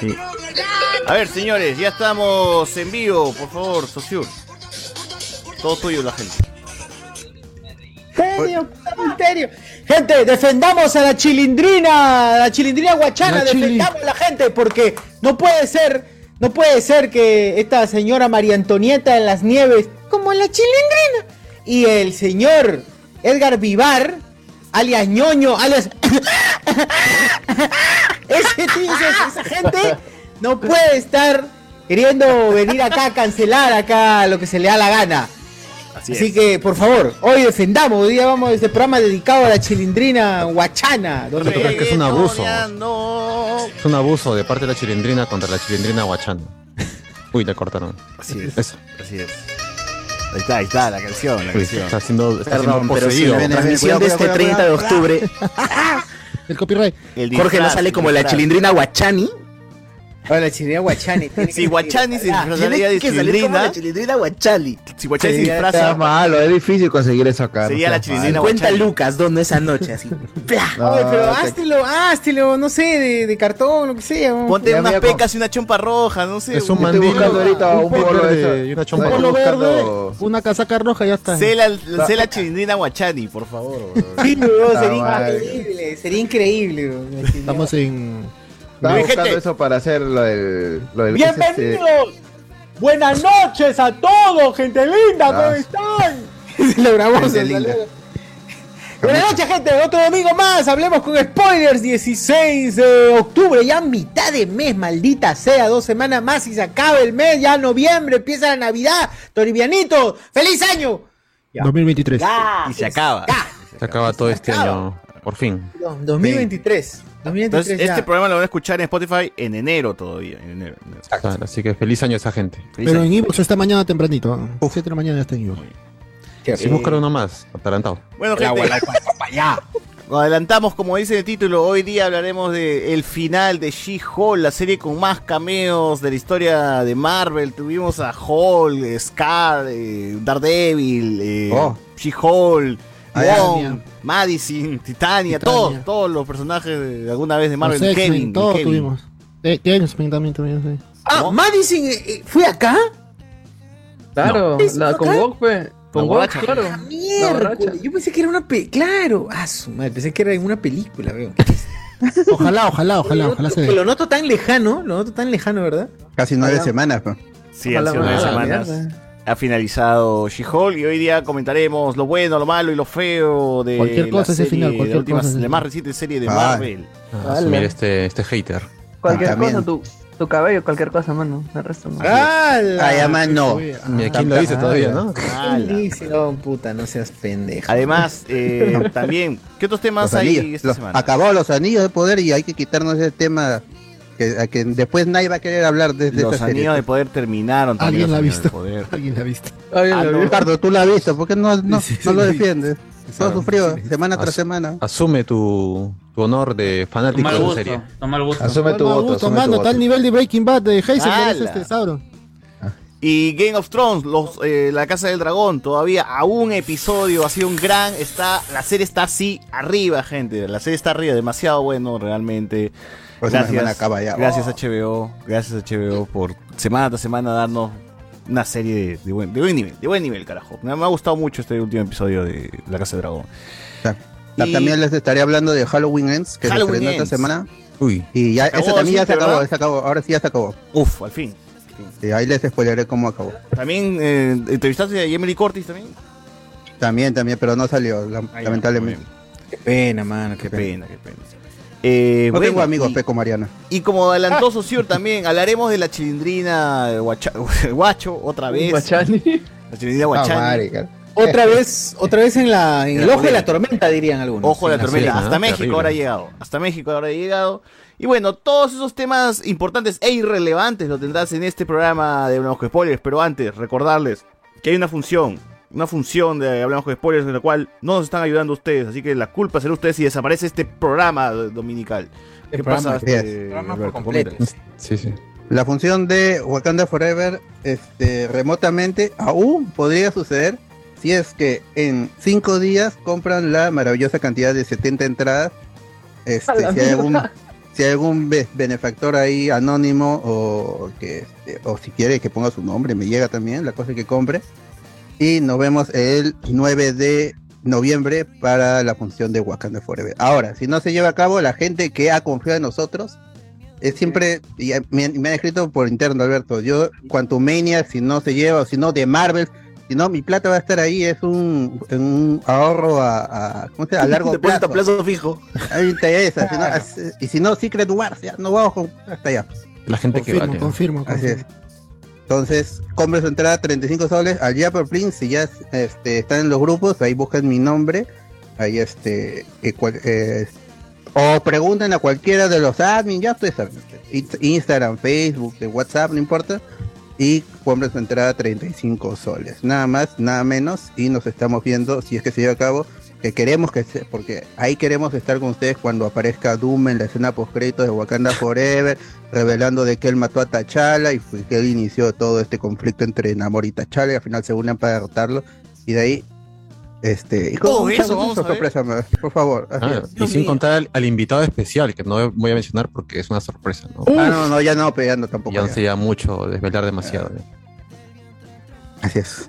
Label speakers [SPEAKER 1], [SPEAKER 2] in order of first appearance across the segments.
[SPEAKER 1] Sí. A ver, señores, ya estamos en vivo, por favor, Sociur. Todo tuyo, la gente.
[SPEAKER 2] Misterio. Gente, defendamos a la chilindrina, a la chilindrina guachana,
[SPEAKER 3] La chili.
[SPEAKER 2] defendamos a la gente porque no puede ser, no puede ser que esta señora María Antonieta en las nieves, como la chilindrina, y el señor Edgar Vivar, alias ñoño, alias ese tío, esa, esa gente no puede estar queriendo venir acá a cancelar acá lo que se le da la gana.
[SPEAKER 1] Así,
[SPEAKER 2] Así
[SPEAKER 1] es.
[SPEAKER 2] que, por favor, hoy defendamos. Hoy día vamos a este programa dedicado a la chilindrina guachana. donde-
[SPEAKER 3] es que es un abuso. Es un abuso de parte de la chilindrina contra la chilindrina guachana. Uy, le cortaron.
[SPEAKER 1] Así es.
[SPEAKER 3] Eso.
[SPEAKER 1] Así es. Ahí está, ahí está, la canción, la
[SPEAKER 3] Sí,
[SPEAKER 1] canción.
[SPEAKER 3] está siendo, está
[SPEAKER 4] Perdón,
[SPEAKER 3] siendo
[SPEAKER 4] pero si
[SPEAKER 3] poseído.
[SPEAKER 4] la transmisión de este 30 de octubre,
[SPEAKER 3] El copyright.
[SPEAKER 1] El
[SPEAKER 4] Jorge no sale como la chilindrina Guachani.
[SPEAKER 2] Ahora, la chilindrina guachani. tiene
[SPEAKER 1] Si
[SPEAKER 2] que-
[SPEAKER 1] Guachani se
[SPEAKER 2] Ah,
[SPEAKER 1] disfrazaría de
[SPEAKER 4] como la
[SPEAKER 1] chilindrina,
[SPEAKER 4] chilindrina Guachali.
[SPEAKER 1] si Guachani se
[SPEAKER 2] ya
[SPEAKER 5] Está
[SPEAKER 1] disfraza,
[SPEAKER 5] malo, es difícil conseguir eso acá.
[SPEAKER 1] Sería la chilindrina.
[SPEAKER 4] 50 lucas, ¿dónde esa noche? Así.
[SPEAKER 2] Oye, pero háztelo, háztelo, no sé, de, de cartón, lo que sea.
[SPEAKER 1] ponte unas pecas y una chompa roja, no sé.
[SPEAKER 3] Es un mandil.
[SPEAKER 5] ahorita un
[SPEAKER 3] polo
[SPEAKER 5] polo de
[SPEAKER 3] verde y una chompa roja.
[SPEAKER 6] una casaca roja ya está.
[SPEAKER 1] Sé la, chilindrina Guachani, por favor.
[SPEAKER 2] Sí, sería increíble, sería increíble.
[SPEAKER 6] Estamos en.
[SPEAKER 5] Estaba
[SPEAKER 1] Mi
[SPEAKER 5] buscando
[SPEAKER 1] gente.
[SPEAKER 5] eso para hacer lo del. Lo del ese-
[SPEAKER 2] Bienvenidos. Buenas noches a todos, gente linda, ¿cómo
[SPEAKER 5] Ah.
[SPEAKER 2] están? Lo grabamos. Buenas noches, gente. Otro domingo más. Hablemos con spoilers. 16 de octubre, ya mitad de mes, maldita sea. Dos semanas más y se acaba el mes. Ya noviembre, empieza la Navidad. Toribianito, ¡feliz año! Ya.
[SPEAKER 6] 2023.
[SPEAKER 2] Ya,
[SPEAKER 1] Y se acaba.
[SPEAKER 2] ya.
[SPEAKER 3] Se acaba todo este
[SPEAKER 2] acaba.
[SPEAKER 3] año. Por fin.
[SPEAKER 2] Perdón, 2023. 2023
[SPEAKER 1] Entonces,
[SPEAKER 2] ya.
[SPEAKER 1] este programa lo van a escuchar en Spotify en enero todavía. En enero. en enero.
[SPEAKER 3] Claro, así que feliz año a esa gente.
[SPEAKER 1] Feliz
[SPEAKER 6] Pero
[SPEAKER 1] año.
[SPEAKER 6] en Evox está mañana tempranito. ¿ah? 7 de la mañana ya está en Evox.
[SPEAKER 3] Si buscar uno más, atarantado.
[SPEAKER 1] Bueno, gente,
[SPEAKER 2] allá.
[SPEAKER 1] Nos adelantamos, como dice el título, hoy día hablaremos de el final de She-Hulk, la serie con más cameos de la historia de Marvel. Tuvimos a Hulk, Scar, eh, Daredevil, eh,
[SPEAKER 5] Oh.
[SPEAKER 1] She-Hulk, Wong. Madison, Titania,
[SPEAKER 6] Titania.
[SPEAKER 1] todos, todos los personajes de, de alguna vez de Marvel.
[SPEAKER 6] Los
[SPEAKER 1] Kevin,
[SPEAKER 6] todos
[SPEAKER 1] Kevin.
[SPEAKER 6] tuvimos. Eh, X-Men también tuvimos. sí.
[SPEAKER 2] Ah,
[SPEAKER 1] ¿No?
[SPEAKER 2] Madison eh, eh, fue acá.
[SPEAKER 7] Claro,
[SPEAKER 2] ¿Es
[SPEAKER 7] la con? Wong fue. Con Wong,
[SPEAKER 1] borracha.
[SPEAKER 7] claro.
[SPEAKER 2] Ah,
[SPEAKER 7] borracha.
[SPEAKER 2] Yo pensé que era una pe... Claro. Ah, su madre. Pensé que era en una película, veo.
[SPEAKER 6] Ojalá, ojalá, ojalá, ojalá se.
[SPEAKER 2] Lo noto tan lejano, lo noto tan lejano, ¿verdad?
[SPEAKER 5] Casi nueve semanas. pues.
[SPEAKER 1] Sí,
[SPEAKER 7] Ojalá,
[SPEAKER 1] nueve semanas. Ha finalizado She-Hulk y hoy día comentaremos lo bueno, lo malo y lo feo de
[SPEAKER 6] Cualquier
[SPEAKER 1] la
[SPEAKER 6] cosa ese
[SPEAKER 1] serie,
[SPEAKER 6] final,
[SPEAKER 1] de
[SPEAKER 6] cualquier
[SPEAKER 1] la, última-
[SPEAKER 6] cosa ese
[SPEAKER 1] la más
[SPEAKER 6] final.
[SPEAKER 1] reciente serie de
[SPEAKER 5] Ah.
[SPEAKER 1] Marvel.
[SPEAKER 3] Ah, asumir este, este hater.
[SPEAKER 7] Cualquier
[SPEAKER 5] También.
[SPEAKER 7] cosa, tu, tu cabello, cualquier cosa, mano. El resto no.
[SPEAKER 5] Ay, además no.
[SPEAKER 3] Mira, ¿quién lo dice todavía, no?
[SPEAKER 1] Ala.
[SPEAKER 2] No, puta, no seas pendejo.
[SPEAKER 1] Además, eh, también, ¿qué otros temas
[SPEAKER 5] Los
[SPEAKER 1] hay
[SPEAKER 5] anillos.
[SPEAKER 1] esta
[SPEAKER 5] Los-
[SPEAKER 1] semana?
[SPEAKER 5] acabó los anillos de poder y hay que quitarnos ese tema que, a que después nadie va a querer hablar de, de
[SPEAKER 1] Los
[SPEAKER 5] esta serie.
[SPEAKER 1] anillos de poder terminaron también.
[SPEAKER 6] Alguien la visto.
[SPEAKER 1] Poder.
[SPEAKER 6] Alguien la ha visto.
[SPEAKER 7] Ay,
[SPEAKER 1] Ah,
[SPEAKER 7] la
[SPEAKER 1] no.
[SPEAKER 5] Ricardo, tú la has visto, ¿por qué no, no,
[SPEAKER 6] Sí, sí,
[SPEAKER 5] no
[SPEAKER 6] sí,
[SPEAKER 5] lo defiendes? Todo sufrió, semana tras
[SPEAKER 3] As-
[SPEAKER 5] semana.
[SPEAKER 3] Asume tu, tu honor de fanático
[SPEAKER 8] Toma el
[SPEAKER 3] de la
[SPEAKER 8] gusto,
[SPEAKER 3] serie.
[SPEAKER 8] toma el gusto.
[SPEAKER 5] Asume tu voto,
[SPEAKER 6] gusto, mano,
[SPEAKER 5] voto.
[SPEAKER 6] está al nivel de Breaking Bad de Heisenberg,
[SPEAKER 1] ¡Hala!
[SPEAKER 6] es este Sauron.
[SPEAKER 1] Y Game of Thrones, los, eh, la Casa del Dragón, todavía a un episodio, ha sido un gran, está, la serie está así arriba, gente, la serie está arriba, demasiado bueno realmente.
[SPEAKER 5] Semana acaba ya.
[SPEAKER 1] gracias
[SPEAKER 5] Oh.
[SPEAKER 1] HBO, gracias HBO por semana tras semana darnos una serie de, de buen, de buen nivel, de buen nivel, carajo. Me, ha gustado mucho este último episodio de La Casa del Dragón. Y-
[SPEAKER 5] También les estaré hablando de Halloween Ends, que se estrono esta semana.
[SPEAKER 3] Uy.
[SPEAKER 5] Y ya, ese también ya se acabó,
[SPEAKER 1] ¿verdad?
[SPEAKER 5] se acabó. Ahora sí ya se acabó.
[SPEAKER 1] Uf, al fin.
[SPEAKER 5] Sí, ahí les spoileré cómo acabó.
[SPEAKER 1] También eh, entrevistaste a Emily Cortis también.
[SPEAKER 5] También, también, pero no salió, la-
[SPEAKER 1] Ah,
[SPEAKER 5] lamentablemente.
[SPEAKER 2] Qué pena, mano, qué
[SPEAKER 1] Qué
[SPEAKER 2] pena.
[SPEAKER 1] pena, qué pena. Eh,
[SPEAKER 5] No tengo
[SPEAKER 1] bueno,
[SPEAKER 5] amigos,
[SPEAKER 1] y-
[SPEAKER 5] Peco Mariana.
[SPEAKER 1] Y como adelantó Sociur también, hablaremos de la chilindrina Guacha- Guacho otra vez.
[SPEAKER 7] Guachani.
[SPEAKER 1] La chilindrina
[SPEAKER 5] Ah,
[SPEAKER 1] Guachani.
[SPEAKER 5] marica.
[SPEAKER 2] Otra vez, otra vez en la, en
[SPEAKER 1] En
[SPEAKER 2] el
[SPEAKER 1] la
[SPEAKER 2] ojo de la tormenta, dirían algunos.
[SPEAKER 1] Ojo de la tormenta. Hasta
[SPEAKER 3] ¿no?
[SPEAKER 1] México
[SPEAKER 3] Terrible.
[SPEAKER 1] ahora ha llegado. Hasta México ahora ha llegado. Y bueno, todos esos temas importantes e irrelevantes lo tendrás en este programa de con Spoilers. Pero antes, recordarles que hay una función. Una función de Hablamos con Spoilers en la cual no nos están ayudando ustedes. Así que la culpa será ustedes si desaparece este programa dominical. ¿Qué
[SPEAKER 2] programa,
[SPEAKER 1] pasa? este,
[SPEAKER 2] Programa por completo.
[SPEAKER 3] Sí, sí.
[SPEAKER 5] La función de Wakanda Forever este, remotamente aún podría suceder si es que en cinco días compran la maravillosa cantidad de 70 entradas. Este, si, hay algún, si hay algún be- benefactor ahí anónimo o, que, este, o si quiere que ponga su nombre, me llega también, la cosa es que compre. Y nos vemos el 9 de noviembre para la función de Wakanda Forever. Ahora, si no se lleva a cabo, la gente que ha confiado en nosotros es siempre, y me, me han escrito por interno, Alberto, yo, Quantumania, si no se lleva, o si no, de Marvel, si no, mi plata va a estar ahí, es un, un ahorro a, a, ¿cómo se llama? a largo
[SPEAKER 1] Depósito a
[SPEAKER 5] plazo.
[SPEAKER 1] plazo fijo.
[SPEAKER 5] Ahí está esa, si no, y si no, Secret Wars, ya, no vamos con, hasta allá.
[SPEAKER 3] La gente que
[SPEAKER 6] Confirmo,
[SPEAKER 3] vale. ¿no?
[SPEAKER 6] confirmo,
[SPEAKER 5] Así
[SPEAKER 6] confirmo.
[SPEAKER 5] es. Entonces, compre su entrada 35 soles al Yapper Print, si ya este, están en los grupos, ahí buscan mi nombre, ahí este, o pregunten a cualquiera de los admin, ya ustedes saben, Inst- Instagram, Facebook, WhatsApp, no importa, y compren su entrada 35 soles, nada más, nada menos, y nos estamos viendo, si es que se lleva a cabo, que queremos que se, porque ahí queremos estar con ustedes cuando aparezca Doom en la escena post créditos de Wakanda Forever, revelando de que él mató a T'Challa y fue que él inició todo este conflicto entre Namor y T'Challa y al final se unen para derrotarlo y de ahí este y con
[SPEAKER 1] Todo
[SPEAKER 5] mucha-
[SPEAKER 1] eso vamos
[SPEAKER 5] mucha
[SPEAKER 1] a ver.
[SPEAKER 5] sorpresa más, por favor
[SPEAKER 3] Ah, y sin contar al, al invitado especial, que no voy a mencionar porque es una sorpresa, ¿no?
[SPEAKER 5] ah no no ya no tampoco
[SPEAKER 3] Ya no
[SPEAKER 5] ya.
[SPEAKER 3] sería mucho desvelar demasiado. ¿no?
[SPEAKER 5] así es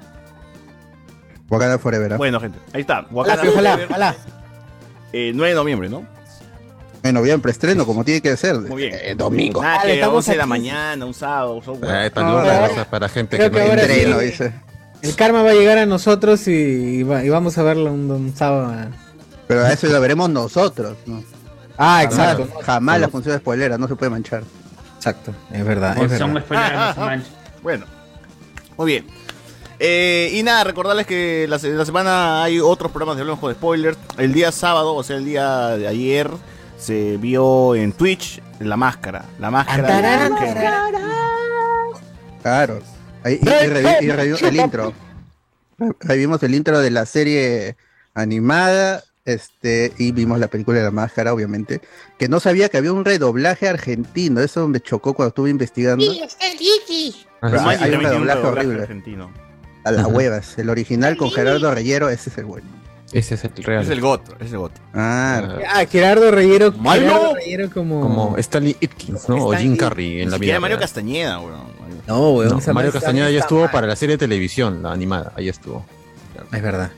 [SPEAKER 5] Wakanda Forever ¿ah?
[SPEAKER 1] Bueno, gente, ahí está.
[SPEAKER 2] Ojalá,
[SPEAKER 1] Wakanda
[SPEAKER 2] ojalá,
[SPEAKER 1] Forever,
[SPEAKER 2] ojalá.
[SPEAKER 1] eh, 9 de noviembre, ¿no?
[SPEAKER 5] en noviembre estreno como tiene que ser
[SPEAKER 1] Muy bien.
[SPEAKER 5] Eh, domingo
[SPEAKER 1] Nada,
[SPEAKER 2] Dale,
[SPEAKER 1] que
[SPEAKER 2] estamos
[SPEAKER 1] 11 de la mañana, un sábado. son-
[SPEAKER 3] Ah, para gente
[SPEAKER 2] creo
[SPEAKER 3] que
[SPEAKER 2] que
[SPEAKER 3] no
[SPEAKER 2] sí.
[SPEAKER 5] estreno dice
[SPEAKER 2] El karma va a llegar a nosotros y, y va- y vamos a verlo un, un sábado.
[SPEAKER 5] pero a eso lo veremos nosotros ¿no?
[SPEAKER 2] Ah, exacto.
[SPEAKER 5] jamás la función de spoilera no se puede manchar
[SPEAKER 2] Exacto, es verdad. Es
[SPEAKER 8] son
[SPEAKER 2] verdad.
[SPEAKER 8] spoilers, no se mancha.
[SPEAKER 1] Bueno, muy bien. Eh, y nada, recordarles que la, se- la semana hay otros programas de Hablamos con Spoilers. El día sábado, o sea, el día de ayer, se vio en Twitch La Máscara. La Máscara.
[SPEAKER 5] Claro. Ahí- y, y revi- y revivimos el intro. Revimos el intro de la serie animada. Este, y vimos la película de la máscara, obviamente. Que no sabía que había un redoblaje argentino. Eso me chocó cuando estuve investigando. Pero
[SPEAKER 3] sí.
[SPEAKER 5] hay- un redoblaje
[SPEAKER 1] redoblaje
[SPEAKER 5] horrible.
[SPEAKER 1] argentino.
[SPEAKER 5] A las huevas. El original con Gerardo Reyero, ese es el bueno.
[SPEAKER 3] Ese es el real.
[SPEAKER 1] Es el GOT, es el GOT.
[SPEAKER 5] Ah,
[SPEAKER 2] Ah, Gerardo Reyero.
[SPEAKER 1] ¡Malo!
[SPEAKER 2] Gerardo Reyero como.
[SPEAKER 3] Como Stanley Ipkins, ¿no? O Jim. Carrey en la vida.
[SPEAKER 1] Mario. Castañeda, weón.
[SPEAKER 2] No, weón.
[SPEAKER 3] No, Mario Castañeda ya estuvo
[SPEAKER 2] mal.
[SPEAKER 3] para la serie de televisión, la animada. Ahí estuvo.
[SPEAKER 2] Es verdad.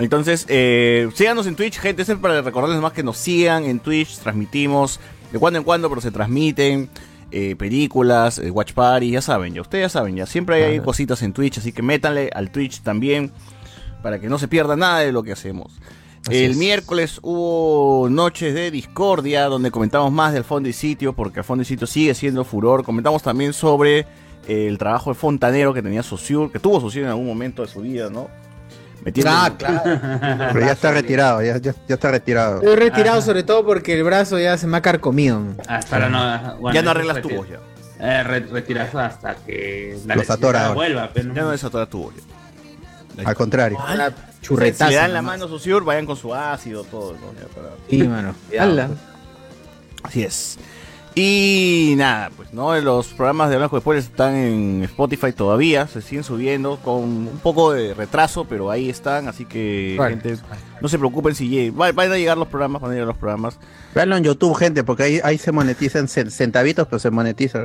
[SPEAKER 1] Entonces, eh, síganos en Twitch, gente. Es para recordarles más que nos sigan en Twitch. Transmitimos de cuando en cuando, pero se transmiten eh, películas, eh, Watch Party. Ya saben, ya ustedes ya saben, ya siempre hay, cositas en Twitch. Así que métanle al Twitch también para que no se pierda nada de lo que hacemos.
[SPEAKER 3] Así
[SPEAKER 1] el
[SPEAKER 3] es.
[SPEAKER 1] miércoles hubo noches de discordia donde comentamos más del fondo y sitio porque el fondo y sitio sigue siendo furor. Comentamos también sobre el trabajo de fontanero que tenía Sociur, que tuvo Sociur en algún momento de su vida, ¿no?
[SPEAKER 2] Ah, claro.
[SPEAKER 5] pero ya está retirado, ya, ya, ya está retirado.
[SPEAKER 2] Estoy retirado
[SPEAKER 8] Ajá.
[SPEAKER 2] sobre todo porque el brazo ya se me ha carcomido.
[SPEAKER 8] Hasta ahora no. bueno,
[SPEAKER 1] ya no arreglas
[SPEAKER 8] retir-
[SPEAKER 1] tubos ya.
[SPEAKER 8] Eh, re- retiras hasta que la
[SPEAKER 5] Los atora ahora.
[SPEAKER 8] vuelva. pero
[SPEAKER 1] Ya no desatoras tubos ya.
[SPEAKER 5] Al contrario.
[SPEAKER 2] Una
[SPEAKER 1] Si le dan la
[SPEAKER 2] nomás.
[SPEAKER 1] mano a Sociur, vayan con su ácido, todo. ¿no? Para-
[SPEAKER 2] Sí, mano.
[SPEAKER 7] ¡Hala!
[SPEAKER 1] Así es. Y nada, pues no, los programas de Blanco de Spoilers están en Spotify todavía, se siguen subiendo con un poco de retraso, pero ahí están, así que
[SPEAKER 2] Vale.
[SPEAKER 1] gente, no se preocupen si van a llegar los programas, van a llegar los programas.
[SPEAKER 5] Veanlo en YouTube, gente, porque ahí, ahí se monetizan cen- centavitos, pero se monetiza.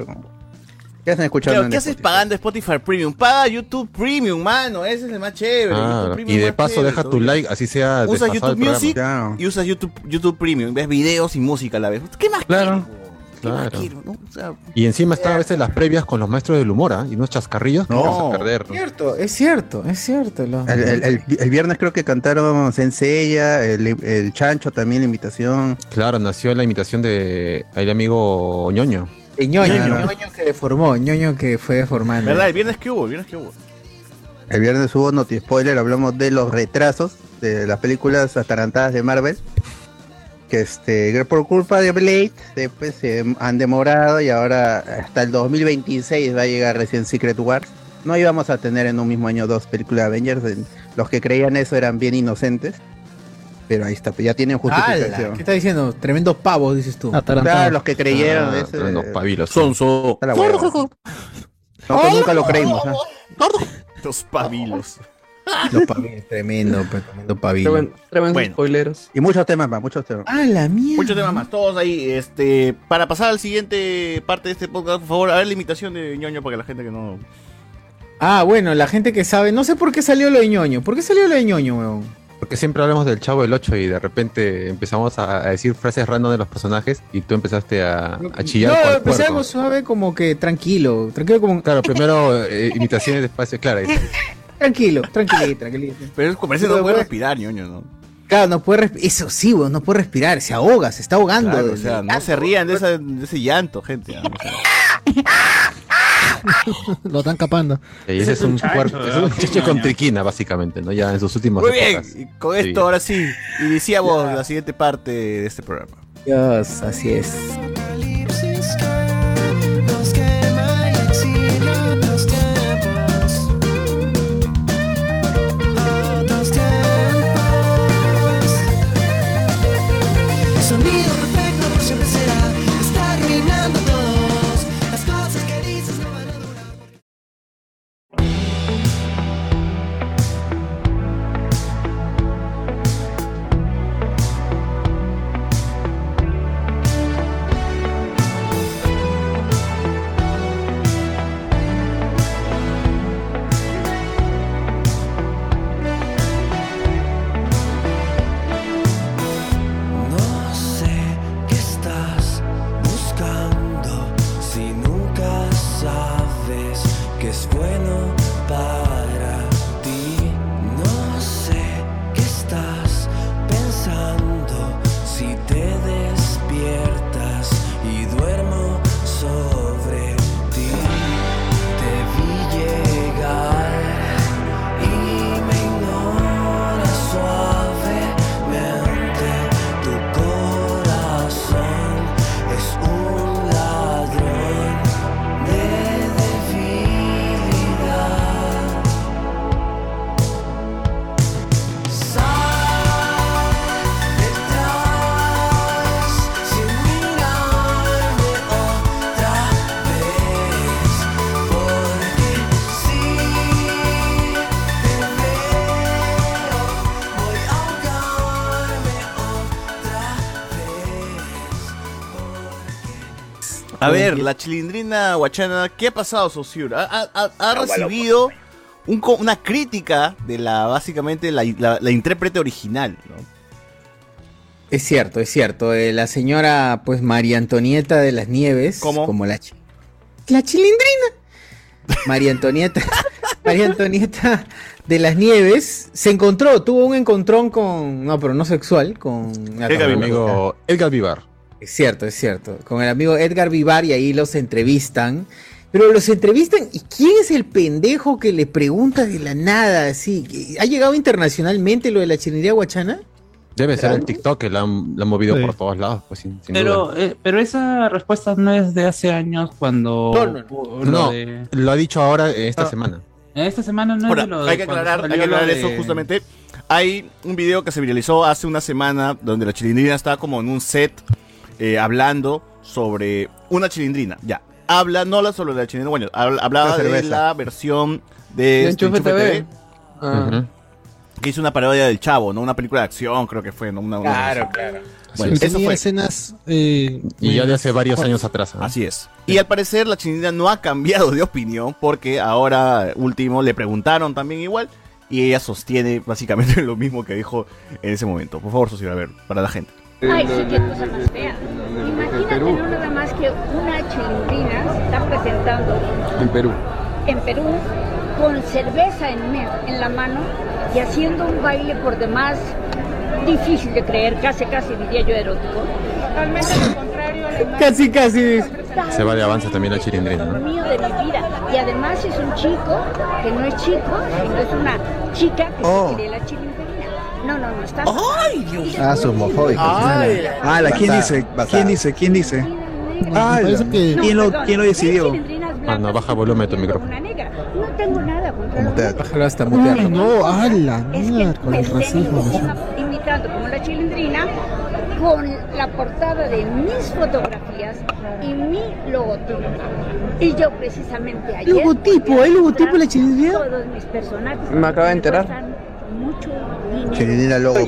[SPEAKER 5] ¿Qué hacen escuchando
[SPEAKER 1] Claro,
[SPEAKER 5] en
[SPEAKER 1] ¿qué haces
[SPEAKER 5] Spotify?
[SPEAKER 1] pagando Spotify Premium? Paga YouTube Premium, mano. Ese es el más chévere.
[SPEAKER 3] Ah,
[SPEAKER 1] YouTube Premium
[SPEAKER 3] y de paso
[SPEAKER 1] chévere
[SPEAKER 3] deja tu like, así sea
[SPEAKER 1] Usas YouTube. Music
[SPEAKER 5] Claro.
[SPEAKER 1] y usas YouTube, YouTube Premium. Ves videos y música a la vez. ¿Qué más
[SPEAKER 8] Claro.
[SPEAKER 1] quiero? ¿Qué más
[SPEAKER 3] Claro.
[SPEAKER 1] quiero, no? O sea,
[SPEAKER 3] Y encima están a veces las previas con los maestros del humor, ¿ah? Y unos chascarrillos que
[SPEAKER 1] No.
[SPEAKER 3] a perder.
[SPEAKER 2] Es cierto, es cierto, es cierto. lo-
[SPEAKER 5] El, el- el- el viernes creo que cantaron Senseiya, el, el Chancho también, la invitación.
[SPEAKER 3] Claro, nació la imitación de el amigo ñoño.
[SPEAKER 2] El ñoño,
[SPEAKER 5] Ñoño.
[SPEAKER 2] ñoño que deformó, ñoño que fue deformando.
[SPEAKER 1] ¿Verdad? El viernes que hubo, el viernes que hubo.
[SPEAKER 5] El viernes hubo Noti Spoiler, hablamos de los retrasos de las películas atarantadas de Marvel. Que este, por culpa de Blade, después se han demorado y ahora hasta el 2026 va a llegar recién Secret Wars. No íbamos a tener en un mismo año dos películas de Avengers. en- Los que creían eso eran bien inocentes. Pero ahí está, pues ya tienen justificación.
[SPEAKER 2] ¿Qué estás diciendo? Tremendos pavos, dices tú.
[SPEAKER 5] Claro, los que creyeron
[SPEAKER 3] Ah,
[SPEAKER 5] eso.
[SPEAKER 3] tremendos pabilos.
[SPEAKER 1] Sonso.
[SPEAKER 5] está la hueva. No, que nunca lo creímos. ¿ah?
[SPEAKER 1] Los pavilos.
[SPEAKER 2] Los tremendo, pues, tremendo pavilo.
[SPEAKER 7] Tremen- Tremendos
[SPEAKER 1] Bueno.
[SPEAKER 7] spoileros.
[SPEAKER 5] Y muchos temas más, muchos temas.
[SPEAKER 2] ¡Ah, la mierda!
[SPEAKER 1] Muchos temas más, todos ahí. Este, para pasar al siguiente parte de este podcast, por favor, a ver la imitación de ñoño para que la gente que no.
[SPEAKER 2] Ah, bueno, la gente que sabe, no sé por qué salió lo de ñoño. ¿Por qué salió lo de ñoño, weón?
[SPEAKER 3] Porque siempre hablamos del Chavo del 8 y de repente empezamos a, a decir frases random de los personajes y tú empezaste a, a chillar.
[SPEAKER 2] No, empecé
[SPEAKER 3] puerco.
[SPEAKER 2] algo suave como que tranquilo, tranquilo como...
[SPEAKER 3] Claro, primero eh, imitaciones despacio, claro.
[SPEAKER 2] Tranquilo, tranquilito, tranquilito.
[SPEAKER 1] Pero es parece que no puede respirar, ñoño, ¿no?
[SPEAKER 2] Claro, no puede respirar. Eso sí, weón, no puede respirar, se ahoga, se está ahogando.
[SPEAKER 1] Claro, o sea, no se rían de, esa- de ese llanto, gente. ¿no? O sea,
[SPEAKER 6] Lo están capando.
[SPEAKER 3] Ese es un cuerpo, es un chiche con triquina, básicamente, ¿no? Ya en sus últimos
[SPEAKER 1] Muy bien,
[SPEAKER 3] épocas.
[SPEAKER 1] con esto
[SPEAKER 3] Sí.
[SPEAKER 1] ahora sí, iniciamos la siguiente parte de este programa.
[SPEAKER 2] Dios, así es.
[SPEAKER 9] A
[SPEAKER 1] ver, la chilindrina guachana, ¿qué ha pasado, Saussure? Ha, ha- recibido un co- una crítica de la, básicamente, la, la- la intérprete original, ¿no?
[SPEAKER 2] Es cierto, es cierto. eh, la señora, pues, María Antonieta de las Nieves.
[SPEAKER 1] ¿Cómo?
[SPEAKER 2] Como la chi- La chilindrina. María Antonieta. María Antonieta de las Nieves se encontró, tuvo un encontrón con. No, pero no sexual, con.
[SPEAKER 3] El amigo Edgar Vivar.
[SPEAKER 2] Es cierto, es cierto. Con el amigo Edgar Vivar y ahí los entrevistan. Pero los entrevistan y ¿quién es el pendejo que le pregunta de la nada así? ¿Ha llegado internacionalmente lo de la chilindrina guachana?
[SPEAKER 3] Debe ser el TikTok que la han, la han movido
[SPEAKER 6] Sí.
[SPEAKER 3] por todos lados, pues sin, sin
[SPEAKER 8] Pero,
[SPEAKER 3] duda.
[SPEAKER 8] eh, pero esa respuesta no es de hace años cuando.
[SPEAKER 2] No, no,
[SPEAKER 8] lo
[SPEAKER 3] No,
[SPEAKER 8] de-
[SPEAKER 3] lo ha dicho ahora eh, esta
[SPEAKER 1] Ah.
[SPEAKER 3] semana.
[SPEAKER 8] Esta semana no
[SPEAKER 1] Ahora,
[SPEAKER 8] es de lo de
[SPEAKER 1] hay que aclarar, hay que aclarar
[SPEAKER 8] de-
[SPEAKER 1] eso justamente. Hay un video que se viralizó hace una semana donde la chilindrina estaba como en un set eh, hablando sobre una chilindrina. Ya, habla, no habla solo de la chilindrina, bueno, habla- hablaba
[SPEAKER 5] La
[SPEAKER 1] de la versión de, este,
[SPEAKER 7] Enchufe TV. Ah.
[SPEAKER 1] Que hizo una parodia del Chavo, ¿no? Una película de acción, creo que fue, ¿no? Una, una-
[SPEAKER 2] Claro, claro.
[SPEAKER 1] Bueno,
[SPEAKER 6] Y
[SPEAKER 1] eso fue.
[SPEAKER 6] escenas. eh,
[SPEAKER 3] Y ya de hace varios años atrás. ¿no?
[SPEAKER 1] Así es. Y al parecer la chinita no ha cambiado de opinión porque ahora último le preguntaron también igual y ella sostiene básicamente lo mismo que dijo en ese momento. Por favor, socio, a ver, para la gente.
[SPEAKER 10] Ay, sí, qué cosa más fea. Imagínate no nada más que una chilindrina se está presentando
[SPEAKER 3] En Perú.
[SPEAKER 10] en Perú con cerveza en, en la mano y haciendo un baile por demás difícil de creer, casi casi diría yo erótico. Totalmente lo contrario.
[SPEAKER 2] Casi, casi.
[SPEAKER 3] Se va de avance también la chilindrina. ¿no?
[SPEAKER 10] mío de mi vida. Y además es un chico que no es chico, sino es una chica que
[SPEAKER 5] Oh.
[SPEAKER 10] se cree la chilindrina. No, no, no está.
[SPEAKER 4] ¡Ay, Dios!
[SPEAKER 11] Ah, su homofóbico.
[SPEAKER 10] Ay,
[SPEAKER 11] Ala, ¿quién dice? ¿Quién dice? ¿Quién dice?
[SPEAKER 6] que-
[SPEAKER 11] ¿Quién lo, quién lo decidió?
[SPEAKER 3] Ah, no, baja volumen de tu micrófono.
[SPEAKER 10] No tengo nada contra los.
[SPEAKER 2] Bájalo hasta mutearlo.
[SPEAKER 6] no, ala, mierda, con el racismo.
[SPEAKER 10] imitando como la chilindrina con la portada de mis fotografías y mi logotipo. Y yo precisamente ayer
[SPEAKER 2] ¿Logotipo? ¿Hay logotipo de la chilindrina?
[SPEAKER 10] todos mis personajes
[SPEAKER 7] Me acabo de enterar.
[SPEAKER 10] mucho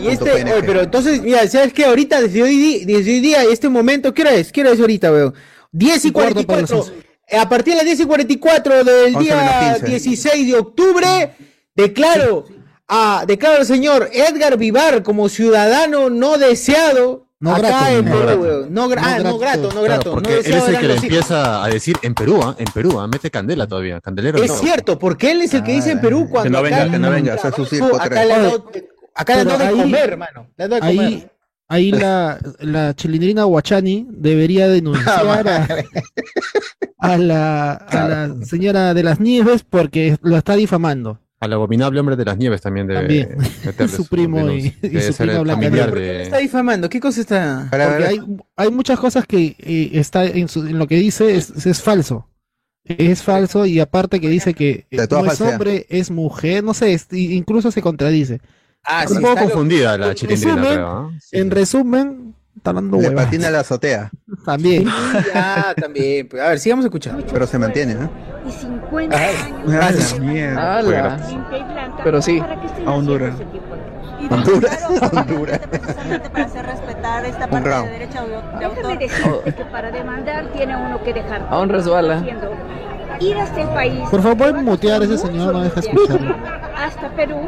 [SPEAKER 2] este, oye, pero entonces, mira, ¿sabes qué? Ahorita, desde hoy, desde hoy día, este momento, ¿qué hora es? ¿Qué hora es ahorita, weón? 10 y
[SPEAKER 6] Y cuarto para las
[SPEAKER 2] 44. A partir de las 10 y 44 del
[SPEAKER 5] 11 menos
[SPEAKER 2] día
[SPEAKER 5] 15.
[SPEAKER 2] 16 de octubre, declaro, a, declaro al señor Edgar Vivar como ciudadano no deseado
[SPEAKER 6] No
[SPEAKER 2] acá
[SPEAKER 6] grato,
[SPEAKER 2] en
[SPEAKER 6] no
[SPEAKER 2] Perú,
[SPEAKER 3] grato.
[SPEAKER 2] weón. No, gra-
[SPEAKER 6] No
[SPEAKER 2] ah, no
[SPEAKER 6] grato.
[SPEAKER 2] grato, no
[SPEAKER 3] Claro,
[SPEAKER 2] grato.
[SPEAKER 3] porque
[SPEAKER 2] no
[SPEAKER 3] él es el que le empieza a decir en Perú, ¿ah? en Perú, ¿ah? mete candela todavía, candelero.
[SPEAKER 2] Es
[SPEAKER 3] no.
[SPEAKER 2] cierto, porque él es el que dice en Perú cuando
[SPEAKER 5] no venga,
[SPEAKER 2] acá
[SPEAKER 5] que no
[SPEAKER 2] en
[SPEAKER 5] venga, circo
[SPEAKER 2] acá
[SPEAKER 5] tres.
[SPEAKER 2] le dado- acá le han de
[SPEAKER 6] ahí-
[SPEAKER 2] comer, hermano. Le han dado de
[SPEAKER 6] Ahí,
[SPEAKER 2] comer.
[SPEAKER 6] ahí la, la chilindrina Huachani debería denunciar a, a la, a la señora de las nieves porque lo está difamando.
[SPEAKER 3] Al abominable hombre de las nieves también debe
[SPEAKER 6] También.
[SPEAKER 3] meterle
[SPEAKER 6] Su primo y- y su prima Blanca
[SPEAKER 3] familiar
[SPEAKER 6] Nieves.
[SPEAKER 2] ¿Por qué
[SPEAKER 3] de...
[SPEAKER 2] está difamando? ¿Qué cosa está?
[SPEAKER 6] Porque hay, hay muchas cosas que eh, está en, su- en lo que dice es, es falso. Es falso y aparte que dice que no es hombre, es mujer, no sé, es- incluso se contradice.
[SPEAKER 2] Ah,
[SPEAKER 3] un
[SPEAKER 2] sí,
[SPEAKER 3] poco
[SPEAKER 2] está lo-
[SPEAKER 3] confundida la chilindrina,
[SPEAKER 6] resumen,
[SPEAKER 3] creo. ¿ah? Sí,
[SPEAKER 6] en
[SPEAKER 3] sí.
[SPEAKER 6] resumen, está dando
[SPEAKER 5] le
[SPEAKER 6] huevadas.
[SPEAKER 5] patina la azotea,
[SPEAKER 6] También.
[SPEAKER 2] Ah, también. A ver, sigamos escuchando.
[SPEAKER 5] pero se mantiene, ¿no?
[SPEAKER 10] Y 50
[SPEAKER 2] Ay,
[SPEAKER 10] años
[SPEAKER 11] Ah, mierda.
[SPEAKER 10] Blanca.
[SPEAKER 7] Pero sí,
[SPEAKER 10] ¿para qué estén
[SPEAKER 11] a Honduras.
[SPEAKER 5] Honduras, Honduras.
[SPEAKER 12] precisamente para hacer respetar esta
[SPEAKER 5] Un
[SPEAKER 12] parte de
[SPEAKER 5] round.
[SPEAKER 12] derecho de, autor.
[SPEAKER 10] decirte que para demandar tiene uno que dejar.
[SPEAKER 7] Resbala.
[SPEAKER 10] hasta el país.
[SPEAKER 6] Por favor, ¿pueden mutear a ese señor? No deja escucharlo.
[SPEAKER 10] Hasta Perú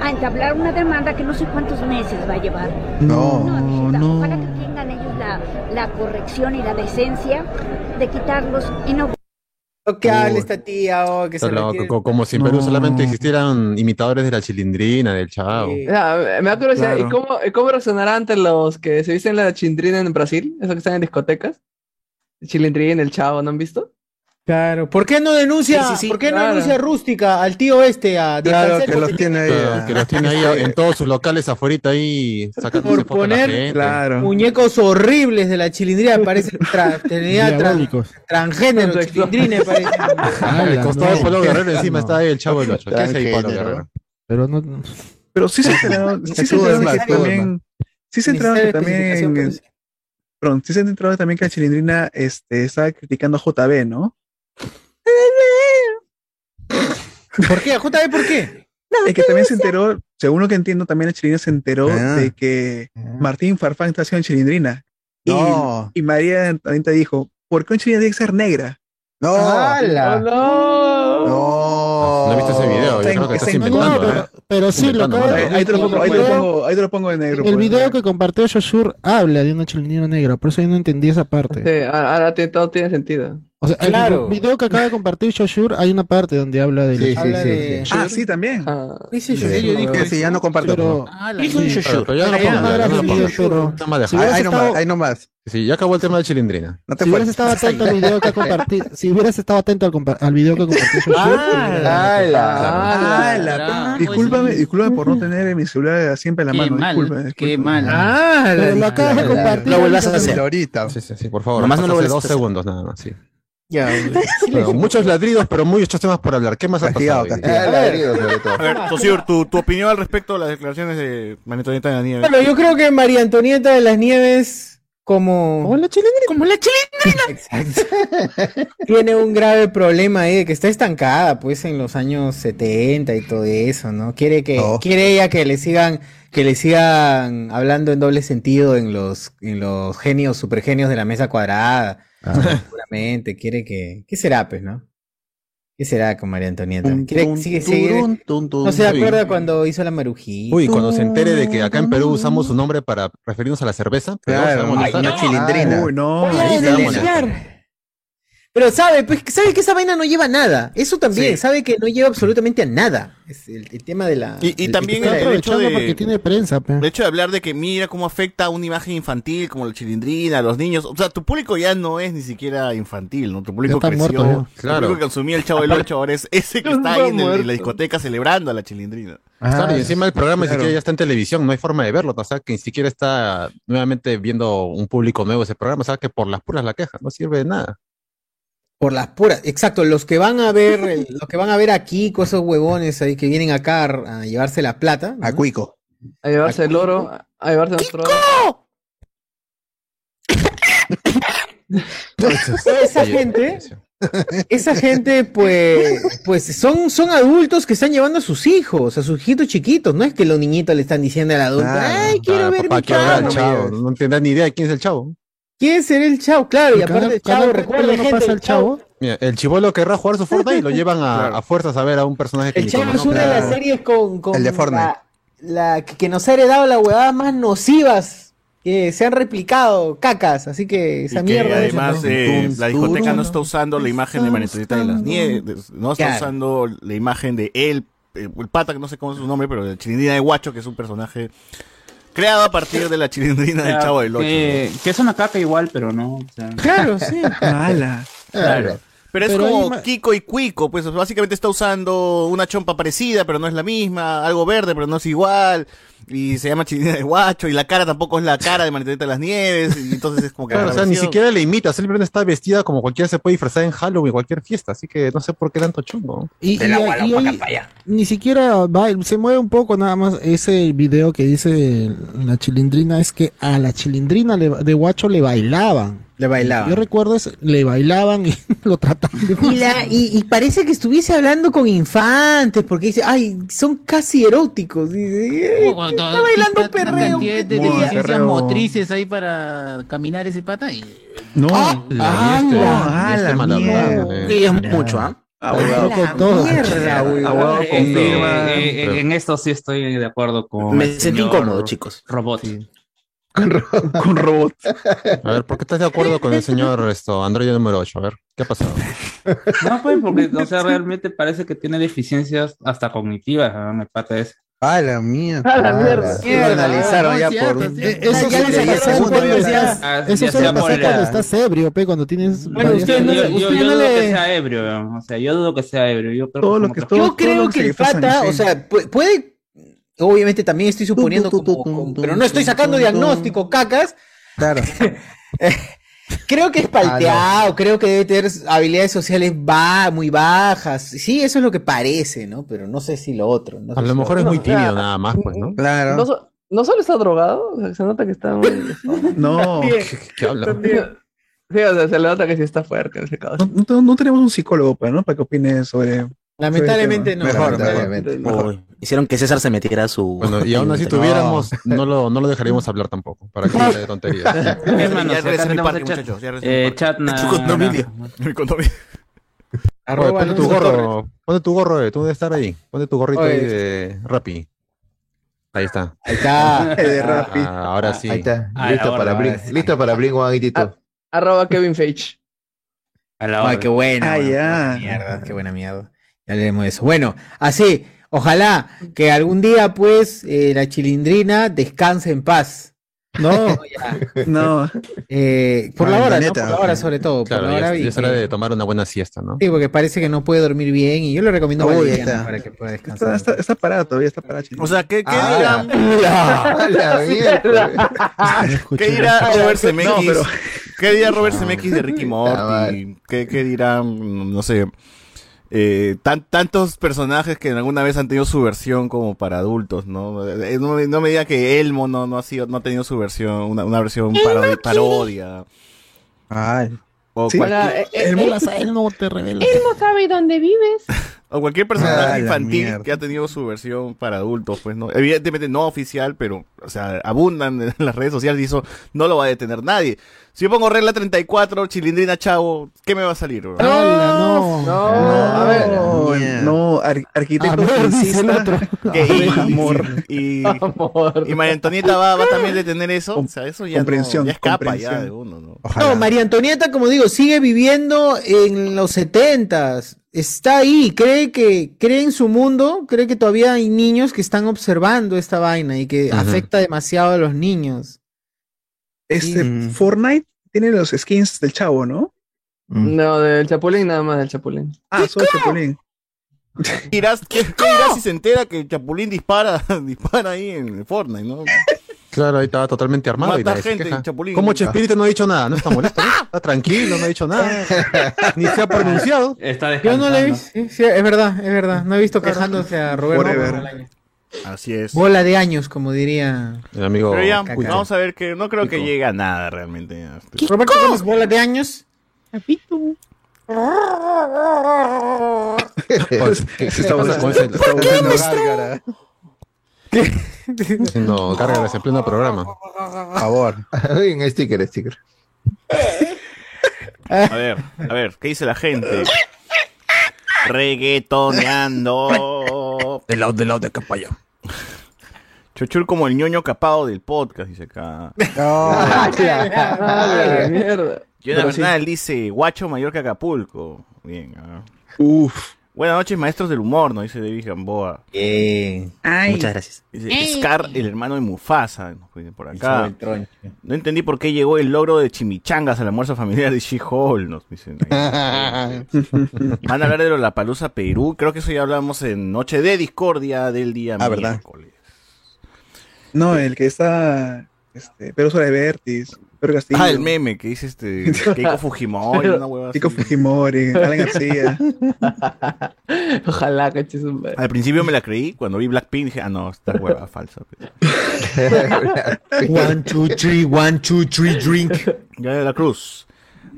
[SPEAKER 10] a entablar una demanda que no sé cuántos meses va a llevar.
[SPEAKER 5] No,
[SPEAKER 6] no.
[SPEAKER 10] Ojalá que tengan ellos la, la corrección y la decencia de quitarlos y no
[SPEAKER 2] que habla esta tía, oh, que se
[SPEAKER 3] loco,
[SPEAKER 2] requiere-
[SPEAKER 3] co- como si en
[SPEAKER 11] No.
[SPEAKER 3] Perú solamente existieran imitadores de la chilindrina, del chavo.
[SPEAKER 2] Sí.
[SPEAKER 7] Me da curiosidad,
[SPEAKER 11] Claro.
[SPEAKER 7] ¿y cómo, cómo reaccionará ante los que se visten la chilindrina en Brasil? Esos que están en discotecas. Chilindrina, el chavo, ¿no han visto?
[SPEAKER 2] Claro. ¿Por qué no denuncia,
[SPEAKER 7] Sí, sí, sí,
[SPEAKER 2] ¿por qué no
[SPEAKER 7] claro.
[SPEAKER 2] denuncia rústica al tío este, a
[SPEAKER 5] Claro, que los tiene ahí.
[SPEAKER 3] Claro, que los tiene ahí en todos sus locales afuera ahí sacando
[SPEAKER 2] Por poner-
[SPEAKER 3] gente.
[SPEAKER 11] Claro.
[SPEAKER 2] Muñecos horribles de la chilindrina, parece tra, transgénero,
[SPEAKER 7] Contexto.
[SPEAKER 2] chilindrina, parece.
[SPEAKER 3] Ah, costado de
[SPEAKER 6] no.
[SPEAKER 3] Pablo Guerrero encima
[SPEAKER 6] No.
[SPEAKER 3] está ahí el chavo del 8. ¿Qué hace ahí Pablo. Guerrero?
[SPEAKER 6] Pero no, no-
[SPEAKER 11] Pero sí se enteraron, sí se enteraron que también, sí se enteraron que también,
[SPEAKER 2] pero sí.
[SPEAKER 11] perdón, sí se enteraron también que la Chilindrina este, estaba criticando a JB, ¿no?
[SPEAKER 2] ¿Por qué? JB, ¿por qué?
[SPEAKER 11] Es que también se enteró, según lo que entiendo, también la Chilindrina se enteró
[SPEAKER 5] Ah.
[SPEAKER 11] de que Martín Farfán está haciendo Chilindrina. Y,
[SPEAKER 5] No.
[SPEAKER 11] y María también te dijo, ¿por qué una Chilindrina tiene que ser negra?
[SPEAKER 5] No,
[SPEAKER 2] ¡Hala!
[SPEAKER 7] no!
[SPEAKER 5] no.
[SPEAKER 3] No he visto ese video, yo creo que estás
[SPEAKER 11] está en
[SPEAKER 6] no,
[SPEAKER 3] inventando.
[SPEAKER 6] no,
[SPEAKER 3] ¿eh?
[SPEAKER 6] pero, pero sí, lo
[SPEAKER 3] Inventando,
[SPEAKER 11] Ahí,
[SPEAKER 6] de-
[SPEAKER 11] ahí te lo pongo, ahí te lo pongo, ahí te lo pongo en negro.
[SPEAKER 6] El
[SPEAKER 11] pues.
[SPEAKER 6] video que compartió Shoshur habla de una chilindrina negra, por eso yo no entendí esa parte.
[SPEAKER 7] Sí, ahora todo tiene sentido.
[SPEAKER 6] O sea, el
[SPEAKER 2] Claro.
[SPEAKER 6] video que acaba de compartir Shoshur hay una parte donde habla de
[SPEAKER 5] Sí, sí,
[SPEAKER 2] Habla
[SPEAKER 5] sí,
[SPEAKER 2] de-.
[SPEAKER 11] Ah, sí, también.
[SPEAKER 7] Ah.
[SPEAKER 5] Sí,
[SPEAKER 2] Yo
[SPEAKER 5] que sí, ya no comparto.
[SPEAKER 6] Pero,
[SPEAKER 2] Ah, la
[SPEAKER 3] ya no dejar.
[SPEAKER 5] Ahí, nomás.
[SPEAKER 3] Sí, ya acabó el tema de chilindrina.
[SPEAKER 5] No te
[SPEAKER 6] si hubieras estado atento al video que ha compartido, si hubieras estado atento al, video que compartió Shoshur,
[SPEAKER 2] Ah,
[SPEAKER 7] ah,
[SPEAKER 11] Ah, discúlpame, discúlpame por no tener mi celular siempre en la
[SPEAKER 4] Qué
[SPEAKER 11] mano.
[SPEAKER 4] mal,
[SPEAKER 11] discúlpame,
[SPEAKER 4] qué mal.
[SPEAKER 2] Ah,
[SPEAKER 6] lo acabas de compartir.
[SPEAKER 4] Lo vuelvas a hacer.
[SPEAKER 5] ahorita.
[SPEAKER 3] Sí, sí, sí, por favor.
[SPEAKER 4] Nomás no lo vuelvas a
[SPEAKER 3] dos
[SPEAKER 4] hacer.
[SPEAKER 3] segundos nada más, sí.
[SPEAKER 2] Ya,
[SPEAKER 3] Bueno, muchos ladridos, pero muchos temas por hablar. ¿Qué más ha pasado?
[SPEAKER 5] castigado.
[SPEAKER 2] A ver.
[SPEAKER 5] ladrido, sobre todo.
[SPEAKER 1] A ver, Tosur, tu, tu opinión al respecto de las declaraciones de Manito de la Nieve.
[SPEAKER 2] Bueno, yo creo que María Antonieta de las Nieves como...
[SPEAKER 6] Como la chilindrina.
[SPEAKER 2] Como la chilindrina. Exacto. Tiene un grave problema ahí de que está estancada, pues, en los años 70 y todo eso, ¿no? Quiere que,
[SPEAKER 5] Oh.
[SPEAKER 2] quiere ella que le sigan, que le sigan hablando en doble sentido en los, en los genios, supergenios de la mesa cuadrada. Seguramente, quiere que, ¿qué será, pues, no? ¿Qué será con María Antonieta? Quiere- sigue- sigue- no se acuerda cuando hizo la marujita.
[SPEAKER 3] Uy, cuando se entere de que acá en Perú usamos su nombre para referirnos a la cerveza, pero
[SPEAKER 5] Claro,
[SPEAKER 3] se va a molestar.
[SPEAKER 5] una chilindrina.
[SPEAKER 11] Uy, no.
[SPEAKER 3] Ahí se va a molestar.
[SPEAKER 2] Pero sabe, pues, sabe que esa vaina no lleva a nada. Eso también,
[SPEAKER 1] Sí.
[SPEAKER 2] sabe que no lleva absolutamente a nada. Es el, el tema de la.
[SPEAKER 1] Y, y
[SPEAKER 2] el-
[SPEAKER 1] también
[SPEAKER 2] el-
[SPEAKER 1] el, hecho
[SPEAKER 6] aprovechando porque
[SPEAKER 1] de,
[SPEAKER 6] tiene prensa, pe.
[SPEAKER 1] el hecho de hablar de que mira cómo afecta a una imagen infantil como la chilindrina, a los niños. O sea, tu público ya no es ni siquiera infantil, ¿no? Tu público creció.
[SPEAKER 6] muerto.
[SPEAKER 1] Tu
[SPEAKER 3] Claro.
[SPEAKER 1] público que consumía el Chavo del Ocho ahora es ese que está ahí en, el- en la discoteca celebrando a la chilindrina.
[SPEAKER 3] Claro, y encima el programa ni
[SPEAKER 5] claro.
[SPEAKER 3] siquiera ya está en televisión, no hay forma de verlo, o sea, que ni siquiera está nuevamente viendo un público nuevo ese programa, o sea, que por las puras la queja, no sirve de nada.
[SPEAKER 2] Por las puras, exacto, los que van a ver, el- los que van a ver aquí, con esos huevones ahí que vienen acá a, a llevarse la plata. ¿no?
[SPEAKER 5] A Cuico.
[SPEAKER 7] A llevarse el oro, a llevarse nuestro oro.
[SPEAKER 2] Esa gente, esa gente, pues, pues son, son adultos que están llevando a sus hijos, a sus hijitos chiquitos. No es que los niñitos le están diciendo al adulto,
[SPEAKER 5] Claro.
[SPEAKER 2] ay, quiero
[SPEAKER 3] Claro,
[SPEAKER 2] ver
[SPEAKER 3] papá,
[SPEAKER 2] mi chavo.
[SPEAKER 3] chavo, no tendrás ni idea de quién es el chavo.
[SPEAKER 2] ¿Quién será el chavo? Claro, y aparte el chavo, recuerda
[SPEAKER 6] no pasa
[SPEAKER 2] el
[SPEAKER 6] el chavo.
[SPEAKER 3] Mira, el chivolo querrá jugar su Fortnite y lo llevan a, a fuerzas a ver a un personaje que
[SPEAKER 2] El chavo es una de las series con, con
[SPEAKER 5] El de Fortnite.
[SPEAKER 2] la, la que que nos ha heredado la huevada más nocivas que se han replicado cacas, así que esa
[SPEAKER 1] y que
[SPEAKER 2] mierda es-
[SPEAKER 1] además eh, la discoteca no está usando la imagen de Manetita de las Nieves, no está
[SPEAKER 2] Claro.
[SPEAKER 1] usando la imagen de él, eh, el pata, que no sé cómo es su nombre, pero de la chilindrina de Guacho, que es un personaje creado a partir de la chilindrina del Chavo del Ocho.
[SPEAKER 8] Que, que es una caca igual, pero no. o sea,
[SPEAKER 2] Claro, sí.
[SPEAKER 11] Mala.
[SPEAKER 8] claro.
[SPEAKER 1] Pero es
[SPEAKER 6] Pero
[SPEAKER 1] como
[SPEAKER 6] hay ma-
[SPEAKER 1] Kiko y Cuico, pues básicamente está usando una chompa parecida, pero no es la misma, algo verde, pero no es igual, y se llama Chilindrina de Guacho, y la cara tampoco es la cara de Manetita de las Nieves, y entonces es como que...
[SPEAKER 3] Claro,
[SPEAKER 1] la
[SPEAKER 3] o sea, ni siquiera le imita, simplemente está vestida como cualquiera se puede disfrazar en Halloween, cualquier fiesta, así que no sé por qué tanto chungo.
[SPEAKER 6] Y, y- y hoy ni siquiera va, se mueve un poco nada más ese video que dice la chilindrina es que a la chilindrina le- de guacho le bailaban.
[SPEAKER 2] Le bailaban.
[SPEAKER 6] Yo recuerdo eso, le bailaban y lo trataban de
[SPEAKER 2] Y, la- y- y parece que estuviese hablando con infantes, porque dice, ay, son casi eróticos. Dice, "Eh, está bailando perreo.
[SPEAKER 8] de
[SPEAKER 11] Muy
[SPEAKER 8] deficiencias
[SPEAKER 11] perreo.
[SPEAKER 8] motrices ahí para caminar ese pata. Y...
[SPEAKER 11] No.
[SPEAKER 2] Ah,
[SPEAKER 3] La este,
[SPEAKER 11] ah,
[SPEAKER 3] este
[SPEAKER 11] la mierda.
[SPEAKER 4] Sí, es mucho, ¿ah?
[SPEAKER 11] Abogado.
[SPEAKER 6] con todo.
[SPEAKER 11] Abogado
[SPEAKER 8] Eh, eh, eh, en esto sí estoy de acuerdo con.
[SPEAKER 4] Me sentí incómodo, chicos.
[SPEAKER 8] Robot.
[SPEAKER 11] Con robot.
[SPEAKER 3] A ver, ¿por qué estás de acuerdo con el señor esto, Android número 8? A ver, ¿qué ha pasado?
[SPEAKER 8] No, pues, porque, o sea, realmente parece que tiene deficiencias hasta cognitivas, ¿no? Me pata ese.
[SPEAKER 5] A la mierda.
[SPEAKER 7] A la mierda.
[SPEAKER 5] Lo analizaron
[SPEAKER 8] No,
[SPEAKER 5] ya
[SPEAKER 8] cierto,
[SPEAKER 5] por un...
[SPEAKER 6] Eh, Eso
[SPEAKER 2] Ya segundo
[SPEAKER 6] cuando
[SPEAKER 2] ya.
[SPEAKER 6] eso cuando estás ebrio, pe, cuando tienes
[SPEAKER 2] Bueno, usted no
[SPEAKER 8] yo,
[SPEAKER 2] le-
[SPEAKER 8] yo- yo
[SPEAKER 2] no
[SPEAKER 8] dudo
[SPEAKER 2] le-
[SPEAKER 8] que sea ebrio, o sea, yo dudo que sea ebrio. Yo creo
[SPEAKER 11] Todo
[SPEAKER 8] que
[SPEAKER 11] lo
[SPEAKER 8] como
[SPEAKER 11] que-
[SPEAKER 8] que-
[SPEAKER 11] todo-
[SPEAKER 2] Yo creo
[SPEAKER 11] lo
[SPEAKER 2] que
[SPEAKER 11] que
[SPEAKER 2] el pata, o sea, pu- puede, obviamente también estoy suponiendo, como- como- pero no estoy sacando diagnóstico, cacas.
[SPEAKER 5] Claro.
[SPEAKER 2] Creo que es palteado, creo que debe tener habilidades sociales ba muy bajas. Sí, eso es lo que parece, ¿no? Pero no sé si lo otro. no
[SPEAKER 3] A lo mejor es muy tímido nada más, pues, ¿no?
[SPEAKER 5] Claro.
[SPEAKER 7] No, so- no solo está drogado, o sea, se nota que está muy...
[SPEAKER 11] No.
[SPEAKER 3] ¿Qué, qué habla?
[SPEAKER 7] Sí, o sea, se le nota que sí está fuerte en ese caso.
[SPEAKER 11] No, no- no tenemos un psicólogo, pues, ¿no? Para que opine sobre.
[SPEAKER 2] Lamentablemente no.
[SPEAKER 5] Mejor,
[SPEAKER 2] lamentablemente.
[SPEAKER 5] mejor.
[SPEAKER 4] Hicieron que César se metiera su.
[SPEAKER 3] Bueno, y aún así
[SPEAKER 4] No.
[SPEAKER 3] tuviéramos, no lo, no lo dejaríamos hablar tampoco, para que no de tonterías.
[SPEAKER 1] Ya regresé a mi muchachos, ya a
[SPEAKER 8] Eh, chat
[SPEAKER 4] Su condominio.
[SPEAKER 1] Mi condominio.
[SPEAKER 2] Arroba
[SPEAKER 3] ponte tu gorro, ponte tu gorro, eh, tú debes estar ahí. Ponte tu gorrito
[SPEAKER 2] Oye.
[SPEAKER 3] ahí de Rappi. Ahí está.
[SPEAKER 2] Ahí está.
[SPEAKER 11] De Rappi.
[SPEAKER 3] Ah, ahora sí.
[SPEAKER 13] Ahí está.
[SPEAKER 8] Ah,
[SPEAKER 13] listo,
[SPEAKER 8] ahora
[SPEAKER 13] para Blink, listo para Blink 182.
[SPEAKER 7] Arroba Kevin Feige.
[SPEAKER 8] A la
[SPEAKER 2] Ay, qué buena.
[SPEAKER 11] Ah,
[SPEAKER 2] bueno,
[SPEAKER 11] ya.
[SPEAKER 2] Qué buena mierda, qué buena mierda. Ya leemos eso. Bueno, así, ojalá que algún día, pues, eh, la chilindrina descanse en paz.
[SPEAKER 11] No,
[SPEAKER 2] Ya.
[SPEAKER 11] no.
[SPEAKER 2] Eh, por la hora, Por la hora, sobre todo.
[SPEAKER 3] Claro,
[SPEAKER 2] por la
[SPEAKER 3] ya,
[SPEAKER 2] hora
[SPEAKER 3] ya
[SPEAKER 2] y
[SPEAKER 3] es hora de tomar una buena siesta, ¿no?
[SPEAKER 2] Sí, porque parece que no puede dormir bien y yo le recomiendo
[SPEAKER 5] está.
[SPEAKER 2] para que pueda
[SPEAKER 11] Está,
[SPEAKER 2] descansar.
[SPEAKER 11] está, está parado todavía, está parado.
[SPEAKER 1] O sea, ¿qué, qué
[SPEAKER 13] Ah, mierda.
[SPEAKER 1] ¿Qué dirá Robert
[SPEAKER 11] No,
[SPEAKER 1] Zemeckis?
[SPEAKER 11] pero-
[SPEAKER 1] ¿Qué dirá Robert Zemeckis de Ricky
[SPEAKER 13] Ah,
[SPEAKER 1] Morty? ¿Qué, qué dirán, no sé, eh, tan- tantos personajes que alguna vez han tenido su versión como para adultos, ¿no? Eh, No, me- no me diga que Elmo no, no ha sido, no ha tenido su versión, una, una versión parodi- parodia. O,
[SPEAKER 11] Sí.
[SPEAKER 1] cualquier,
[SPEAKER 11] eh, eh,
[SPEAKER 6] Elmo,
[SPEAKER 11] eh,
[SPEAKER 6] Elmo te revela.
[SPEAKER 14] Elmo sabe dónde vives.
[SPEAKER 1] o cualquier personaje
[SPEAKER 11] Ah,
[SPEAKER 1] infantil
[SPEAKER 11] mierda.
[SPEAKER 1] que ha tenido su versión para adultos, pues, ¿no? Evidentemente no oficial, pero, o sea, abundan en las redes sociales y eso no lo va a detener nadie. Si yo pongo regla 34, chilindrina chavo, ¿qué me va a salir? bro?
[SPEAKER 6] no,
[SPEAKER 7] No, a ver.
[SPEAKER 11] No, no, ar- arquitecto
[SPEAKER 6] Amor, dice el
[SPEAKER 11] publicista.
[SPEAKER 6] otro.
[SPEAKER 1] Que- y,
[SPEAKER 11] Amor.
[SPEAKER 1] y,
[SPEAKER 7] Amor.
[SPEAKER 1] y María Antonieta va, va también a detener eso. O sea, eso ya, no,
[SPEAKER 11] Comprensión,
[SPEAKER 1] ya escapa ya
[SPEAKER 11] comprensión.
[SPEAKER 1] de uno, ¿no?
[SPEAKER 2] No, María Antonieta, como digo, sigue viviendo en los setentas. Está ahí, cree que, cree en su mundo, cree que todavía hay niños que están observando esta vaina y que afecta demasiado a los niños.
[SPEAKER 11] Este,
[SPEAKER 5] Mm.
[SPEAKER 11] Fortnite tiene los skins del chavo, ¿no?
[SPEAKER 7] No, del Chapulín, nada más del Chapulín.
[SPEAKER 11] Ah, soy Chapulín.
[SPEAKER 1] Dirás, ¿qué, dirás si se entera que el Chapulín dispara, dispara ahí en Fortnite, ¿no?
[SPEAKER 3] Claro, ahí estaba totalmente armado. y
[SPEAKER 1] Mata
[SPEAKER 3] nadie se
[SPEAKER 1] gente,
[SPEAKER 3] queja.
[SPEAKER 1] Chapulín.
[SPEAKER 3] ¿Cómo Chespirito no ha dicho nada? No está molesto, ¿no? Está tranquilo, no ha dicho nada. Ni se ha pronunciado.
[SPEAKER 8] Está
[SPEAKER 2] Yo no le he visto, sí, sí, es verdad, es verdad. No he visto quejándose a Roberto.
[SPEAKER 1] Así es.
[SPEAKER 2] Bola de años, como diría.
[SPEAKER 3] El amigo.
[SPEAKER 1] Pero ya,
[SPEAKER 2] Caca.
[SPEAKER 1] vamos a ver que no creo que llegue a nada realmente.
[SPEAKER 2] Roberto Gómez, bola de años.
[SPEAKER 3] Pues, ¿qué-
[SPEAKER 11] Se
[SPEAKER 3] qué
[SPEAKER 11] volviendo gárgara.
[SPEAKER 3] Haciendo gárgaras en pleno programa.
[SPEAKER 5] Por favor.
[SPEAKER 13] en sticker, sticker.
[SPEAKER 1] A ver, a ver, ¿qué dice la gente? Reggaetoneando.
[SPEAKER 3] De lado, de lado, de acá para allá.
[SPEAKER 1] Como el ñoño capado del podcast, dice acá.
[SPEAKER 7] Ah, la mierda. Sí.
[SPEAKER 1] Bernal dice, guacho mayor que Acapulco. Bien, ah.
[SPEAKER 11] Uf.
[SPEAKER 1] Buenas noches, maestros del humor, nos dice David Gamboa.
[SPEAKER 11] Ay.
[SPEAKER 4] Muchas gracias.
[SPEAKER 1] Dice, Scar, el hermano de Mufasa, nos por acá. No entendí por qué llegó el logro de chimichangas al almuerzo familiar de She-Hulk, nos dicen. Van a hablar de la Palusa Perú, creo que eso ya hablamos en Noche de Discordia del día
[SPEAKER 5] Ah, ¿verdad?
[SPEAKER 1] miércoles.
[SPEAKER 11] No, el que está. Este, Pedro de Vertis, Pedro Castillo.
[SPEAKER 1] Ah, el meme que dice este Keiko Fujimori, una hueva así.
[SPEAKER 11] Kiko Fujimori, Alan García.
[SPEAKER 7] Ojalá, caches un
[SPEAKER 1] Al principio me la creí, cuando vi Blackpink dije, ah, no, esta hueva falsa.
[SPEAKER 2] One, two, three, one, two, three, drink.
[SPEAKER 1] Ya de la Cruz.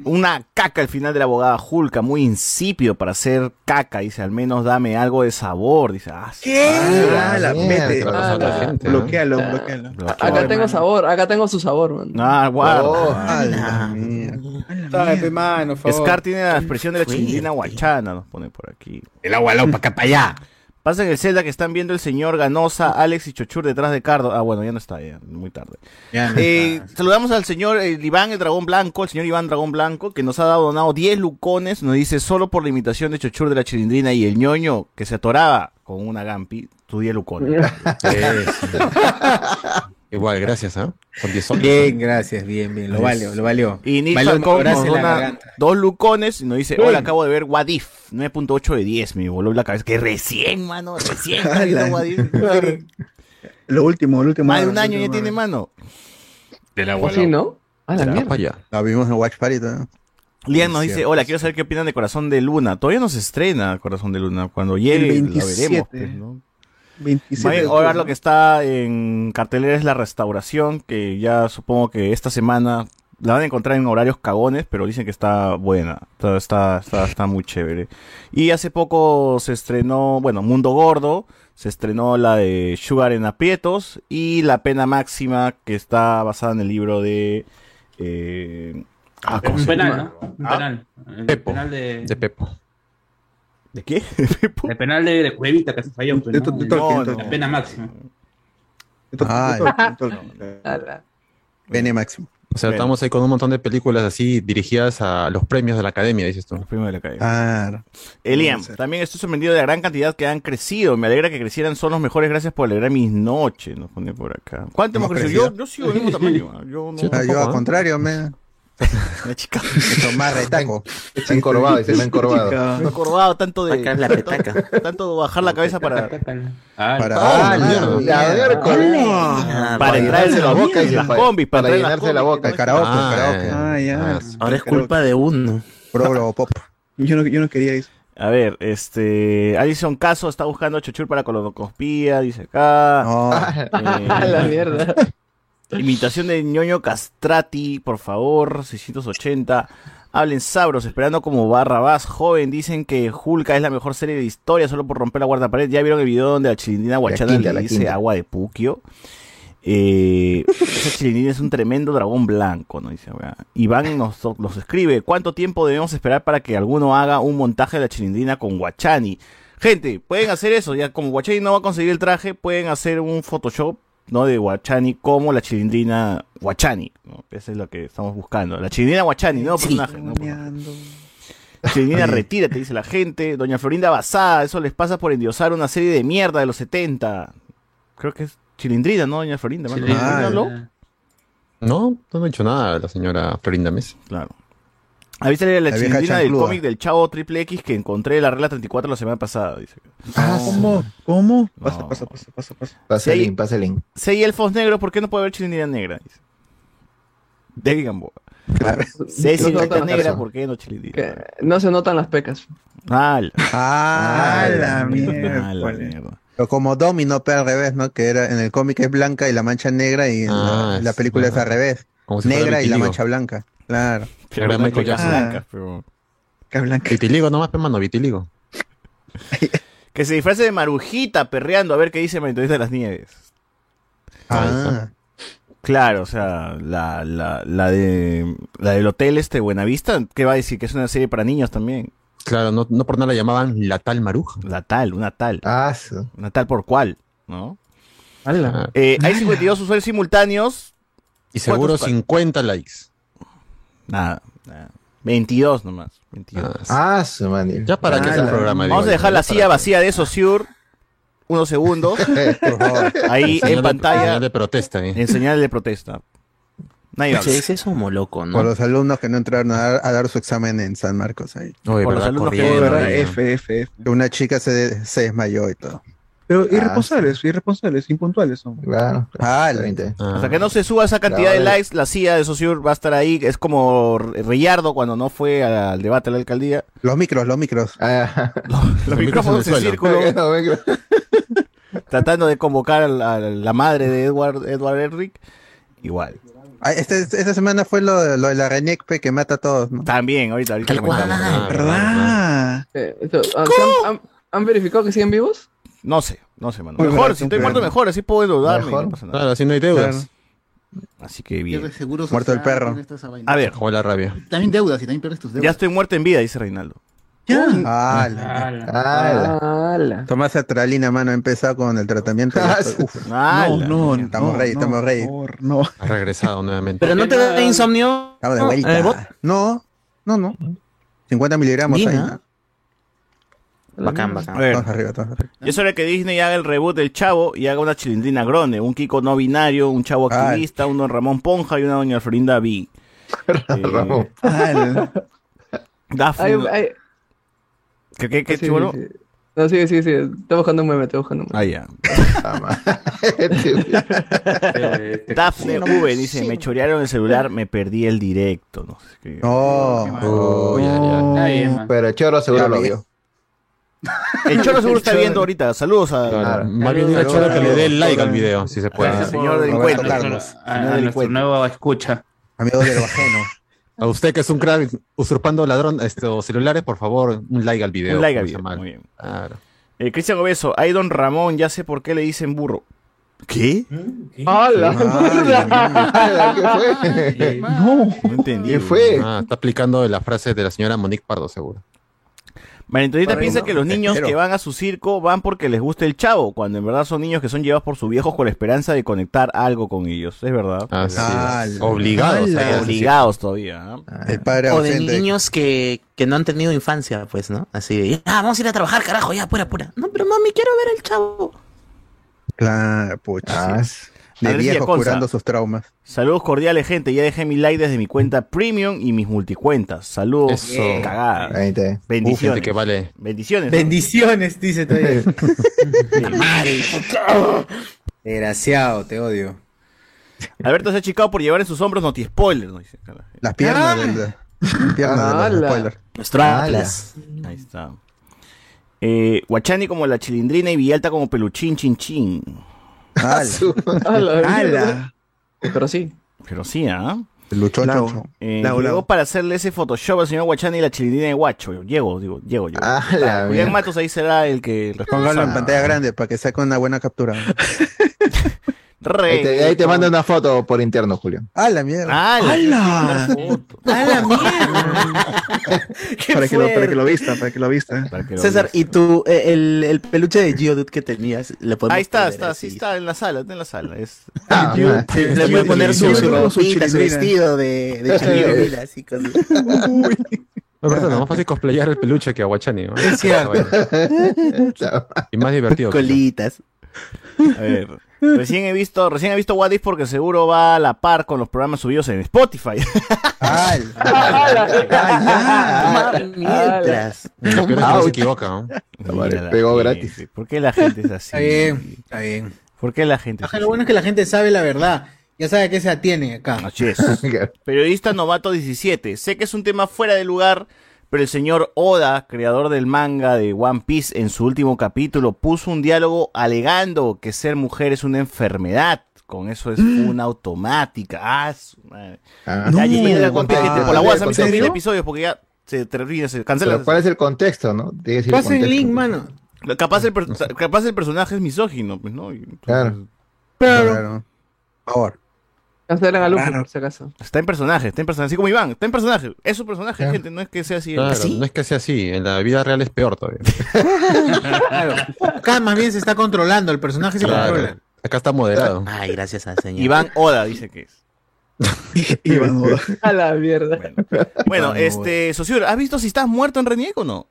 [SPEAKER 1] Una caca al final de la abogada Julka, muy insípido para hacer caca, dice, al menos dame algo de sabor, dice, ah, sí.
[SPEAKER 11] Ah, la. Bloquealo, bloquealo.
[SPEAKER 7] Acá tengo sabor, acá tengo su sabor, man.
[SPEAKER 1] Ah, guarda.
[SPEAKER 13] Oh,
[SPEAKER 5] A la mierda.
[SPEAKER 2] Sabe, mano, por favor.
[SPEAKER 1] Scar tiene la expresión de la chilindrina guachana, nos pone por aquí.
[SPEAKER 2] El agua para acá para allá.
[SPEAKER 1] Pasa en el Zelda que están viendo el señor Ganosa, Alex y Chochur detrás de Cardo. Ah, bueno, ya no está, ya, muy tarde.
[SPEAKER 2] Ya no
[SPEAKER 1] Eh, saludamos al señor eh, Iván, el dragón blanco, el señor Iván Dragón Blanco, que nos ha dado donado 10 lucones. Nos dice, solo por la imitación de Chochur de la chilindrina y el ñoño que se atoraba con una gampi, tu 10 lucones.
[SPEAKER 3] Igual, gracias, ¿ah? Con 10 soles.
[SPEAKER 2] Bien, gracias, bien, bien. Lo valió, lo valió.
[SPEAKER 1] Y
[SPEAKER 2] mejoras
[SPEAKER 1] nos
[SPEAKER 2] la
[SPEAKER 1] dona dos lucones y nos dice,
[SPEAKER 2] Bien.
[SPEAKER 1] hola, acabo de ver What If, 9.8 de 10, me voló la cabeza. Que recién, mano, recién. está viendo What If.
[SPEAKER 11] Lo último, lo último.
[SPEAKER 1] Más de un año ya tiene, mano.
[SPEAKER 2] Del
[SPEAKER 7] ¿O sí, no? Ah, la
[SPEAKER 3] De
[SPEAKER 7] mierda.
[SPEAKER 5] La vimos en Watch Party. ¿no?
[SPEAKER 1] Lian nos dice, hola, quiero saber qué opinan de Corazón de Luna. Todavía no se estrena Corazón de Luna. Cuando llegue lo veremos.
[SPEAKER 11] 27.
[SPEAKER 1] pues, ¿no?
[SPEAKER 11] 27
[SPEAKER 1] Más bien,
[SPEAKER 11] de
[SPEAKER 1] Ahora
[SPEAKER 11] octubre.
[SPEAKER 1] lo que está en cartelera es la restauración, que ya supongo que esta semana la van a encontrar en horarios cagones, pero dicen que está buena, está, está, está, está muy chévere. Y hace poco se estrenó, bueno, Mundo Gordo, se estrenó la de Sugar en Aprietos y La Pena Máxima, que está basada en el libro de... eh, ah, ¿cómo
[SPEAKER 8] Un
[SPEAKER 1] se
[SPEAKER 8] penal,
[SPEAKER 1] llama?
[SPEAKER 8] ¿no? Un
[SPEAKER 1] Ah,
[SPEAKER 8] penal. El
[SPEAKER 3] Pepo.
[SPEAKER 8] penal de,
[SPEAKER 3] De Pepo.
[SPEAKER 1] ¿De qué?
[SPEAKER 8] el penal de, de Cuevita que se falló. pues,
[SPEAKER 11] De de
[SPEAKER 8] El-
[SPEAKER 11] Tolkien,
[SPEAKER 1] no,
[SPEAKER 8] La pena máxima.
[SPEAKER 5] Ah. Pene máximo.
[SPEAKER 3] O sea,
[SPEAKER 1] Bien.
[SPEAKER 3] estamos ahí con un montón de películas así dirigidas a los premios de la academia, dices tú.
[SPEAKER 1] Los primos de la calle.
[SPEAKER 11] Claro.
[SPEAKER 1] Eliam, también estoy sorprendido de la gran cantidad que han crecido. Me alegra que crecieran, son los mejores. Gracias por alegrar mis noches. Nos pone por acá. ¿Cuánto hemos
[SPEAKER 5] ¿Hemos
[SPEAKER 1] crecido? Yo, yo sigo del mismo tamaño. ah. Yo no.
[SPEAKER 3] Sí,
[SPEAKER 5] Ah, yo al
[SPEAKER 3] ¿ah?
[SPEAKER 5] contrario, me.
[SPEAKER 1] Una chica.
[SPEAKER 5] Tomar retaco.
[SPEAKER 13] Está encorvado, dice, está encorvado.
[SPEAKER 1] Acordado tanto de.
[SPEAKER 4] Acá es la petaca.
[SPEAKER 1] Tanto de bajar la cabeza para.
[SPEAKER 8] Ah,
[SPEAKER 5] Para.
[SPEAKER 3] Ah, la
[SPEAKER 5] la
[SPEAKER 3] mierda.
[SPEAKER 5] miércoles.
[SPEAKER 1] Para entrar en
[SPEAKER 13] llenarse
[SPEAKER 1] la
[SPEAKER 13] la boca, dice,
[SPEAKER 1] las
[SPEAKER 13] para-
[SPEAKER 1] combis. Para,
[SPEAKER 13] llenarse la boca.
[SPEAKER 5] El karaoke,
[SPEAKER 3] Ah,
[SPEAKER 5] el karaoke.
[SPEAKER 11] Ah, ya.
[SPEAKER 4] Ahora es culpa de uno.
[SPEAKER 5] Pro, pop.
[SPEAKER 11] Yo no, yo no quería eso.
[SPEAKER 1] A ver, este. Alison Caso está buscando a Chuchur para colonoscopía, dice acá. Eh,
[SPEAKER 7] A la mierda.
[SPEAKER 1] Imitación de ñoño castrati, por favor, 680. Hablen sabros, esperando como Barrabás joven. Dicen que Hulka es la mejor serie de historia solo por romper la cuarta pared. ¿Ya vieron el video donde la chilindrina guachana le dice
[SPEAKER 13] quinta.
[SPEAKER 1] agua de puquio? Eh, esa chilindrina es un tremendo dragón blanco, ¿no? Dice, weá. Iván nos, nos escribe, ¿cuánto tiempo debemos esperar para que alguno haga un montaje de la chilindrina con Guachani? Gente, pueden hacer eso, ya como Guachani no va a conseguir el traje, pueden hacer un Photoshop, ¿no? De Guachani como la chilindrina Guachani, ¿no? Eso es lo que estamos buscando. La chilindrina Guachani, no personaje, ¿no? Chilindrina, retírate, dice la gente. Doña Florinda Basada, eso les pasa por endiosar una serie de mierda de los 70. Creo que es Chilindrina, ¿no, Doña Florinda?
[SPEAKER 3] Chilindrina.
[SPEAKER 1] ¿No?
[SPEAKER 3] No, no me ha dicho nada la señora Florinda Messi.
[SPEAKER 1] Claro. ¿Viste la,
[SPEAKER 3] La vieja
[SPEAKER 1] chilindrina del cómic del Chavo Triple X que encontré en la regla 34 la semana pasada? Dice.
[SPEAKER 11] ¿Cómo? ¿Cómo? Pasa, pasa, pasa, pasa, pasa.
[SPEAKER 13] Pasa el link, pasa el link.
[SPEAKER 1] Si hay elfos negros, ¿por qué no puede haber chilindrina negra? Dice. David Gamboa. Si hay
[SPEAKER 7] No
[SPEAKER 1] negra. ¿por qué no chilindrina?
[SPEAKER 7] Que no se notan las pecas.
[SPEAKER 1] Ah,
[SPEAKER 5] Ah,
[SPEAKER 11] la
[SPEAKER 1] mierda. la mierda.
[SPEAKER 5] Pero como Domino, pero al revés, ¿no? Que era en el cómic es blanca y la mancha negra y en la,
[SPEAKER 3] Ah,
[SPEAKER 5] la
[SPEAKER 3] sí,
[SPEAKER 5] película es
[SPEAKER 3] ajá.
[SPEAKER 5] al revés.
[SPEAKER 3] Como si
[SPEAKER 5] negra y la mancha blanca. Claro.
[SPEAKER 3] Pero Jackson.
[SPEAKER 1] blancas, pero-
[SPEAKER 3] Vitiligo nomás, pe mano, vitiligo.
[SPEAKER 1] Que se disfrace de marujita perreando a ver qué dice Maritorita de las Nieves.
[SPEAKER 5] Ah.
[SPEAKER 1] Claro, o sea, la, la, la de la del hotel este Buenavista, ¿qué va a decir? Que es una serie para niños también.
[SPEAKER 3] Claro, no, no por nada la llamaban la tal maruja.
[SPEAKER 1] La tal, una tal.
[SPEAKER 13] Ah,
[SPEAKER 1] Una tal por cual, ¿no?
[SPEAKER 3] Ah,
[SPEAKER 1] Eh, hay 52 usuarios simultáneos.
[SPEAKER 3] y seguro
[SPEAKER 1] ¿Cuántos?
[SPEAKER 3] 50 likes.
[SPEAKER 1] Nada, nada. 22 nomás. 22.
[SPEAKER 13] Ah, su man.
[SPEAKER 3] Ya para que sea el programa.
[SPEAKER 1] Vamos a dejar la silla vacía de Sosur unos segundos.
[SPEAKER 3] Por favor.
[SPEAKER 1] Ahí en
[SPEAKER 3] de-
[SPEAKER 1] pantalla.
[SPEAKER 3] señal de protesta. eh.
[SPEAKER 1] En señal de protesta. Nadie habla.
[SPEAKER 4] Ese es como loco, ¿no?
[SPEAKER 5] Por los alumnos que no entraron a dar, a dar su examen en San Marcos ahí.
[SPEAKER 3] Oye,
[SPEAKER 1] Por los
[SPEAKER 3] ¿verdad?
[SPEAKER 1] alumnos que-
[SPEAKER 3] ¿no?
[SPEAKER 11] F, F, F.
[SPEAKER 5] Que Una chica se, se desmayó y todo.
[SPEAKER 11] Pero
[SPEAKER 13] Ah,
[SPEAKER 11] irresponsables, irresponsables, impuntuales son.
[SPEAKER 13] Claro.
[SPEAKER 5] Ah, la-
[SPEAKER 13] Veinte.
[SPEAKER 3] Ah.
[SPEAKER 1] Hasta que no se suba esa cantidad de likes, la silla de Sosur va a estar ahí. Es como Reyardo cuando no fue al debate de la alcaldía.
[SPEAKER 5] Los micros, los micros.
[SPEAKER 13] Ah,
[SPEAKER 1] Los micrófonos en
[SPEAKER 3] en el
[SPEAKER 1] círculo. tratando de convocar a la, a la madre de Edward, Edward Elric. Igual.
[SPEAKER 5] Ah, este- esta semana fue lo, de- lo de la Renekpe que mata a todos, ¿no?
[SPEAKER 1] También, ahorita, ahorita.
[SPEAKER 3] Ah,
[SPEAKER 11] ¿Verdad?
[SPEAKER 7] Eh, esto, ah, ¿se han, han- han verificado que siguen vivos?
[SPEAKER 1] No sé, no sé, mano.
[SPEAKER 11] Muy
[SPEAKER 1] Mejor,
[SPEAKER 11] barato,
[SPEAKER 1] si estoy muerto, mejor, así puedo dudarme.
[SPEAKER 13] Mejor.
[SPEAKER 1] No pasa nada.
[SPEAKER 3] Claro, así no hay deudas.
[SPEAKER 1] Así que bien.
[SPEAKER 14] Seguro
[SPEAKER 5] Muerto el perro.
[SPEAKER 1] A ver,
[SPEAKER 3] Joder la rabia.
[SPEAKER 14] También deudas y también pierdes tus deudas.
[SPEAKER 1] ya estoy muerto en vida, dice Reinaldo.
[SPEAKER 11] Ya.
[SPEAKER 5] Ah, la-
[SPEAKER 13] Ah,
[SPEAKER 7] ¡Hala!
[SPEAKER 5] Tomás Atralina, mano, ha empezado con el tratamiento.
[SPEAKER 13] Ah,
[SPEAKER 5] Uf,
[SPEAKER 11] No, no, no.
[SPEAKER 5] Estamos ready,
[SPEAKER 11] no,
[SPEAKER 5] estamos
[SPEAKER 11] favor, No.
[SPEAKER 3] Ha regresado nuevamente.
[SPEAKER 4] Pero no te da insomnio.
[SPEAKER 5] estamos de vuelta.
[SPEAKER 4] eh,
[SPEAKER 5] no, no, no. 50 miligramos ahí.
[SPEAKER 4] Bacán,
[SPEAKER 1] A
[SPEAKER 4] bacán.
[SPEAKER 1] ver,
[SPEAKER 5] Estamos arriba, estamos arriba.
[SPEAKER 1] es hora que Disney haga el reboot del Chavo y haga una chilindrina grone, un Kiko no binario, un Chavo
[SPEAKER 5] Ah.
[SPEAKER 1] activista, un Don Ramón Ponja y una Doña Florinda B. Eh,
[SPEAKER 13] Ramón.
[SPEAKER 11] Ah,
[SPEAKER 1] Daphne.
[SPEAKER 7] Ay, ay,
[SPEAKER 1] ¿Qué, qué, qué,
[SPEAKER 7] sí,
[SPEAKER 1] chibolo?
[SPEAKER 7] sí. No, sí, sí, sí. Estoy buscando un meme, estoy buscando un meme.
[SPEAKER 1] Ah, ya.
[SPEAKER 13] Ah, man.
[SPEAKER 1] Daphne V dice, me chorearon el celular, me perdí el directo. No sé qué.
[SPEAKER 5] No.
[SPEAKER 3] Uy, ya, ya.
[SPEAKER 8] Man.
[SPEAKER 13] Pero Choro seguro
[SPEAKER 5] Ya
[SPEAKER 13] lo
[SPEAKER 5] vi.
[SPEAKER 13] vio.
[SPEAKER 1] El Choro seguro está viendo ahorita. Saludos a...
[SPEAKER 3] Claro.
[SPEAKER 13] Claro.
[SPEAKER 3] Más bien dile a Cholo que le dé el like al video, si se puede.
[SPEAKER 1] Gracias, señor delincuente.
[SPEAKER 8] A, a
[SPEAKER 1] Señor
[SPEAKER 8] nuestro
[SPEAKER 1] delincuente.
[SPEAKER 8] nuevo escucha.
[SPEAKER 5] Amigos del ajeno.
[SPEAKER 3] A usted que es un crack usurpando ladrón estos celulares, por favor, un like al video.
[SPEAKER 1] Un like al video. Muy bien.
[SPEAKER 3] Claro.
[SPEAKER 1] Eh, Cristian Obeso, ay don Ramón, ya sé por qué le dicen burro. ¿Qué?
[SPEAKER 7] ¡Hala!
[SPEAKER 13] Ah, ¿Qué fue?
[SPEAKER 11] No.
[SPEAKER 1] No entendí.
[SPEAKER 13] ¿Qué fue?
[SPEAKER 3] Ah, está aplicando la frase de la señora Monique Pardo, seguro.
[SPEAKER 1] Marentonita
[SPEAKER 5] Para
[SPEAKER 1] piensa que los niños que van a su circo van porque les gusta el chavo, cuando en verdad son niños que son llevados por sus viejos con la esperanza de conectar algo con ellos. Es verdad.
[SPEAKER 3] Así
[SPEAKER 5] Ah,
[SPEAKER 3] es.
[SPEAKER 5] la-
[SPEAKER 3] Obligados.
[SPEAKER 1] Obligados todavía.
[SPEAKER 5] El padre
[SPEAKER 4] O de niños que, que no han tenido infancia, pues, ¿no? Así de, ah, vamos a ir a trabajar, carajo, ya, pura, pura. No, pero mami, quiero ver el chavo.
[SPEAKER 5] Claro, pucha.
[SPEAKER 13] Ah,
[SPEAKER 5] sí. De viejos curando sus traumas.
[SPEAKER 1] Saludos cordiales, gente. Ya dejé mi like desde mi cuenta premium y mis multicuentas. Saludos.
[SPEAKER 3] Eso.
[SPEAKER 1] Cagada.
[SPEAKER 3] Uf,
[SPEAKER 1] Bendiciones.
[SPEAKER 3] que vale.
[SPEAKER 1] Bendiciones. ¿no?
[SPEAKER 2] Bendiciones, dice todavía. Desgraciado, te odio.
[SPEAKER 1] Alberto se ha chicado por llevar en sus hombros noti spoiler. ¿no? Dice,
[SPEAKER 5] Las piernas
[SPEAKER 2] Ah.
[SPEAKER 5] del. Las piernas de los
[SPEAKER 7] Ala.
[SPEAKER 5] spoilers.
[SPEAKER 4] Nuestro
[SPEAKER 13] Ala.
[SPEAKER 4] Atlas.
[SPEAKER 1] Ahí está. Eh, Guachani como la chilindrina y Villalta como peluchín chin chin.
[SPEAKER 7] ¡Hala! Pero sí.
[SPEAKER 1] Pero sí, ¿ah?
[SPEAKER 5] Luchó
[SPEAKER 1] Lau.
[SPEAKER 5] Chocho.
[SPEAKER 1] Eh, llegó para hacerle ese Photoshop al señor Guachani y la chilindrina de Guacho. Llego, digo, llego yo.
[SPEAKER 5] Ah, la
[SPEAKER 1] Julián. Matos ahí será el que
[SPEAKER 5] Póngalo en pantalla grande para que saque una buena captura.
[SPEAKER 13] Ahí te, ahí te manda una foto por interno, Julio.
[SPEAKER 5] ¡Ah, la mierda!
[SPEAKER 1] ¡Ah,
[SPEAKER 11] ¡Hala!
[SPEAKER 2] ¡A la mierda!
[SPEAKER 11] Para que, lo, para que lo vista, para que lo vista.
[SPEAKER 4] César, ¿y tú, eh, el, el peluche de Geodude que tenías? ¿le podemos
[SPEAKER 1] Ahí está, está,
[SPEAKER 4] así?
[SPEAKER 1] sí está en la sala, está en la sala. Es...
[SPEAKER 4] Ah,
[SPEAKER 1] sí,
[SPEAKER 4] le puede poner su, su ropita, su vestido de, de chilindrina, así con
[SPEAKER 3] La verdad, no más fácil cosplayar el peluche que a Guachani. ¿no?
[SPEAKER 4] Es cierto.
[SPEAKER 3] Y más divertido.
[SPEAKER 4] Colitas.
[SPEAKER 1] A ver. Recién he visto, recién he visto What If porque seguro va a la par con los programas subidos en Spotify.
[SPEAKER 4] Mientras.
[SPEAKER 3] Lo peor es que no se equivoca, ¿no?
[SPEAKER 1] Mira la
[SPEAKER 13] pegó
[SPEAKER 1] gente.
[SPEAKER 13] gratis.
[SPEAKER 1] ¿Por qué la gente es así?
[SPEAKER 2] Está bien, está bien.
[SPEAKER 1] ¿Por qué la gente es
[SPEAKER 2] Ajá,
[SPEAKER 1] así?
[SPEAKER 2] Lo bueno es que la gente sabe la verdad. Ya sabe a qué se atiene acá.
[SPEAKER 1] Así es. Periodista novato 17. Sé que es un tema fuera de lugar, pero el señor Oda, creador del manga de One Piece, en su último capítulo puso un diálogo alegando que ser mujer es una enfermedad. Con eso es una automática. Ah, su madre.
[SPEAKER 13] Ah.
[SPEAKER 1] ya
[SPEAKER 13] No.
[SPEAKER 1] por la WhatsApp,
[SPEAKER 13] ¿contexto?
[SPEAKER 1] mil episodios porque ya se termina, se cancela.
[SPEAKER 13] Pero ¿Cuál es el contexto, no? Tiene que decir
[SPEAKER 2] Pasa el
[SPEAKER 13] contexto.
[SPEAKER 2] link, mano.
[SPEAKER 1] Capaz el, capaz el personaje es misógino, pues, ¿no?
[SPEAKER 13] Claro.
[SPEAKER 2] Claro.
[SPEAKER 5] Por favor.
[SPEAKER 7] Cancelan a Luffy,
[SPEAKER 1] Claro.
[SPEAKER 7] por si acaso.
[SPEAKER 1] Está en personaje, está en personaje, así como Iván, está en personaje. Es su personaje,
[SPEAKER 3] Claro.
[SPEAKER 1] gente, no es que sea así.
[SPEAKER 3] Claro,
[SPEAKER 1] ¿Así?
[SPEAKER 3] no es que sea así, en la vida real es peor todavía.
[SPEAKER 2] Claro. Acá más bien se está controlando, el personaje se
[SPEAKER 3] Claro.
[SPEAKER 2] controla.
[SPEAKER 3] Acá está moderado.
[SPEAKER 4] Ay, gracias al señor.
[SPEAKER 1] Iván Oda dice que es.
[SPEAKER 7] A la mierda.
[SPEAKER 1] Bueno, este, Sociur, ¿has visto si estás muerto en Reniec o no?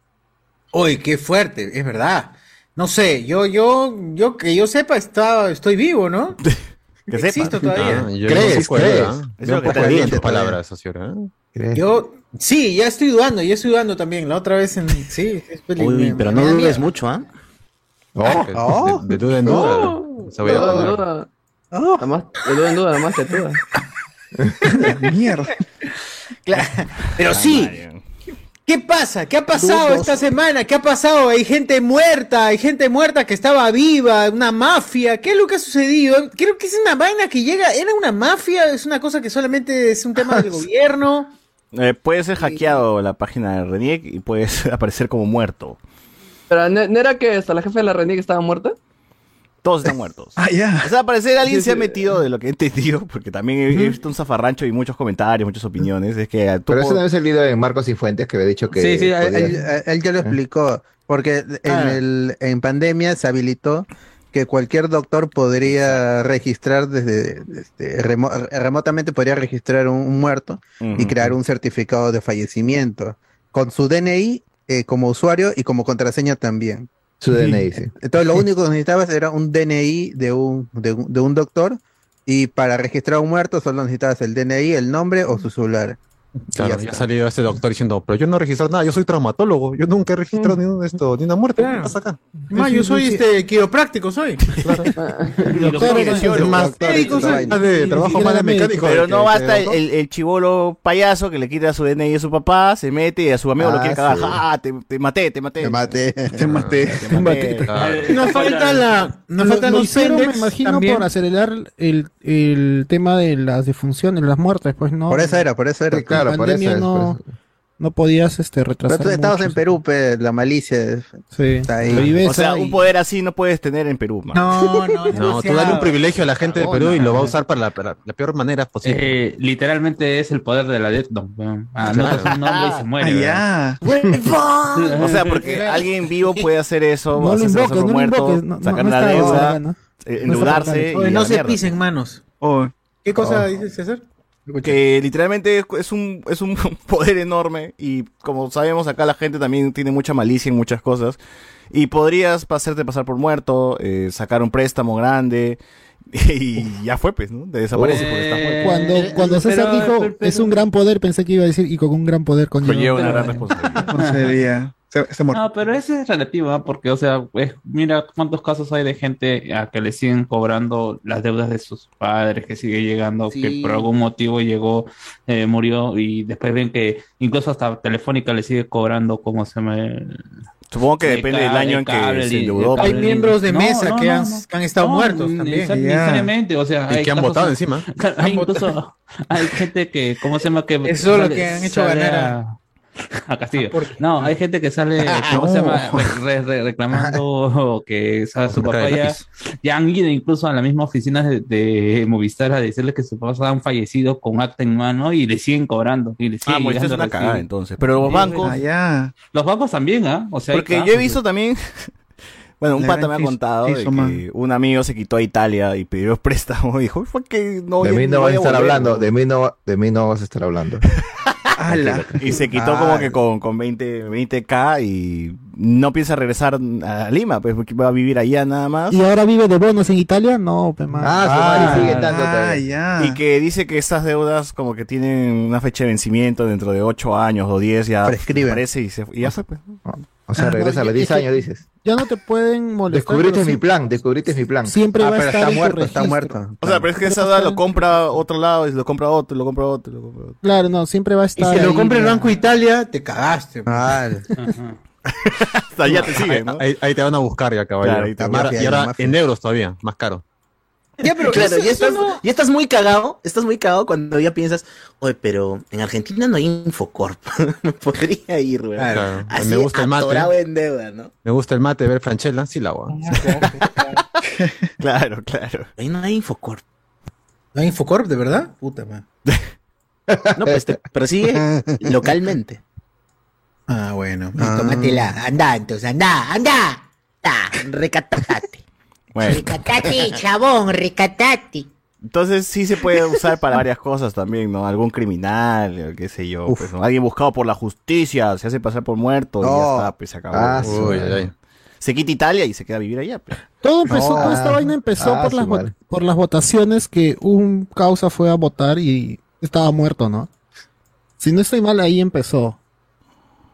[SPEAKER 2] Uy, qué fuerte, es verdad. No sé, yo, yo, yo que yo sepa, está, estoy vivo, ¿no?
[SPEAKER 1] Que sepa.
[SPEAKER 2] Existo todavía.
[SPEAKER 3] Ah, yo
[SPEAKER 13] ¿Crees?
[SPEAKER 3] de
[SPEAKER 13] ¿Crees?
[SPEAKER 3] ¿eh?
[SPEAKER 1] es lo
[SPEAKER 3] un poco de palabras, socio. ¿eh?
[SPEAKER 2] Yo, sí, ya estoy dudando, ya estoy dudando también. La otra vez en, sí, es peli-
[SPEAKER 4] Uy, pero no dudes
[SPEAKER 2] miedo.
[SPEAKER 4] mucho, ¿ah?
[SPEAKER 3] Oh, de, de duda en duda. Se voy a
[SPEAKER 7] Duda, duda. Nada más, de duda en duda, nada más te duda.
[SPEAKER 11] Mierda.
[SPEAKER 2] Claro, Pero sí, ¿qué pasa? ¿Qué ha pasado esta semana? ¿Qué ha pasado? Hay gente muerta, hay gente muerta que estaba viva, una mafia. ¿Qué es lo que ha sucedido? Creo que es una vaina que llega, era una mafia, es una cosa que solamente es un tema del gobierno.
[SPEAKER 1] Eh, puede ser hackeado la página de Reniec y puedes aparecer como muerto.
[SPEAKER 7] Pero ¿no, no era que hasta la jefa de la Renique estaba muerta?
[SPEAKER 1] Todos están muertos.
[SPEAKER 11] Ah, ya.
[SPEAKER 1] O sea, al parecer alguien
[SPEAKER 7] Sí,
[SPEAKER 1] se ha metido de lo que he entendido, porque también he, he visto un zafarrancho y muchos comentarios, muchas opiniones. Es que tú
[SPEAKER 13] Pero ese no es el video de Marcos y Fuentes que había dicho que.
[SPEAKER 5] Sí, sí, él,
[SPEAKER 13] podía-
[SPEAKER 5] él- él ya lo explicó. Porque en,
[SPEAKER 1] Ah.
[SPEAKER 5] el, en pandemia se habilitó que cualquier doctor podría registrar desde, desde remo- remotamente podría registrar un, un muerto y
[SPEAKER 1] Ujú.
[SPEAKER 5] crear un certificado de fallecimiento con su DNI eh, como usuario y como contraseña también.
[SPEAKER 13] Su DNI, sí.
[SPEAKER 5] Entonces lo único que necesitabas era un DNI de un, de un, de un doctor y para registrar a un muerto solo necesitabas el DNI, el nombre o su celular.
[SPEAKER 3] Claro,
[SPEAKER 5] ya
[SPEAKER 3] ya ha salido este doctor diciendo, pero yo no he registrado nada, yo soy traumatólogo, yo nunca he registrado ni, un- esto, ni una muerte. ¿Qué pasa acá?
[SPEAKER 2] Ma, yo soy este quiropráctico, soy.
[SPEAKER 3] De trabajo más de mecánico.
[SPEAKER 1] Pero no basta el, el, el chivolo payaso que le quita su DNI a su papá, se mete y a su amigo lo
[SPEAKER 5] Ah,
[SPEAKER 1] quiere cagar.
[SPEAKER 5] sí.
[SPEAKER 1] ¡Ah, te, te maté, te maté!
[SPEAKER 5] Te maté.
[SPEAKER 11] Te maté.
[SPEAKER 1] Te maté.
[SPEAKER 3] Claro.
[SPEAKER 2] Nos falta la, nos
[SPEAKER 6] Lo-
[SPEAKER 2] faltan
[SPEAKER 6] lo
[SPEAKER 2] los
[SPEAKER 6] hicieron, me imagino, por acelerar el, el tema de las defunciones, las muertes, pues no.
[SPEAKER 5] Por eso era, por eso era.
[SPEAKER 13] Sí, claro,
[SPEAKER 6] en
[SPEAKER 13] por eso
[SPEAKER 6] pandemia
[SPEAKER 13] es,
[SPEAKER 6] no,
[SPEAKER 13] por eso.
[SPEAKER 6] no podías este,
[SPEAKER 5] Pero
[SPEAKER 6] retrasar.
[SPEAKER 5] tú estabas
[SPEAKER 6] mucho.
[SPEAKER 5] en Perú, pe, la malicia.
[SPEAKER 6] Sí.
[SPEAKER 5] Está ahí.
[SPEAKER 6] La viveza
[SPEAKER 1] O sea,
[SPEAKER 6] y-
[SPEAKER 1] un poder así no puedes tener en Perú, man.
[SPEAKER 2] No, no,
[SPEAKER 3] No, tú dale un privilegio a la gente de Perú y lo va a usar para la, para la peor manera posible.
[SPEAKER 8] Eh, literalmente es el poder de la Death. Ah, no
[SPEAKER 3] Claro.
[SPEAKER 8] un nombre y se muere.
[SPEAKER 11] Ah, ya.
[SPEAKER 1] O sea, porque alguien vivo puede hacer eso,
[SPEAKER 6] No lo
[SPEAKER 1] hacerse
[SPEAKER 6] invoques,
[SPEAKER 1] pasar por
[SPEAKER 6] no lo
[SPEAKER 1] muerto,
[SPEAKER 6] invoques, no- no-
[SPEAKER 1] sacar
[SPEAKER 6] no
[SPEAKER 1] la deuda, eh, endeudarse
[SPEAKER 2] no se pisen manos.
[SPEAKER 11] Oh,
[SPEAKER 2] ¿Qué cosa
[SPEAKER 13] Oh.
[SPEAKER 2] dice César?
[SPEAKER 1] Que literalmente es- un, es un poder enorme y como sabemos acá la gente también tiene mucha malicia en muchas cosas y podrías hacerte pasar por muerto, eh, sacar un préstamo grande y ya fue pues, ¿no? Te desaparece porque estás muerto.
[SPEAKER 6] Cuando, cuando César
[SPEAKER 8] pero-
[SPEAKER 6] dijo
[SPEAKER 8] pero-
[SPEAKER 6] es un gran poder, pensé que iba a decir y con un gran poder conlleva.
[SPEAKER 1] Conlleva una gran responsabilidad.
[SPEAKER 11] No sería. Se, se murió.
[SPEAKER 8] No, pero ese es relativo, ¿ah? porque, o sea, es- mira cuántos casos hay de gente a que le siguen cobrando las deudas de sus padres, que sigue llegando,
[SPEAKER 2] Sí.
[SPEAKER 8] que por algún motivo llegó, eh, murió, y después ven que incluso hasta Telefónica le sigue cobrando, como se me...
[SPEAKER 1] Supongo que
[SPEAKER 8] De
[SPEAKER 1] depende del año en que
[SPEAKER 8] cable,
[SPEAKER 1] se
[SPEAKER 8] de
[SPEAKER 1] endeudó. pues.
[SPEAKER 8] de- No, no,
[SPEAKER 2] que, han,
[SPEAKER 8] no, no.
[SPEAKER 2] que han estado
[SPEAKER 8] No,
[SPEAKER 2] muertos también.
[SPEAKER 8] neces- necesariamente, o sea,
[SPEAKER 3] Y
[SPEAKER 8] hay
[SPEAKER 3] que han votado encima.
[SPEAKER 8] Hay incluso hay gente que, ¿cómo se llama? Que
[SPEAKER 2] Eso es lo que han hecho ganar
[SPEAKER 8] a,
[SPEAKER 2] a-
[SPEAKER 8] Castillo. No, hay gente que sale, ¿cómo
[SPEAKER 2] No.
[SPEAKER 8] se llama? Re- re- reclamando que su papá ya, ya han ido incluso a la misma oficina de, de Movistar a decirle que sus papás han fallecido con acta en mano y le siguen cobrando. Y le
[SPEAKER 1] Ah,
[SPEAKER 8] siguen
[SPEAKER 1] Movistar es una cagada entonces. Pero los bancos.
[SPEAKER 11] Ah, ya.
[SPEAKER 8] Los bancos también, ¿ah? O sea, hay
[SPEAKER 1] Porque yo he visto también. Bueno, un
[SPEAKER 11] La
[SPEAKER 1] pata me ha contado de que un amigo se quitó a Italia y pidió préstamo. Dijo, fue que no
[SPEAKER 13] de mí no vas a estar
[SPEAKER 1] volver".
[SPEAKER 13] hablando, de mí no, de mí no vas a estar hablando.
[SPEAKER 11] Ala.
[SPEAKER 1] Y se quitó como que con, con 20, 20k y no piensa regresar a Lima, pues porque va a vivir allá nada más.
[SPEAKER 6] ¿Y ahora vive de bonos en Italia? No, pe, man.
[SPEAKER 13] Ah, su madre sigue tanto
[SPEAKER 11] Ah, ya.
[SPEAKER 1] Y que dice que esas deudas como que tienen una fecha de vencimiento dentro de 8 años o 10 ya
[SPEAKER 5] Prescriben.
[SPEAKER 1] aparece y, se, y ya fue. Pues.
[SPEAKER 13] O sea, regresa a los
[SPEAKER 6] ya-
[SPEAKER 13] 10
[SPEAKER 6] es que-
[SPEAKER 13] años, dices.
[SPEAKER 6] Ya no te pueden molestar.
[SPEAKER 13] Descubriste mi plan, descubriste mi plan.
[SPEAKER 6] Siempre
[SPEAKER 5] Ah,
[SPEAKER 6] va a estar
[SPEAKER 5] está
[SPEAKER 6] en tu
[SPEAKER 5] muerto, está muerto.
[SPEAKER 1] O sea, pero es que esa deuda lo compra a otro lado y lo compra otro, lo compra otro, lo compra otro.
[SPEAKER 6] Claro, no, siempre va a
[SPEAKER 2] Y
[SPEAKER 6] estar.
[SPEAKER 2] si lo compra el. Banco Italia, te cagaste.
[SPEAKER 5] Ah,
[SPEAKER 1] Hasta allá te siguen, ¿no?
[SPEAKER 3] Ahí, ahí te van a buscar ya, caballero.
[SPEAKER 1] Claro, ahí te
[SPEAKER 3] Y ahora- y ahora en euros todavía, más caro.
[SPEAKER 2] Ya, pero
[SPEAKER 4] Claro,
[SPEAKER 2] eso-
[SPEAKER 4] ya estás,
[SPEAKER 2] no-
[SPEAKER 4] ya estás muy cagado, estás muy cagado cuando ya piensas, oye, pero en Argentina no hay Infocorp. Podría ir, güey.
[SPEAKER 3] Claro.
[SPEAKER 4] Así
[SPEAKER 3] Me gusta el mate.
[SPEAKER 4] atorado en deuda, ¿no?
[SPEAKER 3] Me gusta el mate, ver Franchella, sí la agua.
[SPEAKER 1] Claro, claro.
[SPEAKER 4] Ahí no hay Infocorp.
[SPEAKER 2] ¿No hay Infocorp, de verdad? Puta madre.
[SPEAKER 4] No, pues te persigue localmente.
[SPEAKER 2] Ah, bueno.
[SPEAKER 5] Ah.
[SPEAKER 2] Tómatela. Anda, entonces, anda, anda.
[SPEAKER 4] Ah, recatate.
[SPEAKER 1] Bueno,
[SPEAKER 14] Recatate, chabón, recatate.
[SPEAKER 1] entonces sí se puede usar para varias cosas también, ¿no? Algún criminal, qué sé yo, pues, ¿no? alguien buscado por la justicia, se hace pasar por muerto y ya está, pues se acabó.
[SPEAKER 13] Ah, su
[SPEAKER 3] Uy,
[SPEAKER 13] madre.
[SPEAKER 3] ay, ay.
[SPEAKER 1] Se quita Italia y se queda a vivir allá. pues.
[SPEAKER 6] Todo empezó,
[SPEAKER 5] No,
[SPEAKER 6] toda esta
[SPEAKER 5] ah,
[SPEAKER 6] vaina empezó
[SPEAKER 13] ah,
[SPEAKER 6] por, las, por las votaciones que un causa fue a votar y estaba muerto, ¿no? Si no estoy mal, ahí empezó.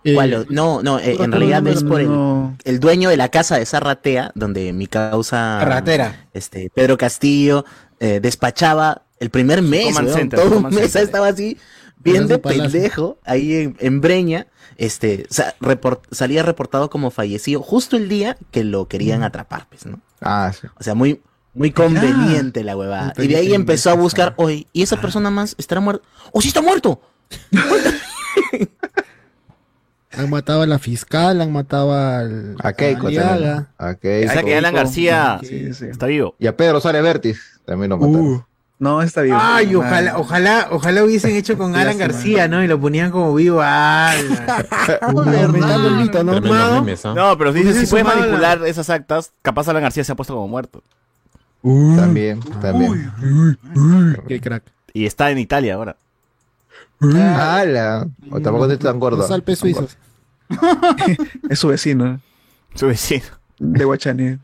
[SPEAKER 6] Eh,
[SPEAKER 4] ¿Cuál? No, no, eh, en realidad
[SPEAKER 6] no,
[SPEAKER 4] es por el,
[SPEAKER 11] No.
[SPEAKER 4] el dueño de la casa de Zarratea, donde mi causa
[SPEAKER 2] Ratera.
[SPEAKER 4] este Pedro Castillo eh, despachaba el primer mes,
[SPEAKER 1] Command
[SPEAKER 4] weón,
[SPEAKER 1] Center,
[SPEAKER 4] todo un mes
[SPEAKER 1] Center.
[SPEAKER 4] estaba así, bien de pendejo, ahí en, en Breña, este, sa- report- salía reportado como fallecido justo el día que lo querían atrapar, pues, ¿no?
[SPEAKER 13] Ah, sí.
[SPEAKER 4] O sea, muy, muy conveniente la huevada. Y de ahí empezó a buscar, oye, ¿y esa persona más estará muerta? ¡Oh, sí está muerto!
[SPEAKER 6] Han matado a la fiscal, han matado al.
[SPEAKER 13] A Keiko. A
[SPEAKER 1] O
[SPEAKER 13] Keiko.
[SPEAKER 1] sea que Alan García
[SPEAKER 11] Sí, sí.
[SPEAKER 1] está vivo.
[SPEAKER 13] Y a Pedro Suárez Vértiz también lo mataron.
[SPEAKER 11] Uh, no, está vivo.
[SPEAKER 2] Ay, ojalá, ojalá, ojalá hubiesen hecho con Alan
[SPEAKER 11] Lástima.
[SPEAKER 2] García, ¿no? Y lo ponían como vivo. ¡Ala!
[SPEAKER 6] Aumentando el mito, ¿no?
[SPEAKER 3] Tremendos
[SPEAKER 6] Mao?
[SPEAKER 3] memes, ¿ah?
[SPEAKER 1] No, pero si puedes
[SPEAKER 2] sumado la-
[SPEAKER 1] manipular esas actas, capaz Alan García se ha puesto como muerto.
[SPEAKER 13] También, también.
[SPEAKER 6] Qué crack.
[SPEAKER 1] Y está en Italia ahora.
[SPEAKER 13] ¡Hala! O tampoco te tan gordo.
[SPEAKER 6] Suizos.
[SPEAKER 11] Es su vecino,
[SPEAKER 1] Su vecino.
[SPEAKER 11] de Guachani.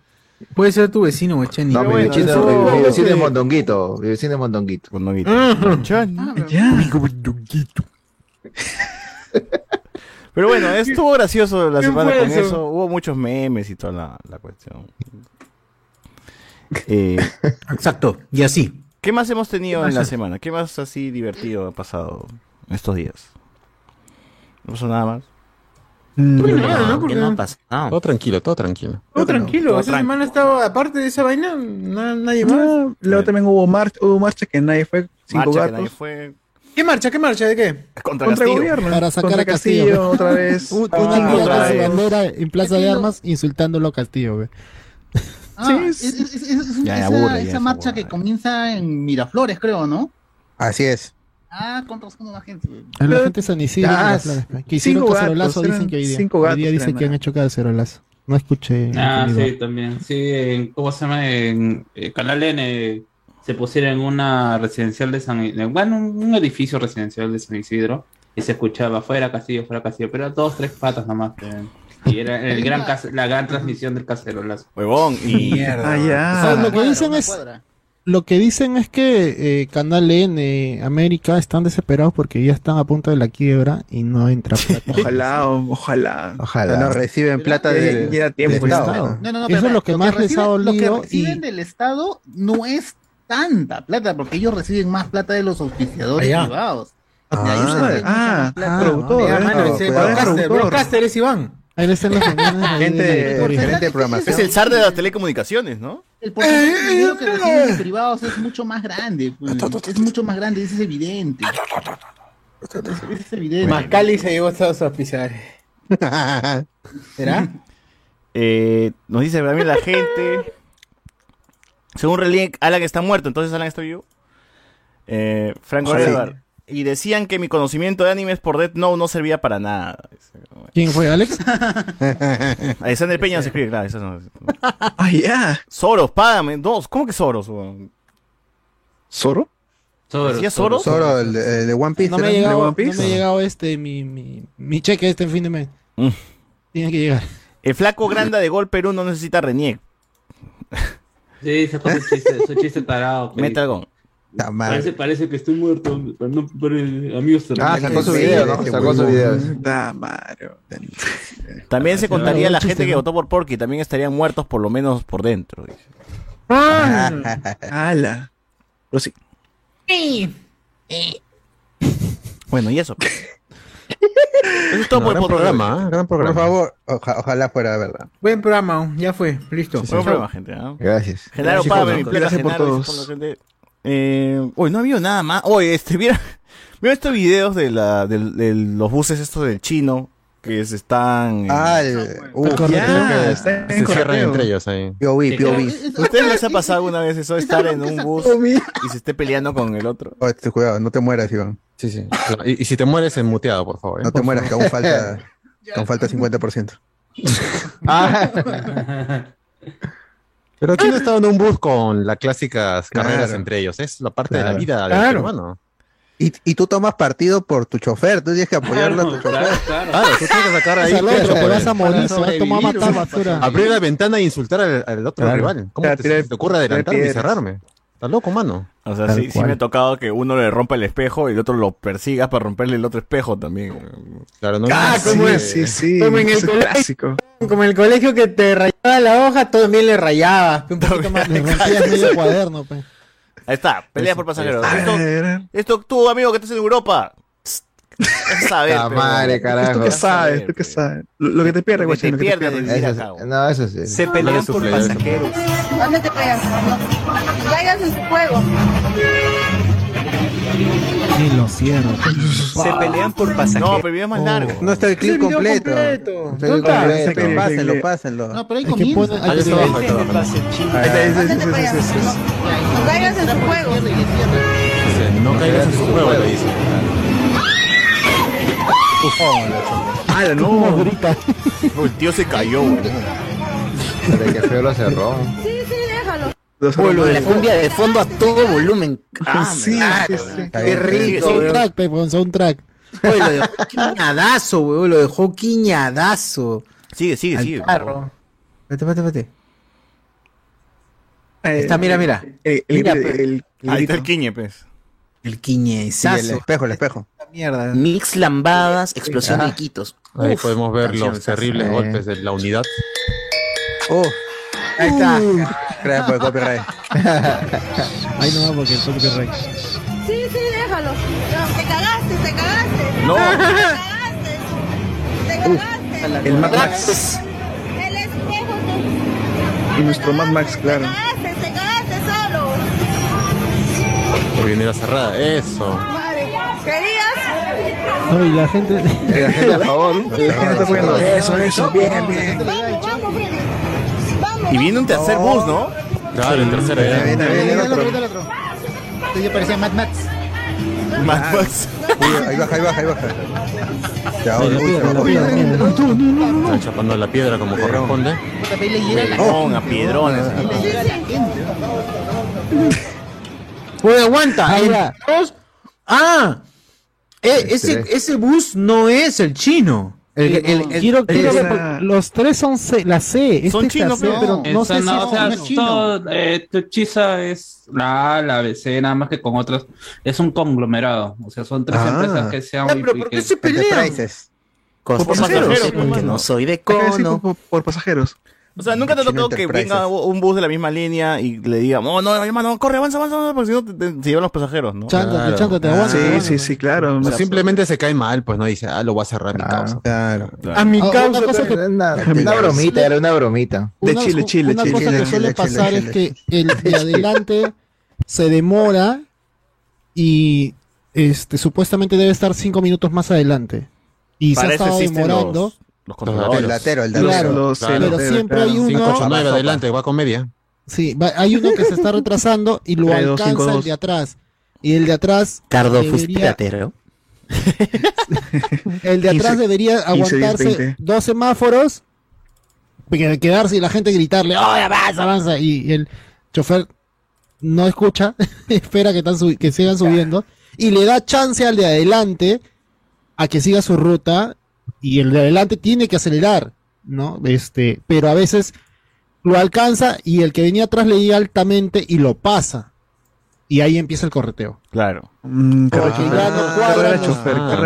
[SPEAKER 2] Puede ser tu vecino, Guachani.
[SPEAKER 13] No, mi
[SPEAKER 1] bueno,
[SPEAKER 13] vecino,
[SPEAKER 1] eso-
[SPEAKER 13] mi- mi vecino
[SPEAKER 1] sí.
[SPEAKER 13] es Mondonguito. Mi vecino es Mondonguito.
[SPEAKER 1] Con Noguito.
[SPEAKER 11] Ya.
[SPEAKER 1] Pero bueno, estuvo gracioso la
[SPEAKER 2] ¿Qué
[SPEAKER 1] semana con
[SPEAKER 2] eso?
[SPEAKER 1] eso. Hubo muchos memes y toda la, la cuestión. Eh,
[SPEAKER 2] Exacto. Y así.
[SPEAKER 1] ¿Qué más hemos tenido
[SPEAKER 2] ¿Qué
[SPEAKER 1] en la semana? ¿Qué más así divertido ha pasado estos días? ¿No pasó nada más?
[SPEAKER 11] Mm,
[SPEAKER 2] Bueno, nada, ¿no?
[SPEAKER 4] ¿Qué no ha pasado?
[SPEAKER 3] Todo tranquilo, todo tranquilo.
[SPEAKER 2] todo tranquilo.
[SPEAKER 1] todo
[SPEAKER 2] Esa semana estaba, aparte de esa vaina, na- nadie más.
[SPEAKER 11] Ah, luego también hubo marcha, hubo marcha que nadie fue, cinco
[SPEAKER 1] Marcha que
[SPEAKER 11] gatos.
[SPEAKER 1] nadie fue
[SPEAKER 2] ¿Qué marcha? ¿Qué marcha? ¿De qué?
[SPEAKER 1] contra,
[SPEAKER 11] Contra el gobierno.
[SPEAKER 6] Para sacar
[SPEAKER 11] contra
[SPEAKER 6] a Castillo.
[SPEAKER 11] otra vez.
[SPEAKER 6] Un-
[SPEAKER 11] Ah, otra
[SPEAKER 6] con su
[SPEAKER 11] vez.
[SPEAKER 6] bandera en Plaza de Armas insultándolo a Castillo, güey.
[SPEAKER 15] Ah,
[SPEAKER 11] Sí,
[SPEAKER 15] es, es- es- es
[SPEAKER 1] Ya,
[SPEAKER 15] esa,
[SPEAKER 1] ya aburre, ya
[SPEAKER 15] esa
[SPEAKER 1] esa
[SPEAKER 15] marcha que comienza en Miraflores, creo, ¿no?
[SPEAKER 5] Así es.
[SPEAKER 15] Ah, contra con la gente.
[SPEAKER 6] A la gente de San Isidro,
[SPEAKER 11] Ah,
[SPEAKER 6] que hicieron
[SPEAKER 11] cinco
[SPEAKER 6] cacerolazo,
[SPEAKER 11] gatos,
[SPEAKER 6] dicen que hoy día.
[SPEAKER 11] cinco
[SPEAKER 6] Hoy
[SPEAKER 11] gatos
[SPEAKER 6] día dicen que han
[SPEAKER 11] ah.
[SPEAKER 6] hecho cacerolazo. No escuché.
[SPEAKER 8] Ah, sí, también. Sí, en, ¿cómo se llama? En eh, Canal N se pusieron en una residencial de San Isidro, bueno, un, un edificio residencial de San Isidro, y se escuchaba fuera Castillo, fuera Castillo, pero dos, tres patas nomás. eh, Y era el gran la gran transmisión del cacerolazo.
[SPEAKER 1] Huevón, y
[SPEAKER 11] Ah, ya.
[SPEAKER 6] O sea, lo que dicen
[SPEAKER 15] una
[SPEAKER 6] es,
[SPEAKER 15] cuadra.
[SPEAKER 6] Lo que dicen es que eh, Canal N, América, están desesperados porque ya están a punto de la quiebra y no entra plata.
[SPEAKER 11] Ojalá, ojalá.
[SPEAKER 5] Ojalá. No reciben plata de,
[SPEAKER 11] era tiempo,
[SPEAKER 5] del. Estado.
[SPEAKER 15] No, no, no,
[SPEAKER 6] Eso
[SPEAKER 15] pero,
[SPEAKER 6] es lo que más les ha
[SPEAKER 15] reciben- Lo
[SPEAKER 6] dolido
[SPEAKER 15] que reciben
[SPEAKER 6] y-
[SPEAKER 15] del Estado no es tanta plata, porque ellos reciben más plata de los auspiciadores
[SPEAKER 2] Allá.
[SPEAKER 15] privados.
[SPEAKER 5] Ah,
[SPEAKER 15] De
[SPEAKER 11] ah, productor,
[SPEAKER 2] broadcaster, broadcaster es Iván.
[SPEAKER 6] Ahí le están las mañanas. ahí
[SPEAKER 5] Gente, gerente de programación.
[SPEAKER 1] Es el zar de las telecomunicaciones, ¿no?
[SPEAKER 15] El porcentaje de dinero que reciben de privados es mucho más grande. pues. Es mucho más grande, eso es evidente. Eso es evidente.
[SPEAKER 2] Mascali se llevó a pisar. ¿Será?
[SPEAKER 1] Eh, nos dice también la gente. Según Relink, Alan está muerto, entonces Alan está vivo. Eh, Franco
[SPEAKER 2] Sí.
[SPEAKER 1] Y decían que mi conocimiento de animes por Death Note no servía para nada.
[SPEAKER 6] ¿Quién fue, Alex?
[SPEAKER 1] Alexander Peña se escribe, claro. Eso no.
[SPEAKER 11] Ah, ya.
[SPEAKER 1] Soros, págame. Dos. ¿Cómo que Soros? weón?
[SPEAKER 11] ¿Zoro?
[SPEAKER 1] ¿Decía Soros?
[SPEAKER 5] Solo el de, el de One Piece.
[SPEAKER 6] No me, ha llegado,
[SPEAKER 5] ¿De
[SPEAKER 6] no
[SPEAKER 5] One Piece?
[SPEAKER 6] me ha llegado este, mi, mi, mi cheque este fin de mes.
[SPEAKER 1] Mm.
[SPEAKER 6] Tiene que llegar.
[SPEAKER 1] El flaco grande de Gol Perú no necesita renieg.
[SPEAKER 8] Sí, sacó su chiste, su chiste tarado.
[SPEAKER 1] Metal.
[SPEAKER 8] Parece, parece que estoy muerto, pero no por el- amigos
[SPEAKER 13] Ah, sacó su video, ¿no? Sacó su video.
[SPEAKER 1] También se
[SPEAKER 11] Ah,
[SPEAKER 1] contaría
[SPEAKER 11] no,
[SPEAKER 1] la gente que
[SPEAKER 11] ¿no?
[SPEAKER 1] votó por Porky. También estarían muertos por lo menos por dentro. dice.
[SPEAKER 11] ¡Hala! Pero sí.
[SPEAKER 1] Bueno, y eso. Eso es todo por el
[SPEAKER 3] gran
[SPEAKER 1] podcast.
[SPEAKER 3] programa, ¿eh? gran
[SPEAKER 5] Por
[SPEAKER 3] programa.
[SPEAKER 5] favor, oja- ojalá fuera verdad.
[SPEAKER 2] Buen programa, ya fue, listo.
[SPEAKER 1] Buen programa, gente. ¿ah?
[SPEAKER 13] Gracias.
[SPEAKER 1] Genaro,
[SPEAKER 11] Gracias por-
[SPEAKER 1] mi plata,
[SPEAKER 11] gracias por
[SPEAKER 1] Genaro, dice
[SPEAKER 11] todos.
[SPEAKER 1] por la gente. Eh, uy, no ha habido nada más. Oye, este, mira, mira estos videos de, la, de los buses estos del chino que se están... eh,
[SPEAKER 5] Ah, el, uh,
[SPEAKER 11] está
[SPEAKER 3] Se cierran entre ellos ahí.
[SPEAKER 5] POV, POV.
[SPEAKER 1] ¿Ustedes les ha pasado alguna vez eso? Estar en un bus y se esté peleando con el otro.
[SPEAKER 5] Oh, este, cuidado, no te mueras, Iván.
[SPEAKER 3] Sí, sí. Y, y si te mueres, en muteado, por favor. ¿eh?
[SPEAKER 5] No te mueras, que aún falta, que aún falta 50%.
[SPEAKER 3] Pero ¿quién está en un bus con las clásicas carreras
[SPEAKER 5] Claro.
[SPEAKER 3] entre ellos? Es la parte de la vida del
[SPEAKER 5] Claro.
[SPEAKER 3] ser humano.
[SPEAKER 5] Y, y tú tomas partido por tu chofer, tú tienes que apoyarlo a tu chofer.
[SPEAKER 3] Claro, tú tienes que sacar ahí.
[SPEAKER 6] Al otro,
[SPEAKER 3] pecho
[SPEAKER 6] te
[SPEAKER 3] por
[SPEAKER 6] vas a
[SPEAKER 3] el-
[SPEAKER 6] morir,
[SPEAKER 3] para
[SPEAKER 6] se va a tomar a matar
[SPEAKER 3] sobrevivir,
[SPEAKER 6] basura.
[SPEAKER 3] Abrir la ventana e insultar al, al otro
[SPEAKER 5] Claro.
[SPEAKER 3] rival. ¿Cómo te, te ocurre adelantarme y cerrarme? Estás loco, mano.
[SPEAKER 1] O sea, sí, sí me ha tocado que uno le rompa el espejo y el otro lo persiga para romperle el otro espejo también.
[SPEAKER 3] Claro, no
[SPEAKER 2] Ah,
[SPEAKER 3] no,
[SPEAKER 2] ¿cómo
[SPEAKER 3] sí,
[SPEAKER 2] es?
[SPEAKER 11] Sí, sí.
[SPEAKER 2] Como en el
[SPEAKER 11] es
[SPEAKER 2] colegio.
[SPEAKER 11] clásico.
[SPEAKER 2] Como en el colegio que te rayaba la hoja, tú también le rayabas. Un poquito más.
[SPEAKER 6] Le rompías medio cuaderno, pe.
[SPEAKER 1] Ahí está, pelea por pasajeros. Esto, esto tú, amigo, que estás en Europa. Saber,
[SPEAKER 13] La
[SPEAKER 1] pero-
[SPEAKER 13] madre,
[SPEAKER 11] ¿Tú
[SPEAKER 13] carajo.
[SPEAKER 11] qué sabes? ¿Tú qué sabes? Lo, lo que te pierdes,
[SPEAKER 1] Lo que te
[SPEAKER 11] guachín, lo que te
[SPEAKER 1] pierdes de
[SPEAKER 13] sí.
[SPEAKER 1] güey.
[SPEAKER 13] No, eso sí.
[SPEAKER 1] Se pelean
[SPEAKER 3] Dale su
[SPEAKER 1] por pasajeros.
[SPEAKER 12] ¿Dónde te pegas? Caigas en su juego.
[SPEAKER 6] Ni lo cierro.
[SPEAKER 16] Se pelean por pasajeros.
[SPEAKER 1] No, pero el video es más largo.
[SPEAKER 5] No está el clip completo.
[SPEAKER 2] completo.
[SPEAKER 5] Está el
[SPEAKER 2] ¿Dónde está?
[SPEAKER 5] completo. Pásenlo, pásenlo.
[SPEAKER 15] No, pero ahí comienza.
[SPEAKER 3] Ahí
[SPEAKER 6] que
[SPEAKER 3] está ahí está.
[SPEAKER 11] Ahí está.
[SPEAKER 12] No caigas en su juego.
[SPEAKER 3] No caigas en su juego, le dice.
[SPEAKER 11] ¡Hala, no!
[SPEAKER 1] Oh, el tío se cayó, güey.
[SPEAKER 13] De que feo lo cerró.
[SPEAKER 12] Sí, sí, déjalo.
[SPEAKER 11] Los
[SPEAKER 4] Uy, lo de la cumbia de fondo a todo volumen. Ah,
[SPEAKER 11] Sí, sí, sí.
[SPEAKER 4] Qué rico.
[SPEAKER 6] Soundtrack, pe, con soundtrack.
[SPEAKER 2] Oye, lo dejó quiñadazo, weón. Lo dejó quiñadazo.
[SPEAKER 1] Sigue, sigue,
[SPEAKER 2] Al
[SPEAKER 1] sigue.
[SPEAKER 2] carro. Vete, vete, vete.
[SPEAKER 11] Eh,
[SPEAKER 2] Está, mira, mira.
[SPEAKER 11] El, el,
[SPEAKER 2] Mira,
[SPEAKER 11] el, el- el
[SPEAKER 1] Ahí está el quiñe, pues.
[SPEAKER 2] El
[SPEAKER 5] Sí, el
[SPEAKER 2] quiñezazo.
[SPEAKER 5] espejo, el espejo.
[SPEAKER 2] mierda.
[SPEAKER 4] Mix lambadas, explosión de quitos.
[SPEAKER 3] Ahí
[SPEAKER 4] Uf,
[SPEAKER 3] podemos ver los terribles
[SPEAKER 5] sí.
[SPEAKER 3] golpes de la unidad.
[SPEAKER 5] Oh, ahí está. Gracias por el copyright.
[SPEAKER 6] Ahí no va porque el copyright.
[SPEAKER 12] Sí, sí, déjalo. No, te cagaste, te cagaste.
[SPEAKER 1] No.
[SPEAKER 12] Te cagaste. Te cagaste.
[SPEAKER 11] El Mad Max.
[SPEAKER 12] El espejo
[SPEAKER 11] Y nuestro Mad Max,
[SPEAKER 12] te
[SPEAKER 11] claro.
[SPEAKER 3] Por vinera cerrada. Eso.
[SPEAKER 12] ¿querías?
[SPEAKER 6] No, y la gente.
[SPEAKER 11] La gente, por favor. La gente está poniendo eso, eso, bien, bien.
[SPEAKER 1] Y viene un tercer bus, ¿no?
[SPEAKER 3] Claro.
[SPEAKER 5] Viene, viene, viene
[SPEAKER 15] el otro,
[SPEAKER 5] otro.
[SPEAKER 15] el otro. Esto ya parecía Mad Max.
[SPEAKER 1] Mad Max.
[SPEAKER 5] Ahí baja, ahí baja, ahí baja. Ya,
[SPEAKER 3] chapando la piedra como corresponde.
[SPEAKER 1] A piedrones.
[SPEAKER 2] Oye, aguanta.
[SPEAKER 6] Ah,
[SPEAKER 2] el dos- Ah. Eh, ese, ese bus no es el chino. El, el- el-
[SPEAKER 6] Quiero,
[SPEAKER 2] el-
[SPEAKER 6] quiero ver, los tres son C, la C. Este
[SPEAKER 1] Son
[SPEAKER 6] es la
[SPEAKER 1] chinos,
[SPEAKER 6] C,
[SPEAKER 1] pero-
[SPEAKER 6] no
[SPEAKER 8] Esa
[SPEAKER 6] sé si
[SPEAKER 8] no,
[SPEAKER 6] es
[SPEAKER 8] o sea,
[SPEAKER 15] no es chino.
[SPEAKER 8] todo, eh, Tuchiza es la A, la BC, nada más que con otras. Es un conglomerado. O sea, son tres
[SPEAKER 5] Ah.
[SPEAKER 8] empresas que se han.
[SPEAKER 2] Ya, pero ¿por qué se pelean?
[SPEAKER 4] Cosas
[SPEAKER 1] pasajeros,
[SPEAKER 4] porque
[SPEAKER 1] hermano.
[SPEAKER 4] no soy de cono.
[SPEAKER 11] por, por- por pasajeros.
[SPEAKER 1] O sea, nunca te ha tocado que venga un bus de la misma línea y le diga, oh, no, hermano, corre, avanza, avanza, avanza", porque si no te, llevan los pasajeros, ¿no?
[SPEAKER 3] Claro.
[SPEAKER 11] Sí, sí, sí, claro.
[SPEAKER 3] O sea, simplemente se cae mal, pues no dice, ah, lo voy a cerrar mi causa.
[SPEAKER 5] Claro.
[SPEAKER 2] A mi
[SPEAKER 6] Ah,
[SPEAKER 2] causa.
[SPEAKER 6] una cosa que-
[SPEAKER 13] Una, una bromita, era una bromita.
[SPEAKER 11] De
[SPEAKER 6] Una-
[SPEAKER 11] Chile, Chile,
[SPEAKER 6] Una
[SPEAKER 11] Chile.
[SPEAKER 6] cosa que suele
[SPEAKER 5] Chile,
[SPEAKER 6] pasar
[SPEAKER 5] Chile,
[SPEAKER 6] es que el de adelante se demora y este supuestamente debe estar cinco minutos más adelante. Y se ha estado demorando.
[SPEAKER 1] los, los controladores.
[SPEAKER 5] El latero, el
[SPEAKER 6] Claro,
[SPEAKER 5] latero.
[SPEAKER 11] Los-
[SPEAKER 6] pero siempre hay uno.
[SPEAKER 3] 589 adelante, va con media.
[SPEAKER 6] Sí, va- hay uno que se está retrasando y lo alcanza el de atrás. Y el de atrás
[SPEAKER 4] Cardo
[SPEAKER 6] debería, el de atrás
[SPEAKER 11] 15,
[SPEAKER 6] debería
[SPEAKER 11] 15,
[SPEAKER 6] aguantarse
[SPEAKER 11] 10, 20.
[SPEAKER 6] dos semáforos, que- quedarse y la gente gritarle, ¡Oh, avanza, avanza! Y el chofer no escucha, espera que, están que sigan subiendo y le da chance al de adelante a que siga su ruta y el de adelante tiene que acelerar, ¿no? Este, pero a veces lo alcanza y el que venía atrás le llega altamente y lo pasa. Y ahí empieza el correteo.
[SPEAKER 1] Claro.
[SPEAKER 11] Mm,
[SPEAKER 6] Porque ya no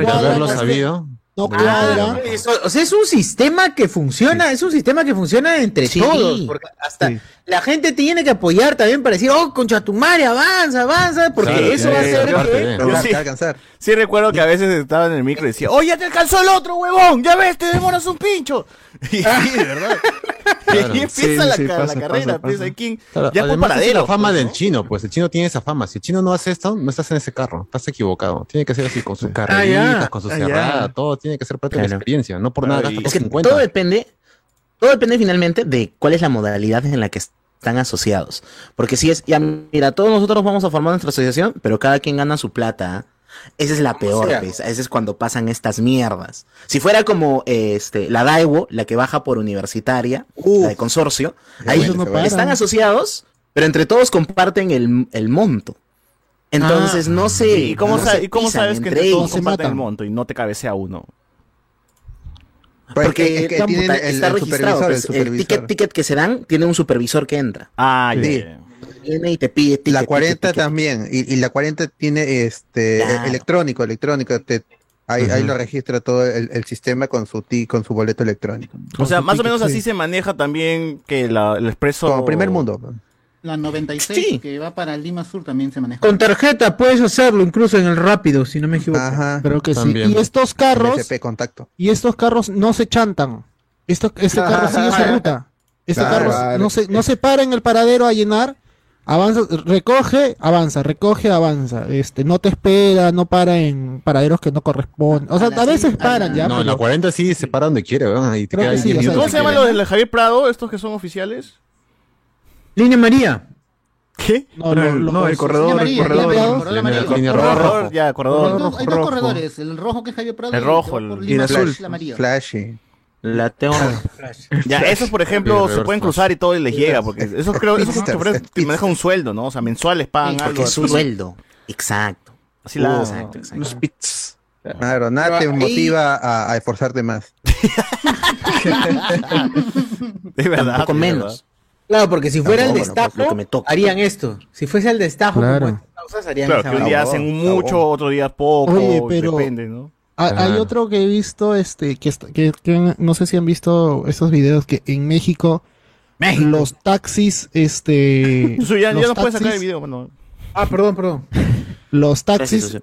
[SPEAKER 6] no-
[SPEAKER 3] haberlo sabido.
[SPEAKER 6] No
[SPEAKER 2] Ah,
[SPEAKER 6] cuadra.
[SPEAKER 2] eso- o sea, es un sistema que funciona, es un sistema que funciona entre
[SPEAKER 4] Sí.
[SPEAKER 2] todos, porque hasta
[SPEAKER 11] Sí.
[SPEAKER 2] la gente tiene que apoyar también para decir, oh, concha tu madre, avanza, avanza, porque
[SPEAKER 3] Claro,
[SPEAKER 2] eso va a
[SPEAKER 3] ser
[SPEAKER 2] que...
[SPEAKER 5] Alcanzar,
[SPEAKER 1] sí. recuerdo que a veces estaba en el micro y decía, ¡Oh, ya te alcanzó el otro, huevón! ¡Ya ves, te demoras un pincho! Y sí, de verdad.
[SPEAKER 3] Claro.
[SPEAKER 1] Y empieza
[SPEAKER 11] Sí,
[SPEAKER 1] la,
[SPEAKER 11] sí,
[SPEAKER 1] ca-
[SPEAKER 11] pasa,
[SPEAKER 1] la carrera,
[SPEAKER 11] pasa,
[SPEAKER 1] pues,
[SPEAKER 11] pasa.
[SPEAKER 1] hay quien-
[SPEAKER 3] Claro,
[SPEAKER 1] ya por
[SPEAKER 3] además, esa es
[SPEAKER 1] paradero.
[SPEAKER 3] la fama
[SPEAKER 1] pues,
[SPEAKER 3] del
[SPEAKER 1] ¿no?
[SPEAKER 3] chino, pues el chino tiene esa fama. Si el chino no hace esto, no estás en ese carro, estás equivocado. Tiene que ser así, con sus carreritas, con su
[SPEAKER 11] Ah, ya.
[SPEAKER 3] cerrada, todo tiene que ser parte de la experiencia. No por nada gastas
[SPEAKER 4] Es que
[SPEAKER 3] 50.
[SPEAKER 4] todo depende, todo depende finalmente de cuál es la modalidad en la que están asociados. Porque si es, ya mira, todos nosotros vamos a formar nuestra asociación, pero cada quien gana su plata. Esa es la peor, pues. Esa es cuando pasan estas mierdas. Si fuera como este, la Daiwo, la que baja por universitaria, la de consorcio, ahí
[SPEAKER 6] no
[SPEAKER 4] están asociados, pero entre todos comparten el, el monto. Entonces no se.
[SPEAKER 1] ¿Y cómo,
[SPEAKER 4] no
[SPEAKER 1] sa-
[SPEAKER 4] se
[SPEAKER 1] y cómo sabes que
[SPEAKER 4] entre
[SPEAKER 1] todos
[SPEAKER 6] se
[SPEAKER 1] comparten el monto y no te cabecea uno?
[SPEAKER 5] Pues
[SPEAKER 4] Porque
[SPEAKER 5] es que
[SPEAKER 4] está-
[SPEAKER 5] tienen el,
[SPEAKER 4] está
[SPEAKER 5] el
[SPEAKER 4] registrado. pues, el
[SPEAKER 5] supervisor.
[SPEAKER 4] ticket, ticket que se dan tiene un supervisor que entra.
[SPEAKER 1] Ah,
[SPEAKER 5] Sí.
[SPEAKER 1] ya.
[SPEAKER 4] Viene y te pide ticket,
[SPEAKER 5] La
[SPEAKER 4] ticket,
[SPEAKER 5] 40
[SPEAKER 4] ticket.
[SPEAKER 5] también, y, y la 40 tiene este
[SPEAKER 4] Claro.
[SPEAKER 5] electrónico, electrónico, te, ahí, ahí lo registra todo el, el sistema con su ti, con su boleto electrónico.
[SPEAKER 1] O sea, más o menos así
[SPEAKER 6] sí.
[SPEAKER 1] se maneja también que la- el expreso...
[SPEAKER 5] Como primer mundo.
[SPEAKER 15] La 96
[SPEAKER 4] Sí.
[SPEAKER 15] que va para Lima Sur también se maneja.
[SPEAKER 2] Con tarjeta puedes hacerlo, incluso en el rápido, si no me equivoco.
[SPEAKER 5] Ajá.
[SPEAKER 6] Creo que
[SPEAKER 3] También.
[SPEAKER 6] sí. Y estos carros,
[SPEAKER 5] SP contacto.
[SPEAKER 6] y estos carros no se chantan. Esto, este carro sigue su ruta. Este
[SPEAKER 5] Claro,
[SPEAKER 6] carro
[SPEAKER 5] claro.
[SPEAKER 6] no se, no se para en el paradero a llenar. Avanza, recoge, avanza, recoge, avanza. Este, no te espera, no para en paraderos que no corresponden. O sea,
[SPEAKER 15] A
[SPEAKER 6] a veces
[SPEAKER 15] sí, a
[SPEAKER 6] paran
[SPEAKER 15] la-
[SPEAKER 6] ya.
[SPEAKER 3] No, en
[SPEAKER 6] pero-
[SPEAKER 3] la 40 sí se para donde quiere, ¿verdad? Y te
[SPEAKER 6] Creo
[SPEAKER 3] queda
[SPEAKER 6] que
[SPEAKER 3] ahí
[SPEAKER 6] sí,
[SPEAKER 3] 10
[SPEAKER 6] o sea,
[SPEAKER 3] minutos.
[SPEAKER 1] ¿Cómo se llama lo del Javier Prado, estos que son oficiales?
[SPEAKER 2] Línea María.
[SPEAKER 1] ¿Qué?
[SPEAKER 6] No,
[SPEAKER 11] No, el- no, el
[SPEAKER 6] los-
[SPEAKER 11] corredor,
[SPEAKER 15] Línea
[SPEAKER 11] el corredor.
[SPEAKER 15] Línea corredor
[SPEAKER 3] línea
[SPEAKER 15] Corredor
[SPEAKER 3] roja.
[SPEAKER 1] Corredor, ya,
[SPEAKER 15] Hay
[SPEAKER 1] corredor.
[SPEAKER 15] dos, hay dos
[SPEAKER 11] rojo.
[SPEAKER 15] corredores, el rojo que es Javier Prado
[SPEAKER 1] El rojo, el- y
[SPEAKER 5] el flash,
[SPEAKER 15] el.
[SPEAKER 4] La tengo.
[SPEAKER 1] Ya, esos, por ejemplo, se pueden cruzar y todo y les llega, porque esos creo, esos choferes
[SPEAKER 5] pista.
[SPEAKER 1] manejan un sueldo, ¿no? O sea, mensuales pagan
[SPEAKER 4] Porque
[SPEAKER 1] algo.
[SPEAKER 4] es
[SPEAKER 1] así.
[SPEAKER 4] sueldo. Exacto.
[SPEAKER 1] Así la
[SPEAKER 4] Exacto, exacto.
[SPEAKER 11] Los pits.
[SPEAKER 5] Claro, nada te motiva a, a esforzarte más.
[SPEAKER 1] Es verdad.
[SPEAKER 4] Un poco menos.
[SPEAKER 2] Claro, porque si fuera el
[SPEAKER 4] no, pues,
[SPEAKER 2] destajo,
[SPEAKER 4] que me
[SPEAKER 2] harían esto. Si fuese el destajo,
[SPEAKER 6] Claro.
[SPEAKER 2] como estas causas, harían
[SPEAKER 1] Claro,
[SPEAKER 2] esa
[SPEAKER 1] que un día hacen mucho, otro día poco,
[SPEAKER 6] Oye, pero-
[SPEAKER 1] depende, ¿no?
[SPEAKER 6] Ha- Hay otro que he visto, este, que, que, que no sé si han visto estos videos que en México, los taxis, este,
[SPEAKER 1] Eso ya, ya
[SPEAKER 6] los
[SPEAKER 1] no puedes sacar el
[SPEAKER 6] taxis-
[SPEAKER 1] video, bueno.
[SPEAKER 2] Ah, perdón, perdón.
[SPEAKER 6] los taxis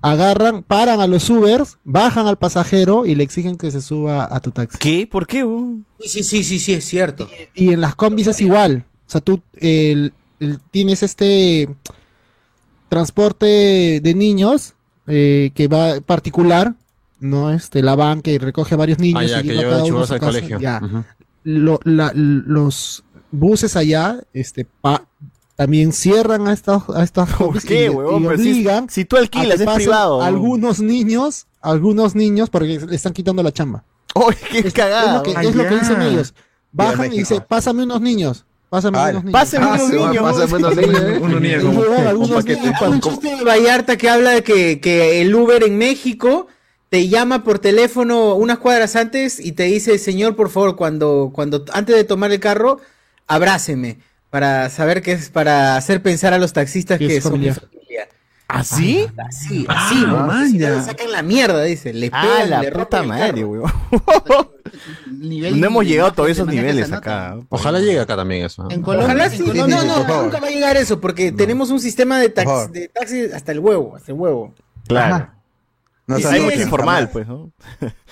[SPEAKER 6] agarran, paran a los Ubers, bajan al pasajero y le exigen que se suba a tu taxi.
[SPEAKER 1] ¿Qué? ¿Por qué?
[SPEAKER 2] Sí, sí, sí, sí, es cierto.
[SPEAKER 6] Y en las combis es igual. O sea, tú el- el- tienes este transporte de niños eh, que va particular, ¿no? Este, la van que recoge a varios niños
[SPEAKER 3] Ah, ya,
[SPEAKER 6] y lleva cada uno a
[SPEAKER 3] churros
[SPEAKER 6] su
[SPEAKER 3] al
[SPEAKER 6] casa.
[SPEAKER 3] colegio.
[SPEAKER 6] Ya.
[SPEAKER 3] Ujú.
[SPEAKER 6] Lo- la- los buses allá, este, pa- también cierran a estas a estas
[SPEAKER 1] ¿Por qué,
[SPEAKER 6] y,
[SPEAKER 1] huevón?
[SPEAKER 6] y
[SPEAKER 1] si-
[SPEAKER 6] obligan
[SPEAKER 1] si tú alquilas, es privado.
[SPEAKER 6] Algunos niños, algunos niños, porque le están quitando la chamba.
[SPEAKER 1] Oye, qué
[SPEAKER 6] Es,
[SPEAKER 1] cagada.
[SPEAKER 6] es lo que, es lo que dicen ellos. Bajan y dicen, pásame unos niños. Pásame
[SPEAKER 5] Ah,
[SPEAKER 6] unos niños.
[SPEAKER 1] Pásenme unos niños.
[SPEAKER 13] Pásame unos niños,
[SPEAKER 11] como un paquete.
[SPEAKER 2] chiste de Vallarta que habla de que, que el Uber en México te llama por teléfono unas cuadras antes y te dice, señor, por favor, cuando, cuando antes de tomar el carro, abráceme para saber que es para hacer pensar a los taxistas
[SPEAKER 6] Que
[SPEAKER 2] que
[SPEAKER 6] es
[SPEAKER 2] son mi
[SPEAKER 6] familiar.
[SPEAKER 1] ¿Así?
[SPEAKER 2] Así,
[SPEAKER 11] Ah,
[SPEAKER 2] así, ¿no? no,
[SPEAKER 11] ya.
[SPEAKER 2] le sacan la mierda, dice. Le
[SPEAKER 1] Ah,
[SPEAKER 2] pegan,
[SPEAKER 1] la
[SPEAKER 2] le
[SPEAKER 1] puta madre, weón.
[SPEAKER 15] nivel
[SPEAKER 1] No hemos llegado a
[SPEAKER 15] que
[SPEAKER 1] esos niveles acá.
[SPEAKER 3] Ojalá llegue acá también eso. ¿no?
[SPEAKER 15] En Colombia,
[SPEAKER 2] Ojalá
[SPEAKER 15] en
[SPEAKER 2] sí.
[SPEAKER 15] Colombia-
[SPEAKER 2] No, no, nunca va a llegar eso, porque tenemos un sistema de, tax- de taxi hasta el huevo, hasta el huevo.
[SPEAKER 1] Claro.
[SPEAKER 2] Ajá.
[SPEAKER 5] No
[SPEAKER 1] mucho
[SPEAKER 5] que
[SPEAKER 1] informal,
[SPEAKER 5] jamás.
[SPEAKER 1] pues, ¿no?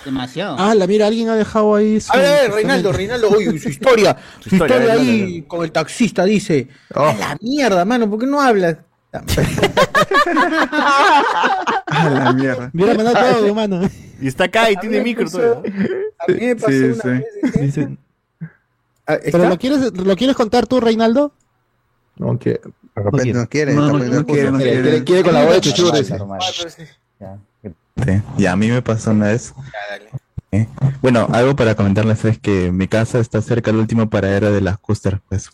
[SPEAKER 15] Demasiado.
[SPEAKER 6] Ah, la mira, alguien ha dejado ahí. su
[SPEAKER 2] A ver, a ver. Reinaldo, Reinaldo, uy, su historia, su
[SPEAKER 1] Su historia,
[SPEAKER 2] ahí con el taxista dice,
[SPEAKER 5] Oh.
[SPEAKER 2] a la mierda, mano, ¿por qué no hablas?
[SPEAKER 11] A la mierda.
[SPEAKER 6] Mira, mandó todo, mano.
[SPEAKER 1] Y está acá y tiene micro
[SPEAKER 2] pasó-
[SPEAKER 1] todavía.
[SPEAKER 2] A mí me pasó
[SPEAKER 11] Sí,
[SPEAKER 2] una
[SPEAKER 11] sí.
[SPEAKER 6] ¿Pero lo quieres, lo quieres contar tú, Reinaldo?
[SPEAKER 13] No, que,
[SPEAKER 5] De repente no quiere.
[SPEAKER 11] No, quiere, no
[SPEAKER 13] quiere,
[SPEAKER 11] quiere.
[SPEAKER 13] quiere, quiere con la voz de chuchur, dice.
[SPEAKER 2] Pero sí.
[SPEAKER 17] Y a mí me pasó una vez. Eh, Bueno, algo para comentarles es que mi casa está cerca del último paradero de las Custer, pues.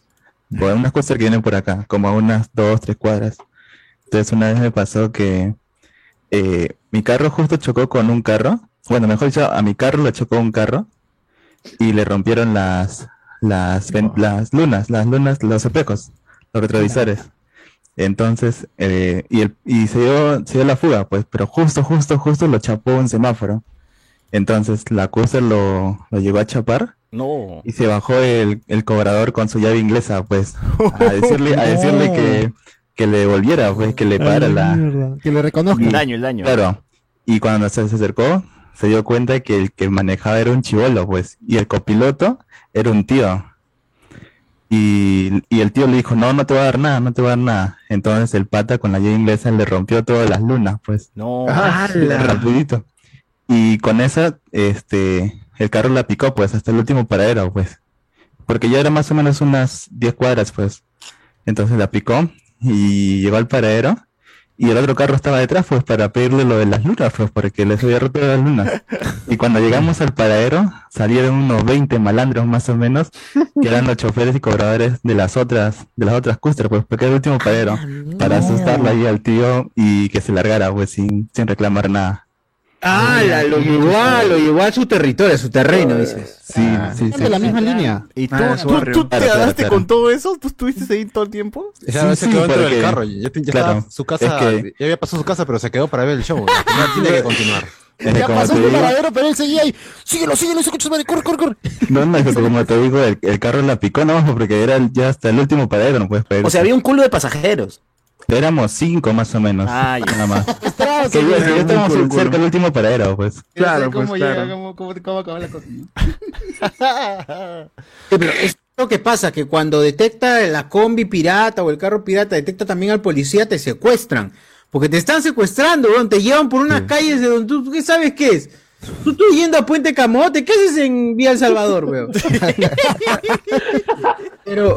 [SPEAKER 17] Bueno, unas Custer que vienen por acá, como a unas dos, tres cuadras. Entonces una vez me pasó que eh, mi carro justo chocó con un carro. Bueno, mejor dicho, a mi carro le chocó un carro y le rompieron las, las, lunas, las lunas, los espejos, los retrovisores. Entonces, eh, y, el, y se dio, se dio la fuga, pues, pero justo, justo, justo lo chapó un semáforo. Entonces la Custer lo, lo llegó a chapar
[SPEAKER 1] No.
[SPEAKER 17] y se bajó el, el cobrador con su llave inglesa, pues, a decirle, a decirle que, que le devolviera, pues, que le pagara la,
[SPEAKER 6] Mierda, Que le reconozca.
[SPEAKER 1] El daño, el daño.
[SPEAKER 17] Claro. Y cuando se, se acercó, se dio cuenta que el que manejaba era un chivolo, pues, y el copiloto era un tío. Y, y el tío le dijo, no, no te va a dar nada, no te va a dar nada. Entonces el pata con la llave inglesa le rompió todas las lunas, pues.
[SPEAKER 1] No.
[SPEAKER 17] Rapidito. Y con esa, este, el carro la picó, pues, hasta el último paradero, pues. Porque ya era más o menos unas 10 cuadras, pues. Entonces la picó y llegó al paradero. Y el otro carro estaba detrás, pues, para pedirle lo de las lunas, pues, porque les había roto las lunas. Y cuando llegamos al paradero, salieron unos 20 malandros más o menos, que eran los choferes y cobradores de las otras, de las otras custers, pues, porque era el último paradero, para asustarle ahí al tío y que se largara, pues, sin, sin reclamar nada.
[SPEAKER 2] Ah, la- lo llevó, a, lo llevó a su territorio, a su terreno, dices.
[SPEAKER 17] Sí, sí, sí.
[SPEAKER 6] de la misma línea.
[SPEAKER 1] ¿Y tú,
[SPEAKER 11] Ah,
[SPEAKER 1] tú, tú te
[SPEAKER 17] claro.
[SPEAKER 1] con todo eso? ¿Tú estuviste ahí todo el tiempo?
[SPEAKER 17] Sí,
[SPEAKER 3] se quedó dentro del carro. Ya, ya
[SPEAKER 17] claro,
[SPEAKER 3] estaba su casa,
[SPEAKER 17] es que-
[SPEAKER 3] ya había pasado su casa, pero se quedó para ver el show. Ya tiene que continuar.
[SPEAKER 6] Ya
[SPEAKER 17] como
[SPEAKER 6] pasó el paradero, pero él seguía ahí. Síguelo, síguelo, ese coche madre, corre, corre, corre.
[SPEAKER 17] No, no, que como te digo, el, el carro la picó nomás porque era ya hasta el último paradero, no puedes pedir.
[SPEAKER 4] O sea, había un culo de pasajeros.
[SPEAKER 17] Éramos cinco más o menos.
[SPEAKER 1] Ah, ya.
[SPEAKER 17] Nada más. Que estábamos
[SPEAKER 11] Culo, culo.
[SPEAKER 17] cerca del último paradero, pues.
[SPEAKER 11] Claro,
[SPEAKER 15] ¿Cómo
[SPEAKER 11] pues,
[SPEAKER 15] llega?
[SPEAKER 11] claro.
[SPEAKER 15] ¿Cómo, cómo, cómo acaba la cosa? no?
[SPEAKER 2] Sí, pero es lo que pasa, que cuando detecta la combi pirata o el carro pirata, detecta también al policía, te secuestran. Porque te están secuestrando, weón, te llevan por unas calles de donde tú, ¿tú qué sabes qué es? Tú estás yendo a Puente Camote, ¿qué haces en Vía El Salvador, weón? Pero,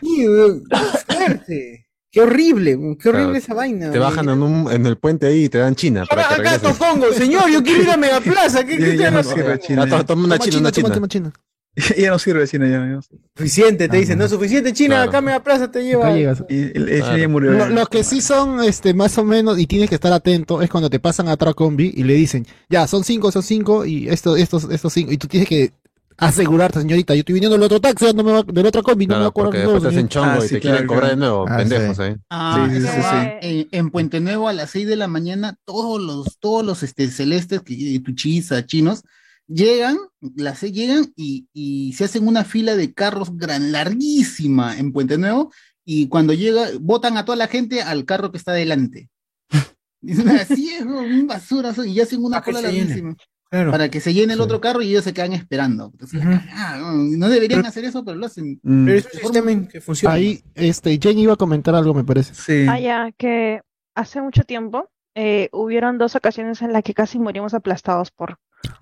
[SPEAKER 2] sí, weón, qué fuerte. Qué horrible, qué horrible
[SPEAKER 3] Claro,
[SPEAKER 2] esa vaina.
[SPEAKER 3] Te bajan en, un, en el puente ahí y te dan china. Para que
[SPEAKER 2] acá. Tocongo, señor, yo quiero ir a Megaplaza, ¿qué, qué
[SPEAKER 11] Ya, no sirve China.
[SPEAKER 3] Ah, to- Toma una china, una china.
[SPEAKER 6] toma china.
[SPEAKER 11] Ya, no sirve China, ya. ya.
[SPEAKER 2] Suficiente, te dicen, no es suficiente, China,
[SPEAKER 3] Claro.
[SPEAKER 2] acá Megaplaza te lleva.
[SPEAKER 6] Llegas.
[SPEAKER 11] Y el, el
[SPEAKER 3] Claro.
[SPEAKER 11] China ya murió.
[SPEAKER 6] Lo-. Los que sí son este más o menos y tienes que estar atento es cuando te pasan a otra combi y le dicen, ya, son cinco, son cinco y estos, estos, estos cinco. Y tú tienes que asegurarte, señorita, yo estoy viniendo del otro taxi, no me va, del otra combi, no me va a cobrar
[SPEAKER 3] porque
[SPEAKER 6] de nuevo, señor".
[SPEAKER 3] chongo
[SPEAKER 11] Ah,
[SPEAKER 3] y
[SPEAKER 11] sí,
[SPEAKER 3] te quieren
[SPEAKER 11] claro,
[SPEAKER 3] cobrar de
[SPEAKER 11] claro.
[SPEAKER 3] nuevo.
[SPEAKER 13] Ah,
[SPEAKER 3] pendejos
[SPEAKER 13] sí.
[SPEAKER 3] ahí.
[SPEAKER 15] Ah,
[SPEAKER 11] Sí, sí.
[SPEAKER 15] En, en Puente Nuevo a las 6 de la mañana, todos los, todos los este, celestes, tuchiza, chinos, llegan, las seis llegan y, y se hacen una fila de carros gran, larguísima en Puente Nuevo y cuando llega, botan a toda la gente al carro que está delante. Dicen, así es, un basura, y ya hacen una cola larguísima.
[SPEAKER 2] Claro.
[SPEAKER 15] Para que se llene el otro carro y ellos se quedan esperando. Entonces, ah, no, no deberían hacer eso, pero lo hacen.
[SPEAKER 11] Mm,
[SPEAKER 2] Pero es un sistema en que funciona.
[SPEAKER 6] Ahí, este, Jenny iba a comentar algo, me parece.
[SPEAKER 11] sí.
[SPEAKER 18] Ah, ya, que hace mucho tiempo eh, hubieron dos ocasiones en las que casi morimos aplastados por,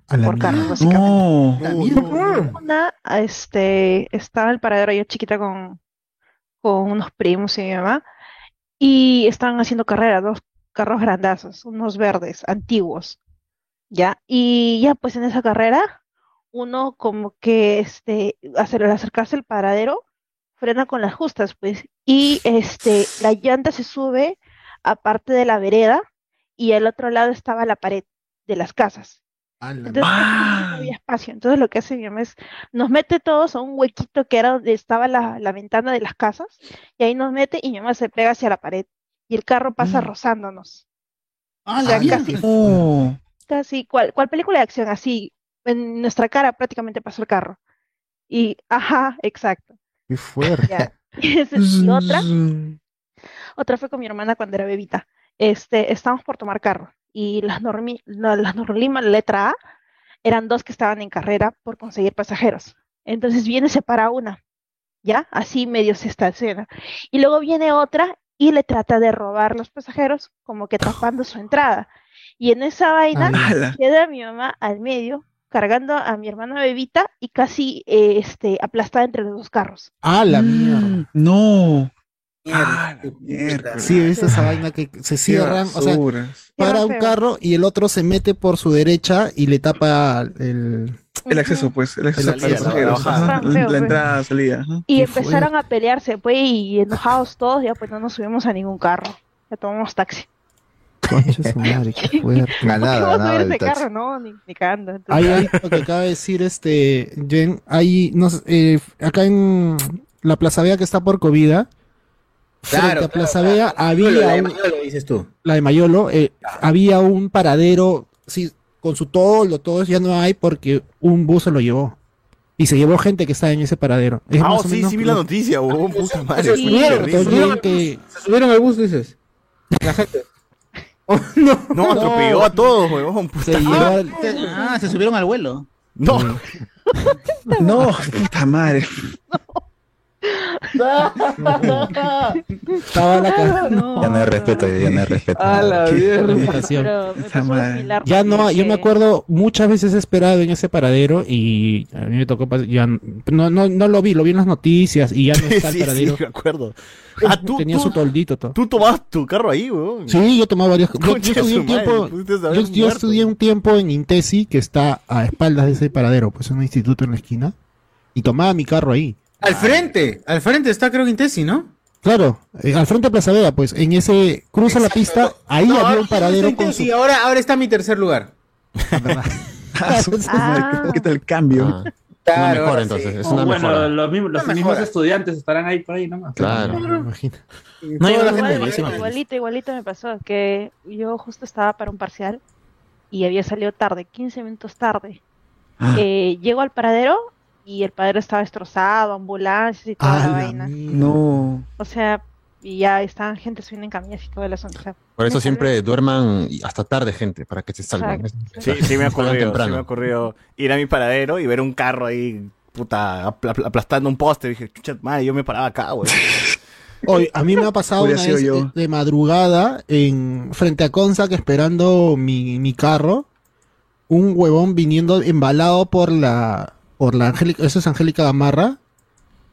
[SPEAKER 18] por carros, básicamente.
[SPEAKER 11] No.
[SPEAKER 18] Una, este, estaba en el paradero yo chiquita con, con unos primos y mi mamá, y estaban haciendo carrera, dos carros grandazos, unos verdes, antiguos, ¿ya? Y ya, pues en esa carrera, uno como que, este, al acercarse al paradero, frena con las justas, pues, y este, la llanta se sube aparte de la vereda, y al otro lado estaba la pared de las casas. Entonces, no había espacio. Entonces, lo que hace mi mamá es, nos mete todos a un huequito que era donde estaba la, la ventana de las casas, y ahí nos mete y mi mamá se pega hacia la pared. Y el carro pasa rozándonos.
[SPEAKER 15] Ah,
[SPEAKER 18] O sea, casi.
[SPEAKER 11] Oh.
[SPEAKER 18] casi, ¿cuál, cuál película de acción? Así, en nuestra cara prácticamente pasó el carro. Y, ajá, exacto.
[SPEAKER 6] Qué fuerte.
[SPEAKER 18] Ya. Y otra, otra fue con mi hermana cuando era bebita. Este, estábamos por tomar carro y las, normi, la- las Norlima letra A eran dos que estaban en carrera por conseguir pasajeros. Entonces viene, se para una, ¿ya? Así medio se estaciona. Y luego viene otra y le trata de robar los pasajeros, como que tapando su entrada. Y en esa vaina
[SPEAKER 11] ¡Hala!
[SPEAKER 18] queda mi mamá al medio, cargando a mi hermana bebita y casi eh, este, aplastada entre los dos carros.
[SPEAKER 6] Ah, la mierda.
[SPEAKER 11] No.
[SPEAKER 6] Sí, es esa vaina que se cierran, o sea, para un carro y el otro se mete por su derecha y le tapa el...
[SPEAKER 11] El acceso, pues, el acceso
[SPEAKER 6] El
[SPEAKER 11] para los pasajeros.
[SPEAKER 6] ajá.
[SPEAKER 11] ajá,
[SPEAKER 18] Feo,
[SPEAKER 11] La, la entrada, salida. ajá.
[SPEAKER 18] Y empezaron a pelearse, pues, y enojados todos, ya pues no nos subimos a ningún carro. Ya tomamos taxi.
[SPEAKER 6] Concha su madre, qué fuerte.
[SPEAKER 18] ¿Por qué vamos a subir ese carro? No, ni, ni cagando.
[SPEAKER 6] Hay algo que acaba de decir este Jen, hay no sé, eh, acá en la Plaza Vea que está por Covida, frente
[SPEAKER 2] Claro,
[SPEAKER 6] a Plaza Vea había
[SPEAKER 2] Mayolo, la de
[SPEAKER 6] un-
[SPEAKER 2] Mayolo, dices tú.
[SPEAKER 6] la de Mayolo, eh, había un paradero, sí, con su toldo, todo eso ya no hay porque un bus se lo llevó. Y se llevó gente que estaba en ese paradero. Es
[SPEAKER 1] Ah,
[SPEAKER 6] más
[SPEAKER 1] oh, sí,
[SPEAKER 6] menos
[SPEAKER 1] sí vi la noticia, huevón, puta madre.
[SPEAKER 2] Se subieron, se
[SPEAKER 6] que-
[SPEAKER 2] se subieron al bus, dices. La gente.
[SPEAKER 1] No, atropelló a todos, huevón. puta
[SPEAKER 6] Se llevó
[SPEAKER 1] madre.
[SPEAKER 6] al-
[SPEAKER 15] Se- ah, se subieron al vuelo.
[SPEAKER 1] No.
[SPEAKER 11] No, puta madre.
[SPEAKER 6] Estaba la ca-
[SPEAKER 17] Ya no hay respeto, ya no hay respeto.
[SPEAKER 7] A la mierda.
[SPEAKER 18] Pero
[SPEAKER 6] Ya no, yo me acuerdo muchas veces he esperado en ese paradero y a mí me tocó ya no, no, no lo vi, lo vi en las noticias y ya no está el
[SPEAKER 1] Sí, sí,
[SPEAKER 6] paradero.
[SPEAKER 1] me acuerdo. Ah, tú,
[SPEAKER 6] Tenía
[SPEAKER 1] tú,
[SPEAKER 6] su toldito todo.
[SPEAKER 1] tú tomabas tu carro ahí, huevón.
[SPEAKER 6] Sí, yo tomaba varias yo, yo estudié un tiempo, yo, estudié un tiempo en Intesi que está a espaldas de ese paradero, pues un instituto en la esquina y tomaba mi carro ahí.
[SPEAKER 2] Al frente, al frente está creo que Intesi, ¿no?
[SPEAKER 6] Claro, eh, al frente de Plaza Vea, pues en ese cruza la pista, ahí
[SPEAKER 2] No,
[SPEAKER 6] había un paradero con su
[SPEAKER 2] ahora, ahora está mi tercer lugar.
[SPEAKER 11] Ah, madre, ¿Qué tal el cambio?
[SPEAKER 3] Ah,
[SPEAKER 2] Claro,
[SPEAKER 3] mejora
[SPEAKER 2] ahora
[SPEAKER 3] entonces,
[SPEAKER 2] sí.
[SPEAKER 3] es
[SPEAKER 8] Oh,
[SPEAKER 3] una
[SPEAKER 8] bueno,
[SPEAKER 3] mejora.
[SPEAKER 8] los mismos, los mismos estudiantes estarán ahí por ahí nomás.
[SPEAKER 3] Claro.
[SPEAKER 6] imagina.
[SPEAKER 2] No llegó la gente, dice,
[SPEAKER 18] igualito, igualito me pasó, que yo justo estaba para un parcial y había salido tarde, 15 minutos tarde.
[SPEAKER 11] Ah.
[SPEAKER 18] Eh, llego al paradero y el paradero estaba destrozado, ambulancias y toda la vaina.
[SPEAKER 11] No.
[SPEAKER 18] O sea, y ya estaban gente subiendo en camillas y todo el asunto. o sea,
[SPEAKER 3] Por eso siempre duerman hasta tarde, gente, para que se salven.
[SPEAKER 18] Exacto.
[SPEAKER 1] Sí, sí me ha ocurrido, sí
[SPEAKER 3] temprano.
[SPEAKER 1] me ha ocurrido ir a mi paradero y ver un carro ahí, puta, apl- apl- aplastando un poste. Dije, chucha madre, yo me paraba acá, güey.
[SPEAKER 6] Hoy, a mí me ha pasado una vez
[SPEAKER 11] yo.
[SPEAKER 6] de, de madrugada en frente a Consa que esperando mi, mi carro, un huevón viniendo embalado por la por la Angélica, eso es Angélica Gamarra,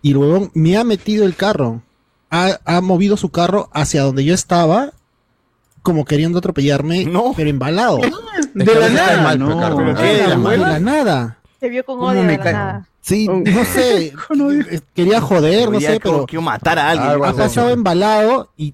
[SPEAKER 6] y el huevón me ha metido el carro, ha, ha movido su carro hacia donde yo estaba, como queriendo atropellarme, pero embalado.
[SPEAKER 11] De la nada.
[SPEAKER 6] ¿De la de la nada?
[SPEAKER 18] Se vio con
[SPEAKER 2] ¿Cómo
[SPEAKER 18] odio
[SPEAKER 2] me
[SPEAKER 18] de la
[SPEAKER 2] cae?
[SPEAKER 18] nada.
[SPEAKER 6] Sí, no sé, eh, quería joder, no sé, pero
[SPEAKER 1] quiero matar a alguien.
[SPEAKER 6] ha pasado embalado y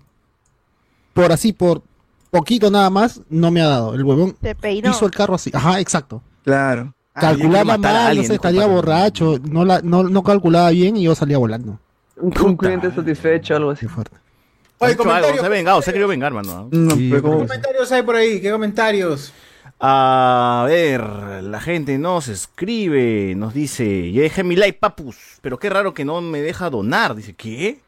[SPEAKER 6] por así, por poquito nada más, no me ha dado. El huevón hizo el carro así. Ajá, exacto.
[SPEAKER 11] Claro.
[SPEAKER 6] Calculaba
[SPEAKER 1] Ah, yo quiero matar a
[SPEAKER 6] mal, no sé, estaría borracho, no, la, no, no calculaba bien y yo salía volando.
[SPEAKER 7] Un, un cliente satisfecho, algo así.
[SPEAKER 1] Ha
[SPEAKER 2] Oye,
[SPEAKER 1] hecho algo,
[SPEAKER 2] comentario.
[SPEAKER 1] se ha vengado, se ha querido vengar, mano.
[SPEAKER 11] No,
[SPEAKER 6] Sí,
[SPEAKER 11] pero
[SPEAKER 6] creo
[SPEAKER 11] como-
[SPEAKER 2] ¿Qué comentarios hay por ahí? ¿Qué comentarios?
[SPEAKER 1] A ver, la gente nos escribe, nos dice, ya dejé mi like, papus, pero qué raro que no me deja donar. Dice, ¿qué?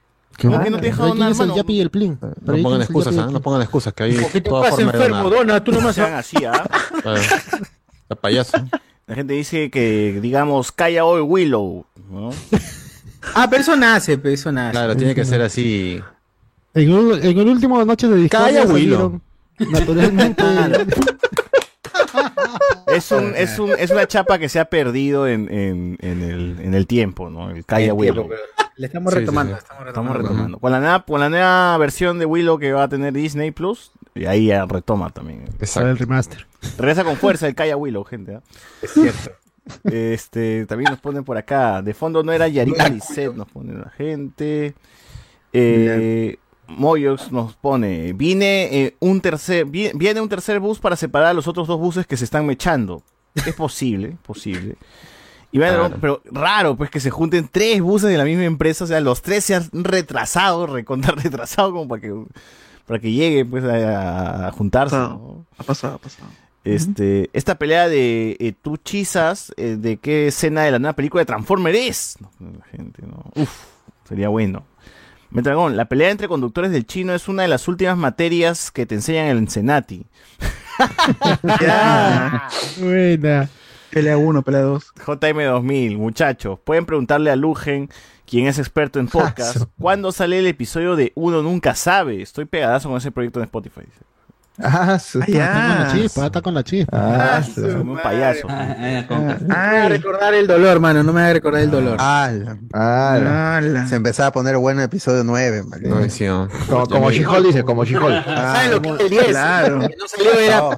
[SPEAKER 1] ¿Cómo que no te deja donar,
[SPEAKER 6] tienes el
[SPEAKER 1] mano?
[SPEAKER 6] Yapi y el Plin.
[SPEAKER 3] No pongan excusas, ¿ah?
[SPEAKER 6] el
[SPEAKER 3] No pongan excusas, que hay
[SPEAKER 2] ¿Qué
[SPEAKER 3] toda forma de
[SPEAKER 2] enfermo?
[SPEAKER 3] donar.
[SPEAKER 2] Dona, tú
[SPEAKER 1] No
[SPEAKER 2] nomás.
[SPEAKER 1] sean así, ¿ah?
[SPEAKER 3] La payaso.
[SPEAKER 1] La gente dice que, digamos, calla hoy Willow, ¿no?
[SPEAKER 2] Ah, pero eso nace, pero eso nace.
[SPEAKER 3] Claro, tiene que ser así.
[SPEAKER 6] En el, en el último noche de Discordia
[SPEAKER 3] Calla,
[SPEAKER 6] salieron naturalmente
[SPEAKER 1] Es, un, es, un, es una chapa que se ha perdido en, en, en, el, en el tiempo, ¿no? El calla
[SPEAKER 2] El
[SPEAKER 1] Willow.
[SPEAKER 2] tiempo, pero Le estamos
[SPEAKER 1] Sí,
[SPEAKER 2] retomando.
[SPEAKER 1] sí.
[SPEAKER 2] Estamos
[SPEAKER 1] Estamos
[SPEAKER 2] retomando.
[SPEAKER 1] retomando. Con la, nueva, con la nueva versión de Willow que va a tener Disney Plus, y ahí ya retoma también.
[SPEAKER 6] para el remaster.
[SPEAKER 1] Regresa con fuerza el Calla Willow, gente. ¿ah?
[SPEAKER 2] Es cierto.
[SPEAKER 1] Este, también nos ponen por acá. De fondo no era Yarita Lisset, nos pone la gente. Eh, Moyox nos pone. Vine eh, un tercer, vi- viene un tercer bus para separar a los otros dos buses que se están mechando. Es posible, posible. Y bueno,
[SPEAKER 3] Claro.
[SPEAKER 1] pero raro, pues que se junten tres buses de la misma empresa, o sea, los tres se han retrasado, recontar retrasado, como para que, para que llegue pues a, a juntarse.
[SPEAKER 11] Pasado.
[SPEAKER 1] ¿no?
[SPEAKER 11] Ha pasado, ha pasado.
[SPEAKER 1] Este, esta pelea de eh, tú chisas, eh, ¿de qué escena de la nueva película de Transformer es? No, la gente, no. Uf, sería bueno. Metragón, la pelea entre conductores del chino es una de las últimas materias que te enseñan en el Senati.
[SPEAKER 11] Ya.
[SPEAKER 6] Buena.
[SPEAKER 11] Pelea 1, pelea 2.
[SPEAKER 1] JM2000, muchachos, pueden preguntarle a Lugen, quien es experto en podcast, ¿cuándo sale el episodio de Uno Nunca Sabe? Estoy pegadazo con ese proyecto en Spotify. dice.
[SPEAKER 13] Ah, su-
[SPEAKER 6] Está con la chispa, está con la chispa.
[SPEAKER 13] Ah, su-
[SPEAKER 1] Como un payaso.
[SPEAKER 2] No me haga recordar el dolor, mano. No me haga recordar el dolor.
[SPEAKER 5] ¡Hala!
[SPEAKER 13] Ala.
[SPEAKER 5] Se empezaba a poner bueno el episodio 9, man.
[SPEAKER 3] No, sí, no.
[SPEAKER 13] Como, como She-Hulk dice, como She-Hulk.
[SPEAKER 5] Ah,
[SPEAKER 2] ¿Saben lo que es el 10?
[SPEAKER 11] Claro.
[SPEAKER 2] Que no salió era...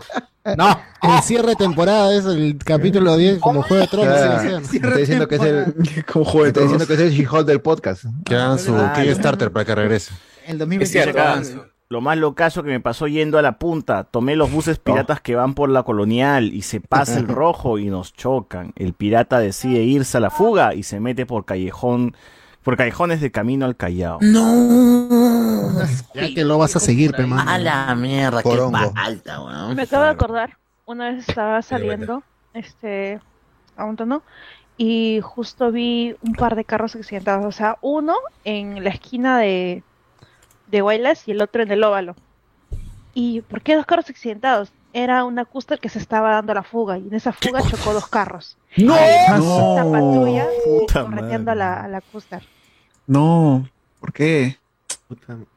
[SPEAKER 6] No, el cierre de temporada es el capítulo 10 como Juego de Tronos.
[SPEAKER 13] Ah,
[SPEAKER 6] hacían.
[SPEAKER 13] Está diciendo que es el,
[SPEAKER 11] Como juego de
[SPEAKER 13] está diciendo que es el She-Hulk del podcast.
[SPEAKER 3] Que hagan su
[SPEAKER 1] Ah,
[SPEAKER 3] Kickstarter para que regrese.
[SPEAKER 2] El
[SPEAKER 1] Es
[SPEAKER 2] 2024
[SPEAKER 1] cierto,
[SPEAKER 2] avanzo.
[SPEAKER 1] Lo más locazo que me pasó yendo a la punta, tomé los buses piratas que van por la colonial y se pasa el rojo y nos chocan. El pirata decide irse a la fuga y se mete por callejón, por callejones de camino al Callao.
[SPEAKER 4] No.
[SPEAKER 6] Ya que lo vas a seguir, pe.
[SPEAKER 4] A la mierda, qué falta, weón.
[SPEAKER 18] Me acabo de acordar, una vez estaba saliendo, este, a un tono, y justo vi un par de carros accidentados, o sea, uno en la esquina de, de Guaylas y el otro en el óvalo. ¿Y por qué dos carros accidentados? Era una Custer que se estaba dando la fuga, y en esa fuga chocó dos carros.
[SPEAKER 11] ¡No!
[SPEAKER 18] Una patrulla
[SPEAKER 1] Puta
[SPEAKER 18] correteando a
[SPEAKER 1] madre.
[SPEAKER 18] la, a la Custer.
[SPEAKER 11] No. ¿Por qué?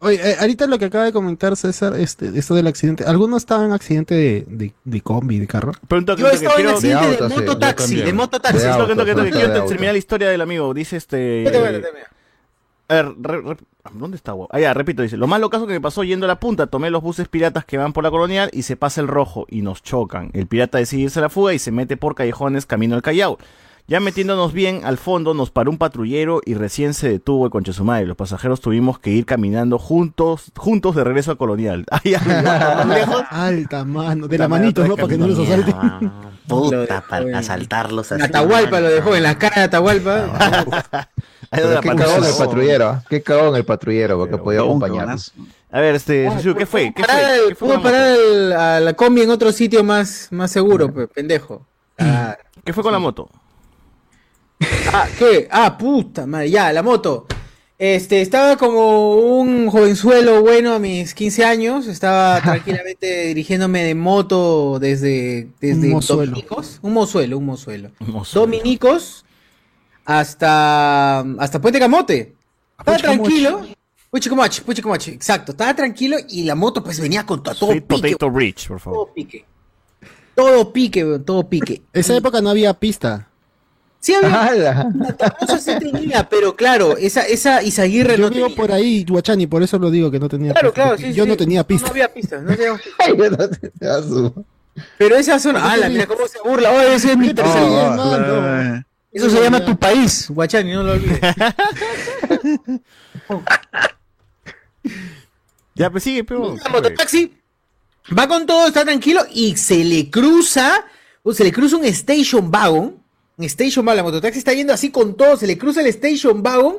[SPEAKER 6] Oye, eh, ahorita lo que acaba de comentar César, este, esto del accidente. ¿Alguno estaba en accidente de, de, de combi, de carro?
[SPEAKER 2] Yo estaba en accidente de,
[SPEAKER 13] auto,
[SPEAKER 2] mototaxi, de mototaxi.
[SPEAKER 13] De auto,
[SPEAKER 1] un toque, un toque.
[SPEAKER 13] fruta
[SPEAKER 1] Quiero
[SPEAKER 13] auto.
[SPEAKER 1] terminar la historia del amigo. Dice este.
[SPEAKER 2] Vete, vete, vete.
[SPEAKER 1] A ver, re- re- ¿dónde está, guau? Ah, ya, repito, dice, lo más locazo que me pasó yendo a la punta, tomé los buses piratas que van por la colonial y se pasa el rojo y nos chocan. El pirata decide irse a la fuga y se mete por callejones camino al Callao. Ya metiéndonos bien al fondo, nos paró un patrullero y recién se detuvo el concha de su madre. Los pasajeros tuvimos que ir caminando juntos, juntos de regreso al colonial. Ya, más lejos.
[SPEAKER 6] Alta mano, de la
[SPEAKER 1] madre,
[SPEAKER 6] manito, ¿no? Para que no los asalten.
[SPEAKER 4] Puta, para asaltarlos así.
[SPEAKER 2] Atahualpa lo dejó, en la cara de Atahualpa.
[SPEAKER 1] Ahí
[SPEAKER 13] qué cagón el patrullero. Qué cagón el patrullero, porque podía acompañarnos.
[SPEAKER 1] A ver, este, Susu, ¿qué fue? ¿Qué fue?
[SPEAKER 2] el-
[SPEAKER 1] ¿Qué fue
[SPEAKER 2] Pudo parar a la combi en otro sitio más, más seguro, pe, pendejo. Ah,
[SPEAKER 1] ¿Qué fue con la moto?
[SPEAKER 2] Ah, ¿qué? Ah, puta madre, ya, la moto. Este, estaba como un jovenzuelo bueno a mis 15 años, estaba tranquilamente dirigiéndome de moto desde, desde
[SPEAKER 6] Un mozuelo.
[SPEAKER 2] Dominicos, un mozuelo, un. Mozuelo. Dominicos hasta, hasta Puente Camote. Estaba tranquilo. Puchicamochi, Puchicamochi, exacto. Estaba tranquilo y la moto pues venía con to- todo
[SPEAKER 1] Sweet
[SPEAKER 2] pique,
[SPEAKER 1] Potato Rich, por favor.
[SPEAKER 2] todo pique. Todo pique, todo pique.
[SPEAKER 6] Esa época no había pista.
[SPEAKER 2] Sí había
[SPEAKER 13] ¡Hala!
[SPEAKER 2] no sé si tenía, pero claro, esa, esa Isaguirre
[SPEAKER 6] Yo
[SPEAKER 2] no
[SPEAKER 6] vivo
[SPEAKER 2] tenía.
[SPEAKER 6] por ahí, Guachani, por eso lo digo que no tenía
[SPEAKER 2] Claro,
[SPEAKER 6] pista.
[SPEAKER 2] claro, sí,
[SPEAKER 6] Yo
[SPEAKER 2] sí.
[SPEAKER 6] no tenía
[SPEAKER 2] No,
[SPEAKER 6] pista.
[SPEAKER 2] no había
[SPEAKER 13] yo no te- a su-
[SPEAKER 2] Pero esa zona, ala, mira cómo se burla. Oye, ese es mi tercer
[SPEAKER 6] Sí.
[SPEAKER 2] Eso se llama tu país, Guachani, no lo olvides.
[SPEAKER 1] Ya, pues sigue, pero.
[SPEAKER 2] La mototaxi va con todo, está tranquilo y se le cruza, o se le cruza un station wagon. Un station wagon, la mototaxi está yendo así con todo, se le cruza el station wagon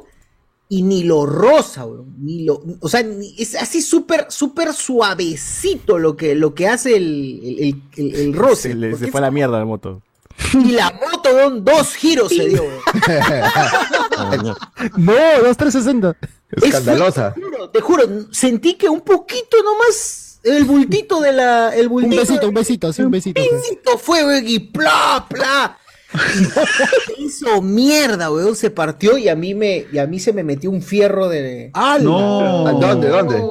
[SPEAKER 2] y ni lo roza, bro, ni lo, o sea, ni- es así súper, súper suavecito lo que, lo que hace el, el, el- el- roce.
[SPEAKER 1] Se, le- se fue a la mierda la moto.
[SPEAKER 2] Y la moto, weón, dos giros se dio. weón.
[SPEAKER 6] No, 2360.
[SPEAKER 13] Escandalosa.
[SPEAKER 2] Te juro, te juro, sentí que un poquito nomás el bultito de la. El
[SPEAKER 6] Un
[SPEAKER 2] bultito
[SPEAKER 6] besito,
[SPEAKER 2] de-
[SPEAKER 6] un besito, sí, un besito. sí.
[SPEAKER 2] Pincito fue, weón, y pla, pla. Se hizo mierda, weón, se partió y a mí me, y a mí se me metió un fierro de. ¡Hala!
[SPEAKER 11] No.
[SPEAKER 13] ¿A ¿Dónde? ¿Dónde?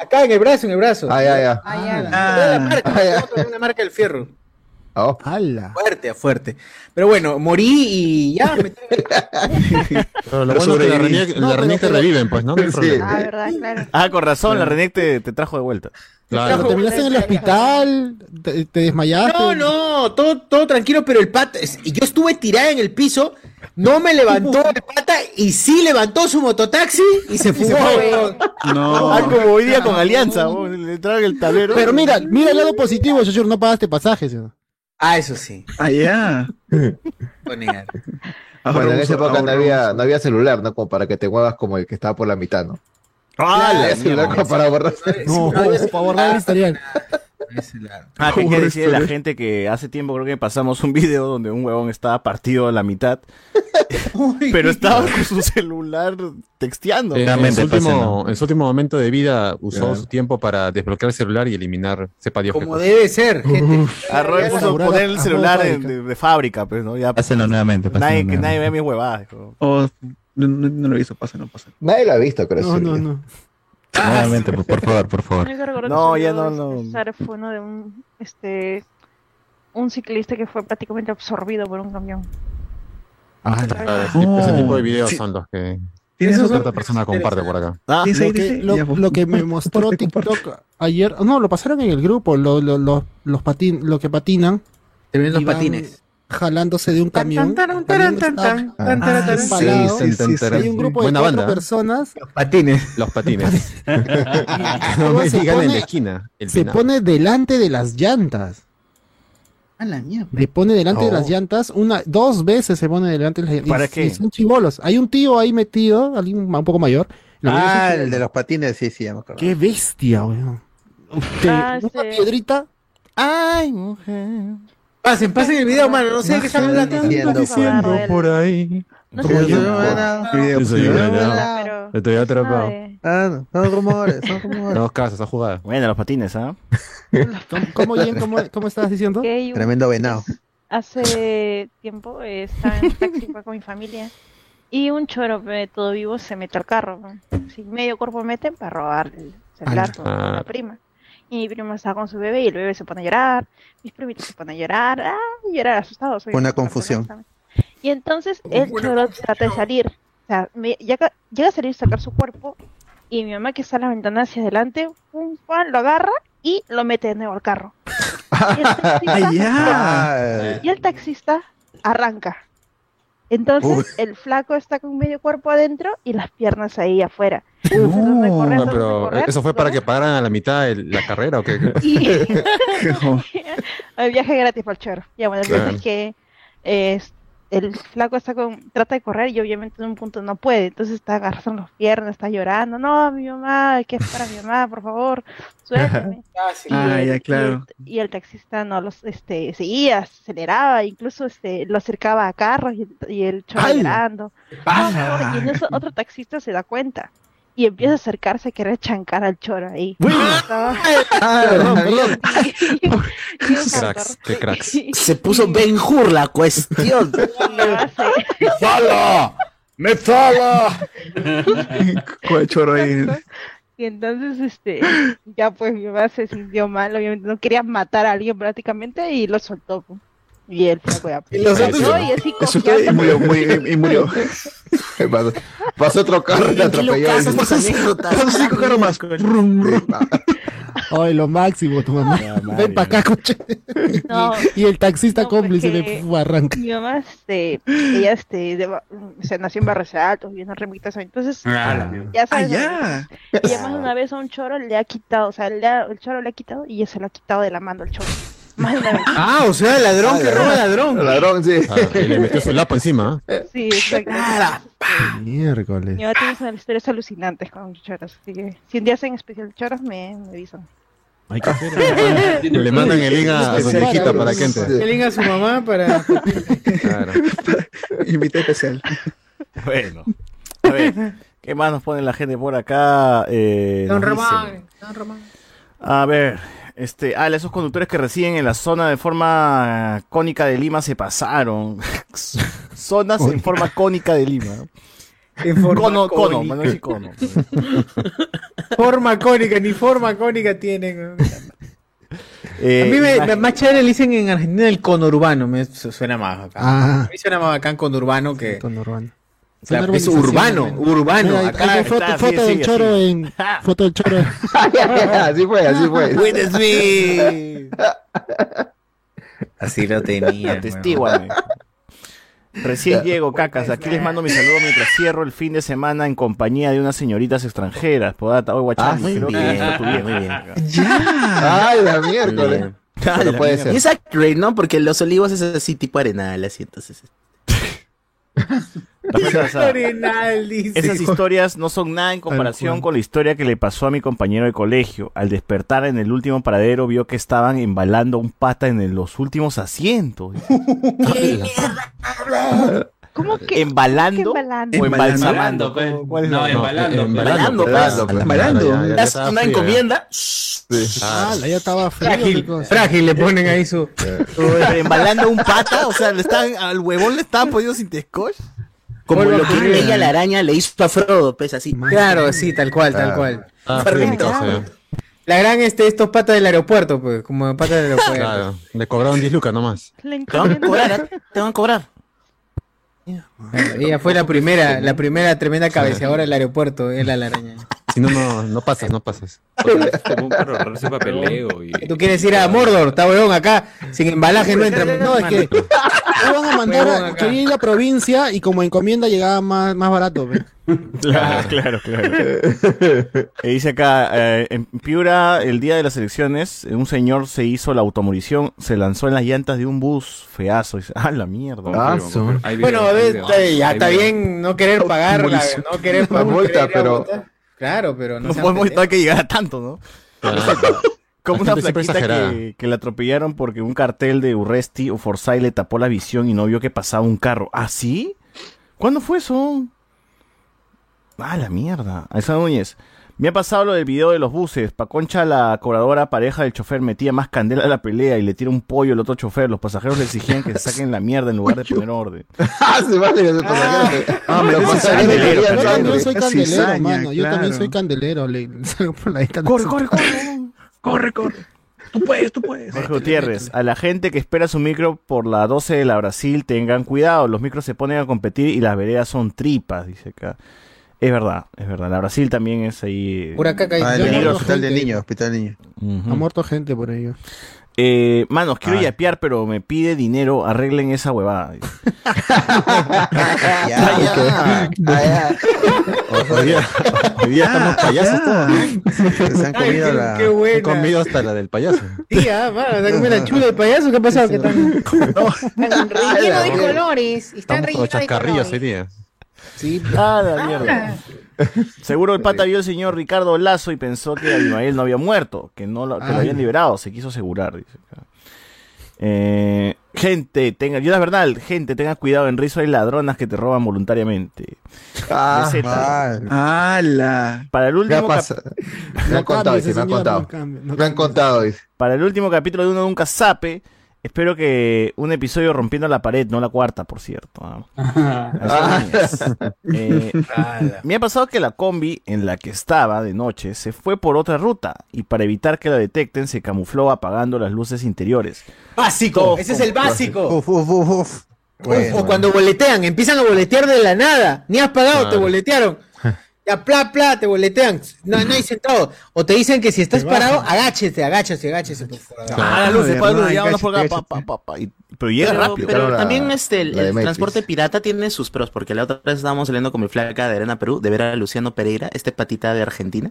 [SPEAKER 2] Acá en el brazo, en el brazo.
[SPEAKER 13] Ah, ya, ya.
[SPEAKER 2] Tenía la marca,
[SPEAKER 13] Ah, ya.
[SPEAKER 2] la marca del fierro.
[SPEAKER 13] Oh.
[SPEAKER 2] Fuerte, fuerte. Pero bueno, morí y ya. me-
[SPEAKER 3] Pero lo
[SPEAKER 11] Pero
[SPEAKER 3] bueno es que la. Reniec,
[SPEAKER 6] No,
[SPEAKER 3] la
[SPEAKER 6] pero-
[SPEAKER 3] te
[SPEAKER 6] pero-
[SPEAKER 3] reviven, pues, ¿no? No
[SPEAKER 13] Sí.
[SPEAKER 18] Ah, verdad, claro.
[SPEAKER 1] Ah, con razón, la Renec te, te trajo de vuelta.
[SPEAKER 6] Pero
[SPEAKER 3] Claro.
[SPEAKER 6] terminaste en el hospital, te, te desmayaste.
[SPEAKER 2] No, no, todo, todo tranquilo, pero el pata, yo estuve tirada en el piso, no me levantó el pata y sí levantó su mototaxi y se fugó.
[SPEAKER 11] No.
[SPEAKER 1] Ah, como hoy día con Alianza, le traen el tablero.
[SPEAKER 6] Pero mira, mira el lado positivo, Yoshur, no pagaste pasajes. ¿no?
[SPEAKER 2] Ah, eso sí.
[SPEAKER 11] Allá.
[SPEAKER 2] puedo negar.
[SPEAKER 13] Bueno, en esa época no había, no había celular, ¿no? Como para que te muevas como el que estaba por la mitad, ¿no?
[SPEAKER 1] ¡Ah,
[SPEAKER 13] para borrar.
[SPEAKER 6] No, para borrar el historial.
[SPEAKER 1] Ah,
[SPEAKER 11] Pobre
[SPEAKER 1] decirle a la gente que hace tiempo creo que pasamos un video donde un huevón estaba partido a la mitad, pero estaba con su celular texteando.
[SPEAKER 3] Eh, en, su último,
[SPEAKER 17] pásenlo.
[SPEAKER 3] en su último momento de vida usó
[SPEAKER 1] Claro.
[SPEAKER 3] su tiempo para desbloquear el celular y eliminar, sepa Dios qué
[SPEAKER 2] Como debe ser, gente.
[SPEAKER 1] A Robert puso poner el celular de,
[SPEAKER 6] fábrica.
[SPEAKER 1] de- de fábrica, pues, ¿no? Ya,
[SPEAKER 17] Pásenlo nuevamente.
[SPEAKER 1] nadie,
[SPEAKER 17] pásenlo
[SPEAKER 1] que nadie
[SPEAKER 17] nuevamente.
[SPEAKER 1] vea mis huevadas.
[SPEAKER 11] Oh, no, no- no lo he visto, pasa, no pasa.
[SPEAKER 13] Nadie lo ha visto, creo.
[SPEAKER 6] No, no, no.
[SPEAKER 17] Nuevamente, por, por favor, por favor.
[SPEAKER 18] Yo
[SPEAKER 1] No, ya no, no.
[SPEAKER 18] Fue uno de un, este, un ciclista que fue prácticamente absorbido por un camión.
[SPEAKER 3] Ah, ese,
[SPEAKER 11] Oh,
[SPEAKER 3] ese tipo de videos
[SPEAKER 11] sí.
[SPEAKER 3] son los que
[SPEAKER 11] ¿Tienes
[SPEAKER 3] otra persona comparte por acá.
[SPEAKER 1] Ah,
[SPEAKER 11] Dice
[SPEAKER 6] Lo que, lo, lo que me mostró TikTok ayer, no, lo pasaron en el grupo, lo, lo, lo- los patin, lo que patinan.
[SPEAKER 2] Te ven los
[SPEAKER 6] van
[SPEAKER 2] patines.
[SPEAKER 6] Jalándose de un camión.
[SPEAKER 11] Sí, sí, sí,
[SPEAKER 6] Hay un grupo de
[SPEAKER 3] Buena
[SPEAKER 6] cuatro
[SPEAKER 3] banda.
[SPEAKER 6] personas.
[SPEAKER 2] Los patines.
[SPEAKER 3] Los patines. no me
[SPEAKER 6] se
[SPEAKER 3] digan en
[SPEAKER 6] pone-
[SPEAKER 3] la esquina. El
[SPEAKER 6] Se pone delante de las llantas.
[SPEAKER 15] A la mierda.
[SPEAKER 6] Le pone delante de
[SPEAKER 1] Oh.
[SPEAKER 6] las llantas, una, dos veces se pone delante de las llantas.
[SPEAKER 1] ¿Para
[SPEAKER 6] Y-
[SPEAKER 1] qué?
[SPEAKER 6] y son chivolos. Hay un tío ahí metido, alguien un poco mayor.
[SPEAKER 5] Ah, el de los patines, sí, sí, ya me acuerdo.
[SPEAKER 6] Qué bestia, weón.
[SPEAKER 18] Ah,
[SPEAKER 6] una
[SPEAKER 18] este-
[SPEAKER 6] piedrita.
[SPEAKER 1] Ay, mujer.
[SPEAKER 2] Pasen, pasen el video, mano. No sé de qué están hablando.
[SPEAKER 5] Diciendo,
[SPEAKER 18] diciendo
[SPEAKER 3] por ahí.
[SPEAKER 18] No sé pero
[SPEAKER 3] Estoy atrapado.
[SPEAKER 5] Ah, no, son rumores, son rumores.
[SPEAKER 3] Dos casas, esa jugada.
[SPEAKER 1] Bueno, los patines, ¿ah?
[SPEAKER 6] ¿Cómo, cómo, Jen? ¿Cómo, cómo estabas diciendo?
[SPEAKER 5] Tremendo venado.
[SPEAKER 18] Hace tiempo eh, estaba en un taxi con mi familia y un choro pe, todo vivo se mete al carro. medio cuerpo mete para robar el a la prima. Y mi prima estaba con su bebé y el bebé se pone a llorar. Mis primitos se ponen a llorar. ¡Ah! Y llorar asustados.
[SPEAKER 5] Una confusión.
[SPEAKER 18] Y entonces el choro trata de salir. O sea, me- llega, llega a salir, sacar su cuerpo. Y mi mamá que está en la ventana hacia adelante, pum, pam, lo agarra y lo mete de nuevo al carro. Y.
[SPEAKER 5] Ah,
[SPEAKER 18] y el taxista arranca. Entonces
[SPEAKER 5] Uy.
[SPEAKER 18] el flaco está con medio cuerpo adentro y las piernas ahí afuera. De correr,
[SPEAKER 3] No,
[SPEAKER 18] de
[SPEAKER 3] pero
[SPEAKER 18] correr,
[SPEAKER 3] ¿eso fue para que pagaran a la mitad el- la carrera o qué?
[SPEAKER 18] Y el viaje gratis para el choro. Ya bueno, el
[SPEAKER 3] Claro.
[SPEAKER 18] punto es que eh, el flaco está con, trata de correr y obviamente en un punto no puede. Entonces está agarrando las piernas, está llorando. No, mi mamá, que es para mi mamá, por favor, suéltame. Y
[SPEAKER 11] Ah,
[SPEAKER 18] el-
[SPEAKER 11] ya,
[SPEAKER 18] y
[SPEAKER 11] claro.
[SPEAKER 18] el- Y el, taxista no los este, seguía, aceleraba, incluso este, lo acercaba a carros y, y el llorando. No, amor, y en eso otro taxista se da cuenta y empieza a acercarse a querer chancar al choro ahí. Estaba-
[SPEAKER 5] ah,
[SPEAKER 6] Perdón, perdón.
[SPEAKER 18] y- y un
[SPEAKER 3] cracks, qué cracks.
[SPEAKER 4] Se puso Ben Hur la cuestión.
[SPEAKER 18] hace-
[SPEAKER 5] ¡Solo! ¡Me solo!
[SPEAKER 11] Con el choro ahí.
[SPEAKER 18] Y entonces, este, ya pues mi mamá se sintió mal, obviamente no quería matar a alguien prácticamente y lo soltó. Y el flaco ya pues,
[SPEAKER 2] Y lo soltó.
[SPEAKER 18] cayó y así
[SPEAKER 11] murió, muy- y, murió.
[SPEAKER 13] ¿Qué pasó? Pasó otro carro y
[SPEAKER 4] ¿En qué
[SPEAKER 13] atropelló.
[SPEAKER 11] Paso cinco carros más. Rum, rum.
[SPEAKER 6] Ay, lo máximo, tu mamá. Ven para acá, coche.
[SPEAKER 18] No.
[SPEAKER 6] Y el taxista
[SPEAKER 18] No,
[SPEAKER 6] cómplice le fu- arranca.
[SPEAKER 18] Mi mamá, este, ella, este, de, se nació en Barrios Altos, viene remitas, entonces,
[SPEAKER 8] Ah,
[SPEAKER 18] ya
[SPEAKER 11] Ah,
[SPEAKER 18] sabes,
[SPEAKER 11] ya.
[SPEAKER 18] y además de una vez a un choro le ha quitado, o sea, le ha- el choro le ha quitado y ella se lo ha quitado de la mano al choro.
[SPEAKER 2] Ah, o sea, ladrón que roba ladrón.
[SPEAKER 13] Ladrón, sí.
[SPEAKER 3] Ah, y le metió su lapo encima. ¿eh?
[SPEAKER 18] Sí, exacto.
[SPEAKER 6] Miércoles.
[SPEAKER 18] Mi mamá tiene unas historias alucinantes con choros, así que si un día hacen especial choros, me, me avisan.
[SPEAKER 6] Hay que hacer.
[SPEAKER 3] Le mandan el link a, a su viejita para que entre.
[SPEAKER 2] Que linga a su mamá para.
[SPEAKER 3] Claro.
[SPEAKER 11] Invité especial.
[SPEAKER 1] Bueno. A ver, ¿qué más nos pone la gente por acá? Eh,
[SPEAKER 2] Don Román. Don Román.
[SPEAKER 1] A ver, este, ah, esos conductores que residen en la zona de forma cónica de Lima se pasaron. Zonas en forma cónica de Lima.
[SPEAKER 2] En forma
[SPEAKER 1] cono, cono, no decir cono.
[SPEAKER 2] Forma cónica, ni forma cónica tienen.
[SPEAKER 1] Eh,
[SPEAKER 2] a mí me,
[SPEAKER 1] imag-
[SPEAKER 2] me- más chévere le dicen en Argentina el conurbano, me su- suena más acá.
[SPEAKER 6] Ah.
[SPEAKER 2] A mí suena más bacán conurbano que.
[SPEAKER 6] Urbano.
[SPEAKER 2] Claro, es urbano, urbano.
[SPEAKER 6] Mira,
[SPEAKER 2] acá
[SPEAKER 6] hay foto,
[SPEAKER 1] está,
[SPEAKER 6] foto
[SPEAKER 1] sí,
[SPEAKER 6] del
[SPEAKER 1] sí,
[SPEAKER 6] choro
[SPEAKER 1] así.
[SPEAKER 6] en. Foto del choro.
[SPEAKER 13] así fue, así fue.
[SPEAKER 1] Will Smith.
[SPEAKER 2] Así lo tenía.
[SPEAKER 1] Atestíguame. Recién llego, cacas. Aquí les mando mi saludo mientras cierro el fin de semana en compañía de unas señoritas extranjeras. Podata, hoy
[SPEAKER 4] Ah,
[SPEAKER 1] guachani,
[SPEAKER 4] muy bien,
[SPEAKER 1] vieja.
[SPEAKER 4] muy bien.
[SPEAKER 13] Ay, la miércoles.
[SPEAKER 4] Bien.
[SPEAKER 13] No puede
[SPEAKER 4] Y
[SPEAKER 13] ser.
[SPEAKER 4] es accurate, ¿no? Porque los olivos es así tipo arenal, así entonces.
[SPEAKER 1] O sea,
[SPEAKER 2] Arenal, dice.
[SPEAKER 1] Esas historias no son nada en comparación con la historia que le pasó a mi compañero de colegio. Al despertar en el último paradero vio que estaban embalando un pata en los últimos asientos.
[SPEAKER 18] ¿Cómo que?
[SPEAKER 1] ¿Embalando? ¿O embalsamando?
[SPEAKER 8] Embalando, pues.
[SPEAKER 1] ¿Cuál es
[SPEAKER 8] No,
[SPEAKER 1] la-
[SPEAKER 8] embalando.
[SPEAKER 4] Embalando,
[SPEAKER 13] Embalando,
[SPEAKER 4] una encomienda.
[SPEAKER 6] Ah, ya estaba frío.
[SPEAKER 2] Frágil, frágil, le ponen ahí su.
[SPEAKER 1] Embalando un pata, o sea, le están, al huevón le estaban poniendo sin scotch.
[SPEAKER 4] Como lo que ella la araña le hizo a Frodo, pues así.
[SPEAKER 2] Claro, sí, tal cual, tal
[SPEAKER 13] Ah.
[SPEAKER 2] cual.
[SPEAKER 3] Ah.
[SPEAKER 2] La gran este, estos patas del aeropuerto, pues, como patas del aeropuerto.
[SPEAKER 3] Claro, le cobraron 10 lucas nomás.
[SPEAKER 18] Le
[SPEAKER 4] Te van a cobrar, ¿eh? te van a cobrar.
[SPEAKER 2] Ella fue la primera, la primera tremenda cabeceadora del aeropuerto, es la araña.
[SPEAKER 3] Si no, no, no pasas, no pasas.
[SPEAKER 19] Como un perro raro ese papeleo y...
[SPEAKER 2] Tú quieres ir a Mordor, está huevón acá, sin embalaje no entra.
[SPEAKER 6] No, es que me van a mandar a, a la provincia y como encomienda llegaba más, más barato. pe.
[SPEAKER 1] Claro, claro, claro. Y dice acá, eh, en Piura, el día de las elecciones, un señor se hizo la automorición, se lanzó en las llantas de un bus feazo. Dice, ah, la mierda.
[SPEAKER 13] Ah,
[SPEAKER 19] video,
[SPEAKER 2] Bueno,
[SPEAKER 19] video,
[SPEAKER 2] ya está bien no querer pagar, la, no querer
[SPEAKER 13] La
[SPEAKER 2] pagar.
[SPEAKER 13] multa, pero-
[SPEAKER 2] Claro, pero no,
[SPEAKER 1] No,
[SPEAKER 2] sean
[SPEAKER 1] podemos- no hay
[SPEAKER 2] pendejos.
[SPEAKER 1] que llegar a tanto, ¿no? Como
[SPEAKER 3] Hay
[SPEAKER 1] una flaquita que, que la atropellaron porque un cartel de Urresti o Forsyth le tapó la visión y no vio que pasaba un carro. ¿Ah, sí? ¿Cuándo fue eso? Ah, la mierda. Alessandro Núñez. Me ha pasado lo del video de los buses. Pa' concha la cobradora pareja del chofer metía más candela a la pelea y le tira un pollo al otro chofer. Los pasajeros le exigían que se saquen la mierda en lugar de poner orden.
[SPEAKER 13] Ah, se vale, los pasajeros. Ah, los
[SPEAKER 6] Yo también soy candelero, mano. Yo también soy candelero. Le, salgo por la ventana.
[SPEAKER 1] Corre, corre, corre.
[SPEAKER 11] Corre, corre. Tú puedes, tú puedes.
[SPEAKER 1] Jorge Gutiérrez, a la gente que espera su micro por la 12 de la Brasil, tengan cuidado, los micros se ponen a competir y las veredas son tripas, dice acá. Es verdad, es verdad, la Brasil también es ahí.
[SPEAKER 2] Pura caca y
[SPEAKER 5] Ah, el niño,
[SPEAKER 6] no
[SPEAKER 5] hospital de
[SPEAKER 6] gente.
[SPEAKER 5] niños, hospital de niños.
[SPEAKER 1] Ujú.
[SPEAKER 6] Ha muerto gente por ello.
[SPEAKER 1] Eh, manos, quiero
[SPEAKER 5] Ah.
[SPEAKER 1] yapear, pero me pide dinero, arreglen esa huevada.
[SPEAKER 5] Ya, ya. Ah, ya.
[SPEAKER 3] Hoy día, hoy día estamos payasos todos.
[SPEAKER 5] Se han comido
[SPEAKER 2] Ay,
[SPEAKER 5] la.
[SPEAKER 2] buena.
[SPEAKER 3] comido hasta la del payaso.
[SPEAKER 2] Sí, ah, mano, se comió la chula de payaso, ¿qué ha pasado? ¿Qué tan...
[SPEAKER 14] Están relleno de colores. Están rellenos de
[SPEAKER 3] chascarrillos hoy
[SPEAKER 14] colores.
[SPEAKER 3] día.
[SPEAKER 2] Sí,
[SPEAKER 1] Ah, la mierda. Seguro el pata vio al señor Ricardo Lazo y pensó que Abimael no había muerto, que no lo, que lo
[SPEAKER 6] Ay.
[SPEAKER 1] habían liberado, se quiso asegurar, dice. Eh, gente, tenga, yo la verdad, gente, tenga cuidado, en Rizo hay ladronas que te roban voluntariamente.
[SPEAKER 13] Ah.
[SPEAKER 5] Ah,
[SPEAKER 11] ¡Hala!
[SPEAKER 1] Para el
[SPEAKER 13] ¿Qué
[SPEAKER 1] último?
[SPEAKER 13] Me
[SPEAKER 6] No
[SPEAKER 13] han contado, dice, me han contado. Me han dice.
[SPEAKER 1] para el último capítulo de Uno Nunca Sape, espero que un episodio rompiendo la pared, no la cuarta, por cierto. ah.
[SPEAKER 13] Ah.
[SPEAKER 1] Eh, me ha pasado que la combi en la que estaba de noche se fue por otra ruta y para evitar que la detecten se camufló apagando las luces interiores.
[SPEAKER 2] Básico, ese es el básico.
[SPEAKER 5] Uf, uf, uf, uf. Bueno.
[SPEAKER 2] o cuando boletean, empiezan a boletear de la nada. Ni has pagado, te boletearon. Ya, pla, pla, te boletean. No, no hay sentado. O te dicen que si estás parado, agáchese, agáchese, agáchese, por favor.
[SPEAKER 1] Ah, las luces, ya vamos por acá,
[SPEAKER 11] cállate,
[SPEAKER 1] pa, pa, pa, pa, y- pero llega
[SPEAKER 4] pero,
[SPEAKER 1] rápido.
[SPEAKER 4] pero
[SPEAKER 13] Claro, la-
[SPEAKER 4] también este, el, el transporte pirata tiene sus pros, porque la otra vez estábamos saliendo con mi flaca de Arena Perú, de ver a Luciano Pereira, este patita de Argentina.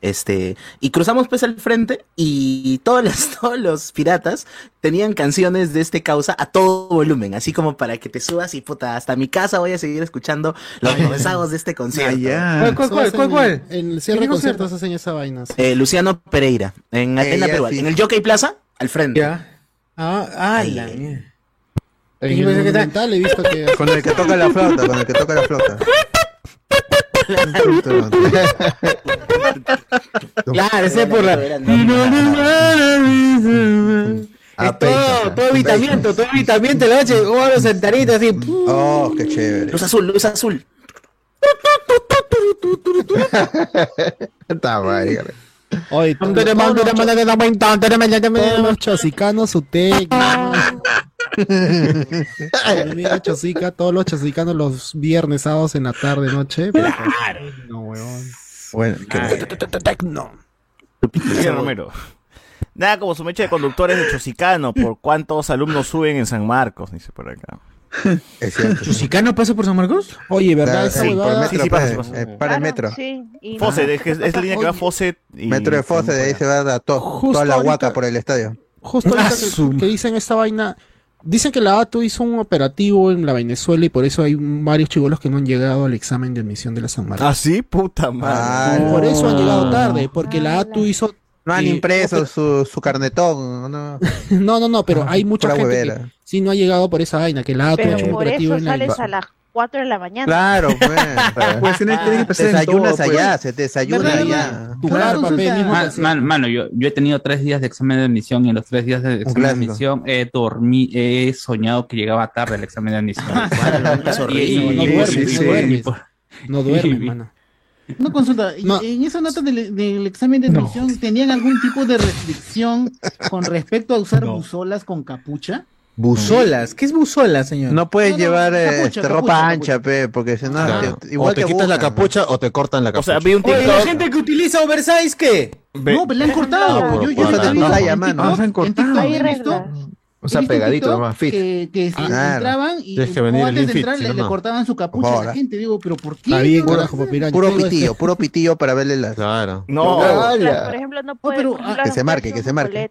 [SPEAKER 4] Este, y cruzamos pues al frente y todos los, todos los piratas tenían canciones de este causa a todo volumen, así como para que te subas y puta, hasta mi casa voy a seguir escuchando los mensajes de este concierto.
[SPEAKER 11] Allá.
[SPEAKER 2] ¿Cuál, cuál, cuál, cuál, cuál?
[SPEAKER 6] En el cierre de conciertos hacen esa vaina. sí.
[SPEAKER 4] Eh, Luciano Pereira, en
[SPEAKER 5] Eh,
[SPEAKER 4] Arena
[SPEAKER 5] ya,
[SPEAKER 4] Perú,
[SPEAKER 5] sí.
[SPEAKER 4] en el Jockey Plaza, al frente.
[SPEAKER 2] Ya. Ah,
[SPEAKER 4] Ay,
[SPEAKER 2] la mierda.
[SPEAKER 6] En el he visto que...
[SPEAKER 5] Con el que toca la flauta, con el que toca la flauta.
[SPEAKER 2] Claro, ese es por la.
[SPEAKER 13] Ah,
[SPEAKER 2] Es todo, todo evitamiento, todo evitamiento en la noche, oh, los sentaritos así.
[SPEAKER 5] Oh, qué chévere.
[SPEAKER 4] Luz azul, luz azul.
[SPEAKER 13] Está mal,
[SPEAKER 6] Oye, todos todos los chosicanos, chosica, todos los chosicanos los viernes, sábados en la tarde, noche. Claro. No, weón.
[SPEAKER 5] Bueno,
[SPEAKER 1] Romero. Nada como su mecha de conductores de Chosicano, por cuántos alumnos suben en San Marcos, dice por acá.
[SPEAKER 5] Es
[SPEAKER 2] ¿Chusicano pasa por San Marcos?
[SPEAKER 6] Oye, ¿verdad? Ah,
[SPEAKER 5] sí,
[SPEAKER 1] eh,
[SPEAKER 5] eh, para el ah,
[SPEAKER 18] metro. Claro,
[SPEAKER 1] Fose, es, la línea que va a Fose. Y...
[SPEAKER 5] Metro de Fose, de ahí se va a to, toda la guaca por el estadio.
[SPEAKER 6] Justo ahorita que, dicen esta vaina. Dicen que la ATU hizo un operativo en la Venezuela y por eso hay varios chivolos que no han llegado al examen de admisión de la San Marcos.
[SPEAKER 1] ¿Ah, sí? Puta madre.
[SPEAKER 6] Ah, por eso han llegado tarde, porque la ATU hizo
[SPEAKER 13] no han
[SPEAKER 6] y,
[SPEAKER 13] impreso no, pero, su, su, carnetón, ¿no?
[SPEAKER 6] no, no, no, pero ah, hay mucha gente
[SPEAKER 13] huevera.
[SPEAKER 6] que sí no ha llegado por esa vaina, que la ha hecho
[SPEAKER 18] por eso sales el... a las 4 de la mañana.
[SPEAKER 13] Claro, pues.
[SPEAKER 11] pues tienes, que ah,
[SPEAKER 13] desayunas
[SPEAKER 11] todo,
[SPEAKER 13] allá, pues. se desayuna allá.
[SPEAKER 6] Claro,
[SPEAKER 8] papel, mano, yo, yo he tenido tres días de examen de admisión y en los tres días de examen de admisión he, dormí, he soñado que llegaba tarde el examen de admisión.
[SPEAKER 6] no duermes, no no mano
[SPEAKER 15] una consulta,
[SPEAKER 6] no.
[SPEAKER 15] en esa nota del, examen de admisión, ¿tenían algún tipo de restricción con respecto a usar buzolas con capucha?
[SPEAKER 2] ¿Buzolas? ¿Qué es buzola, señor?
[SPEAKER 13] No puedes llevar eh, este, ropa ancha, pe, porque si no, te, igual
[SPEAKER 3] o te, quitas la capucha o te cortan la capucha.
[SPEAKER 1] O sea, un
[SPEAKER 2] la gente que utiliza oversize, ¿qué?
[SPEAKER 15] No, pues le han cortado. yo,
[SPEAKER 13] o sea, pegadito nomás, fit.
[SPEAKER 15] Que,
[SPEAKER 13] ah,
[SPEAKER 15] entraban y
[SPEAKER 3] que venir
[SPEAKER 15] antes de entrar le, cortaban su capucha a la gente. Digo, pero ¿por qué?
[SPEAKER 6] Ahí,
[SPEAKER 15] no
[SPEAKER 13] puro,
[SPEAKER 6] puro
[SPEAKER 13] pitillo, puro pitillo para verle las.
[SPEAKER 3] Claro.
[SPEAKER 1] No,
[SPEAKER 18] no por ejemplo, no puede.
[SPEAKER 15] Ah,
[SPEAKER 13] que se marque, que se marque.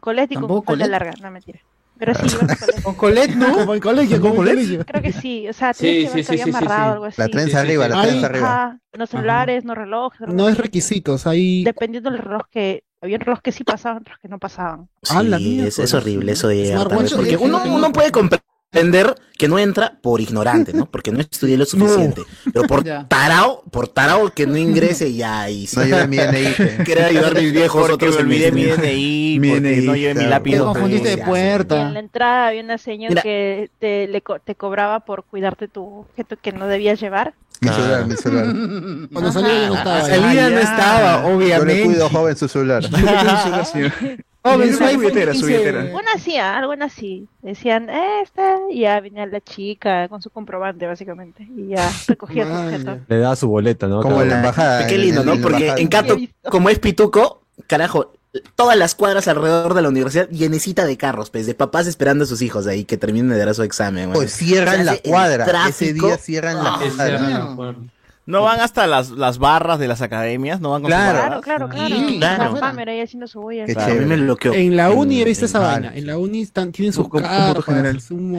[SPEAKER 18] Colette y con
[SPEAKER 15] Colette
[SPEAKER 18] larga, no mentira. Pero sí,
[SPEAKER 2] con Colette, ¿no?
[SPEAKER 6] Con Colette, con Colette.
[SPEAKER 18] Creo que sí, o sea,
[SPEAKER 8] sí, sí, sí,
[SPEAKER 18] amarrado algo así.
[SPEAKER 13] La trenza arriba, la trenza arriba.
[SPEAKER 18] No celulares, no relojes.
[SPEAKER 6] No es requisito, o sea, ahí.
[SPEAKER 18] Dependiendo del reloj que había otros que sí pasaban, otros que no pasaban.
[SPEAKER 6] Ah,
[SPEAKER 4] sí, es, es, pues. horrible eso porque uno, uno puede comprender que no entra por ignorante, ¿no? Porque no estudié lo suficiente. Pero por tarao, por tarao que no ingrese ya y si
[SPEAKER 13] no lleve mi DNI.
[SPEAKER 4] Quería ayudar a mis viejos
[SPEAKER 1] porque
[SPEAKER 4] otros
[SPEAKER 1] olvidé mi DNI,
[SPEAKER 11] mi DNI
[SPEAKER 1] no llevé mi lápiz.
[SPEAKER 15] Te confundiste de
[SPEAKER 18] puerta. En la entrada había una señora que te, le, te cobraba por cuidarte tu objeto que no debías llevar.
[SPEAKER 13] Mi celular, mi celular.
[SPEAKER 6] Cuando salía no estaba.
[SPEAKER 2] Salía no estaba, obviamente.
[SPEAKER 13] Yo le cuido joven su celular.
[SPEAKER 2] Joven,
[SPEAKER 11] su billetera, su billetera.
[SPEAKER 18] Una así, algo así. Decían, esta, y ya venía la chica con su comprobante, básicamente. Y ya recogía
[SPEAKER 6] su
[SPEAKER 18] objeto.
[SPEAKER 3] Le daba su boleta, ¿no?
[SPEAKER 13] Como en la embajada.
[SPEAKER 4] Qué lindo, ¿no? Porque en Cato, como es pituco, carajo, todas las cuadras alrededor de la universidad llenecita de carros, pues, de papás esperando a sus hijos ahí que terminen de dar su examen.
[SPEAKER 13] Pues cierran
[SPEAKER 4] o
[SPEAKER 13] la cuadra. Ese día ah, cierran la cuadra.
[SPEAKER 1] No van hasta las, las barras de las academias, no van con
[SPEAKER 13] claro,
[SPEAKER 18] su
[SPEAKER 1] barra?
[SPEAKER 18] claro, claro,
[SPEAKER 15] sí,
[SPEAKER 4] claro.
[SPEAKER 18] Cámara, ahí haciendo su
[SPEAKER 6] En la uni he visto esa vaina. En la uni están, tienen sus carpas.
[SPEAKER 11] General.
[SPEAKER 6] Un...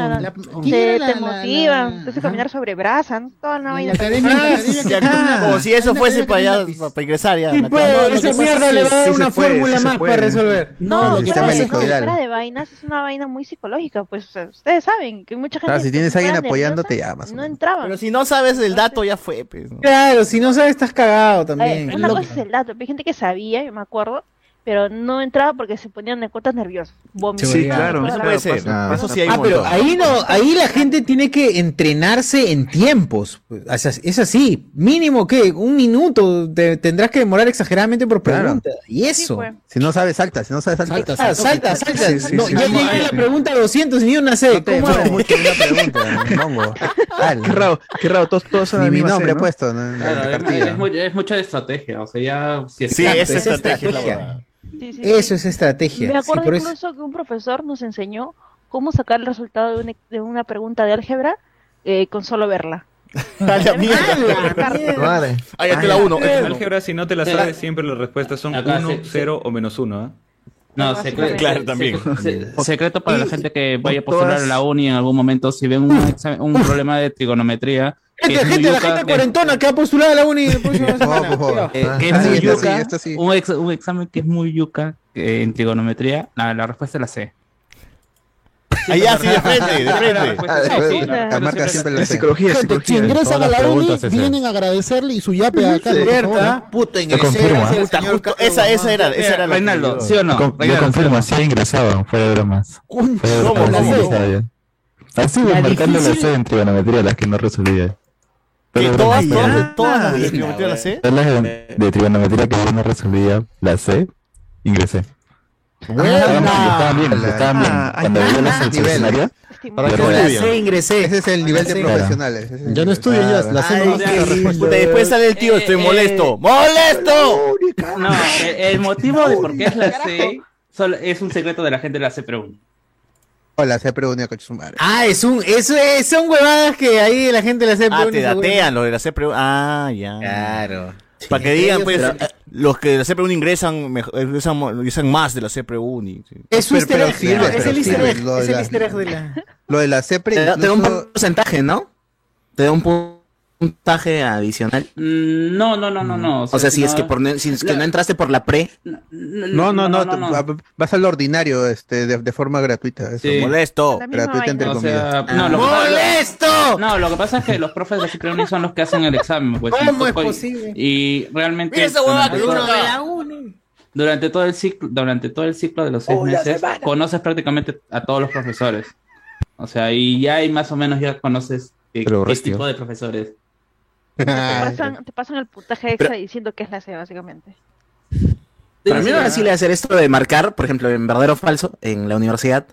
[SPEAKER 18] Te,
[SPEAKER 15] la, te
[SPEAKER 18] motivan, te caminar sobre brasas, toda una vaina.
[SPEAKER 1] Como si eso fuese para, ingresar ya.
[SPEAKER 2] Sí,
[SPEAKER 6] pero
[SPEAKER 2] esa mierda le va a dar una fórmula más para resolver.
[SPEAKER 18] No,
[SPEAKER 13] lo que pasa
[SPEAKER 18] de vainas es una vaina muy psicológica, pues ustedes saben que mucha gente...
[SPEAKER 13] si tienes alguien apoyándote, ya más
[SPEAKER 18] No entraban.
[SPEAKER 1] Pero si no sabes el dato, ya fue, pues.
[SPEAKER 2] Claro, si no sabes, estás cagado también.
[SPEAKER 18] Una cosa es el dato, hay gente que sabía, yo me acuerdo, pero no entraba porque se ponían de cuotas nerviosos.
[SPEAKER 11] Sí, claro,
[SPEAKER 1] eso puede ser.
[SPEAKER 13] Ah,
[SPEAKER 1] eso sí hay
[SPEAKER 2] ah, pero ahí no, ahí la gente tiene que entrenarse en tiempos. Es así, mínimo que un minuto te tendrás que demorar exageradamente por pregunta. Y eso.
[SPEAKER 18] Pues.
[SPEAKER 13] Si no sabes, salta, si no sabes, salta.
[SPEAKER 6] Salta,
[SPEAKER 2] salta, salta. llegué a la pregunta 200 y ni una sé.
[SPEAKER 13] No
[SPEAKER 2] ¿Cómo
[SPEAKER 13] pregunta.
[SPEAKER 11] Qué raro, qué raro, todos, todos son
[SPEAKER 13] mi nombre puesto.
[SPEAKER 8] es, mucha estrategia, o sea, ya...
[SPEAKER 1] sí, es
[SPEAKER 2] estrategia. Eso es estrategia.
[SPEAKER 18] Me acuerdo incluso que un profesor nos enseñó cómo sacar el resultado de una, pregunta de álgebra eh, con solo verla.
[SPEAKER 1] Vaya mierda. La uno.
[SPEAKER 19] En álgebra, si no te la
[SPEAKER 8] eh,
[SPEAKER 19] sabes, siempre las respuestas son 1, 0 o menos 1.
[SPEAKER 8] ¿eh?
[SPEAKER 18] No,
[SPEAKER 8] secreto,
[SPEAKER 1] claro, también.
[SPEAKER 8] Secreto, secreto para la gente que vaya a postular a la uni en algún momento. Si ven un problema de trigonometría, este
[SPEAKER 2] gente, la gente
[SPEAKER 8] eh.
[SPEAKER 2] cuarentona que ha postulado a la uni.
[SPEAKER 8] Un examen que es muy yuca eh, en trigonometría, la, respuesta es la C.
[SPEAKER 1] Ah, Allá sí, de frente, de frente.
[SPEAKER 8] La,
[SPEAKER 13] marca la
[SPEAKER 11] psicología.
[SPEAKER 6] Si ingresan a la uni, vienen a agradecerle y su yape acá.
[SPEAKER 2] Cierta, puta, ingresé.
[SPEAKER 1] Esa, esa era, esa era
[SPEAKER 8] Reinaldo, ¿sí o no?
[SPEAKER 17] Yo confirmo,
[SPEAKER 8] sí
[SPEAKER 17] ha ingresado, fuera de bromas.
[SPEAKER 1] ¿Cómo? ¿Cómo?
[SPEAKER 17] Así, marcando la C en trigonometría, las que no resolvía.
[SPEAKER 1] Que todas, todas, todas las de trigonometría la
[SPEAKER 17] C. Todas las de trigonometría que yo no resolvía la C, ingresé. Estaban bien, estaban bien.
[SPEAKER 11] Ah,
[SPEAKER 17] Cuando
[SPEAKER 13] vi
[SPEAKER 17] las
[SPEAKER 18] nivel
[SPEAKER 3] Para
[SPEAKER 17] que
[SPEAKER 2] la C ingresé.
[SPEAKER 13] Ese es el nivel de profesionales.
[SPEAKER 3] Yo no estudio ya, la
[SPEAKER 1] C no Después sale el tío, estoy
[SPEAKER 8] eh, eh,
[SPEAKER 1] molesto. Eh. ¡Molesto!
[SPEAKER 8] No, el motivo de por qué es la C es un secreto de la gente de la C, pero
[SPEAKER 5] Hola, se con su madre.
[SPEAKER 2] Ah, es un, eso es, son huevadas que ahí la gente le hace
[SPEAKER 1] Ah, te datean lo de la CPU. Ah, ya.
[SPEAKER 2] Claro.
[SPEAKER 1] Para que digan, pues,
[SPEAKER 2] pero,
[SPEAKER 1] eh, Los que de la CPU ingresan, mejor- ingresan, ingresan más de la CPU. sí.
[SPEAKER 2] Es un easter egg.
[SPEAKER 5] sirve,
[SPEAKER 2] es
[SPEAKER 5] pero
[SPEAKER 2] el easter
[SPEAKER 5] sirve,
[SPEAKER 2] egg.
[SPEAKER 5] lo de
[SPEAKER 2] Es el
[SPEAKER 5] la-
[SPEAKER 2] easter egg de la.
[SPEAKER 5] Lo de la CEPRE.
[SPEAKER 4] Te da, te da un
[SPEAKER 5] incluso-
[SPEAKER 4] porcentaje, ¿no? Te da un pu- puntaje adicional.
[SPEAKER 8] Mm, No, no, no, no, no.
[SPEAKER 4] O sea, si es que, por, no- si es que no entraste por la pre,
[SPEAKER 5] No, no, no, te- va- vas al ordinario este, de, de forma gratuita. eso.
[SPEAKER 8] Sí.
[SPEAKER 1] Molesto.
[SPEAKER 5] Gratuita entre
[SPEAKER 8] O
[SPEAKER 5] comillas.
[SPEAKER 8] sea, no, lo que pasa-
[SPEAKER 1] ¡Molesto!
[SPEAKER 8] No, lo que pasa es que los profes de Cipriani son los que hacen el examen. Pues, y
[SPEAKER 2] ¿Cómo es posible?
[SPEAKER 8] Y realmente
[SPEAKER 1] Mira esa
[SPEAKER 8] durante,
[SPEAKER 1] que uno de la
[SPEAKER 2] uni.
[SPEAKER 8] durante todo el ciclo, durante todo el ciclo de los seis
[SPEAKER 2] Oh,
[SPEAKER 8] meses, conoces prácticamente a todos los profesores. O sea, y ya hay más o menos ya conoces qué, qué tipo de profesores.
[SPEAKER 18] Te pasan, te pasan el puntaje extra diciendo que es la C, básicamente.
[SPEAKER 4] Para mí no era fácil hacer esto de marcar, por ejemplo, en verdadero o falso, en la universidad.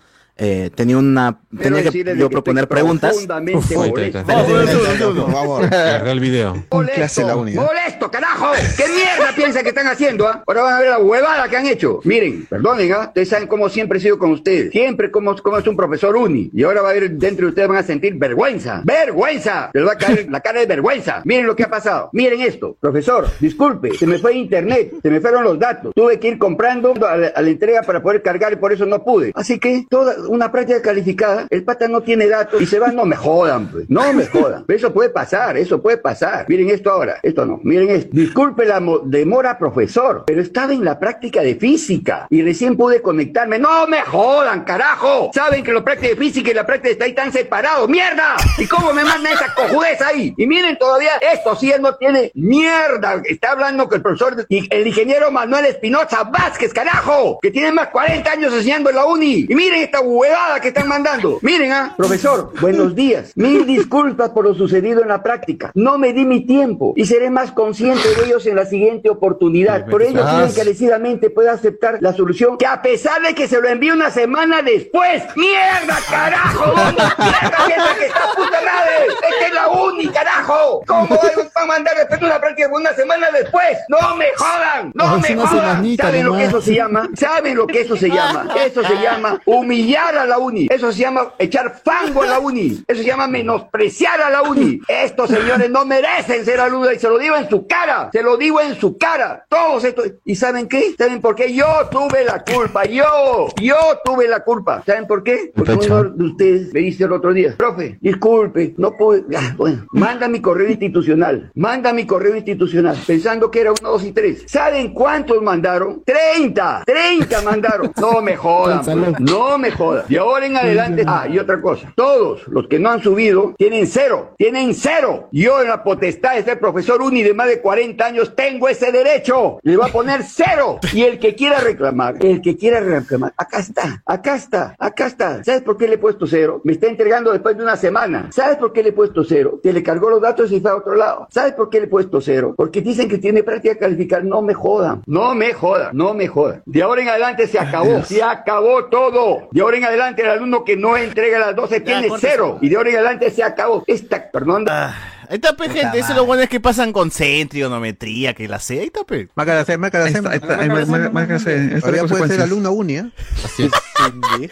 [SPEAKER 4] Eh, tenía una tenía que yo
[SPEAKER 20] que
[SPEAKER 4] proponer preguntas.
[SPEAKER 3] Uf,
[SPEAKER 20] molesto.
[SPEAKER 5] Por favor.
[SPEAKER 3] Carga el video.
[SPEAKER 20] Molesto,
[SPEAKER 5] la uni, ¿eh?
[SPEAKER 20] molesto, carajo. ¿Qué mierda piensan que están haciendo? ah? Ahora van a ver la huevada que han hecho. Miren, perdonen, ¿ah? ustedes saben cómo siempre he sido con ustedes. Siempre como, como es un profesor uni. Y ahora va a haber dentro de ustedes van a sentir vergüenza. ¡Vergüenza! Les va a caer la cara de vergüenza. Miren lo que ha pasado. Miren esto. Profesor, disculpe, se me fue internet, se me fueron los datos. Tuve que ir comprando a la, a la entrega para poder cargar y por eso no pude. Así que toda una práctica calificada, el pata no tiene datos y se va, no me jodan, pues. No me jodan. Eso puede pasar, eso puede pasar. Miren esto ahora, esto no. Miren esto. Disculpe la mo- demora, profesor, pero estaba en la práctica de física y recién pude conectarme. No me jodan, carajo. Saben que la práctica de física y la práctica está ahí tan separados. ¡Mierda! ¿Y cómo me mandan esa cojudez ahí? Y miren todavía, esto sí no tiene mierda. Está hablando con el profesor, el ingeniero Manuel Espinoza Vázquez, carajo, que tiene más 40 años enseñando en la uni. Y miren esta huevada que están mandando. Miren, ah, profesor, buenos días. Mil disculpas por lo sucedido en la práctica. No me di mi tiempo y seré más consciente de ellos en la siguiente oportunidad. Por ello,
[SPEAKER 5] sí.
[SPEAKER 20] encarecidamente pueda aceptar la solución que a pesar de que se lo envíe una semana después. ¡Mierda, carajo! ¿Dónde mierda piensa que está puta madre? ¡Esta es la uni, carajo! ¿Cómo van a mandar después de una práctica una semana después? ¡No me jodan! ¡No me jodan! ¿Saben lo que eso se llama? ¿Saben lo que eso se llama? Eso se llama humillar a la uni. Eso se llama echar fango a la uni. Eso se llama menospreciar a la uni. Estos señores no merecen ser alumnos y se lo digo en su cara. Se lo digo en su cara. Todos estos. ¿Y saben qué? ¿Saben por qué? Yo tuve la culpa. Yo. Yo tuve la culpa. ¿Saben por qué? Porque uno de ustedes me dice el otro día, profe, disculpe, no pude. Ah, bueno, manda mi correo institucional. Manda mi correo institucional. Pensando que era uno, dos y tres. ¿Saben cuántos mandaron? 30. 30 mandaron. No me jodan. pues. No me jodan. De ahora en adelante. Ah, y otra cosa. Todos los que no han subido tienen cero. Tienen cero. Yo en la potestad de ser profesor uni de más de 40 años tengo ese derecho. Le voy a poner cero. Y el que quiera reclamar, el que quiera reclamar, acá está, acá está, acá está. ¿Sabes por qué le he puesto cero? Me está entregando después de una semana. ¿Sabes por qué le he puesto cero? Se le cargó los datos y fue a otro lado. ¿Sabes por qué le he puesto cero? Porque dicen que tiene práctica calificada. No me jodan. No me jodan. No me jodan. De ahora en adelante se acabó. Se acabó todo. De ahora en adelante el alumno que no entrega las 12 tiene cero. Y de ahora en adelante se acabó. Esta, perdón.
[SPEAKER 1] Ahí está, pe, gente. Eso es lo bueno es que pasan con centrionometría, que la sé. Ahí está, pe.
[SPEAKER 5] C, la C.
[SPEAKER 11] Ahí C.
[SPEAKER 5] Todavía puede ser alumno uni, ¿eh?
[SPEAKER 3] Así es.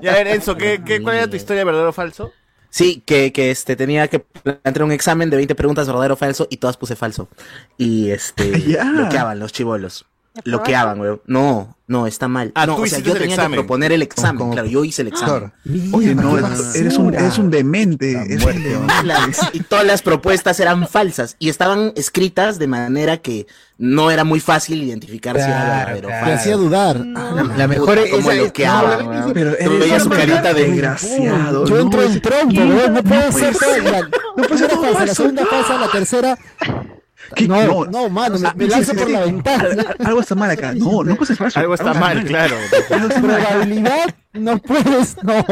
[SPEAKER 1] Ya, a ver, Enzo, ¿qué, qué, ¿cuál era tu historia, verdadero o falso?
[SPEAKER 4] Sí, que, que este tenía que plantear un examen de 20 preguntas verdadero o falso y todas puse falso. Y este bloqueaban los chivolos. Bloqueaban, weón. No, no, está mal.
[SPEAKER 1] Ah,
[SPEAKER 4] no,
[SPEAKER 1] tú
[SPEAKER 4] o sea, yo
[SPEAKER 1] el
[SPEAKER 4] tenía
[SPEAKER 1] examen.
[SPEAKER 4] que proponer el examen.
[SPEAKER 5] Como-
[SPEAKER 4] Claro, yo hice el examen.
[SPEAKER 11] Oye, no, eres un, eres un demente. eres un demente.
[SPEAKER 4] Las- y todas las propuestas eran falsas y estaban escritas de manera que no era muy fácil identificar si era verdadero o
[SPEAKER 6] Te
[SPEAKER 4] falso.
[SPEAKER 6] hacía dudar.
[SPEAKER 2] La mejor es
[SPEAKER 4] como
[SPEAKER 2] no.
[SPEAKER 11] Pero
[SPEAKER 4] Tú veías su carita de
[SPEAKER 11] desgraciado.
[SPEAKER 6] Yo
[SPEAKER 11] no,
[SPEAKER 6] entro en trompo, weón. No puede ser
[SPEAKER 11] puede
[SPEAKER 6] todo.
[SPEAKER 11] ser.
[SPEAKER 6] La, la primera falsa, la segunda falsa, la tercera.
[SPEAKER 11] ¿Qué?
[SPEAKER 6] No,
[SPEAKER 11] No.
[SPEAKER 6] no, mano, me, me lanzo
[SPEAKER 11] sí,
[SPEAKER 6] por
[SPEAKER 11] sí.
[SPEAKER 6] la ventana.
[SPEAKER 11] Al- Algo está mal acá. No, no ser falso.
[SPEAKER 1] Algo está mal, claro.
[SPEAKER 11] Algo está mal.
[SPEAKER 6] Probabilidad, no puedes, no.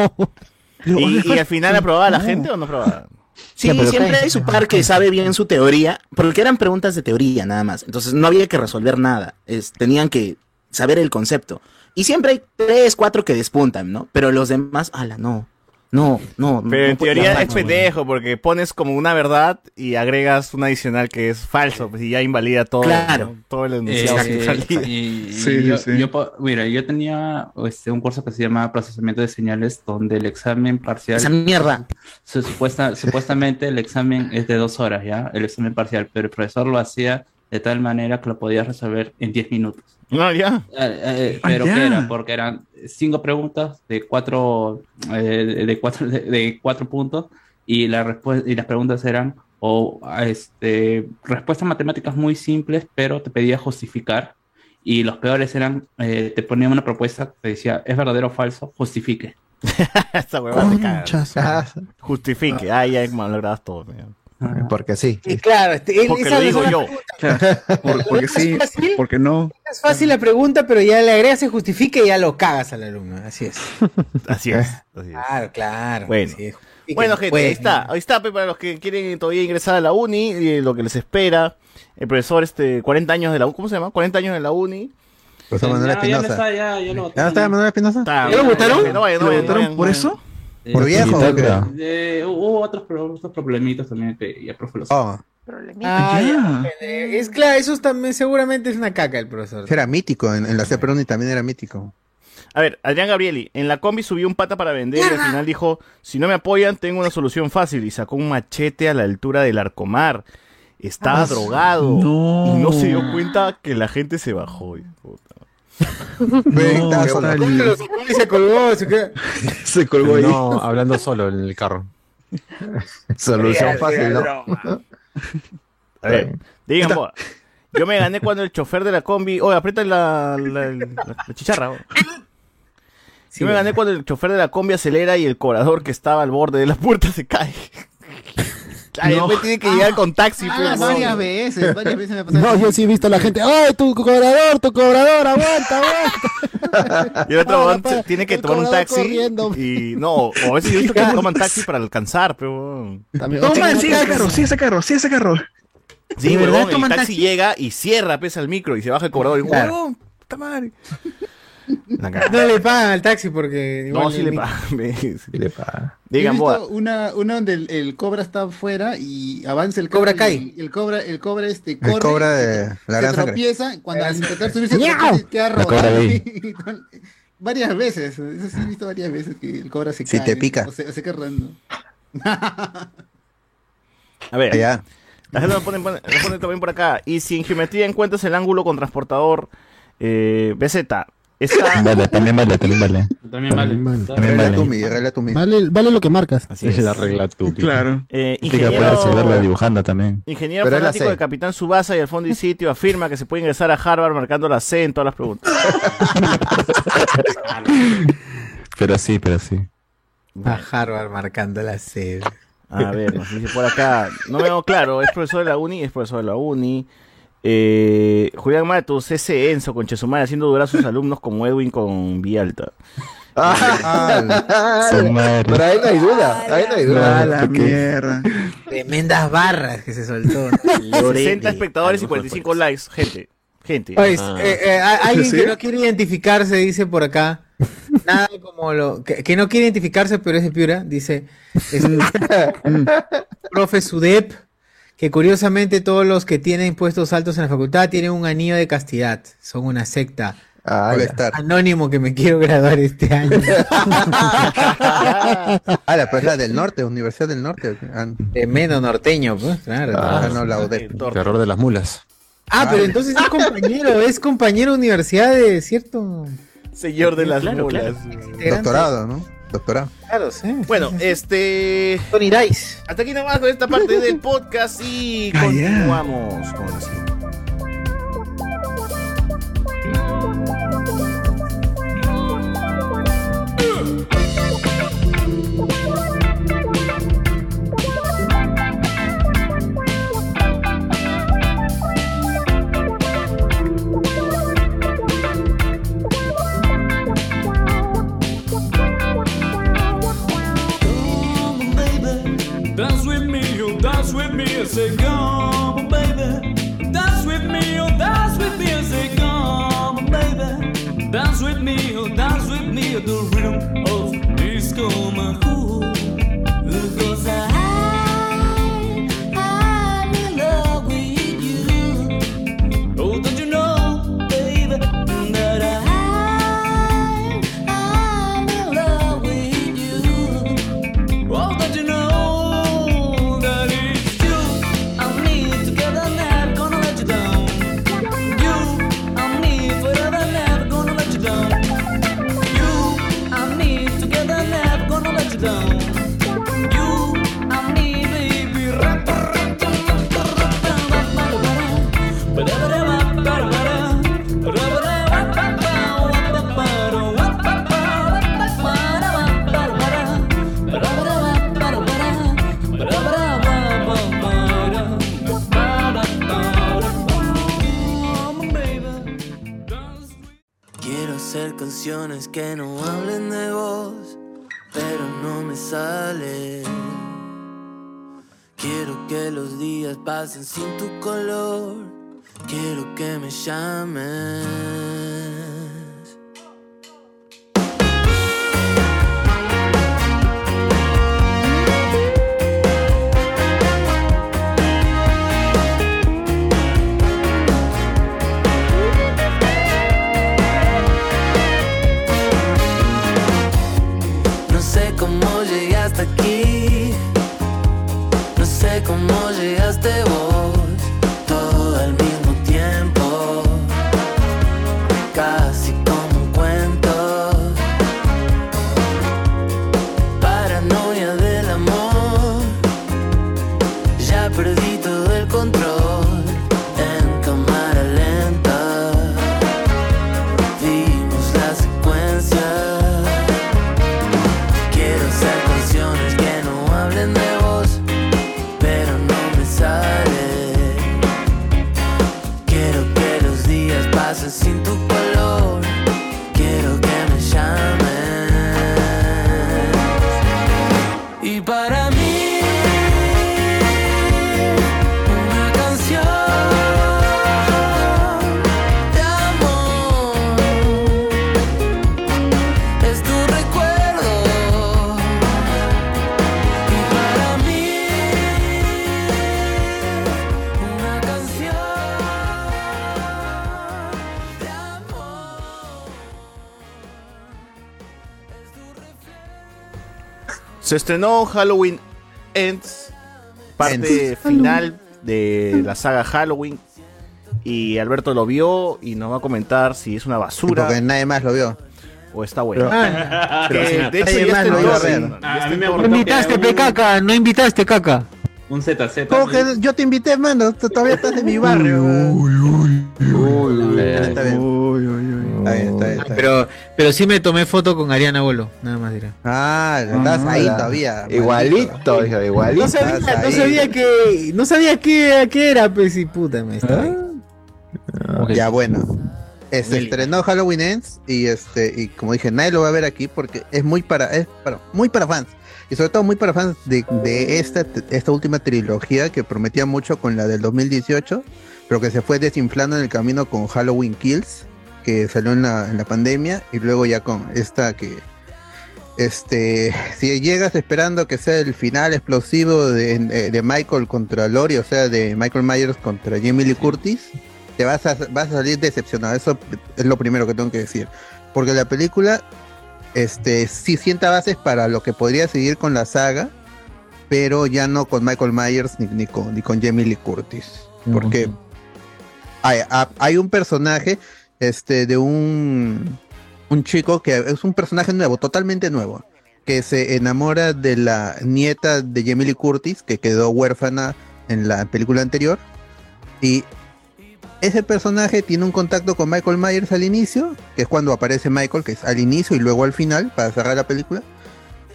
[SPEAKER 11] Pero,
[SPEAKER 1] ¿Y,
[SPEAKER 11] oye,
[SPEAKER 1] y al final aprobaba la gente o no aprobaba?
[SPEAKER 4] Sí, siempre hay su par que sabe bien su teoría, porque eran preguntas de teoría nada más. Entonces no había que resolver nada. Es- tenían que saber el concepto. Y siempre hay tres, cuatro que despuntan, ¿no? Pero los demás, ala, no. No, no.
[SPEAKER 1] Pero
[SPEAKER 4] no
[SPEAKER 1] en teoría es
[SPEAKER 4] no,
[SPEAKER 1] pendejo porque pones como una verdad y agregas un adicional que es falso, pues y ya invalida todo.
[SPEAKER 4] Claro.
[SPEAKER 1] ¿no? Todo el enunciado
[SPEAKER 8] Eh,
[SPEAKER 1] que salía.
[SPEAKER 8] y- y
[SPEAKER 11] Sí, sí,
[SPEAKER 8] yo,
[SPEAKER 11] sí.
[SPEAKER 8] yo po- mira, yo tenía este, un curso que se llama procesamiento de señales, donde el examen parcial.
[SPEAKER 4] Esa mierda.
[SPEAKER 8] su- supuesta- supuestamente el examen es de dos horas, ¿ya? El examen parcial, pero el profesor lo hacía de tal manera que lo podías resolver en 10 minutos.
[SPEAKER 1] No, ya.
[SPEAKER 8] Eh, eh,
[SPEAKER 1] Ah,
[SPEAKER 8] pero
[SPEAKER 1] ya.
[SPEAKER 8] ¿qué era? Porque eran cinco preguntas de cuatro, eh, de cuatro, de, de cuatro puntos y, la y las preguntas eran o este, respuestas matemáticas muy simples, pero te pedía justificar. Y los peores eran, eh, te ponían una propuesta que decía, ¿es verdadero o falso? Justifique.
[SPEAKER 1] Te caga. Justifique. Ay, ya malograbas todo. mira.
[SPEAKER 13] Porque sí.
[SPEAKER 2] Y claro, este, él-
[SPEAKER 1] Porque
[SPEAKER 2] esa
[SPEAKER 1] lo
[SPEAKER 2] es
[SPEAKER 1] digo yo.
[SPEAKER 11] Por- porque sí,
[SPEAKER 2] fácil?
[SPEAKER 11] porque no.
[SPEAKER 2] Es fácil la pregunta, pero ya le agregas se justifica y ya lo cagas al alumno. Así es.
[SPEAKER 1] Así es. así es.
[SPEAKER 2] Claro, claro.
[SPEAKER 1] Bueno.
[SPEAKER 2] sí, justifiquen,
[SPEAKER 1] Bueno, gente,
[SPEAKER 2] pues.
[SPEAKER 1] ahí está. Ahí está, pe, para los que quieren todavía ingresar a la uni, y lo que les espera. El profesor, este, 40 años de la uni, ¿cómo se llama? 40 años de la uni.
[SPEAKER 5] Profesor Manuel
[SPEAKER 8] Ya, ya no
[SPEAKER 5] Espinosa.
[SPEAKER 8] está, ya, ya lo
[SPEAKER 5] ¿Ya no está Manuel Espinosa?
[SPEAKER 1] Está,
[SPEAKER 2] ¿Ya lo votaron?
[SPEAKER 1] No no
[SPEAKER 11] ¿Lo votaron por eso?
[SPEAKER 5] Por
[SPEAKER 8] Eh,
[SPEAKER 5] viejo,
[SPEAKER 17] Digital,
[SPEAKER 5] creo.
[SPEAKER 8] eh, hubo otros, otros problemitas también que ya profe lo
[SPEAKER 5] Oh,
[SPEAKER 2] Ah,
[SPEAKER 11] Ya.
[SPEAKER 2] ya, eh, es claro, eso también seguramente es una caca el profesor.
[SPEAKER 5] era mítico, en, en la CEPRONI también era mítico.
[SPEAKER 1] A ver, Adrián Gabrieli, en la combi subió un pata para vender y al final dijo, si no me apoyan, tengo una solución fácil. Y sacó un machete a la altura del arcomar. Estaba
[SPEAKER 11] Ah,
[SPEAKER 1] drogado
[SPEAKER 11] no.
[SPEAKER 1] y no se dio cuenta que la gente se bajó. Puta.
[SPEAKER 5] Ve,
[SPEAKER 11] No,
[SPEAKER 5] solo.
[SPEAKER 2] se colgó, se quedó-
[SPEAKER 11] Se colgó ahí.
[SPEAKER 3] No, hablando solo en el carro.
[SPEAKER 13] Solución fácil, ¿no?
[SPEAKER 1] A ver, digan, yo me gané cuando el chofer de la combi, oye, aprieta la, la- la- la chicharra. oh. Yo me gané cuando el chofer de la combi acelera y el cobrador que estaba al borde de la puerta se cae. Ay, después tiene que llegar con taxi.
[SPEAKER 15] Ah,
[SPEAKER 1] pues,
[SPEAKER 15] varias
[SPEAKER 1] no.
[SPEAKER 15] veces, varias veces me ha pasado.
[SPEAKER 6] No, yo sí he visto a la gente. ¡Ay, tu cobrador, tu cobrador! ¡Aguanta, aguanta!
[SPEAKER 1] Y el otro
[SPEAKER 6] Para, para,
[SPEAKER 1] tiene que tomar un taxi
[SPEAKER 6] corriendo.
[SPEAKER 1] y no, o a veces yo he visto que toman taxi para alcanzar, pero.
[SPEAKER 6] También,
[SPEAKER 11] Toma, sí, ese carro, sí, ese carro, sí, ese carro.
[SPEAKER 1] Sí,
[SPEAKER 2] ¿De verdad
[SPEAKER 1] huevón, el taxi,
[SPEAKER 2] taxi?
[SPEAKER 1] llega y cierra, pesa el micro y se baja el cobrador y
[SPEAKER 2] Claro.
[SPEAKER 1] huevón, puta madre.
[SPEAKER 2] No le pagan al taxi porque.
[SPEAKER 1] No,
[SPEAKER 2] igual
[SPEAKER 1] sí
[SPEAKER 2] el
[SPEAKER 1] le pagan.
[SPEAKER 13] Sí le paga.
[SPEAKER 15] He
[SPEAKER 1] Digan,
[SPEAKER 15] visto una, una donde el, el cobra está afuera y avanza el
[SPEAKER 2] Cobra cae.
[SPEAKER 15] y El cobra, el cobra este corre.
[SPEAKER 5] cobra de
[SPEAKER 15] se-
[SPEAKER 5] la
[SPEAKER 15] se
[SPEAKER 5] sangre.
[SPEAKER 15] tropieza, cuando al intentar subirse queda
[SPEAKER 17] gay.
[SPEAKER 15] varias veces, eso sí he visto varias veces que el cobra se
[SPEAKER 5] Si
[SPEAKER 15] cae.
[SPEAKER 5] te pica.
[SPEAKER 15] O se, o se queda rodando.
[SPEAKER 1] A ver,
[SPEAKER 5] Allá.
[SPEAKER 1] la gente nos pone, pone- nos pone también por acá. Y si en geometría encuentras el ángulo con transportador eh, BZ,
[SPEAKER 17] Vale, también vale, también vale.
[SPEAKER 8] También vale.
[SPEAKER 6] También vale.
[SPEAKER 17] También
[SPEAKER 5] Regla
[SPEAKER 17] vale.
[SPEAKER 5] tú, mi, regla tú, mi.
[SPEAKER 6] Vale, vale lo que marcas.
[SPEAKER 1] Así es.
[SPEAKER 3] la regla tú.
[SPEAKER 11] Claro.
[SPEAKER 1] Eh, ingeniero,
[SPEAKER 17] dibujando también.
[SPEAKER 1] ingeniero
[SPEAKER 5] Pero la
[SPEAKER 1] fanático
[SPEAKER 5] C.
[SPEAKER 1] de Capitán Subasa y al fondo y sitio afirma que se puede ingresar a Harvard marcando la C en todas las preguntas.
[SPEAKER 17] Pero sí, pero sí.
[SPEAKER 2] A Harvard marcando la sede.
[SPEAKER 1] A ver, nos dice por acá. No me veo claro, es profesor de la uni, es profesor de la uni. Eh, Julián Matos, ese Enzo con Chesumare haciendo durar a sus alumnos como Edwin con Vialta.
[SPEAKER 17] Madre.
[SPEAKER 13] Pero ahí no hay duda, ahí no hay duda.
[SPEAKER 11] A la mierda.
[SPEAKER 2] Tremendas barras que se soltó.
[SPEAKER 1] 60 espectadores y 45 likes. Gente, gente.
[SPEAKER 2] Oye,
[SPEAKER 3] Ah.
[SPEAKER 2] eh, eh, alguien
[SPEAKER 11] ¿Sí?
[SPEAKER 2] que no quiere identificarse dice por acá. Nada como lo. Que, que no quiere identificarse, pero es de Piura. Dice. Es profe Sudep. Que curiosamente todos los que tienen puestos altos en la facultad tienen un anillo de castidad. Son una secta.
[SPEAKER 13] Ah,
[SPEAKER 5] All
[SPEAKER 13] ya.
[SPEAKER 5] Star.
[SPEAKER 2] Anónimo que me quiero graduar este año.
[SPEAKER 5] Ah, la, pues la del norte, Universidad del Norte. Ah,
[SPEAKER 2] Tremendo norteño, pues, claro.
[SPEAKER 5] ah, no, la UDEP.
[SPEAKER 3] Terror de las mulas.
[SPEAKER 2] Ah, pero entonces es compañero, es compañero de universidad de cierto.
[SPEAKER 1] Señor de las
[SPEAKER 8] Claro,
[SPEAKER 1] mulas.
[SPEAKER 5] Doctorado, ¿no? Doctorado.
[SPEAKER 2] Claro, sí.
[SPEAKER 1] Bueno, este.
[SPEAKER 2] Tony Dice.
[SPEAKER 1] Hasta aquí nomás con esta parte del podcast y
[SPEAKER 11] Ah,
[SPEAKER 1] continuamos con la
[SPEAKER 9] me,
[SPEAKER 21] que no hablen de vos, pero no me sale. Quiero que los días pasen sin tu color. Quiero que me llames.
[SPEAKER 1] Se estrenó Halloween Ends, parte
[SPEAKER 5] Ends.
[SPEAKER 1] final de la saga Halloween. Y Alberto lo vio y nos va a comentar si es una basura.
[SPEAKER 5] Porque nadie más lo vio.
[SPEAKER 1] O está bueno.
[SPEAKER 2] Ah,
[SPEAKER 1] de hecho,
[SPEAKER 5] nadie
[SPEAKER 1] ya
[SPEAKER 5] más
[SPEAKER 1] está
[SPEAKER 5] lo
[SPEAKER 1] en
[SPEAKER 5] iba a
[SPEAKER 1] torrent,
[SPEAKER 5] ver.
[SPEAKER 1] ya
[SPEAKER 8] A
[SPEAKER 1] está
[SPEAKER 8] mí
[SPEAKER 1] en
[SPEAKER 8] me
[SPEAKER 1] torrent.
[SPEAKER 2] No invitaste,
[SPEAKER 8] que
[SPEAKER 2] pe
[SPEAKER 8] un-
[SPEAKER 2] caca, no invitaste, caca.
[SPEAKER 8] Un ZZ.
[SPEAKER 5] ¿Cómo que yo te invité, mano? Todavía estás en mi barrio. Está bien. Está bien, está bien, está bien.
[SPEAKER 2] Pero, pero sí me tomé foto con Ariana Bolo, nada más dirá.
[SPEAKER 5] Ah, estás ahí todavía.
[SPEAKER 13] Igualito, dijo, igualito.
[SPEAKER 2] No sabía, no sabía que, no sabía qué, qué era, pues y puta me estaba ahí.
[SPEAKER 5] Ya bueno. Eh, Se estrenó Halloween Ends y este y como dije, nadie lo va a ver aquí porque es muy para es para muy para fans y sobre todo muy para fans de, de esta esta última trilogía que prometía mucho con la del 2018, pero que se fue desinflando en el camino con Halloween Kills que salió en la, en la pandemia y luego ya con esta que este si llegas esperando que sea el final explosivo de, de Michael contra Lori, o sea, de Michael Myers contra Jamie Lee Curtis, te vas a, vas a salir decepcionado. Eso es lo primero que tengo que decir. Porque la película este, sí sienta bases para lo que podría seguir con la saga, pero ya no con Michael Myers ni, ni con, ni con Jamie Lee Curtis. Porque hay, ha- hay un personaje este, de un, un chico que es un personaje nuevo, totalmente nuevo, que se enamora de la nieta de Jamie Curtis, que quedó huérfana en la película anterior. Y ese personaje tiene un contacto con Michael Myers al inicio, que es cuando aparece Michael, que es al inicio y luego al final, para cerrar la película.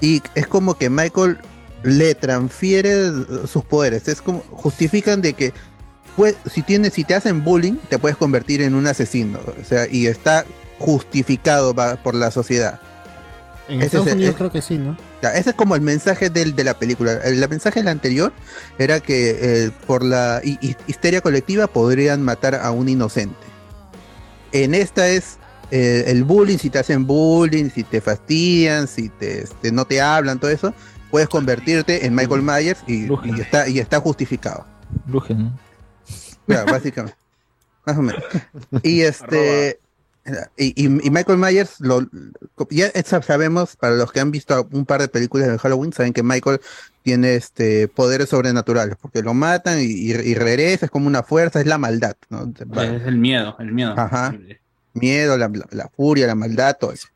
[SPEAKER 5] Y es como que Michael le transfiere sus poderes. Es como justifican de que si tienes, si te hacen bullying, te puedes convertir en un asesino. O sea, y está justificado por la sociedad.
[SPEAKER 6] En
[SPEAKER 5] Ese
[SPEAKER 6] Estados Unidos
[SPEAKER 5] es-
[SPEAKER 6] creo que sí, ¿no?
[SPEAKER 5] Ya, ese es como el mensaje del, de la película. El, el mensaje del anterior era que eh, por la hi- hi- histeria colectiva podrían matar a un inocente. En esta es eh, el bullying, si te hacen bullying, si te fastidian, si te, este, no te hablan, todo eso, puedes convertirte en Michael Myers y, y está, y está justificado. Claro, básicamente. Más o menos. Y este. Y, y- y Michael Myers, lo, ya sabemos, para los que han visto un par de películas de Halloween, saben que Michael tiene este poderes sobrenaturales, porque lo matan y, y- y regresa, es como una fuerza, es la maldad, ¿no?
[SPEAKER 8] Es el miedo, el miedo.
[SPEAKER 5] Ajá. Miedo, la, la- la furia, la maldad, todo eso.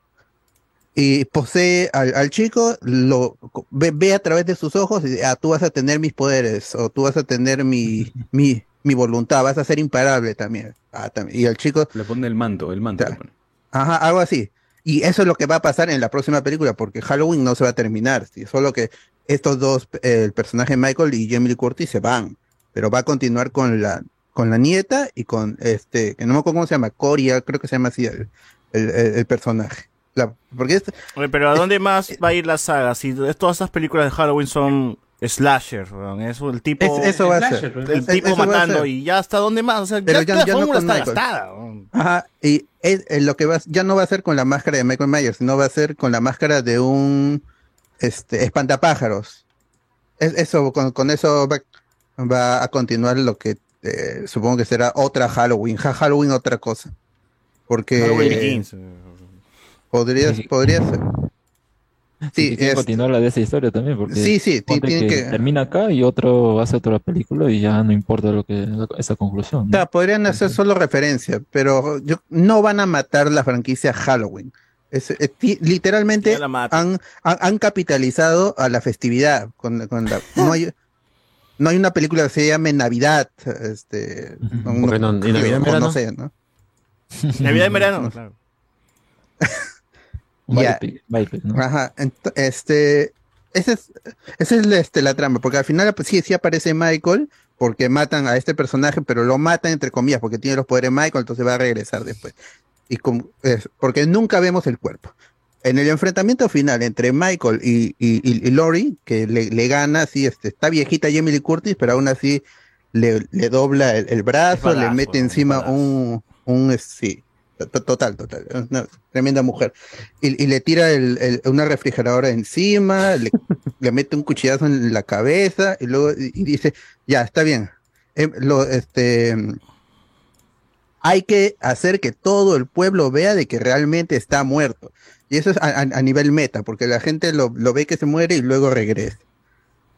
[SPEAKER 5] Y posee al, al chico, lo co- ve, ve a través de sus ojos y ah, tú vas a tener mis poderes o tú vas a tener mi, mi, mi voluntad, vas a ser imparable también. Ah, también. Y el chico,
[SPEAKER 19] Le pone el manto, el manto. le pone.
[SPEAKER 5] ajá, algo así. Y eso es lo que va a pasar en la próxima película, porque Halloween no se va a terminar, ¿sí? solo que estos dos, eh, el personaje Michael y Jamie Lee Curtis se van, pero va a continuar con la, con la nieta y con este, que no me acuerdo cómo se llama, Coria, creo que se llama así el, el- el- el personaje. La- porque es-
[SPEAKER 1] Oye, pero ¿a dónde más va a ir la saga? Si es- todas esas películas de Halloween son slasher, weón, eso el tipo
[SPEAKER 5] Es- eso va a ser.
[SPEAKER 1] el
[SPEAKER 5] Es-
[SPEAKER 1] tipo
[SPEAKER 5] eso
[SPEAKER 1] matando y ya hasta dónde más, o sea,
[SPEAKER 5] Pero
[SPEAKER 1] ya,
[SPEAKER 5] ya-
[SPEAKER 1] la
[SPEAKER 5] ya no con
[SPEAKER 1] está
[SPEAKER 5] Michael.
[SPEAKER 1] gastada. weón.
[SPEAKER 5] Ajá, y es, es lo que va, ya no va a ser con la máscara de Michael Myers, sino va a ser con la máscara de un este, espantapájaros. Es- eso, con, con eso va, va a continuar lo que eh, supongo que será otra Halloween, Ja- Halloween otra cosa. Porque
[SPEAKER 1] Halloween Begins.
[SPEAKER 5] podría, podría ser. Sí,
[SPEAKER 22] que
[SPEAKER 5] es-
[SPEAKER 22] continuar la de esa historia también, porque
[SPEAKER 5] Sí, sí, tiene que-
[SPEAKER 22] termina acá y otro hace otra película y ya no importa lo que esa conclusión.
[SPEAKER 5] O
[SPEAKER 22] ¿no?
[SPEAKER 5] sea, podrían hacer solo referencia, pero yo- no van a matar la franquicia Halloween. Es- es ti- literalmente han, han, han capitalizado a la festividad. Con, con la- no, hay, no hay una película que se llame Navidad. Este, no-
[SPEAKER 3] ¿Por qué no? ¿Y Navidad en
[SPEAKER 5] o
[SPEAKER 3] verano?
[SPEAKER 5] no sé, ¿no?
[SPEAKER 1] Navidad en verano, claro.
[SPEAKER 5] Ya.
[SPEAKER 22] Biopic, ¿no?
[SPEAKER 5] Ajá, ent- este, esa es, esa es la, este, la trama, porque al final pues, sí, sí aparece Michael, porque matan a este personaje, pero lo matan entre comillas, porque tiene los poderes Michael, entonces va a regresar después. Y como- es- porque nunca vemos el cuerpo. En el enfrentamiento final entre Michael y, y, y- y Lori, que le, le gana, así, este, está viejita Jamie Lee Curtis, pero aún así le, le dobla el, el brazo, le mete encima un, un, sí, total, total, una tremenda mujer. Y, le tira el- una refrigeradora encima, le, mete un cuchillazo en la cabeza y luego y, dice, ya, está bien. Em, lo, este, hay que hacer que todo el pueblo vea de que realmente está muerto. Y eso es a nivel meta, porque la gente lo, lo ve que se muere y luego regresa.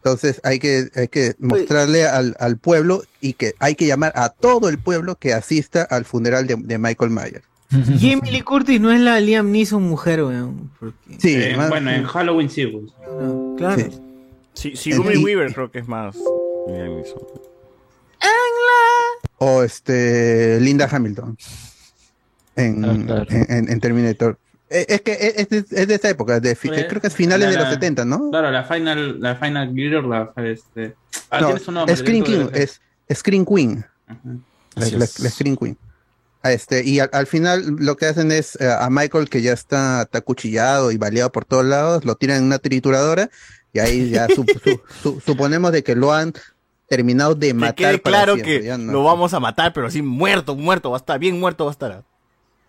[SPEAKER 5] Entonces hay que, hay que mostrarle al, al pueblo y que hay que llamar a todo el pueblo que asista al funeral de, de Michael Myers.
[SPEAKER 2] Jamie Lee Curtis no es la Liam Neeson mujer, weón. porque-
[SPEAKER 5] Sí,
[SPEAKER 8] Eh,
[SPEAKER 5] más-
[SPEAKER 8] bueno, en Halloween sí, pues.
[SPEAKER 2] Claro.
[SPEAKER 5] Sí.
[SPEAKER 1] Sí, Sigourney
[SPEAKER 5] Y-
[SPEAKER 1] Weaver creo que es más. Liam Neeson.
[SPEAKER 5] o este Linda Hamilton en,
[SPEAKER 8] Ah, claro.
[SPEAKER 5] en, en- en Terminator. Eh, Es que es, es de- es de esa época, de creo que es finales
[SPEAKER 8] la-
[SPEAKER 5] de los
[SPEAKER 8] la-
[SPEAKER 5] 70, ¿no?
[SPEAKER 8] Claro, la Final, la Final Girl, la, este... Ah,
[SPEAKER 5] No,
[SPEAKER 8] tiene su nombre.
[SPEAKER 5] Screen King, es Screen Queen. La, la-
[SPEAKER 8] es.
[SPEAKER 5] la Screen Queen. Ah, Este, y al, al final lo que hacen es eh, a Michael, que ya está, está acuchillado y baleado por todos lados, lo tiran en una trituradora y ahí ya su- su- su- suponemos de que lo han terminado de
[SPEAKER 1] Que
[SPEAKER 5] matar.
[SPEAKER 1] quede
[SPEAKER 5] para
[SPEAKER 1] claro
[SPEAKER 5] siempre,
[SPEAKER 1] que
[SPEAKER 5] ya no.
[SPEAKER 1] lo vamos a matar, pero así muerto, muerto, va a estar, bien muerto va a estar.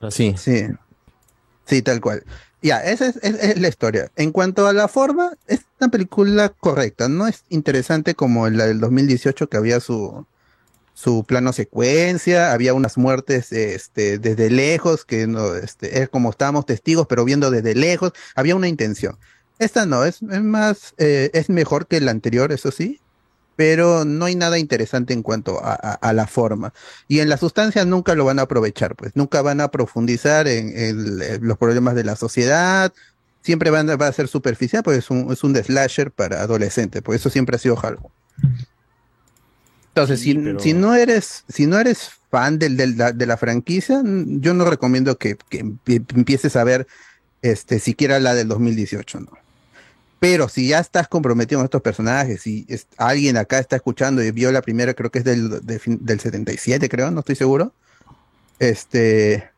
[SPEAKER 3] Así.
[SPEAKER 5] Sí. Sí, tal cual. Ya, esa es, es- es la historia. En cuanto a la forma, es una película correcta. No es interesante como la del 2018 que había su, su plano secuencia, había unas muertes este, desde lejos, que no, este, es como estábamos testigos, pero viendo desde lejos, había una intención. Esta no, es, es más, eh, es mejor que la anterior, eso sí, pero no hay nada interesante en cuanto a, a- a la forma. Y en la sustancia nunca lo van a aprovechar, pues nunca van a profundizar en, en los problemas de la sociedad, siempre van a, va a ser superficial, pues es un, es un slasher para adolescentes, pues eso siempre ha sido Halloween. Entonces, si,
[SPEAKER 1] pero-
[SPEAKER 5] si no eres, si no eres fan del, del- la- de la franquicia, yo no recomiendo que, que empie- empieces a ver este, siquiera la del 2018, ¿no? Pero si ya estás comprometido con estos personajes y es- alguien acá está escuchando y vio la primera, creo que es del, de del 77, creo, no estoy seguro. Este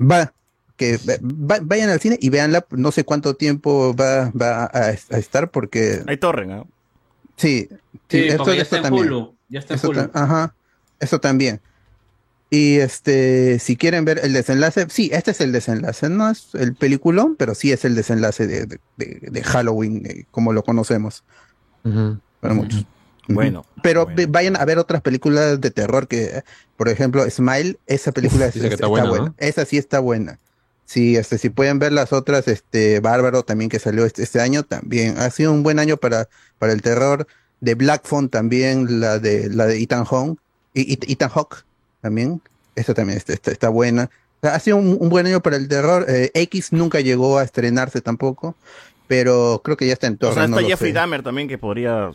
[SPEAKER 5] va, que va- vayan al cine y veanla, no sé cuánto tiempo va, va a, a estar porque
[SPEAKER 1] Hay torre, ¿no?
[SPEAKER 5] sí,
[SPEAKER 8] Sí,
[SPEAKER 5] esto-
[SPEAKER 8] ya
[SPEAKER 5] esto
[SPEAKER 8] está en
[SPEAKER 5] también.
[SPEAKER 8] Hulu. Ya está en
[SPEAKER 5] Eso
[SPEAKER 8] Hulu.
[SPEAKER 5] ta- ajá, eso también. Y este, si quieren ver el desenlace, sí, este es el desenlace, no es el peliculón, pero sí es el desenlace de, de- Halloween, eh, como lo conocemos. Para muchos.
[SPEAKER 1] Bueno.
[SPEAKER 5] Pero vayan a ver otras películas de terror que, por ejemplo, Smile, esa película es-
[SPEAKER 3] que
[SPEAKER 5] está,
[SPEAKER 3] está buena,
[SPEAKER 5] buena.
[SPEAKER 3] ¿no?
[SPEAKER 5] Esa sí está buena. Sí, este, si pueden ver las otras, este, Bárbaro también que salió este, este año, también ha sido un buen año para, para el terror. De Black Phone también, la de, la de Ethan Hawke, Ethan Hawke también, esa también está, está, está buena. O sea, ha sido un, un buen año para el terror. Eh, X nunca llegó a estrenarse tampoco. pero creo que ya está en
[SPEAKER 1] O
[SPEAKER 5] torno.
[SPEAKER 1] sea,
[SPEAKER 5] no
[SPEAKER 1] está
[SPEAKER 5] lo
[SPEAKER 1] Jeffrey. Dahmer también que podría...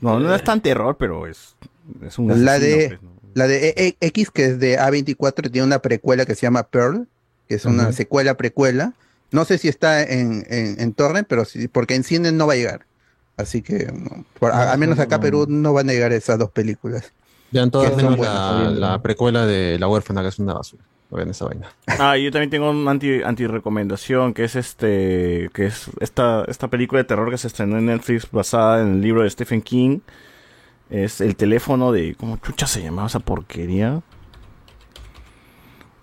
[SPEAKER 1] No, no es tan terror, pero es, es un
[SPEAKER 5] La de,
[SPEAKER 1] pues, ¿no?
[SPEAKER 5] la de E- E- X, que es de A24, tiene una precuela que se llama Pearl, que es una
[SPEAKER 1] Ujú.
[SPEAKER 5] secuela precuela. No sé si está en, en, en torrent, pero sí, porque en cine no va a llegar. Así que, no, por- a- al menos acá a Perú no van a llegar esas dos películas.
[SPEAKER 3] Vean todas menos
[SPEAKER 5] buenas,
[SPEAKER 3] la, la precuela de La huérfana, que es una basura. No vean esa vaina.
[SPEAKER 1] Ah, yo también tengo un anti, anti recomendación que es este que es esta esta película de terror que se estrenó en Netflix basada en el libro de Stephen King. Es el teléfono de ¿cómo chucha se llamaba esa porquería?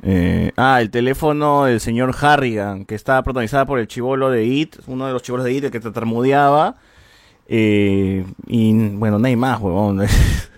[SPEAKER 1] Eh, ah, el teléfono del señor Harrigan, que está protagonizada por el chivolo de It, uno de los chivolos de It, el que te tarmudeaba. Eh, y bueno, no hay más, huevón.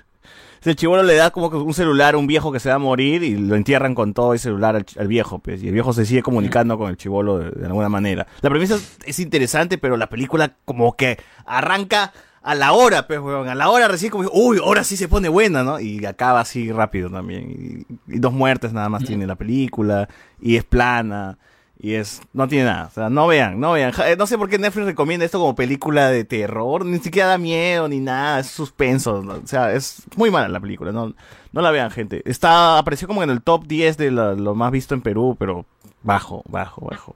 [SPEAKER 1] El chivolo le da como que un celular a un viejo que se va a morir y lo entierran con todo el celular al, viejo, pues, y el viejo se sigue comunicando con el chivolo de, alguna manera. La premisa es, es interesante, pero la película como que arranca a la hora, pues, weón, a la hora recién como, uy, ahora sí se pone buena, ¿no? Y acaba así rápido también. Y dos muertes nada más tiene la película, y es plana. Y es, no tiene nada, o sea, no vean, no vean. Eh, No sé por qué Netflix recomienda esto como película de terror, ni siquiera da miedo ni nada, es suspenso, ¿no? o sea, es muy mala la película, no, no la vean gente. Está, apareció como en el top 10 de la- lo más visto en Perú, pero bajo, bajo, bajo.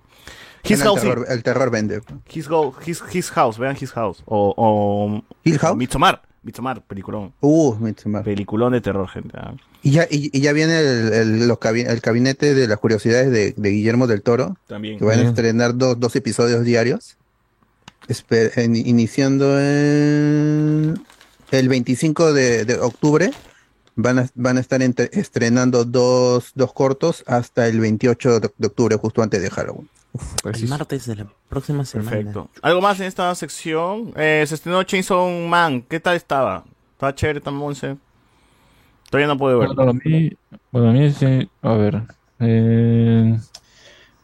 [SPEAKER 1] His
[SPEAKER 5] Bueno,
[SPEAKER 1] House,
[SPEAKER 5] el, terror, el terror vende.
[SPEAKER 1] His, Go- His- His House, vean His House. O, o
[SPEAKER 5] Hill House?
[SPEAKER 1] Midsommar, Midsommar, peliculón.
[SPEAKER 5] Uh, Midsommar.
[SPEAKER 1] Peliculón de terror, gente. ah.
[SPEAKER 5] Y ya, y, y ya viene el, el- los cabi- el gabinete de las curiosidades de, de Guillermo del Toro.
[SPEAKER 1] También.
[SPEAKER 5] Que van a estrenar dos, dos episodios diarios. En- iniciando en- el 25 de, de octubre. Van a, van a estar entre- estrenando dos, dos cortos hasta el 28 de, de octubre, justo antes de Halloween.
[SPEAKER 4] El martes de la próxima semana.
[SPEAKER 1] Perfecto. ¿Algo más en esta sección? Eh, se estrenó Chainsaw Man. ¿Qué tal estaba? ¿Estaba chévere, tan monse? Todavía no puedo verlo.
[SPEAKER 22] Bueno, a mí, bueno, a mí sí, a ver, eh,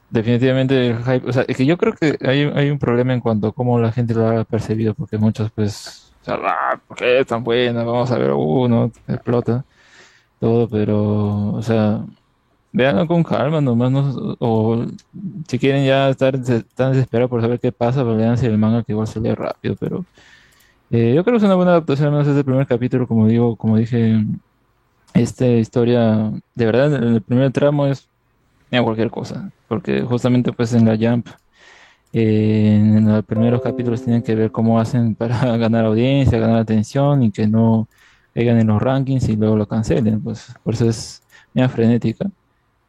[SPEAKER 22] definitivamente el hype, o sea, es que yo creo que hay, hay un problema en cuanto a cómo la gente lo ha percibido, porque muchos pues, "Ah, ¿por qué es tan buena? Vamos a ver uno, explota todo, pero, o sea, véanlo con calma nomás, no, o si quieren ya estar tan desesperados por saber qué pasa, pues leanse el manga que igual se lee rápido, pero eh, yo creo que es una buena adaptación, al menos desde el primer capítulo, como digo, como dije, esta historia, de verdad, en el primer tramo es mira, cualquier cosa, porque justamente pues en la Jump, eh, en los primeros capítulos tienen que ver cómo hacen para ganar audiencia, ganar atención y que no caigan en los rankings y luego lo cancelen, pues por eso es media frenética.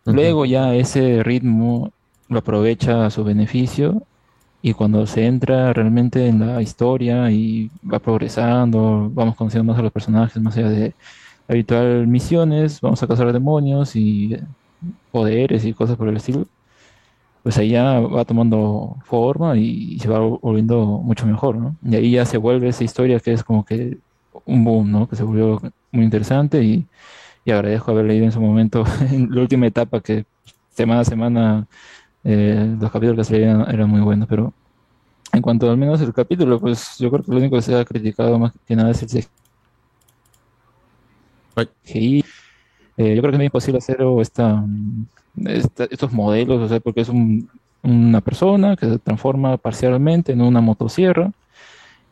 [SPEAKER 22] Luego ya ese ritmo lo aprovecha a su beneficio y cuando se entra realmente en la historia y va progresando, vamos conociendo más a los personajes, más allá de habitual misiones, vamos a cazar demonios y poderes y cosas por el estilo, pues ahí ya va tomando forma y se va volviendo mucho mejor, ¿no? Y ahí ya se vuelve esa historia que es como que un boom, ¿no? Que se volvió muy interesante y, y agradezco haber leído en su momento, en la última etapa, que semana a semana eh, los capítulos que se leían eran muy buenos, pero en cuanto al menos el capítulo, pues yo creo que lo único que se ha criticado más que nada es el CGI. Eh, yo creo que es muy imposible hacer esta, esta- estos modelos, o sea, porque es un- una persona que se transforma parcialmente en una motosierra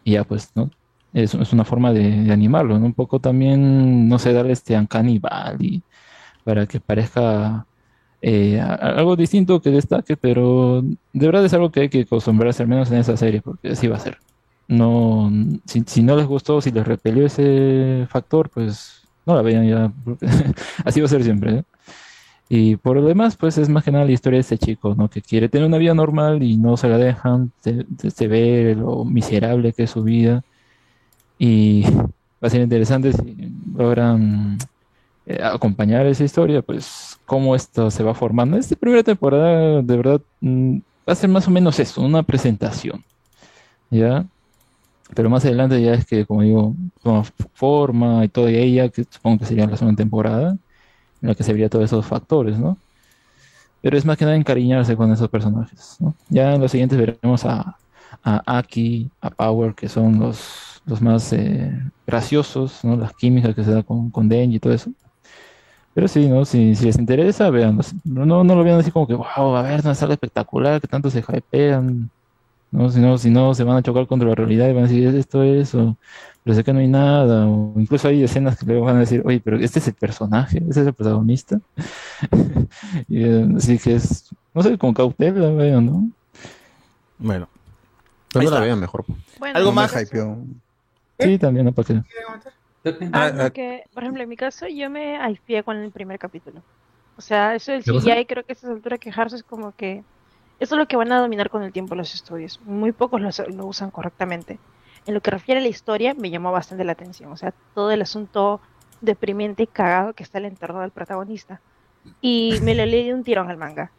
[SPEAKER 22] y ya pues, ¿no? Es, una forma de, animarlo. Un poco también, no sé, darle este uncanny valley para que parezca eh, algo distinto que destaque, pero de verdad es algo que hay que acostumbrarse al menos en esa serie, porque así va a ser. No, si, no les gustó, si les repelió ese factor, pues no la vean ya, así va a ser siempre. ¿eh? Y por lo demás, pues es más que nada la historia de este chico, ¿no? Que quiere tener una vida normal y no se la dejan, se, se- ve lo miserable que es su vida. Y va a ser interesante si logran eh, acompañar esa historia, pues cómo esto se va formando. Esta primera temporada, de verdad, mm, va a ser más o menos eso, una presentación, ¿ya? Pero más adelante ya es que, como digo, toma forma y todo ella, que supongo que sería la segunda temporada, en la que se vería todos esos factores, ¿no? Pero es más que nada encariñarse con esos personajes, ¿no? Ya en los siguientes veremos a, a Aki, a Power, que son los, los más eh, graciosos, ¿no? Las químicas que se da con, con Denji y todo eso. Pero sí, ¿no? Si, les interesa, vean. No, no lo vean así como que, wow, a ver, no es algo espectacular, que tanto se hypean. ¿No? Si no, si no se van a chocar contra la realidad y van a decir, esto es, o pero sé que no hay nada, o incluso hay escenas que luego van a decir, oye, pero este es el personaje, este es el protagonista. y, eh, así que es, no sé, con cautela, veo, ¿no?
[SPEAKER 1] Bueno.
[SPEAKER 3] No la vean mejor.
[SPEAKER 18] Bueno,
[SPEAKER 1] ¿Algo más?
[SPEAKER 18] caso-
[SPEAKER 22] Sí, también, no para qué.
[SPEAKER 18] Ah, porque, por ejemplo, en mi caso, yo me hypeé con el primer capítulo. O sea, eso del. CGI, creo que a esta altura quejarse es como que. Eso es lo que van a dominar con el tiempo los estudios. Muy pocos lo, lo usan correctamente. En lo que refiere a la historia, me llamó bastante la atención. O sea, todo el asunto deprimente y cagado que está el entorno del protagonista. Y me lo leí de un tirón al manga.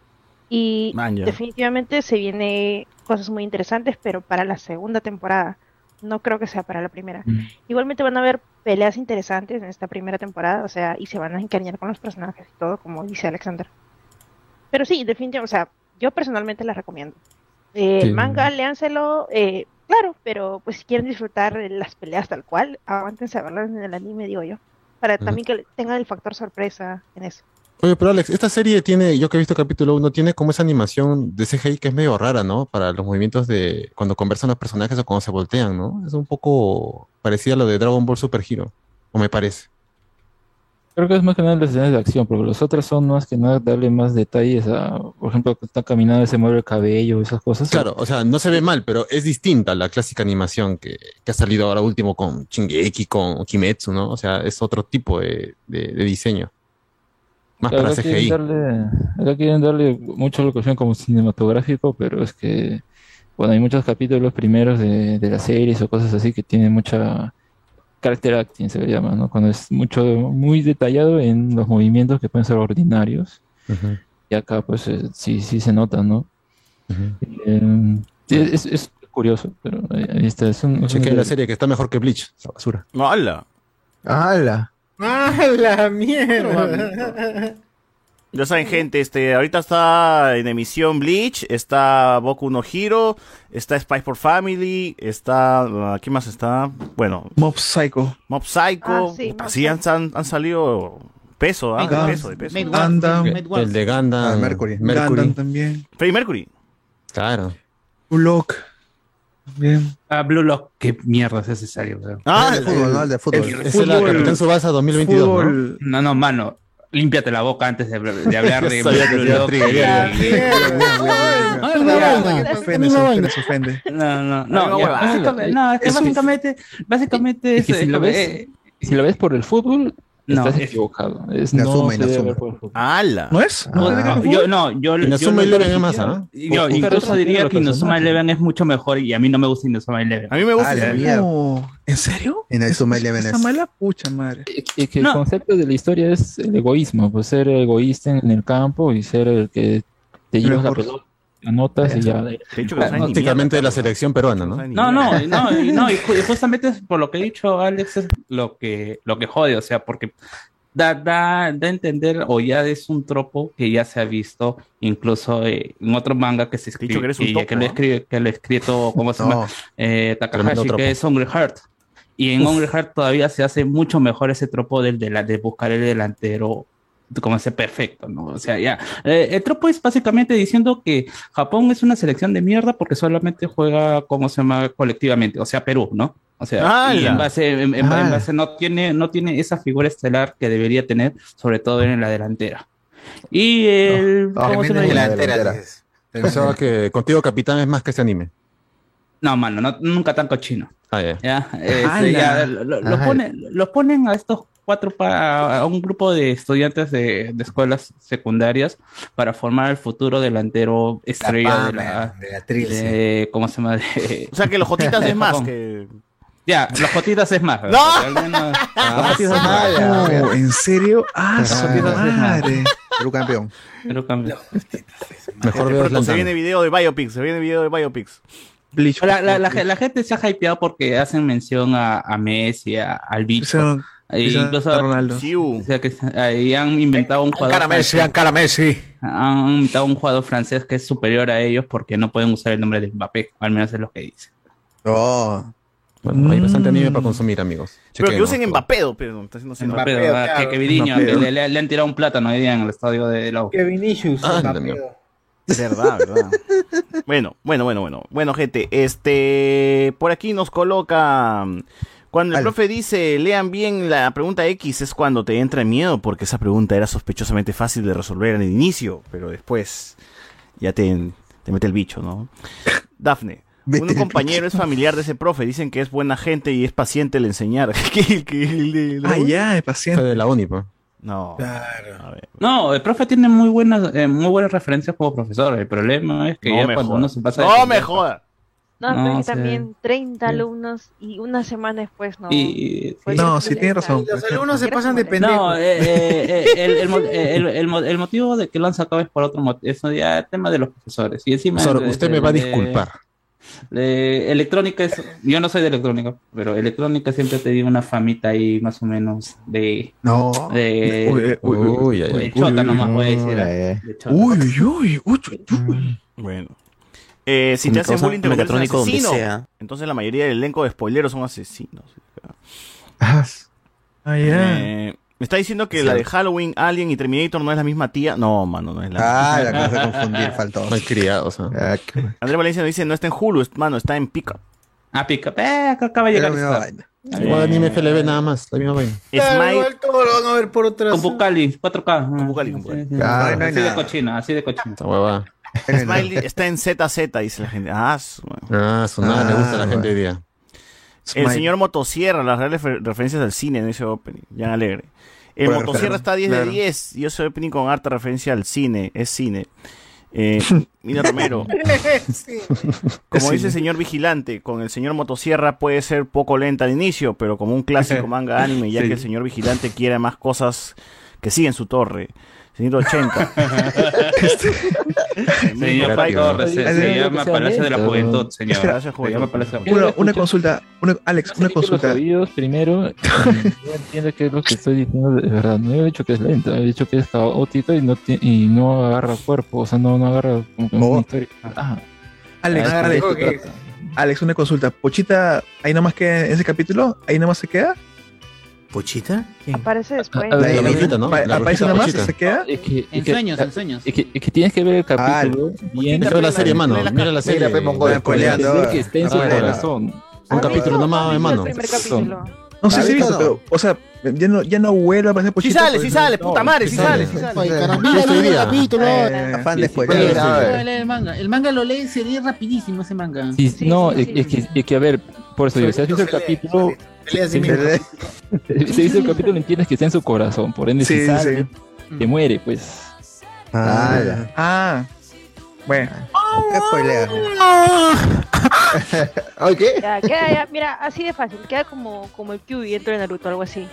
[SPEAKER 18] Y definitivamente se viene cosas muy interesantes, pero para la segunda temporada. No creo que sea para la primera. Igualmente van a haber peleas interesantes en esta primera temporada, o sea, y se van a encariñar con los personajes y todo, como dice Alexander. Pero sí, definitivamente, o sea, yo personalmente la recomiendo. Eh,
[SPEAKER 22] Sí.
[SPEAKER 18] El manga, léanselo, eh, claro, pero pues si quieren disfrutar las peleas tal cual, aguántense a verlas en el anime, digo yo. Para también que tengan el factor sorpresa en eso.
[SPEAKER 3] Oye, pero Alex, esta serie tiene, yo que he visto capítulo 1, tiene como esa animación de CGI que es medio rara, ¿no? Para los movimientos de cuando conversan los personajes o cuando se voltean, ¿no? Es un poco parecida a lo de Dragon Ball Super Hero, o me parece.
[SPEAKER 22] Creo que es más que nada las escenas de acción, porque los otros son más que nada darle más detalles a, por ejemplo, que está caminando y se mueve el cabello, esas cosas.
[SPEAKER 3] Claro, o sea, no se ve mal, pero es distinta a la clásica animación que, que ha salido ahora último con Shingeki, con Kimetsu, ¿no? O sea, es otro tipo de, de- de diseño. Más
[SPEAKER 22] Claro,
[SPEAKER 3] para
[SPEAKER 22] acá quieren
[SPEAKER 3] CGI.
[SPEAKER 22] darle, acá quieren darle mucho lo que hacen como cinematográfico, pero es que, bueno, hay muchos capítulos primeros de, de las series o cosas así que tienen mucha character acting, se le llama, ¿no? Cuando es mucho, muy detallado en los movimientos que pueden ser ordinarios. Y acá, pues, eh, sí, sí se nota, ¿no? Eh, sí, es, es curioso, pero ahí está. Es un, es un-
[SPEAKER 3] Chequea la serie que está mejor que Bleach, esa basura.
[SPEAKER 1] ¡Hala!
[SPEAKER 2] ¡Hala! ¡Ah, la mierda!
[SPEAKER 1] Ya saben, gente, este, ahorita está en emisión Bleach, está Boku no Hero, está Spy for Family, está, ah, ¿qué más está? Bueno,
[SPEAKER 11] Mob Psycho.
[SPEAKER 1] Mob Psycho,
[SPEAKER 18] Ah, sí,
[SPEAKER 1] puta,
[SPEAKER 18] Mob
[SPEAKER 1] sí, han, han- han salido peso, ¿ah? De
[SPEAKER 11] Gundam.
[SPEAKER 1] peso, de peso.
[SPEAKER 11] Gundam.
[SPEAKER 3] El de Gundam,
[SPEAKER 5] Ah, Mercury.
[SPEAKER 11] Gundam también.
[SPEAKER 1] Freddie Mercury.
[SPEAKER 3] Claro.
[SPEAKER 11] Blue Lock. Bien.
[SPEAKER 8] Ah, Blue Lock, qué mierda es necesario, weón.
[SPEAKER 1] Ah,
[SPEAKER 5] el de fútbol, ¿no? El de fútbol.
[SPEAKER 8] el
[SPEAKER 3] Esa es
[SPEAKER 8] fútbol-
[SPEAKER 3] Capitán Subasa 2022, ¿no?
[SPEAKER 11] Fútbol.
[SPEAKER 8] No, no, mano. Límpiate la boca antes de, de hablar de. No, no, no. no, básicamente, básicamente
[SPEAKER 22] ves,
[SPEAKER 8] eh,
[SPEAKER 22] si lo ves por el fútbol,
[SPEAKER 8] No,
[SPEAKER 22] estás
[SPEAKER 8] es-
[SPEAKER 22] equivocado. Es,
[SPEAKER 5] La
[SPEAKER 22] no fútbol.
[SPEAKER 1] ¡Hala!
[SPEAKER 11] ¿No es?
[SPEAKER 8] No, no, yo no, yo, yo
[SPEAKER 3] Inazuma
[SPEAKER 8] lo-
[SPEAKER 3] Eleven es más, ¿ah?
[SPEAKER 8] Yo incluso diría que Inazuma. Eleven es mucho mejor y a mí no me gusta Inazuma Eleven.
[SPEAKER 1] A mí me gusta.
[SPEAKER 5] Ah.
[SPEAKER 11] No. ¿En serio?
[SPEAKER 5] En el Suma Eleven
[SPEAKER 11] Esa
[SPEAKER 5] es.
[SPEAKER 11] mala pucha madre.
[SPEAKER 22] Y que
[SPEAKER 8] No.
[SPEAKER 22] el concepto de la historia es el egoísmo, pues ser egoísta en el campo y ser el que te llevas la pelota, anotas y ya.
[SPEAKER 1] De hecho,
[SPEAKER 3] Prácticamente de
[SPEAKER 1] mierda,
[SPEAKER 3] la selección peruana, ¿no?
[SPEAKER 8] No, no, no, y, no, justamente por lo que he dicho Alex es lo que, lo que jode, o sea, porque da, da, da a entender, o ya es un tropo que ya se ha visto, incluso eh, en otro manga que se escribe,
[SPEAKER 1] que eres un
[SPEAKER 8] y
[SPEAKER 1] topo,
[SPEAKER 8] que lo escribe, que lo ha escrito, ¿cómo se
[SPEAKER 5] No.
[SPEAKER 8] llama? Eh, Takahashi, que es Hungry Heart. Y en Hungry Heart todavía se hace mucho mejor ese tropo del de, la, de buscar el delantero como ese perfecto, ¿no? O sea, ya. Eh, el tropo es básicamente diciendo que Japón es una selección de mierda porque solamente juega, ¿cómo se llama? Colectivamente, o sea, Perú, ¿no? O sea, en base, en, en- en
[SPEAKER 2] ¡Hala!
[SPEAKER 8] base no tiene, no tiene esa figura estelar que debería tener, sobre todo en la delantera. Y el,
[SPEAKER 5] Ah,
[SPEAKER 8] ¿cómo se llama?
[SPEAKER 5] en la delantera.
[SPEAKER 3] Pensaba que contigo Capitán es más que este anime.
[SPEAKER 8] No, mano, no- nunca tan cochino.
[SPEAKER 3] Ah, ya.
[SPEAKER 8] Ya, este,
[SPEAKER 11] ¡Hala!
[SPEAKER 8] ya, lo, lo- lo
[SPEAKER 2] Ajá.
[SPEAKER 8] ponen, los ponen a estos cuatro para a un grupo de estudiantes de, de escuelas secundarias para formar el futuro delantero estrella de la
[SPEAKER 5] de la Trilce.
[SPEAKER 8] de- ¿cómo se llama? De-
[SPEAKER 1] O sea, que los Jotitas es más que...
[SPEAKER 8] Ya, los jotitas es más.
[SPEAKER 1] ¡No!
[SPEAKER 8] menos- los jotitas es más.
[SPEAKER 11] No, ¿en serio? Ah, su
[SPEAKER 8] Jotitas es más.
[SPEAKER 11] madre.
[SPEAKER 5] Perú campeón.
[SPEAKER 8] Pero cambia.
[SPEAKER 3] Mejor
[SPEAKER 1] De
[SPEAKER 3] veo
[SPEAKER 1] pronto se viene video de Biopics, se viene video de Biopics.
[SPEAKER 11] Bleach.
[SPEAKER 8] La, la, la, la gente se ha hypeado porque hacen mención a, a Messi, a- al bicho.
[SPEAKER 11] Cristiano-
[SPEAKER 8] E
[SPEAKER 11] Cristiano
[SPEAKER 8] incluso
[SPEAKER 11] Ronaldo.
[SPEAKER 1] Siu.
[SPEAKER 8] o sea, que ahí han inventado un jugador.
[SPEAKER 5] cara Messi.
[SPEAKER 8] Han inventado un jugador francés que es superior a ellos porque no pueden usar el nombre de Mbappé, al menos es lo que dice.
[SPEAKER 5] No.
[SPEAKER 3] Bueno, hay bastante anime
[SPEAKER 11] Mm.
[SPEAKER 3] para consumir, amigos.
[SPEAKER 1] Pero que usen. Mbappé, pero está haciendo sin
[SPEAKER 8] Mbappé, que, que le, le- le han tirado un plátano hoy día en el estadio de Lau.
[SPEAKER 2] Que Vinicius.
[SPEAKER 3] Ah.
[SPEAKER 1] Verdad, verdad. Bueno, bueno, bueno, bueno. Bueno, gente, este. Por aquí nos coloca. Cuando el profe dice, lean bien la pregunta X, es cuando te entra miedo, porque esa pregunta era sospechosamente fácil de resolver en el inicio, pero después ya te, te mete el bicho, ¿no? Dafne. Un compañero es familiar de ese profe, dicen que es buena gente y es paciente el enseñar. ¿Qué- qué- el de la
[SPEAKER 11] Ah, ya, es paciente.
[SPEAKER 3] de la uni, pues.
[SPEAKER 1] No.
[SPEAKER 8] No, el profe tiene muy buenas, eh, muy buenas referencias como profesor. El problema es que
[SPEAKER 1] No
[SPEAKER 8] ya cuando uno se pasa de
[SPEAKER 1] No me jodas.
[SPEAKER 18] No,
[SPEAKER 8] No,
[SPEAKER 18] pero que
[SPEAKER 8] sí.
[SPEAKER 18] también 30
[SPEAKER 8] Sí.
[SPEAKER 18] alumnos y una semana después no.
[SPEAKER 8] Y-
[SPEAKER 11] No, sí, tiene razón.
[SPEAKER 2] Los alumnos se pasan de pendejo.
[SPEAKER 8] No, eh, eh, eh, el, el mo- el- el mo- el motivo de que lo han sacado es por otro motivo. Eso ya es tema de los profesores. Y encima.
[SPEAKER 3] Usted
[SPEAKER 8] de-
[SPEAKER 3] me va a disculpar.
[SPEAKER 8] de electrónica es. Yo no soy de electrónica, pero electrónica siempre te dio una famita ahí más o menos de.
[SPEAKER 11] No.
[SPEAKER 8] De.
[SPEAKER 11] Uy, uy, uy, uy,
[SPEAKER 8] de
[SPEAKER 11] uy,
[SPEAKER 8] chota
[SPEAKER 11] uy,
[SPEAKER 8] nomás
[SPEAKER 11] uy,
[SPEAKER 8] voy a
[SPEAKER 11] uy,
[SPEAKER 8] decir.
[SPEAKER 11] eh.
[SPEAKER 8] de chota.
[SPEAKER 11] Uy, uy, uy, uy.
[SPEAKER 1] Bueno. Eh, si te hacen bullying, te
[SPEAKER 4] donde
[SPEAKER 1] asesino.
[SPEAKER 4] sea.
[SPEAKER 1] Entonces la mayoría del elenco de spoileros son asesinos.
[SPEAKER 11] Ah.
[SPEAKER 1] Eh, me está diciendo que la de Halloween, Alien y Terminator no es la misma tía. No, mano, no es la
[SPEAKER 15] Ah, la cosa de confundir, faltó.
[SPEAKER 3] Mal criados, ¿ah?
[SPEAKER 1] Andrés Valencia nos dice, no está en Hulu, mano, está en Pica.
[SPEAKER 8] Ah, pica. Eh, acaba de llegar.
[SPEAKER 3] Igual anime FLB nada más, la misma vaina.
[SPEAKER 1] Smile,
[SPEAKER 2] Igual todo lo van a ver por otras.
[SPEAKER 8] Con Bucali, 4K. Con
[SPEAKER 1] Bucali, con Bucali.
[SPEAKER 15] Ah, hay
[SPEAKER 8] así de cochina, así de cochina.
[SPEAKER 3] Esta.
[SPEAKER 1] Smiley está en ZZ, dice la gente. Ah, su-
[SPEAKER 3] Ah, su nada le gusta a la
[SPEAKER 15] Ah,
[SPEAKER 3] gente hoy día.
[SPEAKER 1] El señor Motosierra, las reales refer- referencias al cine en ese opening. Jan Alegre. El
[SPEAKER 15] Por
[SPEAKER 1] Motosierra está 10 de
[SPEAKER 11] claro.
[SPEAKER 1] 10. Y ese opening con harta referencia al cine. Es cine. Eh, Mira Romero.
[SPEAKER 2] Sí.
[SPEAKER 1] Como
[SPEAKER 11] Es
[SPEAKER 1] dice el señor Vigilante, con el señor Motosierra puede ser poco lenta al inicio, pero como un clásico manga anime, ya
[SPEAKER 11] Sí.
[SPEAKER 1] que el señor Vigilante quiere más cosas que siguen su torre. Señor 80.
[SPEAKER 8] Señor
[SPEAKER 3] Creativo.
[SPEAKER 8] Pastor, se, se llama Palacio de la Juventud, señor.
[SPEAKER 11] Espera.
[SPEAKER 1] Gracias,
[SPEAKER 8] Se
[SPEAKER 1] Juventud.
[SPEAKER 8] llama Palacio de la
[SPEAKER 11] Una,
[SPEAKER 22] Quiero
[SPEAKER 11] una consulta, una, Alex, una
[SPEAKER 22] los
[SPEAKER 11] consulta.
[SPEAKER 22] oídos primero, yo entiendo qué es lo que estoy diciendo de verdad. No he dicho que es lento, he dicho que es caótico y no, y no agarra cuerpo, o sea, no, no agarra como que
[SPEAKER 11] Oh.
[SPEAKER 22] una historia. Ah,
[SPEAKER 11] Alex,
[SPEAKER 22] ah,
[SPEAKER 11] Alex,
[SPEAKER 22] trata.
[SPEAKER 11] Alex, una consulta. ¿Pochita ahí nomás queda en ese capítulo? ¿Ahí nomás se queda?
[SPEAKER 4] ¿Pochita? ¿Quién?
[SPEAKER 18] Aparece después.
[SPEAKER 22] Ah,
[SPEAKER 3] La
[SPEAKER 22] La
[SPEAKER 3] brujita, ¿no? La
[SPEAKER 11] ¿Aparece
[SPEAKER 3] brujita
[SPEAKER 11] nomás?
[SPEAKER 3] Pochita.
[SPEAKER 11] ¿Se queda?
[SPEAKER 22] Es que,
[SPEAKER 15] En
[SPEAKER 22] es que-
[SPEAKER 15] sueños, en sueños.
[SPEAKER 22] es que, es que tienes que ver el capítulo bien.
[SPEAKER 3] Mira la serie, mano. Mira la serie.
[SPEAKER 15] Mira,
[SPEAKER 3] entender
[SPEAKER 22] que está en su
[SPEAKER 3] Ah,
[SPEAKER 22] corazón.
[SPEAKER 3] Un
[SPEAKER 18] ¿Has
[SPEAKER 3] capítulo
[SPEAKER 18] has visto
[SPEAKER 3] hermano.
[SPEAKER 11] No sé
[SPEAKER 15] ¿Ha
[SPEAKER 11] si he
[SPEAKER 15] visto
[SPEAKER 11] pero, o sea, ya no, ya no vuelve a aparecer
[SPEAKER 1] Sí
[SPEAKER 11] Pochita.
[SPEAKER 1] sale,
[SPEAKER 11] pues,
[SPEAKER 1] sí sale, puta madre, sí sale,
[SPEAKER 3] sale.
[SPEAKER 1] sí sale.
[SPEAKER 3] Hoy
[SPEAKER 6] el capítulo.
[SPEAKER 11] Eh,
[SPEAKER 15] Afán de
[SPEAKER 22] sí,
[SPEAKER 15] spoiler.
[SPEAKER 22] sí,
[SPEAKER 15] Lee
[SPEAKER 22] sí.
[SPEAKER 15] el manga. El manga lo lee, sería rapidísimo ese manga.
[SPEAKER 22] Sí,
[SPEAKER 18] Sí,
[SPEAKER 22] no,
[SPEAKER 18] sí, sí, sí, sí.
[SPEAKER 22] es que, a ver, por eso digo, si has visto el capítulo, si has visto el capítulo, entiendes que está en su corazón, por ende, si sale,
[SPEAKER 11] sí.
[SPEAKER 22] te muere, pues.
[SPEAKER 15] Ah, ya.
[SPEAKER 11] Ah, bueno.
[SPEAKER 15] ¿Qué
[SPEAKER 18] ya, mira, así de fácil. Queda como, como el Kyuubi dentro de Naruto, algo así.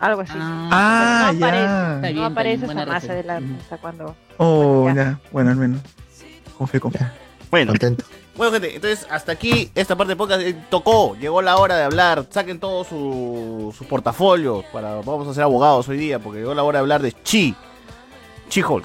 [SPEAKER 18] Algo así.
[SPEAKER 11] Ah,
[SPEAKER 18] no
[SPEAKER 11] ya.
[SPEAKER 18] aparece, no aparece hasta más adelante, hasta cuando.
[SPEAKER 11] Oh,
[SPEAKER 18] Ya.
[SPEAKER 11] ya. Bueno, al menos. Confío, confío.
[SPEAKER 1] Bueno,
[SPEAKER 13] Contento.
[SPEAKER 1] Bueno, gente, entonces hasta aquí esta parte de podcast eh, tocó. Llegó la hora de hablar. Saquen todos sus su portafolios. Para, vamos a ser abogados hoy día porque llegó la hora de hablar de Chi. Chi Hulk.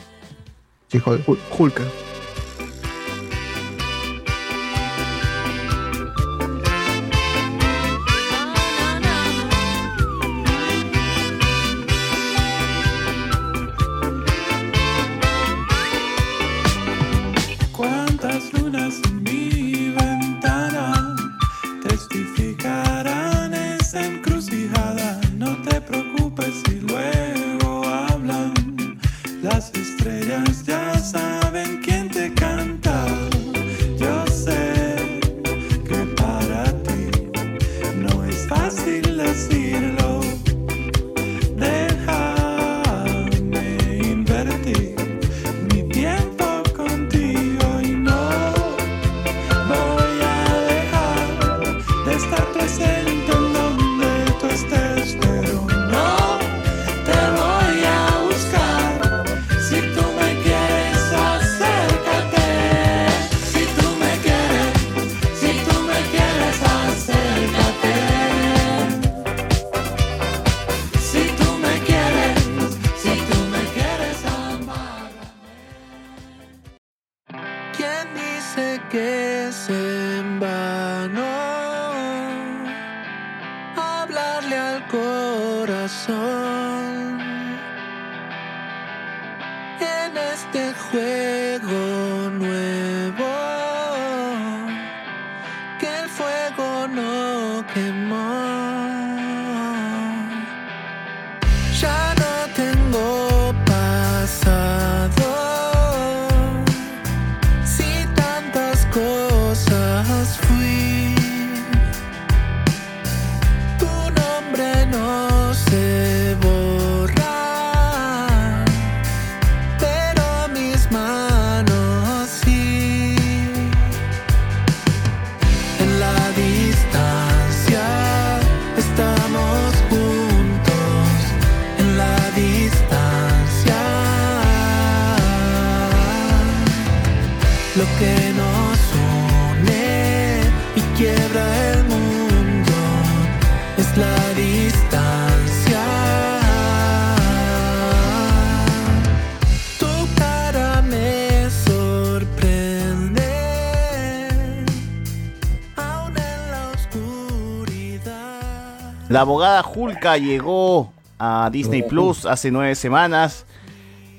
[SPEAKER 21] La
[SPEAKER 1] abogada Hulka llegó a Disney Plus hace nueve semanas.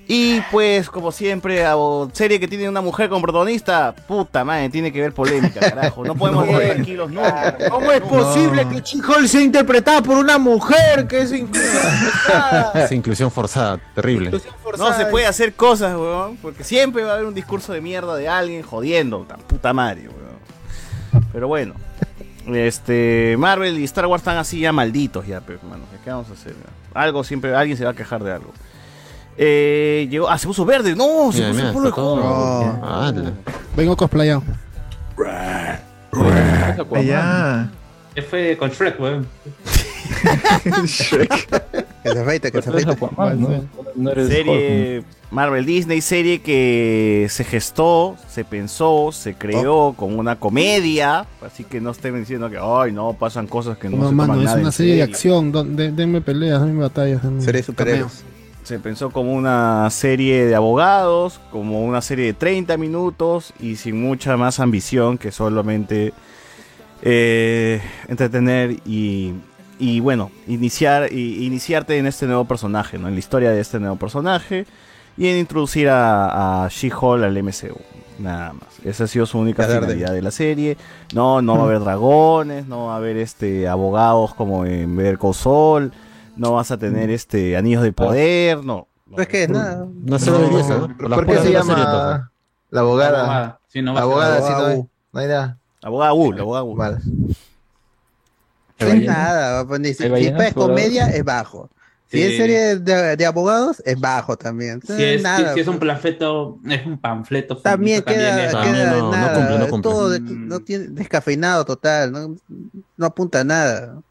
[SPEAKER 1] Y pues, como siempre, a serie que tiene una mujer como protagonista, puta madre, tiene que ver polémica, carajo. No podemos
[SPEAKER 2] No,
[SPEAKER 1] estar tranquilos nunca.
[SPEAKER 2] ¿Cómo es posible que Chihol sea interpretada por una mujer que es
[SPEAKER 3] Esa inclusión forzada, terrible.
[SPEAKER 1] No se puede hacer cosas, weón, porque siempre va a haber un discurso de mierda de alguien jodiendo, tan puta madre, weón. Pero bueno, este Marvel y Star Wars están así ya malditos ya, pero hermano, ¿qué vamos a hacer? Algo siempre, alguien se va a quejar de algo. Eh, llegó, ah, se puso verde, no, se
[SPEAKER 3] Mira,
[SPEAKER 1] puso
[SPEAKER 3] mira,
[SPEAKER 1] el polo de
[SPEAKER 3] todo-
[SPEAKER 1] Hulk.
[SPEAKER 3] Ah,
[SPEAKER 6] Vengo cosplayado.
[SPEAKER 8] ¿Qué fue con Shrek, weón?
[SPEAKER 5] Que se afeite, que se afeite.
[SPEAKER 1] Serie Marvel Disney, serie que se gestó, se pensó, se creó como una comedia, así que no estén diciendo que, ay, no, pasan cosas que no,
[SPEAKER 6] No,
[SPEAKER 1] se
[SPEAKER 6] mano,
[SPEAKER 1] toman
[SPEAKER 6] es
[SPEAKER 1] nada
[SPEAKER 6] una serie de
[SPEAKER 1] serio".
[SPEAKER 6] acción. don- de- denme peleas, denme batallas. denme
[SPEAKER 5] Serie
[SPEAKER 6] cameos.
[SPEAKER 1] Se pensó como una serie de abogados, como una serie de 30 minutos y sin mucha más ambición que solamente eh, entretener y, y, bueno, iniciar y, iniciarte en este nuevo personaje, ¿no? en la historia de este nuevo personaje y en introducir a, a She-Hulk al MCU. Nada más. Esa ha sido su única
[SPEAKER 5] A Daredevil.
[SPEAKER 1] finalidad de la serie. No, no va a haber dragones, no va a haber este abogados como en Call Saul, no vas a tener este anillos de poder, no.
[SPEAKER 5] Pues que nada.
[SPEAKER 3] No se debería eso, ¿no?
[SPEAKER 13] ¿Por qué se llama la abogada?
[SPEAKER 8] Abogada. Sí, no va
[SPEAKER 13] la
[SPEAKER 8] a ser
[SPEAKER 13] abogada, sí, no hay, no hay nada.
[SPEAKER 1] Abogada U, la abogada U.
[SPEAKER 13] Vale.
[SPEAKER 5] No es nada, va a poner- si,
[SPEAKER 8] ¿Hay
[SPEAKER 5] si es comedia, es bajo. Si
[SPEAKER 8] Sí.
[SPEAKER 5] es serie de, de abogados, es bajo también.
[SPEAKER 8] Si es,
[SPEAKER 5] nada.
[SPEAKER 8] si es un panfleto, es un panfleto.
[SPEAKER 5] También queda,
[SPEAKER 8] es-
[SPEAKER 5] queda en nada.
[SPEAKER 3] cumple, no cumple.
[SPEAKER 5] todo de- no tiene, descafeinado total, no, no apunta a nada.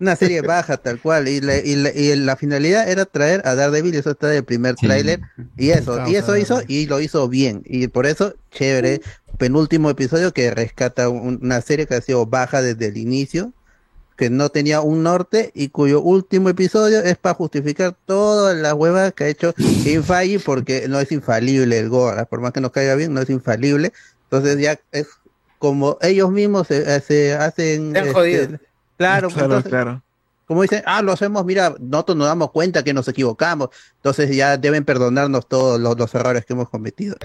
[SPEAKER 5] Una serie baja tal cual y la, y, la, y la finalidad era traer a Daredevil, eso está del primer tráiler y eso, y eso hizo y lo hizo bien y por eso chévere, penúltimo episodio que rescata un- una serie que ha sido baja desde el inicio, que no tenía un norte y cuyo último episodio es para justificar todas las huevas que ha hecho Infalli porque no es infalible el Gore, por más que nos caiga bien, no es infalible. Entonces ya es como ellos mismos se, se hacen...
[SPEAKER 2] Se han
[SPEAKER 5] este,
[SPEAKER 2] jodido.
[SPEAKER 5] claro,
[SPEAKER 11] Claro,
[SPEAKER 5] entonces,
[SPEAKER 11] claro.
[SPEAKER 5] como dicen, ah, lo hacemos, mira, nosotros nos damos cuenta que nos equivocamos, entonces ya deben perdonarnos todos los, los errores que hemos cometido.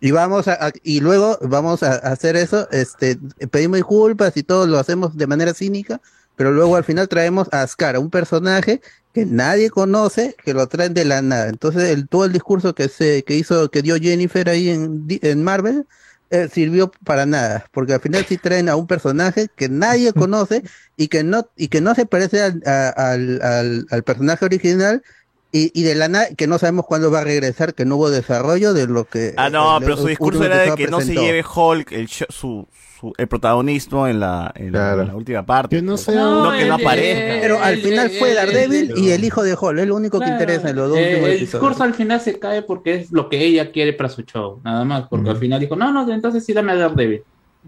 [SPEAKER 5] Y vamos a, a- y luego vamos a, a hacer eso, este, pedimos disculpas y todo lo hacemos de manera cínica, pero luego al final traemos a Ascar, a un personaje que nadie conoce, que lo traen de la nada. Entonces el, todo el discurso que se, que hizo, que dio Jennifer ahí en, en Marvel, eh, sirvió para nada, porque al final sí traen a un personaje que nadie conoce y que no, y que no se parece al, al- al personaje original. Y, y de la nada, que no sabemos cuándo va a regresar, que no hubo desarrollo de lo que.
[SPEAKER 1] Ah, no,
[SPEAKER 5] el-
[SPEAKER 1] pero su
[SPEAKER 5] el
[SPEAKER 1] discurso era de que no se lleve Hulk el, show- su, su- el protagonismo en la, en la- en la última parte.
[SPEAKER 6] Que no
[SPEAKER 1] pues.
[SPEAKER 6] sea-
[SPEAKER 1] No, que no
[SPEAKER 8] el-
[SPEAKER 1] aparezca.
[SPEAKER 5] Pero al final
[SPEAKER 8] el-
[SPEAKER 5] fue Daredevil y el hijo de Hall, es lo único que interesa en los dos
[SPEAKER 8] Eh,
[SPEAKER 5] últimos
[SPEAKER 8] el
[SPEAKER 5] episodios.
[SPEAKER 8] discurso al final se cae porque es lo que ella quiere para su show, nada más, porque al final dijo, no, no, entonces sí dame a Daredevil,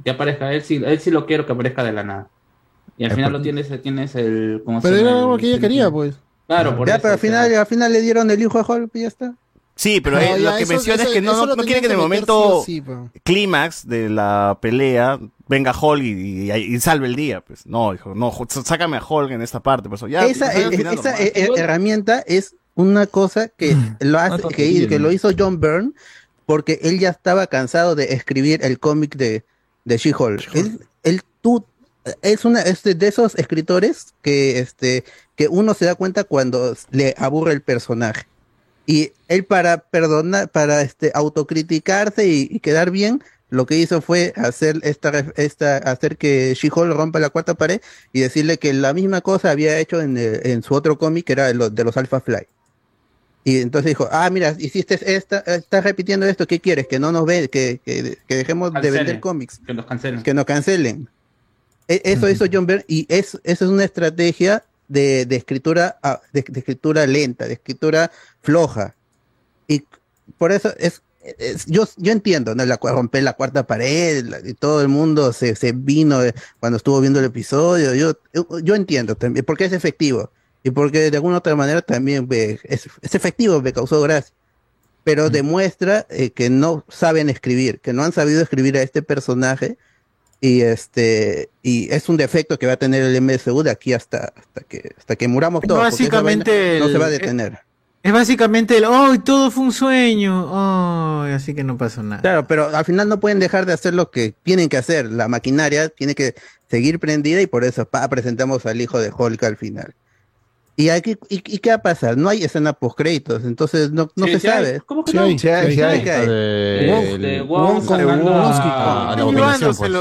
[SPEAKER 8] que aparezca, él sí, él sí lo quiero que aparezca de la nada. Y al
[SPEAKER 6] Eh,
[SPEAKER 8] final
[SPEAKER 6] pero-
[SPEAKER 8] lo tienes, tienes el... ¿cómo se
[SPEAKER 6] Pero era algo que ella quería, pues.
[SPEAKER 8] Claro, por
[SPEAKER 5] ya,
[SPEAKER 8] eso,
[SPEAKER 5] pero al final, al final le dieron el hijo de Hall y ya está.
[SPEAKER 1] Sí, pero
[SPEAKER 6] No,
[SPEAKER 1] eh,
[SPEAKER 6] ya,
[SPEAKER 1] lo que
[SPEAKER 6] eso-
[SPEAKER 1] menciona
[SPEAKER 6] eso-
[SPEAKER 1] es que no, no, no quiere que en el momento
[SPEAKER 6] sí o sí, pues.
[SPEAKER 1] clímax de la pelea venga Hulk y, y- y salve el día. Pues no, hijo, no, sácame a Hulk en esta parte. Pues, ya,
[SPEAKER 5] esa
[SPEAKER 1] al
[SPEAKER 5] eh,
[SPEAKER 1] final
[SPEAKER 5] esa eh, eh, herramienta es una cosa que lo hace, que, lo hizo John Byrne porque él ya estaba cansado de escribir el cómic de, de She-Hulk. Él, él tú es una este, de esos escritores que este que uno se da cuenta cuando le aburre el personaje y él para perdonar para este autocriticarse y, y quedar bien lo que hizo fue hacer esta esta hacer que She-Hulk rompa la cuarta pared y decirle que la misma cosa había hecho en, el- en su otro cómic que era de los, de los Alpha Fly y entonces dijo, ah, mira, hiciste esta, estás repitiendo esto, ¿qué quieres? Que no nos ve, que, que, que dejemos de
[SPEAKER 8] Cancelen.
[SPEAKER 5] vender cómics.
[SPEAKER 8] Que los cancelen.
[SPEAKER 5] Que nos cancelen. E- Eso hizo John Byrne y es, eso es una estrategia de, de escritura ah, de, de escritura lenta, de escritura floja. Y por eso es, es- yo, yo entiendo, ¿no? La, romper la cuarta pared la- y todo el mundo se, se vino eh, cuando estuvo viendo el episodio. Yo, yo, yo entiendo también, porque es efectivo. Y porque de alguna otra manera también ve- es, es efectivo, me causó gracia. Pero demuestra eh, que no saben escribir, que no han sabido escribir a este personaje y este y es un defecto que va a tener el MSU de aquí hasta hasta que hasta que muramos todos
[SPEAKER 2] Básicamente
[SPEAKER 5] no se va a
[SPEAKER 2] eh,
[SPEAKER 5] detener
[SPEAKER 2] Es básicamente el, ¡ay, todo fue un sueño! ¡Ay! Así que no pasó nada.
[SPEAKER 5] claro pero al final no pueden dejar de hacer lo que tienen que hacer la maquinaria tiene que seguir prendida y por eso pa, presentamos al hijo de Hulk al final y aquí y, y qué va a pasar no hay escena post créditos entonces no, no
[SPEAKER 8] Sí,
[SPEAKER 5] se
[SPEAKER 8] sí hay.
[SPEAKER 5] sabe
[SPEAKER 8] ¿Cómo que
[SPEAKER 5] Sí
[SPEAKER 8] no?
[SPEAKER 5] hay, sí hay, sí hay.
[SPEAKER 3] La de-
[SPEAKER 5] Wong-
[SPEAKER 3] el-
[SPEAKER 5] Wong
[SPEAKER 3] Wong
[SPEAKER 5] con-
[SPEAKER 3] sacando
[SPEAKER 5] Blonsky.
[SPEAKER 3] a, a la
[SPEAKER 5] Wong
[SPEAKER 3] abominación, pues.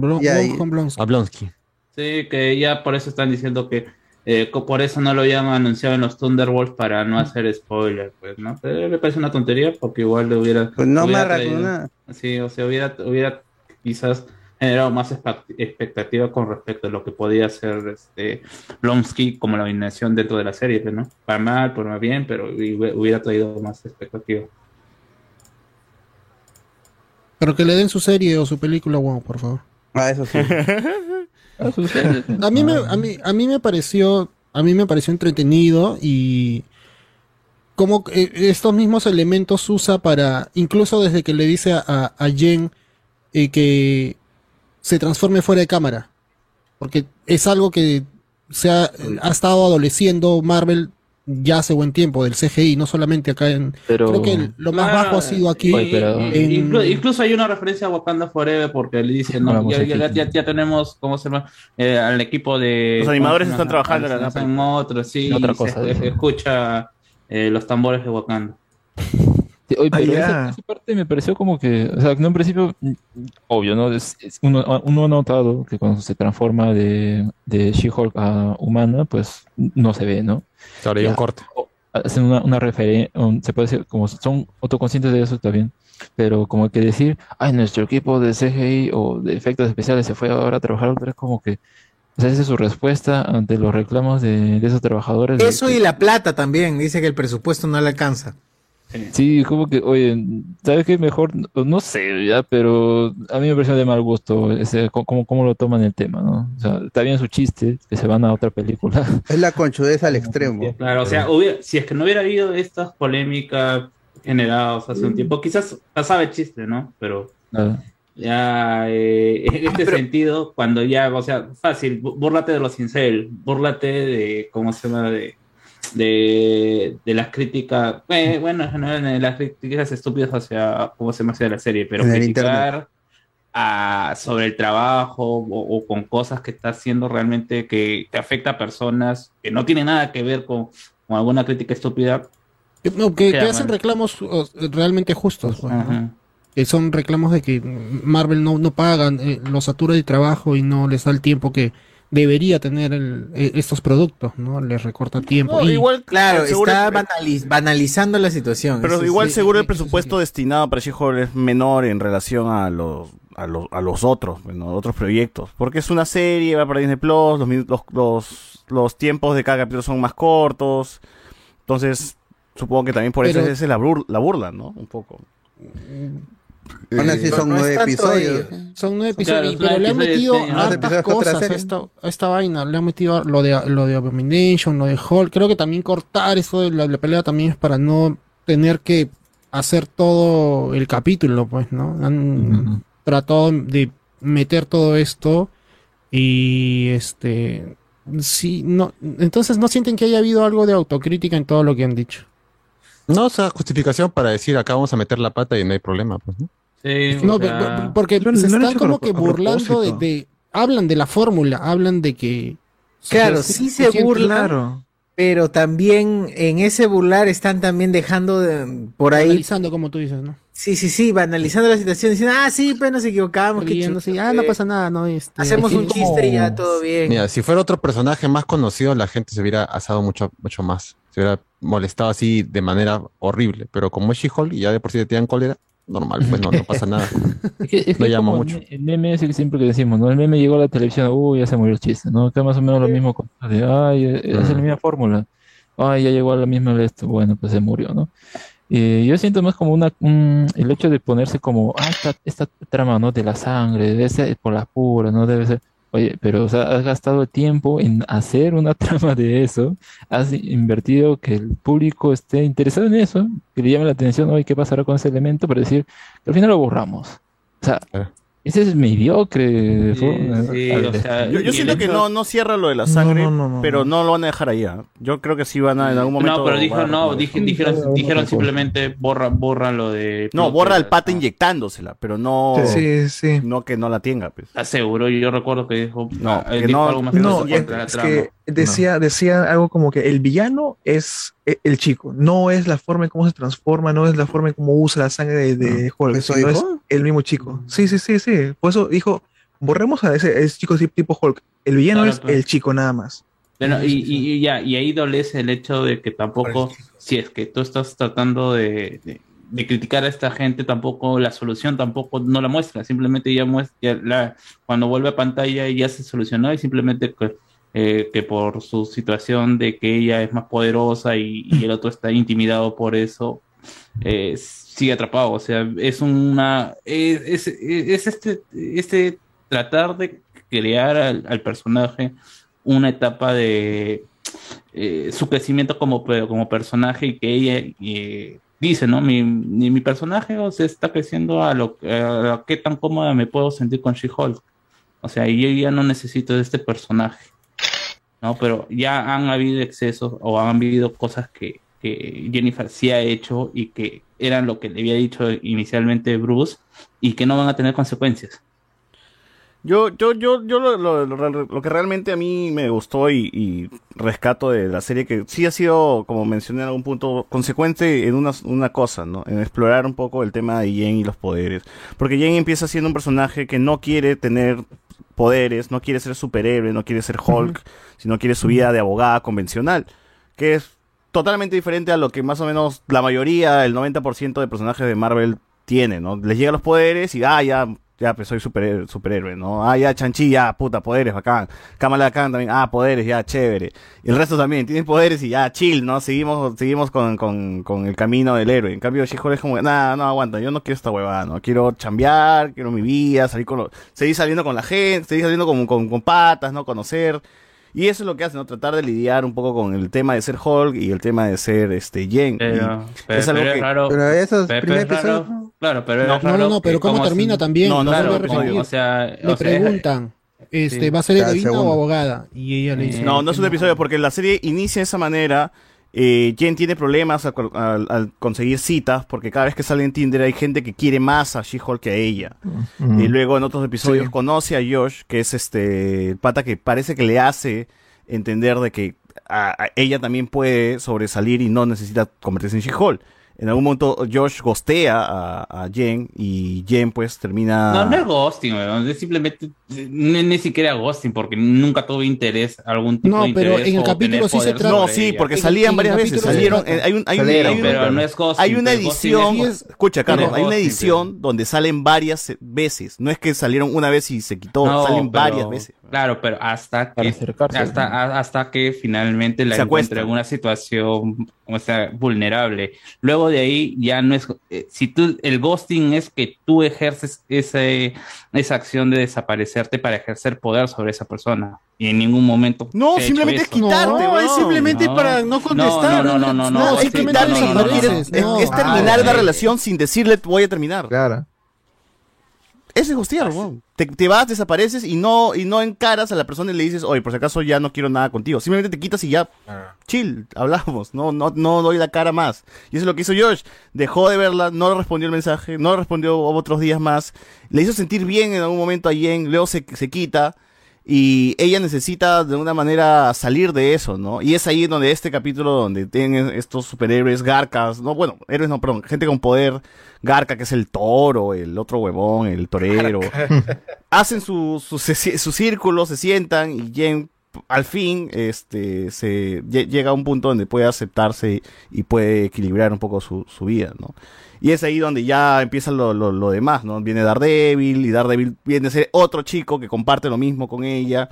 [SPEAKER 5] Llevándoselo.
[SPEAKER 6] Blon-
[SPEAKER 5] Y ahí-
[SPEAKER 6] Blon con Blonsky.
[SPEAKER 3] A Blonsky.
[SPEAKER 8] Sí, que ya por eso están diciendo que eh, por eso no lo habían anunciado en los Thunderbolts para no hacer spoiler, pues, ¿no? Pero me parece una tontería porque igual le hubiera.
[SPEAKER 5] Pues no
[SPEAKER 8] hubiera traído-
[SPEAKER 5] nada.
[SPEAKER 8] Sí, o sea, hubiera, hubiera quizás generado más expectativa con respecto a lo que podía hacer este Blonsky como la alineación dentro de la serie, pues, ¿no? Para mal, por más bien, pero hubie- hubiera traído más expectativa.
[SPEAKER 6] Pero que le den su serie o su película, wow, por favor.
[SPEAKER 5] Ah, eso sí.
[SPEAKER 6] a mí me, a mí, a mí me pareció, a mí me pareció entretenido y como eh, estos mismos elementos usa para, incluso desde que le dice a, a, a Jen eh, que se transforme fuera de cámara, porque es algo que se ha, ha estado adoleciendo Marvel ya hace buen tiempo del CGI, no solamente acá en,
[SPEAKER 22] Pero-
[SPEAKER 6] creo que lo más
[SPEAKER 8] Ah,
[SPEAKER 6] bajo ha sido aquí. en-
[SPEAKER 8] incluso hay una referencia a Wakanda Forever porque le dicen, no, ya, ya, ya- ya tenemos, ¿cómo se llama? Eh, al equipo de...
[SPEAKER 1] Los animadores
[SPEAKER 8] ¿cómo se
[SPEAKER 1] están trabajando en la napa.
[SPEAKER 8] En otro, sí,
[SPEAKER 22] Otra cosa,
[SPEAKER 8] se, escucha eh, los tambores de Wakanda.
[SPEAKER 22] Sí, oye,
[SPEAKER 8] Ah,
[SPEAKER 22] pero
[SPEAKER 8] ya.
[SPEAKER 22] esa, esa parte me pareció como que, o sea, no en principio, mm, obvio, ¿no? Es- es- uno, uno ha notado que cuando se transforma de, de She-Hulk a humana, pues no se ve, ¿no?
[SPEAKER 3] Claro, hay un corte.
[SPEAKER 22] Hacen una, una referencia, se puede decir, como son autoconscientes de eso también, pero como que decir, ay, nuestro equipo de CGI o de efectos especiales se fue ahora a trabajar otra vez, como que, o sea, esa es su respuesta ante los reclamos de, de esos trabajadores. de
[SPEAKER 2] Eso
[SPEAKER 22] que-
[SPEAKER 2] y la plata también, dice que el presupuesto no le alcanza.
[SPEAKER 22] Sí, como que, oye, ¿sabes qué? Mejor, no sé, ya, pero a mí me pareció de mal gusto ese, cómo, cómo- lo toman el tema, ¿no? O sea, está bien su chiste, que se van a otra película.
[SPEAKER 5] es la conchudez al extremo
[SPEAKER 8] Claro, o sea, hubiera- si es que no hubiera habido estas polémicas generadas hace un tiempo, quizás pasaba el chiste, ¿no? Pero
[SPEAKER 22] Nada.
[SPEAKER 8] ya eh, en este sentido, cuando ya, o sea, fácil, bú- búrlate de los incel, búrlate de, ¿cómo se llama? De, de, de las críticas, eh, bueno, en general, de las críticas estúpidas hacia, ¿cómo se llama? Hacia la serie, pero
[SPEAKER 5] En
[SPEAKER 8] criticar a- sobre el trabajo o, o con cosas que está haciendo realmente que, que afecta a personas que no tienen nada que ver con, con alguna crítica estúpida.
[SPEAKER 6] Que- No, que, hacen reclamos realmente justos. pues. Que son reclamos de que Marvel no, no pagan, eh, los satura de trabajo y no les da el tiempo que debería tener el- eh, estos productos, ¿no? Les recorta tiempo.
[SPEAKER 1] No,
[SPEAKER 6] Y-
[SPEAKER 1] igual,
[SPEAKER 2] Claro, está
[SPEAKER 1] el-
[SPEAKER 2] banaliz- banalizando la situación.
[SPEAKER 1] Pero
[SPEAKER 2] Eso
[SPEAKER 1] igual
[SPEAKER 2] sí,
[SPEAKER 1] seguro el
[SPEAKER 2] eso sí.
[SPEAKER 1] presupuesto destinado para She-Hulk es menor en relación a los a los, a los otros, bueno, otros proyectos, porque es una serie, va para Disney Plus, los, los, los, los tiempos de cada capítulo son más cortos, entonces supongo que también por eso
[SPEAKER 6] Pero-
[SPEAKER 1] esa es la, bur- la burla, ¿no? Un poco.
[SPEAKER 5] Así
[SPEAKER 1] Eh,
[SPEAKER 5] son
[SPEAKER 1] no es
[SPEAKER 5] nueve episodios.
[SPEAKER 6] Son nueve episodios,
[SPEAKER 8] Claro,
[SPEAKER 6] pero le han metido hartas cosas a
[SPEAKER 5] serie.
[SPEAKER 6] esta, a esta vaina. Le han metido lo de, lo de Abomination, lo de Hulk. Creo que también cortar eso de la, la pelea también es para no tener que hacer todo el capítulo, pues, ¿no? Han tratado de meter todo esto y este sí no entonces no sienten que haya habido algo de autocrítica en todo lo que han dicho
[SPEAKER 3] No, o sea, justificación para decir acá vamos a meter la pata y no hay problema, pues, ¿no?
[SPEAKER 8] Sí,
[SPEAKER 6] no
[SPEAKER 8] sea,
[SPEAKER 6] porque se están como que burlando de, hablan de la fórmula, hablan de que...
[SPEAKER 2] Claro, sí se burlan, pero también en ese burlar están también dejando de- por ahí.
[SPEAKER 6] Analizando como tú dices, ¿no?
[SPEAKER 2] Sí, sí, sí, banalizando la situación, diciendo, ah, sí, pues nos equivocamos,
[SPEAKER 6] Riendo, sí, ah, no pasa nada, no. Este,
[SPEAKER 2] Hacemos un chiste y ya todo bien.
[SPEAKER 3] Mira, si fuera otro personaje más conocido, la gente se hubiera asado mucho, mucho más. Se hubiera molestado así de manera horrible. Pero como es She-Hulk y ya de por sí te tiran cólera, normal, pues no, no pasa nada.
[SPEAKER 22] Es que, es que
[SPEAKER 3] No
[SPEAKER 22] es
[SPEAKER 3] llama mucho.
[SPEAKER 22] El, meme es el siempre que decimos, ¿no? El meme llegó a la televisión, uy, ya se murió el chiste, ¿no? Que más o menos lo mismo con de, ay, eh, es la misma fórmula. Ay, ya llegó a la misma esto, bueno, pues se murió, ¿no? Y yo siento más como una, un- el hecho de ponerse como, ah, esta, esta trama, ¿no? De la sangre, debe ser por la pura, ¿no? Debe ser, oye, pero, o sea, has gastado tiempo en hacer una trama de eso, has invertido que el público esté interesado en eso, que le llame la atención, oye, ¿qué pasará con ese elemento? Para decir, que al final lo borramos. O sea, ese es mediocre.
[SPEAKER 8] Sí,
[SPEAKER 22] fue-
[SPEAKER 8] sí,
[SPEAKER 22] al-
[SPEAKER 8] o sea,
[SPEAKER 1] Yo,
[SPEAKER 8] el
[SPEAKER 1] siento que no, no cierra lo de la sangre,
[SPEAKER 11] no, no, no,
[SPEAKER 1] pero no lo van a dejar ahí. ¿ah? Yo creo que sí van a en algún momento.
[SPEAKER 8] No, pero dijo, no, dije- dijeron, dijeron simplemente borra, borra lo de.
[SPEAKER 1] No, borra al pata inyectándosela, pero no.
[SPEAKER 11] Sí, sí.
[SPEAKER 1] No que no la tenga, pues.
[SPEAKER 8] ¿Estás seguro? Yo recuerdo que dijo.
[SPEAKER 1] No,
[SPEAKER 8] eh,
[SPEAKER 1] que
[SPEAKER 8] dijo
[SPEAKER 1] no-
[SPEAKER 8] algo más
[SPEAKER 11] No,
[SPEAKER 8] que
[SPEAKER 11] es, que decía, decía algo como que el villano es e- el chico, no es la forma en cómo se transforma, no es la forma en cómo usa la sangre de, de Hulk,
[SPEAKER 5] ¿Eso
[SPEAKER 11] sino es el mismo chico. Sí, sí, sí, sí. Por eso dijo, borremos a ese, ese chico tipo Hulk. El villano
[SPEAKER 8] Claro,
[SPEAKER 11] es el chico nada más.
[SPEAKER 8] Bueno, y, y- y ya, y ahí dolece el hecho de que tampoco, si es que tú estás tratando de, de- de criticar a esta gente, tampoco la solución tampoco no la muestra, simplemente ya muestra, ya la, cuando vuelve a pantalla ya se solucionó y simplemente que, eh, que por su situación de que ella es más poderosa y, el otro está intimidado por eso, eh, sigue atrapado, o sea, es una, es, es- es este, este tratar de crear al, al personaje una etapa de eh, su crecimiento como, como personaje y que ella eh, dice, ¿no? Mi, mi, personaje o sea, está creciendo a lo a, tan cómoda me puedo sentir con She-Hulk. O sea, yo ya no necesito de este personaje. ¿No? Pero ya han habido excesos o han habido cosas que, que Jennifer sí ha hecho y que eran lo que le había dicho inicialmente Bruce y que no van a tener consecuencias.
[SPEAKER 1] Yo, yo, yo, yo lo, que realmente a mí me gustó y, y rescato de la serie, que sí ha sido, como mencioné en algún punto, consecuente en una, una cosa, ¿no? En explorar un poco el tema de Jen y los poderes. Porque Jen empieza siendo un personaje que no quiere tener poderes, no quiere ser superhéroe, no quiere ser Hulk, sino quiere su vida de abogada convencional. Que es totalmente diferente a lo que más o menos la mayoría, el 90% de personajes de Marvel tiene, ¿no? Les llegan los poderes y, ah, ya, ya, pues soy superhéroe, superhéroe, ¿no? Ah, ya, Chanchi, ya, puta, poderes, bacán. Kamala Khan también, ah, poderes, ya, chévere. Y el resto también, tienen poderes y ya, chill, ¿no? Seguimos, seguimos con, con, con el camino del héroe. En cambio, She-Hulk es como, nada, no, aguanta, yo no quiero esta huevada, ¿no? Quiero chambear, quiero mi vida, salir con lo- seguir saliendo con la gente, seguir saliendo con, con, con patas, ¿no? Conocer. Y eso es lo que hace, ¿no? Tratar de lidiar un poco con el tema de ser Hulk y el tema de ser este Jen.
[SPEAKER 8] Pero,
[SPEAKER 1] Y
[SPEAKER 8] pero-
[SPEAKER 1] es algo
[SPEAKER 8] pero
[SPEAKER 1] que-
[SPEAKER 8] es raro.
[SPEAKER 5] Pero esos
[SPEAKER 8] pero-
[SPEAKER 5] primer
[SPEAKER 8] pero es
[SPEAKER 5] episodio-
[SPEAKER 8] Claro, pero
[SPEAKER 1] No,
[SPEAKER 6] no, no, no, pero ¿cómo
[SPEAKER 8] como
[SPEAKER 6] termina también?
[SPEAKER 1] No, no,
[SPEAKER 6] repetir.
[SPEAKER 8] O sea,
[SPEAKER 6] Le
[SPEAKER 8] o sea,
[SPEAKER 6] preguntan, este,
[SPEAKER 8] sí.
[SPEAKER 6] ¿va a ser heroína o abogada? Y ella le dice,
[SPEAKER 1] No, no es un episodio porque la serie inicia de esa manera. Eh, Jen tiene problemas al, al- al conseguir citas porque cada vez que sale en Tinder hay gente que quiere más a She-Hulk que a ella.
[SPEAKER 3] Mm.
[SPEAKER 1] Y luego en otros episodios
[SPEAKER 11] Sí.
[SPEAKER 1] conoce a Josh, que es este el pata que parece que le hace entender de que a- a ella también puede sobresalir y no necesita convertirse en She-Hulk. En algún momento Josh gostea a, a Jen y Jen pues termina...
[SPEAKER 8] No, no es ghosting, es simplemente ni, ni siquiera ghosting porque nunca tuve interés, algún tipo
[SPEAKER 6] No,
[SPEAKER 8] de
[SPEAKER 6] pero
[SPEAKER 8] interés
[SPEAKER 6] en el capítulo sí se trata-
[SPEAKER 1] No, sí, porque
[SPEAKER 6] En-
[SPEAKER 1] salían
[SPEAKER 6] en
[SPEAKER 1] varias veces. Salieron, eh, hay, un- hay, hay un-
[SPEAKER 8] pero no es ghosting,
[SPEAKER 1] hay una
[SPEAKER 8] pero
[SPEAKER 1] edición,
[SPEAKER 8] es-
[SPEAKER 1] escucha Carlos,
[SPEAKER 8] pero
[SPEAKER 1] hay una edición donde salen varias veces. No es que salieron una vez y se quitó,
[SPEAKER 8] No,
[SPEAKER 1] salen
[SPEAKER 8] pero-
[SPEAKER 1] varias veces.
[SPEAKER 8] Claro, pero hasta que,
[SPEAKER 22] acercarse,
[SPEAKER 8] hasta, hasta que finalmente la
[SPEAKER 1] Se
[SPEAKER 8] encuentre en una situación o sea, vulnerable. Luego de ahí ya no es... eh, si tú, el ghosting es que tú ejerces ese, esa acción de desaparecerte para ejercer poder sobre esa persona. Y en ningún momento...
[SPEAKER 1] No, simplemente es quitarte,
[SPEAKER 6] No, es simplemente
[SPEAKER 8] No.
[SPEAKER 6] para no
[SPEAKER 8] No,
[SPEAKER 6] contestar.
[SPEAKER 8] no, no, no, no,
[SPEAKER 1] No,
[SPEAKER 8] no,
[SPEAKER 1] es
[SPEAKER 6] simplemente
[SPEAKER 1] es- terminar la relación sin decirle voy a terminar.
[SPEAKER 13] Claro.
[SPEAKER 1] Ese es weón. Te, te vas, desapareces y no, y no encaras a la persona y le dices, oye, por si acaso ya no quiero nada contigo. Simplemente te quitas y ya, chill, hablamos, no, no, no doy la cara más. Y eso es lo que hizo Josh. Dejó de verla, no respondió el mensaje, no respondió otros días más. Le hizo sentir bien en algún momento a Jen, luego se, se quita. Y ella necesita de una manera salir de eso, ¿no? Y es ahí donde este capítulo donde tienen estos superhéroes, garcas, no, bueno, héroes no, perdón, gente con poder, garca que es el toro, el otro huevón, el torero, hacen su, su, su círculo, se sientan y Jen al fin este se lle- llega a un punto donde puede aceptarse y puede equilibrar un poco su, su vida, ¿no? Y es ahí donde ya empieza lo, lo, lo demás, ¿no? Viene Daredevil y Daredevil viene a ser otro chico que comparte lo mismo con ella.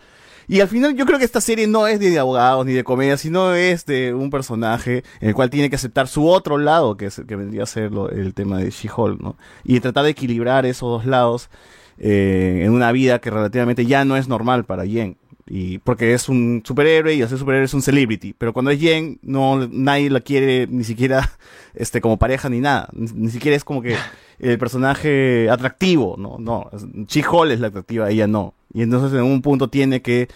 [SPEAKER 1] Y al final yo creo que esta serie no es de abogados ni de comedia, sino es de un personaje en el cual tiene que aceptar su otro lado, que, es, que vendría a ser lo- el tema de She-Hulk, ¿no? Y tratar de equilibrar esos dos lados eh, en una vida que relativamente ya no es normal para Jen. Y porque es un superhéroe y ser superhéroe es un celebrity. Pero cuando es Jen, no, nadie la quiere ni siquiera este, como pareja ni nada. Ni, ni siquiera es como que el personaje atractivo, ¿no? No. She-Hulk es la atractiva, ella no. Y entonces en un punto tiene que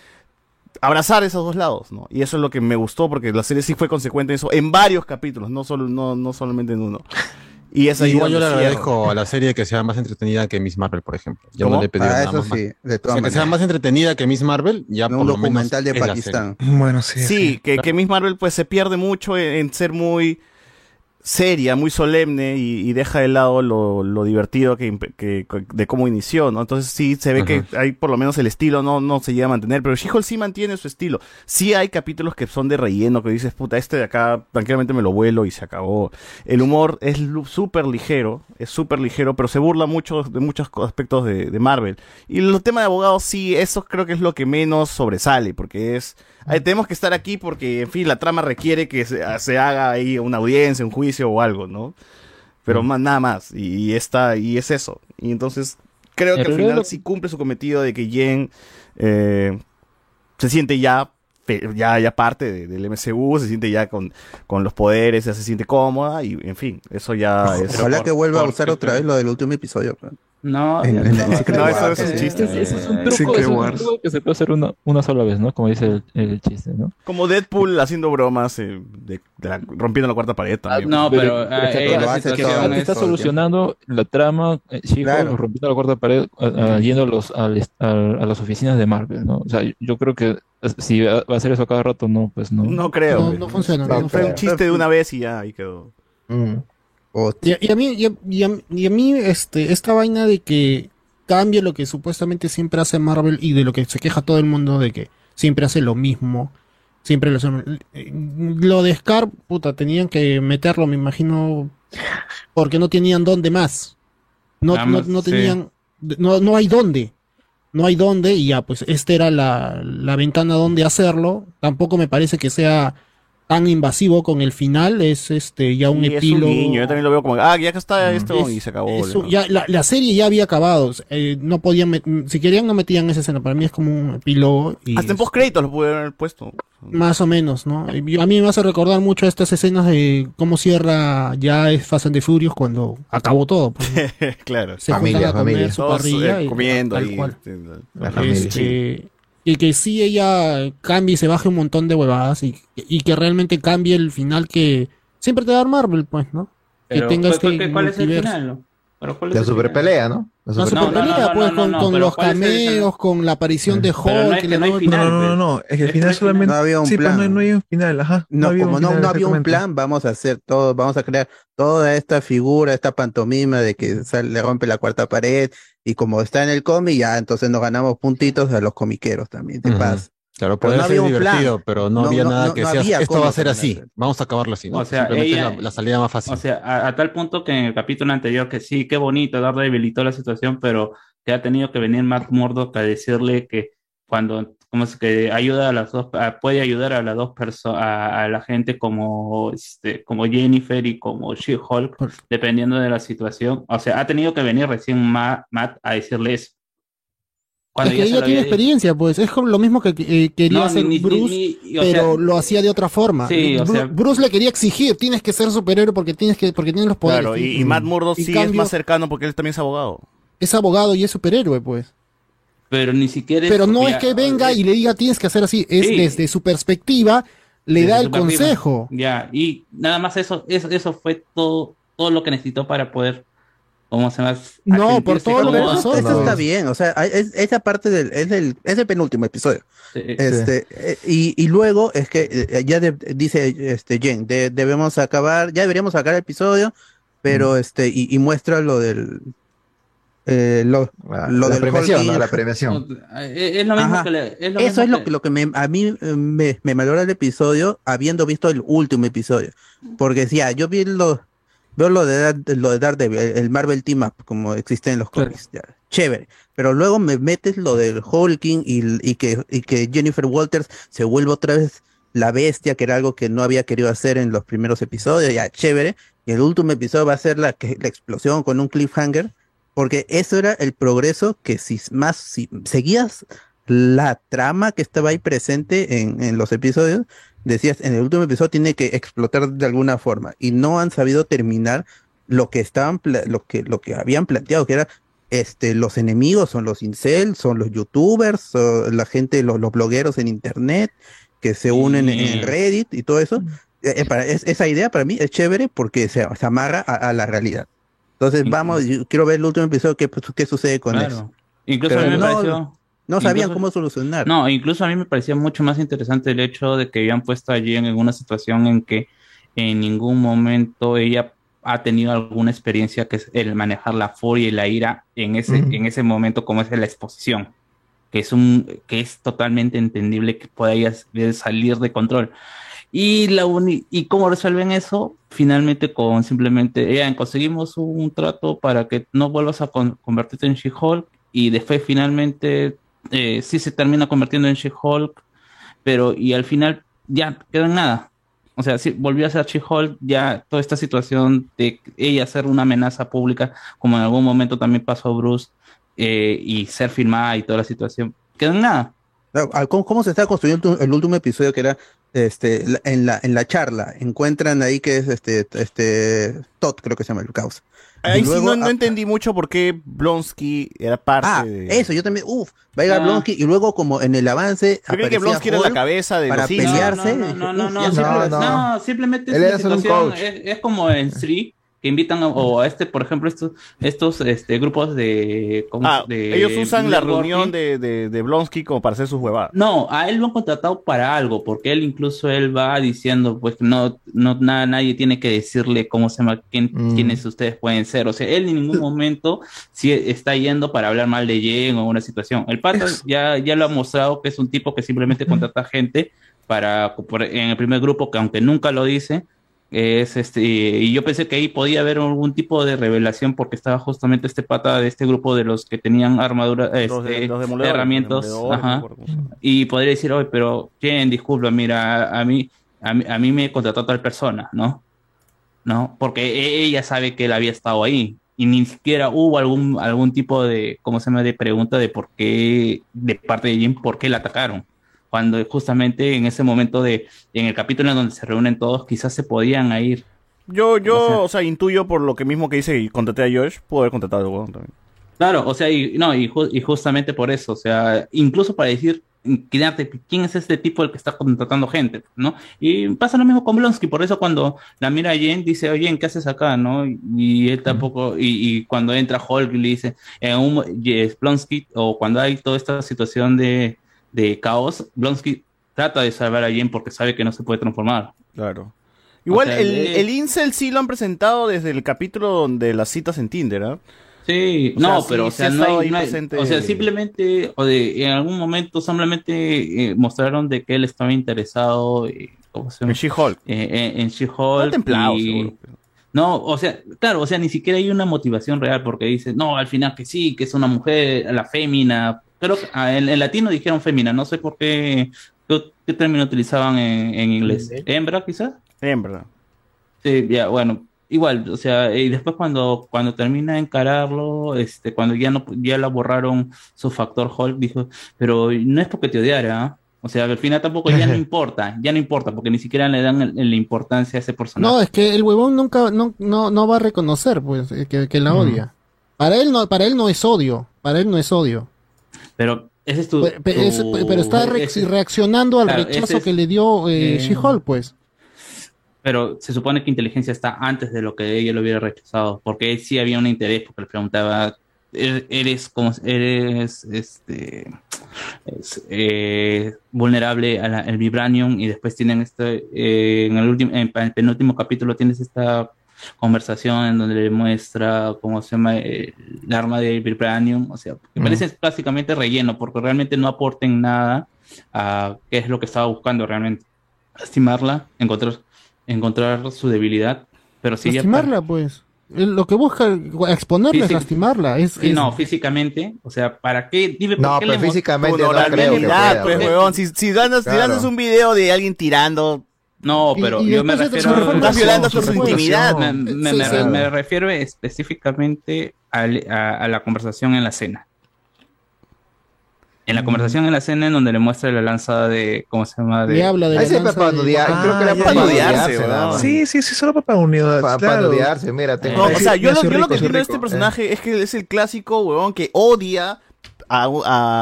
[SPEAKER 1] abrazar esos dos lados, ¿no? Y eso es lo que me gustó porque la serie sí fue consecuente en eso en varios capítulos, no solo no, no solamente en uno. Y es ahí
[SPEAKER 3] Igual yo le agradezco a la serie que sea más entretenida que Miss Marvel, por ejemplo. Yo
[SPEAKER 1] ¿Cómo?
[SPEAKER 3] no le he pedido
[SPEAKER 5] Ah,
[SPEAKER 3] nada
[SPEAKER 5] eso
[SPEAKER 3] más.
[SPEAKER 5] sí, de
[SPEAKER 3] O sea,
[SPEAKER 5] todas
[SPEAKER 3] que sea más entretenida que Miss Marvel, ya
[SPEAKER 5] No
[SPEAKER 3] por
[SPEAKER 5] un
[SPEAKER 3] lo menos
[SPEAKER 5] documental de
[SPEAKER 3] es la
[SPEAKER 5] Pakistán.
[SPEAKER 3] serie.
[SPEAKER 11] Bueno, sí.
[SPEAKER 1] Sí, que, que Miss Marvel pues se pierde mucho en, en ser muy seria, muy solemne y, y deja de lado lo, lo divertido que, que- de cómo inició, ¿no? Entonces sí se ve que hay por lo menos el estilo no, no se llega a mantener, pero She-Hulk sí mantiene su estilo. Sí hay capítulos que son de relleno, que dices, puta, este de acá tranquilamente me lo vuelo y se acabó. El humor es súper ligero, es súper ligero, pero se burla mucho de muchos aspectos de, de Marvel. Y el tema de abogados sí, eso creo que es lo que menos sobresale, porque es... Ahí tenemos que estar aquí porque, en fin, la trama requiere que se, se haga ahí una audiencia, un juicio o algo, ¿no? Pero más, nada más. Y, y está, y es eso. Y entonces, creo que al final
[SPEAKER 22] lo-
[SPEAKER 1] sí cumple su cometido de que Jen eh, se siente ya, ya, ya parte de- del MCU, se siente ya con, con los poderes, ya se siente cómoda y, en fin, eso ya es...
[SPEAKER 5] Ojalá que vuelva a usar otra vez lo del último episodio. pues.
[SPEAKER 8] No,
[SPEAKER 5] En- en- en Secret
[SPEAKER 1] No, eso es un chiste.
[SPEAKER 22] Es un truco,
[SPEAKER 11] Secret
[SPEAKER 22] es un
[SPEAKER 11] Wars.
[SPEAKER 22] truco que se puede hacer una, una sola vez, ¿no? Como dice el, el chiste, ¿no?
[SPEAKER 1] Como Deadpool haciendo bromas, eh, de, de la- rompiendo la cuarta pared también.
[SPEAKER 8] no, pero,
[SPEAKER 22] Pero,
[SPEAKER 8] ah, eh, la situación.
[SPEAKER 22] Está,
[SPEAKER 8] es-
[SPEAKER 22] está solucionando la trama, eh,
[SPEAKER 5] Claro.
[SPEAKER 22] rompiendo la cuarta pared, ah, ah, yendo a, los, a las oficinas de Marvel, ¿no? O sea, yo creo que eh, si va a hacer eso a cada rato, no, pues no.
[SPEAKER 1] No creo.
[SPEAKER 6] No, funciona,
[SPEAKER 1] Fue,
[SPEAKER 6] no
[SPEAKER 1] fue un chiste de una vez y ya, ahí quedó.
[SPEAKER 5] O-
[SPEAKER 6] Y, y a mí, y a, y a- y a mí este, esta vaina de que cambie lo que supuestamente siempre hace Marvel y de lo que se queja todo el mundo de que siempre hace lo mismo. Siempre lo hace. eh, Lo de Scar, puta, tenían que meterlo, me imagino, porque no tenían dónde más. No, no, no
[SPEAKER 8] sí.
[SPEAKER 6] tenían. No, no hay dónde. No hay dónde y ya, pues esta era la, la ventana donde hacerlo. Tampoco me parece que sea tan invasivo con el final. Es este ya un
[SPEAKER 1] Y es un
[SPEAKER 6] epílogo.
[SPEAKER 1] guiño, yo también lo veo como, ah, ya que está esto
[SPEAKER 6] Es-
[SPEAKER 1] y se acabó.
[SPEAKER 6] Eso,
[SPEAKER 1] ¿no?
[SPEAKER 6] ya, la, la serie ya había acabado. eh, no podían, si querían no metían esa escena. Para mí es como un epílogo. Y
[SPEAKER 1] Hasta en post créditos lo pudieron haber puesto.
[SPEAKER 6] más o menos, ¿no? A mí me hace recordar mucho estas escenas de cómo cierra ya es Fast and the Furious cuando acabó todo. pues, ¿no?
[SPEAKER 1] claro.
[SPEAKER 6] Se
[SPEAKER 13] Familia,
[SPEAKER 6] juntan a comer
[SPEAKER 13] familia.
[SPEAKER 6] su
[SPEAKER 1] Todos, eh,
[SPEAKER 6] y-
[SPEAKER 1] comiendo
[SPEAKER 6] tal cual.
[SPEAKER 1] este,
[SPEAKER 13] La familia.
[SPEAKER 6] Este, que sí ella cambie y se baje un montón de huevadas y, y que realmente cambie el final que siempre te da Marvel, pues, ¿no? Que tenga
[SPEAKER 8] ¿cuál-
[SPEAKER 6] este
[SPEAKER 8] cuál- ¿Cuál es el final? no? Pero, ¿cuál es
[SPEAKER 13] La
[SPEAKER 8] el
[SPEAKER 13] super
[SPEAKER 8] final?
[SPEAKER 13] pelea, ¿no? La
[SPEAKER 6] La
[SPEAKER 13] super-
[SPEAKER 6] super
[SPEAKER 8] No, no,
[SPEAKER 6] pelea,
[SPEAKER 8] no,
[SPEAKER 6] pues,
[SPEAKER 8] no,
[SPEAKER 6] con, los cameos, con la aparición de Hulk.
[SPEAKER 8] Pero no no.
[SPEAKER 11] No, no, no, no, es que el
[SPEAKER 8] Es
[SPEAKER 11] final solamente.
[SPEAKER 5] no había un
[SPEAKER 11] sí, pero
[SPEAKER 5] plan.
[SPEAKER 11] no, no había un final, ajá.
[SPEAKER 5] No,
[SPEAKER 11] había
[SPEAKER 5] como
[SPEAKER 11] un
[SPEAKER 5] no,
[SPEAKER 11] final,
[SPEAKER 5] no había un plan, vamos a hacer todo, vamos a crear toda esta figura, esta pantomima de que sale- le rompe la cuarta pared y como está en el cómic, ya entonces nos ganamos puntitos a los comiqueros también, de paz.
[SPEAKER 3] Claro, podría
[SPEAKER 5] no
[SPEAKER 3] ser
[SPEAKER 5] un plan.
[SPEAKER 3] divertido, pero no,
[SPEAKER 5] No,
[SPEAKER 3] había
[SPEAKER 5] no,
[SPEAKER 3] nada
[SPEAKER 5] no,
[SPEAKER 3] que
[SPEAKER 5] no
[SPEAKER 3] sea, esto va a ser así, vamos a acabarlo así. ¿no?
[SPEAKER 8] O sea, ella-
[SPEAKER 3] la, la salida más fácil.
[SPEAKER 8] O sea, a, a tal punto que en el capítulo anterior, que sí, qué bonito, Daredevil y toda la situación, pero que ha tenido que venir Matt Murdock a decirle que cuando, como es que ayuda a las dos, a- puede ayudar a las dos personas, a, a la gente como, este, como Jennifer y como She-Hulk, dependiendo de la situación. O sea, ha tenido que venir recién Ma- Matt a decirle eso. Cuando
[SPEAKER 6] es que ella tiene experiencia, pues. Es como lo mismo que eh, quería
[SPEAKER 8] No,
[SPEAKER 6] hacer
[SPEAKER 8] ni-
[SPEAKER 6] Bruce,
[SPEAKER 8] ni-
[SPEAKER 6] pero
[SPEAKER 8] sea-
[SPEAKER 6] lo hacía de otra forma.
[SPEAKER 8] Sí, o
[SPEAKER 6] Bru-
[SPEAKER 8] sea-
[SPEAKER 6] Bruce le quería exigir, tienes que ser superhéroe porque tienes que, porque tienes los poderes.
[SPEAKER 1] Claro, y, y Matt Murdock sí es más cercano porque él también es abogado.
[SPEAKER 6] es abogado y es superhéroe, pues.
[SPEAKER 8] Pero ni siquiera
[SPEAKER 6] Pero no
[SPEAKER 8] ya,
[SPEAKER 6] es que venga y le diga tienes que hacer así, es
[SPEAKER 8] Sí.
[SPEAKER 6] desde su perspectiva, le
[SPEAKER 8] desde
[SPEAKER 6] da el consejo.
[SPEAKER 8] Ya, y nada más eso, eso, eso fue todo, todo lo que necesitó para poder, ¿cómo se llama?
[SPEAKER 6] No, por todo lo que pasó,
[SPEAKER 5] Eso está bien, o sea, es- esa parte del, es, el, es el penúltimo episodio. Este, eh, y, y luego es que eh, ya de- dice este Jen, de- debemos acabar, ya deberíamos sacar el episodio, pero este, y, y muestra lo del eh, lo, lo
[SPEAKER 13] la
[SPEAKER 5] del
[SPEAKER 13] premiación, ¿no? La
[SPEAKER 5] y-
[SPEAKER 13] premiación.
[SPEAKER 8] Eh, Es lo mismo
[SPEAKER 5] Ajá.
[SPEAKER 8] que le- es lo
[SPEAKER 5] Eso
[SPEAKER 8] mismo
[SPEAKER 5] es lo
[SPEAKER 8] que-
[SPEAKER 5] que, lo que me, a mí eh, me, me valora el episodio habiendo visto el último episodio. Porque ya, yo vi lo, veo lo de, Dar- lo de Daredevil, el el Marvel Team Up, como existe en los cómics. ya, chévere. Pero luego me metes lo del Hulking y, y que, y que Jennifer Walters se vuelve otra vez la bestia, que era algo que no había querido hacer en los primeros episodios, ya chévere. Y el último episodio va a ser la, que, la explosión con un cliffhanger. Porque eso era el progreso que si más si seguías la trama que estaba ahí presente en, en los episodios, decías, en el último episodio tiene que explotar de alguna forma y no han sabido terminar lo que estaban lo que lo que habían planteado que era este los enemigos son los incel, son los youtubers, son la gente los, los blogueros en internet que se unen en- en Reddit y todo eso. Eh, eh, para- es- esa idea para mí es chévere porque se, se amarra a, a la realidad. Entonces, vamos, yo quiero ver el último episodio, qué, qué sucede con
[SPEAKER 8] Claro.
[SPEAKER 5] eso.
[SPEAKER 8] Incluso
[SPEAKER 5] Pero
[SPEAKER 8] a mí me
[SPEAKER 5] no-
[SPEAKER 8] pareció.
[SPEAKER 5] No sabían
[SPEAKER 8] incluso-
[SPEAKER 5] cómo solucionar.
[SPEAKER 8] No, incluso a mí me parecía mucho más interesante el hecho de que habían puesto allí en una situación en que en ningún momento ella ha tenido alguna experiencia que es el manejar la furia y la ira en ese, en ese momento como es la exposición, que es un, que es totalmente entendible que pueda salir de control. Y la uni- y cómo resuelven eso, finalmente con simplemente, ya conseguimos un trato para que no vuelvas a con- convertirte en She-Hulk y después finalmente eh, sí se termina convirtiendo en She-Hulk, pero y al final ya quedó en nada. O sea, sí, volvió a ser She-Hulk, ya toda esta situación de ella ser una amenaza pública, como en algún momento también pasó Bruce, eh, y ser filmada y toda la situación, quedó en nada.
[SPEAKER 5] Ah, ¿Cómo, cómo se está construyendo el último episodio que era este en la en la charla? Encuentran ahí que es este este Todd, creo que se llama el caos.
[SPEAKER 1] Ahí
[SPEAKER 5] Y
[SPEAKER 1] sí
[SPEAKER 5] luego,
[SPEAKER 1] no, no
[SPEAKER 5] ah,
[SPEAKER 1] entendí mucho por qué Blonsky era parte
[SPEAKER 5] Ah,
[SPEAKER 1] de...
[SPEAKER 5] eso, yo también, uff, va a llegar
[SPEAKER 1] Ah.
[SPEAKER 5] Blonsky y luego como en el avance
[SPEAKER 1] Yo creí que Blonsky era la cabeza de
[SPEAKER 5] para
[SPEAKER 1] los
[SPEAKER 5] pelearse.
[SPEAKER 8] No, no, no,
[SPEAKER 5] Uf,
[SPEAKER 8] no,
[SPEAKER 5] ya
[SPEAKER 8] simple-
[SPEAKER 5] no,
[SPEAKER 8] no, simplemente es
[SPEAKER 5] Él
[SPEAKER 8] una situación,
[SPEAKER 5] coach.
[SPEAKER 8] es, es como en Sri, que invitan a, o a este, por ejemplo, estos, estos este, grupos de, ¿cómo
[SPEAKER 1] Ah,
[SPEAKER 8] de
[SPEAKER 1] ellos usan la reunión de, de, de Blonsky como para hacer sus huevadas.
[SPEAKER 8] No, a él lo han contratado para algo, porque él incluso él va diciendo, pues que no, no nada, nadie tiene que decirle cómo se llama, quién,
[SPEAKER 1] Mm.
[SPEAKER 8] quiénes ustedes pueden ser. O sea, él en ningún momento sí está yendo para hablar mal de Jen o una situación. El pato ya, ya lo ha mostrado que es un tipo que simplemente contrata gente para en el primer grupo, que aunque nunca lo dice, es este, y yo pensé que ahí podía haber algún tipo de revelación porque estaba justamente este pata de este grupo de los que tenían armadura,
[SPEAKER 1] Los de-
[SPEAKER 8] este,
[SPEAKER 1] los
[SPEAKER 8] herramientas, ajá. y podría decir, oye, pero Jen, disculpa, mira, a mí, a mí, a mí me contrató tal persona, ¿no? ¿No? Porque e- ella sabe que él había estado ahí y ni siquiera hubo algún, algún tipo de, ¿cómo se llama?, de pregunta de por qué, de parte de Jen, por qué la atacaron. Cuando justamente en ese momento de, en el capítulo en donde se reúnen todos, quizás se podían ir.
[SPEAKER 1] Yo, yo,
[SPEAKER 8] O sea-
[SPEAKER 1] o sea, intuyo por lo que mismo que dice y contraté a Josh, puedo haber contratado al huevón también.
[SPEAKER 8] Claro, o sea, y, no, y, ju- y justamente por eso, o sea, incluso para decir, quién es este tipo el que está contratando gente, ¿no? Y pasa lo mismo con Blonsky, por eso cuando la mira a Jen dice, oye, ¿qué haces acá, no? Y él tampoco, y, y cuando entra Hulk y le dice, en un, y Blonsky, o cuando hay toda esta situación de, de caos, Blonsky trata de salvar a Jen porque sabe que no se puede transformar.
[SPEAKER 1] Claro. Igual
[SPEAKER 8] O sea,
[SPEAKER 1] el,
[SPEAKER 8] de-
[SPEAKER 1] el Incel sí lo han presentado desde el capítulo donde las citas en Tinder, ¿ah?
[SPEAKER 8] Sí,
[SPEAKER 1] O sea,
[SPEAKER 8] no,
[SPEAKER 1] sí,
[SPEAKER 8] pero o sea, no hay, no hay- o sea, simplemente, o de, en algún momento simplemente eh, mostraron de que él estaba interesado, eh, ¿cómo se llama?
[SPEAKER 1] En She-Hulk.
[SPEAKER 8] Eh, en, en She-Hulk.
[SPEAKER 1] Templado,
[SPEAKER 8] y-
[SPEAKER 1] seguro,
[SPEAKER 8] No, o sea, claro, o sea, ni siquiera hay una motivación real porque dice, no, al final que sí, que es una mujer, la fémina. Creo que ah, en, en latino dijeron fémina, no sé por qué, qué, qué término utilizaban en, en inglés. ¿Hembra, quizás?
[SPEAKER 1] Hembra.
[SPEAKER 8] Sí, ya, bueno, igual, o sea, y después cuando, cuando termina de encararlo, este, cuando ya no, ya la borraron su factor Hulk, dijo, pero no es porque te odiara, ¿ah? O sea, al final tampoco ya no importa, ya no importa, porque ni siquiera le dan el- el- la importancia a ese personaje.
[SPEAKER 6] No, es que el huevón nunca, no, no, no va a reconocer, pues, eh, que, que la odia. Para él no, para él no es odio. Para él no es odio.
[SPEAKER 8] Pero ese es tu.
[SPEAKER 6] Es- pero está reaccionando al
[SPEAKER 8] claro,
[SPEAKER 6] rechazo
[SPEAKER 8] es-
[SPEAKER 6] que le dio eh,
[SPEAKER 8] eh,
[SPEAKER 6] She-Hulk, pues.
[SPEAKER 8] Pero se supone que inteligencia está antes de lo que ella lo hubiera rechazado, porque sí había un interés, porque le preguntaba, "¿Eres- eres como eres este es, eh, vulnerable al al vibranium y después tienen este eh, en el último en el penúltimo capítulo tienes esta conversación en donde le muestra cómo se llama eh, el arma de vibranium, o sea, me
[SPEAKER 22] Mm.
[SPEAKER 8] parece básicamente relleno porque realmente no aporten nada a qué es lo que estaba buscando realmente lastimarla, encontrar, encontrar su debilidad, pero sí ya-
[SPEAKER 6] Lastimarla, pues. Él lo que busca exponerla es lastimarla. Es,
[SPEAKER 8] Sí,
[SPEAKER 6] es-
[SPEAKER 8] no, físicamente, o sea, ¿para qué? Dime, ¿por
[SPEAKER 13] No,
[SPEAKER 8] qué
[SPEAKER 13] pero
[SPEAKER 8] le mo-
[SPEAKER 13] físicamente no creo que
[SPEAKER 1] normalidad,
[SPEAKER 13] pueda,
[SPEAKER 1] pues,
[SPEAKER 13] pues.
[SPEAKER 1] huevón. Si, si, un video de alguien tirando.
[SPEAKER 8] No, pero
[SPEAKER 1] Y- y
[SPEAKER 8] yo me refiero
[SPEAKER 1] transforma Estás violando su intimidad.
[SPEAKER 8] Me, me-
[SPEAKER 1] Sí,
[SPEAKER 8] me-
[SPEAKER 1] sí.
[SPEAKER 8] me refiero específicamente al- a, a la conversación en la cena. En la conversación en la cena en donde le muestra la lanza de, ¿cómo se llama? De...
[SPEAKER 6] Le habla de
[SPEAKER 13] Ahí
[SPEAKER 6] la
[SPEAKER 13] se
[SPEAKER 6] lanza
[SPEAKER 13] para
[SPEAKER 6] de- Ah,
[SPEAKER 13] creo que era
[SPEAKER 6] ya,
[SPEAKER 13] para.
[SPEAKER 11] Sí, sí, sí, solo para unidades.
[SPEAKER 13] Pa-
[SPEAKER 11] claro.
[SPEAKER 13] para nudearse, mira, te-
[SPEAKER 1] No, o sea, yo, lo, yo que entiendo de este
[SPEAKER 13] eh.
[SPEAKER 1] personaje es que es el clásico huevón que odia a,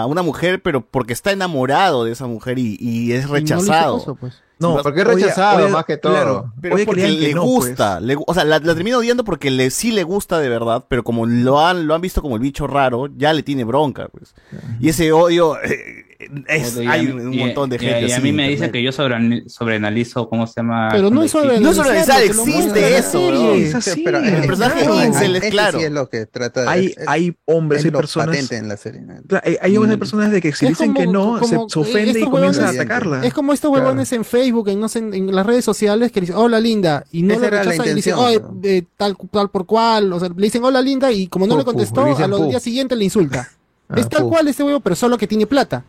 [SPEAKER 1] a una mujer, pero porque está enamorado de esa mujer y, y es rechazado.
[SPEAKER 6] caso, pues.
[SPEAKER 13] No, porque es rechazado más que todo.
[SPEAKER 11] claro.
[SPEAKER 1] Pero
[SPEAKER 11] Oye,
[SPEAKER 1] porque le
[SPEAKER 11] no,
[SPEAKER 1] gusta, le o sea, la, la termina odiando porque le, sí le gusta de verdad, pero como lo han, lo han visto como el bicho raro, ya le tiene bronca, pues. Y ese odio, eh, es, hay un
[SPEAKER 8] y-
[SPEAKER 1] montón de
[SPEAKER 8] y-
[SPEAKER 1] gente
[SPEAKER 8] Y a
[SPEAKER 1] así
[SPEAKER 8] mí me dicen que yo sobre, sobreanalizo cómo se llama.
[SPEAKER 6] Pero no es
[SPEAKER 8] cuando
[SPEAKER 1] No es
[SPEAKER 6] sobreanalizar,
[SPEAKER 1] sobreanalizar, existe eso.
[SPEAKER 11] Es así.
[SPEAKER 5] Pero
[SPEAKER 1] El personaje
[SPEAKER 5] claro,
[SPEAKER 1] incel es claro.
[SPEAKER 5] sí es lo que trata
[SPEAKER 11] Hay,
[SPEAKER 5] es- es-
[SPEAKER 11] hay hombres
[SPEAKER 5] es
[SPEAKER 11] y personas.
[SPEAKER 5] en la serie.
[SPEAKER 11] Claro, hay, hay hombres y personas de que si dicen
[SPEAKER 6] como-
[SPEAKER 11] que no, se,
[SPEAKER 6] como-
[SPEAKER 11] se ofende y
[SPEAKER 6] estos
[SPEAKER 11] comienza a atacarla.
[SPEAKER 6] Es como estos huevones en Facebook, en, no sé, en, en las redes sociales, que le dicen, hola linda, y no le rechazan y le dicen,
[SPEAKER 5] intención,
[SPEAKER 6] "Oye, eh, tal, tal por cual, o sea, le dicen hola linda, y como no le contestó, a los días siguientes le insulta.
[SPEAKER 13] Ah,
[SPEAKER 6] es tal cual este huevo, pero solo que tiene plata.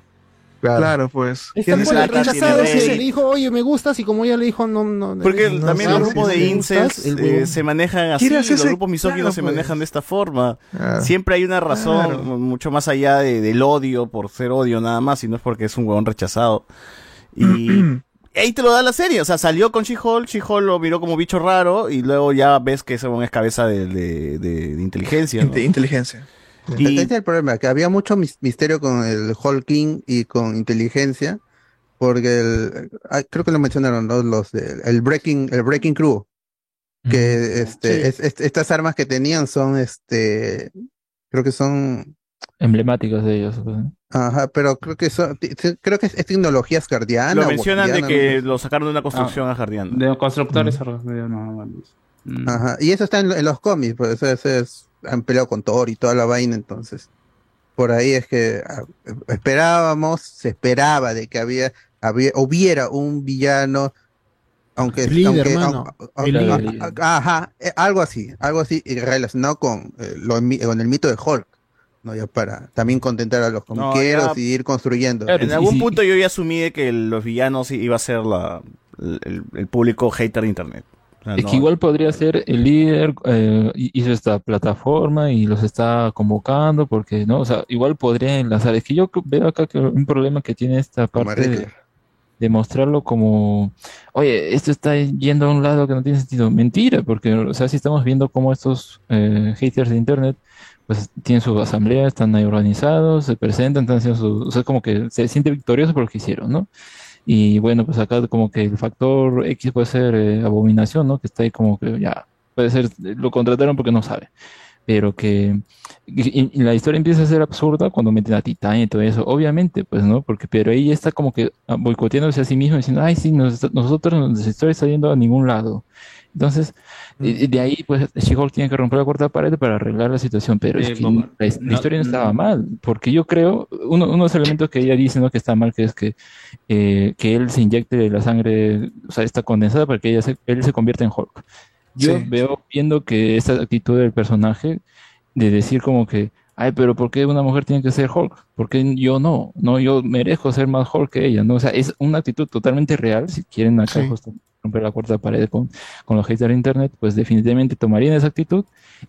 [SPEAKER 11] Claro, pues.
[SPEAKER 6] Es tal
[SPEAKER 11] Tienes
[SPEAKER 6] cual el
[SPEAKER 1] plata,
[SPEAKER 6] rechazado ese
[SPEAKER 1] rey.
[SPEAKER 6] le dijo, oye, me gustas, y como ella le dijo, no, no.
[SPEAKER 1] Porque
[SPEAKER 6] no
[SPEAKER 1] también grupos
[SPEAKER 6] si
[SPEAKER 1] de incels
[SPEAKER 6] el
[SPEAKER 1] eh, se manejan así, los
[SPEAKER 11] hacerse-
[SPEAKER 1] grupos misóginos
[SPEAKER 11] claro,
[SPEAKER 1] se
[SPEAKER 11] pues.
[SPEAKER 1] manejan de esta forma.
[SPEAKER 13] Claro.
[SPEAKER 1] Siempre hay una razón,
[SPEAKER 11] Claro.
[SPEAKER 1] mucho más allá de- del odio, por ser odio nada más, y no es porque es un huevón rechazado. Y ahí te lo da la serie, o sea, salió con She-Hulk, She-Hulk lo miró como bicho raro, y luego ya ves que ese es cabeza de, de- de- de inteligencia.
[SPEAKER 11] inteligencia.
[SPEAKER 1] Y-
[SPEAKER 5] Este es el problema, que había mucho mis- misterio con el Hulking y con inteligencia, porque el, ah, creo que lo mencionaron ¿no? los el Breaking, el Breaking Crew, que este,
[SPEAKER 6] Sí.
[SPEAKER 5] es- es- estas armas que tenían son este, creo que son,
[SPEAKER 22] Emblemáticos de ellos. pues, ¿no?
[SPEAKER 5] ajá, pero creo que son, creo que es, es tecnología asgardiana.
[SPEAKER 1] Lo mencionan de que
[SPEAKER 5] no
[SPEAKER 1] lo sacaron de una construcción asgardiana.
[SPEAKER 8] De constructores no, bueno, mm.
[SPEAKER 5] Ajá, y eso está en, en los cómics, pues eso, eso es, han peleado con Thor y toda la vaina, entonces. Por ahí es que ah, esperábamos, se esperaba de que había, había hubiera un villano, aunque,
[SPEAKER 6] El líder,
[SPEAKER 5] aunque-
[SPEAKER 6] mano.
[SPEAKER 5] au-
[SPEAKER 6] El
[SPEAKER 5] au-
[SPEAKER 22] líder.
[SPEAKER 5] a- a- ajá, eh, algo así, algo así relacionado con, eh, lo con el mito de Hulk, no ya para también contentar a los
[SPEAKER 1] No,
[SPEAKER 5] comiqueros
[SPEAKER 1] ya-
[SPEAKER 5] y ir construyendo.
[SPEAKER 22] Claro,
[SPEAKER 1] En
[SPEAKER 22] sí,
[SPEAKER 1] algún
[SPEAKER 22] sí.
[SPEAKER 1] punto yo ya asumí que los villanos iba a ser la, el, el público hater de internet.
[SPEAKER 22] Es
[SPEAKER 1] no-
[SPEAKER 22] que igual podría ser el líder, eh, hi- hizo esta plataforma y los está convocando, porque, ¿no? O sea, igual podría enlazar. Es que yo veo acá que un problema que tiene esta parte de, de mostrarlo como, oye, esto está yendo a un lado que no tiene sentido. Mentira, porque, o sea, si estamos viendo cómo estos eh, haters de internet, pues tienen su asamblea, están ahí organizados, se presentan, están haciendo su, o sea, como que se siente victorioso por lo que hicieron, ¿no? Y bueno, pues acá como que el factor X puede ser eh, abominación, ¿no? Que está ahí como que ya, puede ser, lo contrataron porque no sabe. Pero que y, la historia empieza a ser absurda cuando meten a Titán y todo eso, obviamente, pues, ¿no? Porque, pero ahí está como que boicoteándose a sí mismo, diciendo, ay, sí, nos nosotros nuestra historia está yendo a ningún lado. Entonces, de ahí, pues, She-Hulk tiene que romper la cuarta pared para arreglar la situación, pero es que la, la
[SPEAKER 8] no-
[SPEAKER 22] historia no estaba mal, porque yo creo, uno, uno de los elementos que ella dice, ¿no? Que está mal, que es que, eh, que él se inyecte la sangre, o sea, está condensada para que ella se- él se convierta en Hulk. Yo
[SPEAKER 11] Sí.
[SPEAKER 22] veo, viendo que esta actitud del personaje, de decir como que, ay, pero ¿por qué una mujer tiene que ser Hulk? ¿Por qué yo no? No, yo merezco ser más Hulk que ella, ¿no? O sea, es una actitud totalmente real, si quieren acá
[SPEAKER 6] Sí.
[SPEAKER 22] Romper la cuarta pared con, con los haters de internet, pues definitivamente tomarían esa actitud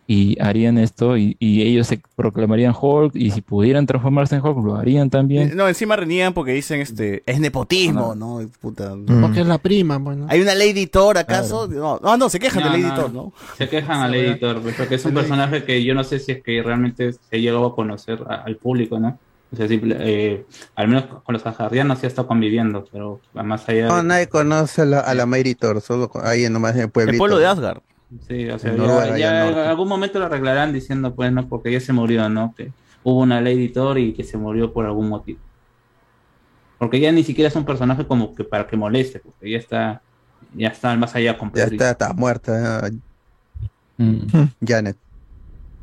[SPEAKER 22] y harían esto y, y ellos se proclamarían Hulk y si pudieran transformarse en Hulk lo harían también.
[SPEAKER 1] No, encima reniegan porque dicen este es nepotismo, ¿no? Puta.
[SPEAKER 6] Porque es la prima, bueno.
[SPEAKER 1] ¿Hay una Lady Thor acaso? No, no, no, se quejan de Lady Thor, ¿no?
[SPEAKER 8] Se quejan al editor, pues, porque es un personaje que yo no sé si es que realmente se llegó a conocer a- al público, ¿no? O sea, simple- eh, al menos con los ajardianos sí ha estado conviviendo, pero más allá
[SPEAKER 5] No,
[SPEAKER 8] de...
[SPEAKER 5] nadie conoce a la, a la Mary Thor, solo ahí nomás en el pueblito.
[SPEAKER 1] El pueblo de Asgard.
[SPEAKER 8] Sí, o sea,
[SPEAKER 5] En
[SPEAKER 8] ya, en algún momento lo arreglarán diciendo, pues, no, porque ya se murió, ¿no? Que hubo una Lady Thor y que se murió por algún motivo. Porque ya ni siquiera es un personaje como que para que moleste, porque ya está, ya está más allá con
[SPEAKER 5] Ya está, está muerta. eh,
[SPEAKER 22] Mm.
[SPEAKER 5] Janet.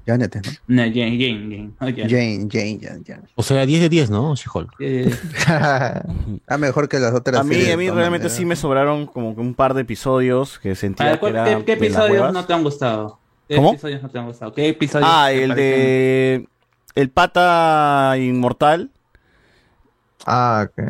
[SPEAKER 5] Janet, ¿no?
[SPEAKER 8] No, Jane, Jane, Jane. Jane.
[SPEAKER 5] Jane, Jane, Jane, Jane.
[SPEAKER 3] O sea, 10 de 10, ¿no? She-Hulk.
[SPEAKER 8] Eh,
[SPEAKER 5] ah, mejor que las otras.
[SPEAKER 1] A mí,
[SPEAKER 5] series,
[SPEAKER 1] a mí realmente sí me sobraron como que un par de episodios que sentía
[SPEAKER 8] ver,
[SPEAKER 1] que
[SPEAKER 8] ¿cuál-
[SPEAKER 1] era
[SPEAKER 8] ¿qué, episodios no te han gustado? ¿Qué
[SPEAKER 1] ¿Cómo?
[SPEAKER 8] episodios no te han gustado? ¿Qué episodios
[SPEAKER 1] Ah, el de el pata inmortal.
[SPEAKER 13] Ah, que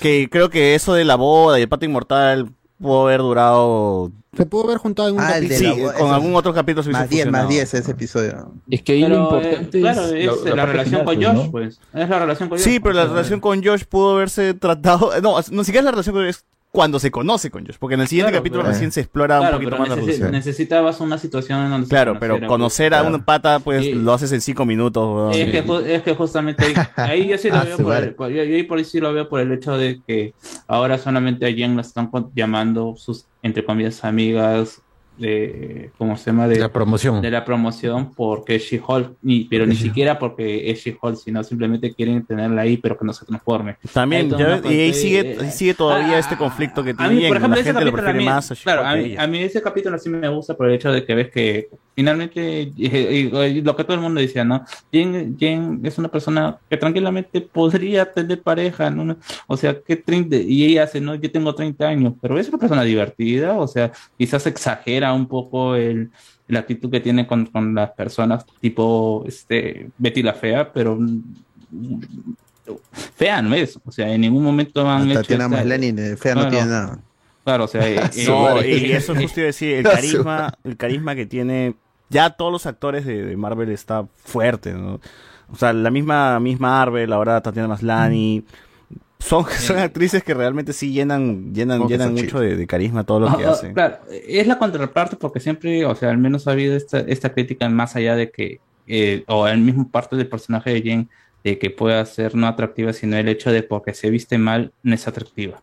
[SPEAKER 1] Que creo que eso de la boda y el pata inmortal pudo haber durado.
[SPEAKER 6] Se pudo haber juntado en un
[SPEAKER 5] Ah,
[SPEAKER 6] capítulo.
[SPEAKER 5] de la
[SPEAKER 1] Sí,
[SPEAKER 5] boda,
[SPEAKER 1] con algún otro capítulo se
[SPEAKER 5] Más 10, más
[SPEAKER 1] funcionado.
[SPEAKER 5] 10 ese episodio.
[SPEAKER 22] Es que ahí lo
[SPEAKER 8] Pero,
[SPEAKER 22] importante
[SPEAKER 8] eh, claro,
[SPEAKER 22] es la-
[SPEAKER 8] la,
[SPEAKER 22] la
[SPEAKER 8] relación con Josh,
[SPEAKER 22] ¿no?
[SPEAKER 8] pues. Es la relación con Josh.
[SPEAKER 1] Sí, pero la relación con Josh pudo haberse tratado. No, no siquiera es la relación con es cuando se conoce con Josh. Porque en el siguiente
[SPEAKER 8] Claro,
[SPEAKER 1] capítulo
[SPEAKER 8] pero-
[SPEAKER 1] recién se explora
[SPEAKER 8] Claro,
[SPEAKER 1] un poquito más la
[SPEAKER 8] necesi-
[SPEAKER 1] relación.
[SPEAKER 8] necesitabas una situación en donde se
[SPEAKER 1] Claro, pero conocer
[SPEAKER 8] pues,
[SPEAKER 1] a
[SPEAKER 8] claro.
[SPEAKER 1] un pata, pues
[SPEAKER 8] Y-
[SPEAKER 1] lo haces en cinco minutos.
[SPEAKER 8] Es que, es que justamente ahí, ahí yo sí lo
[SPEAKER 1] Ah,
[SPEAKER 8] veo por el, por- yo, yo por ahí sí lo veo por el hecho de que ahora solamente a Jen la están llamando sus entre comillas amigas de ¿cómo se llama? de
[SPEAKER 3] La promoción.
[SPEAKER 8] de la promoción porque es She-Hulk ni- pero ni siquiera porque es She-Hulk sino simplemente quieren tenerla ahí pero que no se transforme
[SPEAKER 1] También, ya y ahí
[SPEAKER 8] parte-
[SPEAKER 1] sigue, ahí sigue todavía este conflicto que tiene
[SPEAKER 8] mí, por ejemplo,
[SPEAKER 1] La gente lo
[SPEAKER 8] capítulo a
[SPEAKER 1] prefiere
[SPEAKER 8] mí-
[SPEAKER 1] más a
[SPEAKER 8] claro, a mí, a mí ese capítulo sí me gusta por el hecho de que ves que finalmente, y- y- y lo que todo el mundo decía, ¿no? Jen, Jen es una persona que tranquilamente podría tener pareja, ¿no? O sea, que 30, y ella hace, ¿no? Yo tengo 30 años, pero es una persona divertida, o sea, quizás exagera un poco el, la actitud que tiene con, con las personas, tipo este, Betty la Fea, pero mm, fea no es, o sea, en ningún momento han
[SPEAKER 5] Hasta
[SPEAKER 8] hecho
[SPEAKER 5] tiene a
[SPEAKER 8] esta-
[SPEAKER 5] más Lenin, fea no
[SPEAKER 8] Claro.
[SPEAKER 5] tiene nada.
[SPEAKER 8] Claro, o sea, eh, eh,
[SPEAKER 1] No,
[SPEAKER 8] eh,
[SPEAKER 1] y eso es justo iba a decir, el
[SPEAKER 5] No,
[SPEAKER 1] carisma, el carisma que tiene, ya todos los actores de, de Marvel está fuerte, ¿no? O sea, la misma Miss Marvel, ahora Tatiana Maslany, son, son actrices que realmente sí llenan, llenan, llenan mucho de, de carisma todo lo que
[SPEAKER 8] Ah, ah,
[SPEAKER 1] hacen.
[SPEAKER 8] Claro, es la contraparte porque siempre, o sea, al menos ha habido esta, esta crítica más allá de que, eh, o el mismo parte del personaje de Jane, de que pueda ser no atractiva, sino el hecho de porque se viste mal, no es atractiva.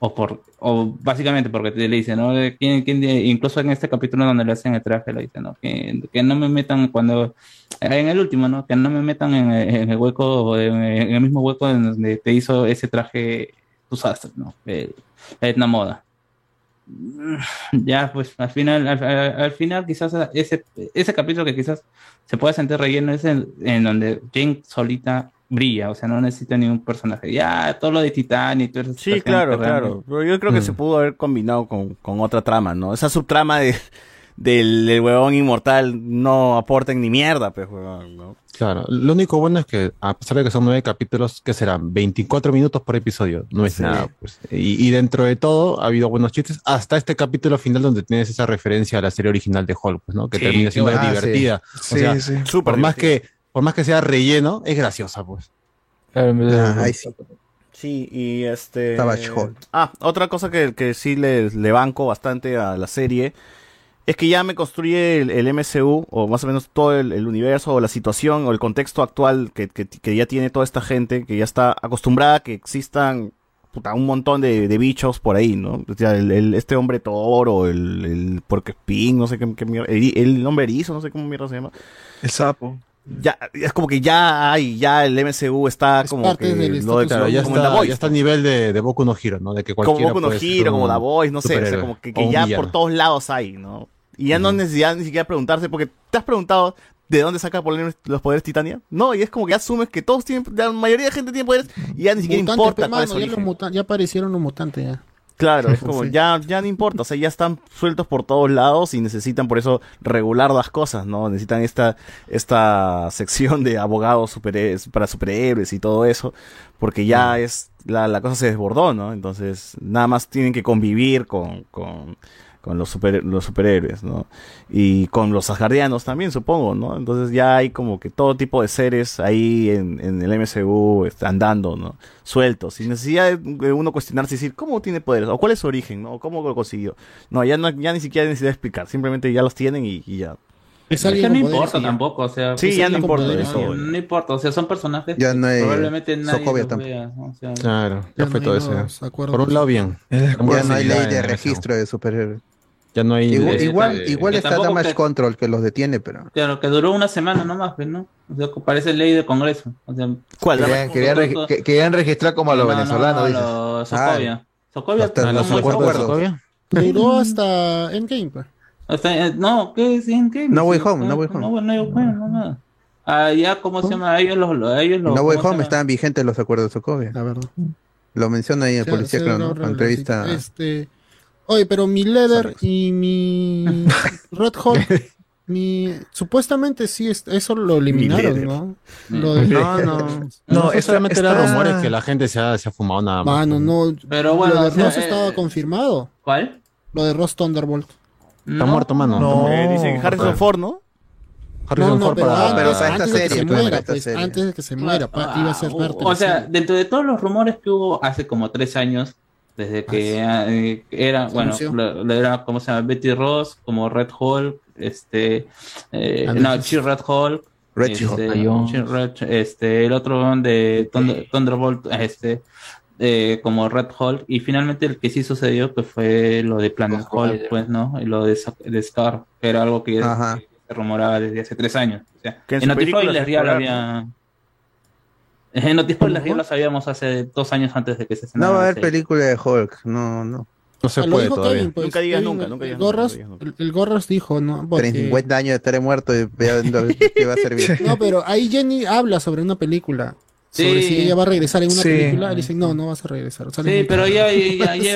[SPEAKER 8] O por, o básicamente porque te le dicen, ¿no? ¿Quién, quién incluso en este capítulo donde le hacen el traje, le dicen, ¿no? Que, no me metan cuando, en el último, ¿no? Que no me metan en, en el hueco, en, en el mismo hueco en donde te hizo ese traje tus astros, ¿no? La Etna Moda. Ya, pues al final, al, al- al final quizás ese, ese capítulo que quizás se pueda sentir relleno es el, en donde Jane solita brilla, o sea, no necesita ningún personaje. Ya, todo lo de Titán y todo eso.
[SPEAKER 1] Sí, claro, claro. Pero yo creo que se pudo haber combinado con, con otra trama, ¿no? Esa subtrama de, del, del huevón inmortal no aporten ni mierda, pues, huevón, ¿no?
[SPEAKER 3] Claro, lo único bueno es que, a pesar de que son nueve capítulos, que serán 24 minutos por episodio, no es
[SPEAKER 1] Sí.
[SPEAKER 3] nada. Pues. Y, y dentro de todo ha habido buenos chistes, hasta este capítulo final donde tienes esa referencia a la serie original de Hulk, pues, ¿no? Que
[SPEAKER 13] Sí,
[SPEAKER 3] termina siendo divertida.
[SPEAKER 13] Ah,
[SPEAKER 3] o
[SPEAKER 13] sí.
[SPEAKER 3] sea,
[SPEAKER 13] Sí, sí.
[SPEAKER 3] por más que por más que sea relleno, es graciosa, pues.
[SPEAKER 5] Ah, ahí sí.
[SPEAKER 1] Sí, y este... Ah, otra cosa que, que sí le, le banco bastante a la serie es que ya me construye el, el MCU, o más o menos todo el, el universo, o la situación, o el contexto actual que, que- que ya tiene toda esta gente, que ya está acostumbrada a que existan puta, un montón de, de bichos por ahí, ¿no? O sea, el, el- este hombre toro, el, el porquespín, no sé qué, qué mierda, el, el hombre erizo, no sé cómo mierda se llama.
[SPEAKER 11] El sapo.
[SPEAKER 1] Ya, es como que ya hay, ya el MCU está como
[SPEAKER 6] parte
[SPEAKER 1] que
[SPEAKER 6] del
[SPEAKER 1] lo de-
[SPEAKER 6] status
[SPEAKER 3] Claro, ya
[SPEAKER 1] como
[SPEAKER 3] está,
[SPEAKER 1] Voice,
[SPEAKER 3] ya está a nivel de, de Boku no Hero, ¿no? De que
[SPEAKER 1] como Boku no Hero, como The Voice, no sé, o sea,
[SPEAKER 3] superhéroe
[SPEAKER 1] como que, ya
[SPEAKER 3] villano.
[SPEAKER 1] por todos lados hay, ¿no? Y ya no necesidad ni siquiera preguntarse, porque te has preguntado de dónde saca los poderes Titania. No, y es como que asumes que todos tienen, la mayoría de gente tiene poderes y ya ni siquiera importa
[SPEAKER 6] pe,
[SPEAKER 1] cuál es
[SPEAKER 6] ya, los muta- ya aparecieron los mutantes ya.
[SPEAKER 1] Claro, es como ya, ya no importa, o sea, ya están sueltos por todos lados y necesitan por eso regular las cosas, ¿no? Necesitan esta, esta sección de abogados para superhéroes y todo eso, porque ya es, la, la cosa se desbordó, ¿no? Entonces, nada más tienen que convivir con, con, con los, super, los superhéroes, ¿no? Y con los asgardianos también, supongo, ¿no? Entonces ya hay como que todo tipo de seres ahí en, en el MCU este, andando, ¿no? Sueltos, sin necesidad de uno cuestionarse y decir, ¿cómo tiene poderes? ¿O cuál es su origen? ¿no? ¿O cómo lo consiguió? No, ya, no, ya ni siquiera necesita explicar, simplemente ya los tienen y ya.
[SPEAKER 8] Es que no importa tampoco, o sea.
[SPEAKER 1] Sí, ya no importa eso.
[SPEAKER 8] No, no importa, o sea, son personajes
[SPEAKER 5] Ya no hay
[SPEAKER 8] probablemente nadie
[SPEAKER 5] Sokovia
[SPEAKER 8] los
[SPEAKER 5] tampoco.
[SPEAKER 8] vea, o sea,
[SPEAKER 3] Claro, ya,
[SPEAKER 6] Ya
[SPEAKER 3] fue
[SPEAKER 6] no
[SPEAKER 3] todo eso. Por un lado, bien.
[SPEAKER 5] Ya no hay ley de registro de superhéroes.
[SPEAKER 3] Ya no hay.
[SPEAKER 5] Igual, igual, está Damage
[SPEAKER 8] que-
[SPEAKER 5] Control que los detiene, pero.
[SPEAKER 8] Claro, que duró una semana nomás, pues, ¿no? O sea, que parece ley de Congreso. O sea,
[SPEAKER 1] ¿Cuál?
[SPEAKER 13] Querían, querían regi- que- querían registrar como a los
[SPEAKER 8] No, no,
[SPEAKER 13] venezolanos,
[SPEAKER 8] no,
[SPEAKER 13] dices.
[SPEAKER 8] Sokovia,
[SPEAKER 5] Hasta
[SPEAKER 8] ¿cómo
[SPEAKER 5] los
[SPEAKER 8] es
[SPEAKER 5] acuerdos de
[SPEAKER 8] Sokovia?
[SPEAKER 5] Sokovia.
[SPEAKER 6] Duró hasta Endgame, pues.
[SPEAKER 8] O sea, eh, no, ¿qué es en qué?
[SPEAKER 5] No Way Home, No Way Home.
[SPEAKER 8] No, no Way Home, no nada. Ah, ya, ¿cómo se llama? Ellos los, los- ellos los
[SPEAKER 5] No Way
[SPEAKER 8] ¿cómo se
[SPEAKER 5] Home estaban vigentes los acuerdos de Sokovia.
[SPEAKER 6] La verdad.
[SPEAKER 5] Lo menciona ahí el
[SPEAKER 6] Se-
[SPEAKER 5] policía, ¿no?
[SPEAKER 6] re-
[SPEAKER 5] La entrevista.
[SPEAKER 6] Este, oye, pero mi Leather y mi Red Hulk, mi supuestamente sí es- eso lo eliminaron. ¿no? Lo de-
[SPEAKER 3] No, no. No, eso solamente era rumores que la gente se ha, se ha fumado nada más.
[SPEAKER 6] Mano, no.
[SPEAKER 8] Pero bueno,
[SPEAKER 6] lo de
[SPEAKER 8] o sea,
[SPEAKER 6] Ross
[SPEAKER 8] eh,
[SPEAKER 6] estaba confirmado.
[SPEAKER 8] ¿Cuál?
[SPEAKER 6] Lo de Ross Thunderbolt.
[SPEAKER 3] Está muerto, mano.
[SPEAKER 6] No.
[SPEAKER 1] Eh, dicen Harrison Ford, ¿no?
[SPEAKER 3] Harrison
[SPEAKER 6] no, no,
[SPEAKER 3] Ford
[SPEAKER 6] pero
[SPEAKER 3] para-
[SPEAKER 6] antes,
[SPEAKER 3] pero para esta
[SPEAKER 6] antes de que
[SPEAKER 3] serie,
[SPEAKER 6] se
[SPEAKER 3] claro,
[SPEAKER 6] muera,
[SPEAKER 3] para esta
[SPEAKER 6] pues,
[SPEAKER 3] serie.
[SPEAKER 6] antes de que se muera, pa- iba a ser parte.
[SPEAKER 8] O sea, dentro de todos los rumores que hubo hace como tres años, desde que eh, era,
[SPEAKER 6] Se
[SPEAKER 8] bueno,
[SPEAKER 6] anunció.
[SPEAKER 8] lo- lo era, ¿cómo se llama? Betty Ross, como Red Hulk, este, eh,
[SPEAKER 5] Ah,
[SPEAKER 8] no, Red Hulk,
[SPEAKER 5] Red
[SPEAKER 8] este,
[SPEAKER 5] She-Hulk.
[SPEAKER 8] She Red- este, el otro de Thunder- Thunderbolt, este, eh, como Red Hulk, y finalmente el que sí sucedió, pues fue lo de Planet Hulk, pues, ¿no? Y lo de, de Scar, que era algo que, se rumoraba desde hace tres años. O sea,
[SPEAKER 1] Que en
[SPEAKER 8] en Notify
[SPEAKER 1] se
[SPEAKER 8] ya lo
[SPEAKER 1] exploraron.
[SPEAKER 8] había... En Notify ya lo sabíamos hace dos años antes de que se
[SPEAKER 5] No
[SPEAKER 8] estrenara
[SPEAKER 5] va a
[SPEAKER 8] la
[SPEAKER 5] haber película de Hulk, no, no.
[SPEAKER 3] No se
[SPEAKER 6] Ah,
[SPEAKER 3] puede todavía.
[SPEAKER 6] Kevin, pues,
[SPEAKER 1] Nunca digas
[SPEAKER 6] Kevin,
[SPEAKER 1] nunca, nunca
[SPEAKER 6] el
[SPEAKER 1] digas nunca, nunca
[SPEAKER 6] el, el Gorras dijo, ¿no? Porque-
[SPEAKER 5] 50 años de estar muerto y viendo qué va a servir.
[SPEAKER 6] No, pero ahí Jenny habla sobre una película. Sobre
[SPEAKER 8] Sí.
[SPEAKER 6] si ella va a regresar en una
[SPEAKER 8] Sí.
[SPEAKER 6] película. Y dicen, no, no vas a regresar. Sale
[SPEAKER 8] Sí, pero ya,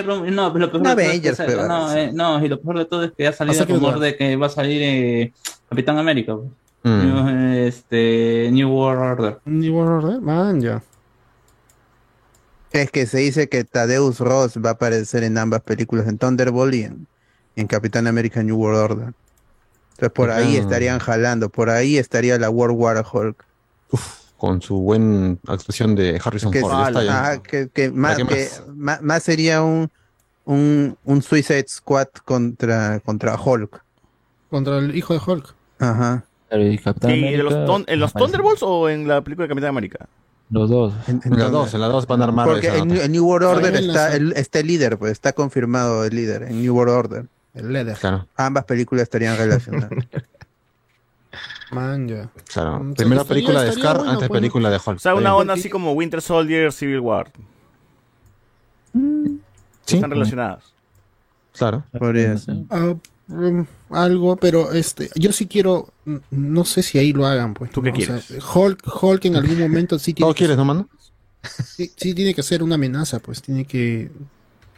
[SPEAKER 8] no, pero lo peor
[SPEAKER 5] Una
[SPEAKER 8] de todo es que no,
[SPEAKER 5] sí.
[SPEAKER 8] eh, no, y lo peor de todo es que ha salido el rumor de que va a salir eh, Capitán América, pues.
[SPEAKER 3] Mm.
[SPEAKER 8] New, este, New World Order.
[SPEAKER 6] New World Order, man, ya.
[SPEAKER 5] Es que se dice que Tadeus Ross va a aparecer en ambas películas, en Thunderbolt y en, en Capitán América New World Order. Entonces por ahí
[SPEAKER 3] Ah.
[SPEAKER 5] estarían jalando, por ahí estaría la World War Hulk.
[SPEAKER 3] Con su buena actuación de Harrison
[SPEAKER 5] Que,
[SPEAKER 3] Ford.
[SPEAKER 5] que, que más, que sería un, un, un Suicide Squad contra, contra Hulk.
[SPEAKER 6] Contra el hijo de Hulk.
[SPEAKER 5] Ajá.
[SPEAKER 22] y Capitán
[SPEAKER 1] ¿Y en los,
[SPEAKER 22] América
[SPEAKER 1] ton- en los
[SPEAKER 22] aparece.
[SPEAKER 1] Thunderbolts o en la película de Capitán América?
[SPEAKER 22] Los dos.
[SPEAKER 3] En las dos, en las dos van a armar
[SPEAKER 5] Porque en, en New World Order está el, está el líder, pues está confirmado el líder en New World Order.
[SPEAKER 6] El Leather.
[SPEAKER 3] Claro,
[SPEAKER 5] Ambas películas estarían relacionadas.
[SPEAKER 6] Man, ya.
[SPEAKER 3] claro.
[SPEAKER 6] Mm,
[SPEAKER 3] Primera
[SPEAKER 6] estaría-
[SPEAKER 3] película de Scar
[SPEAKER 6] bueno,
[SPEAKER 3] antes
[SPEAKER 6] pues,
[SPEAKER 3] película de Hulk.
[SPEAKER 1] O sea, una onda así como Winter Soldier, Civil War.
[SPEAKER 3] bien. Sí,
[SPEAKER 1] Están relacionadas.
[SPEAKER 3] claro.
[SPEAKER 5] Podría ser.
[SPEAKER 6] Ah, mm, algo, pero este, yo sí quiero, mm, no sé si ahí lo hagan, pues.
[SPEAKER 1] ¿Tú qué
[SPEAKER 6] ¿no? O sea,
[SPEAKER 1] quieres?
[SPEAKER 6] Hulk, Hulk en algún momento sí tiene
[SPEAKER 3] ¿Todo
[SPEAKER 6] que
[SPEAKER 3] quieres, no, mano?
[SPEAKER 6] Sí, sí tiene que ser una amenaza, pues tiene que.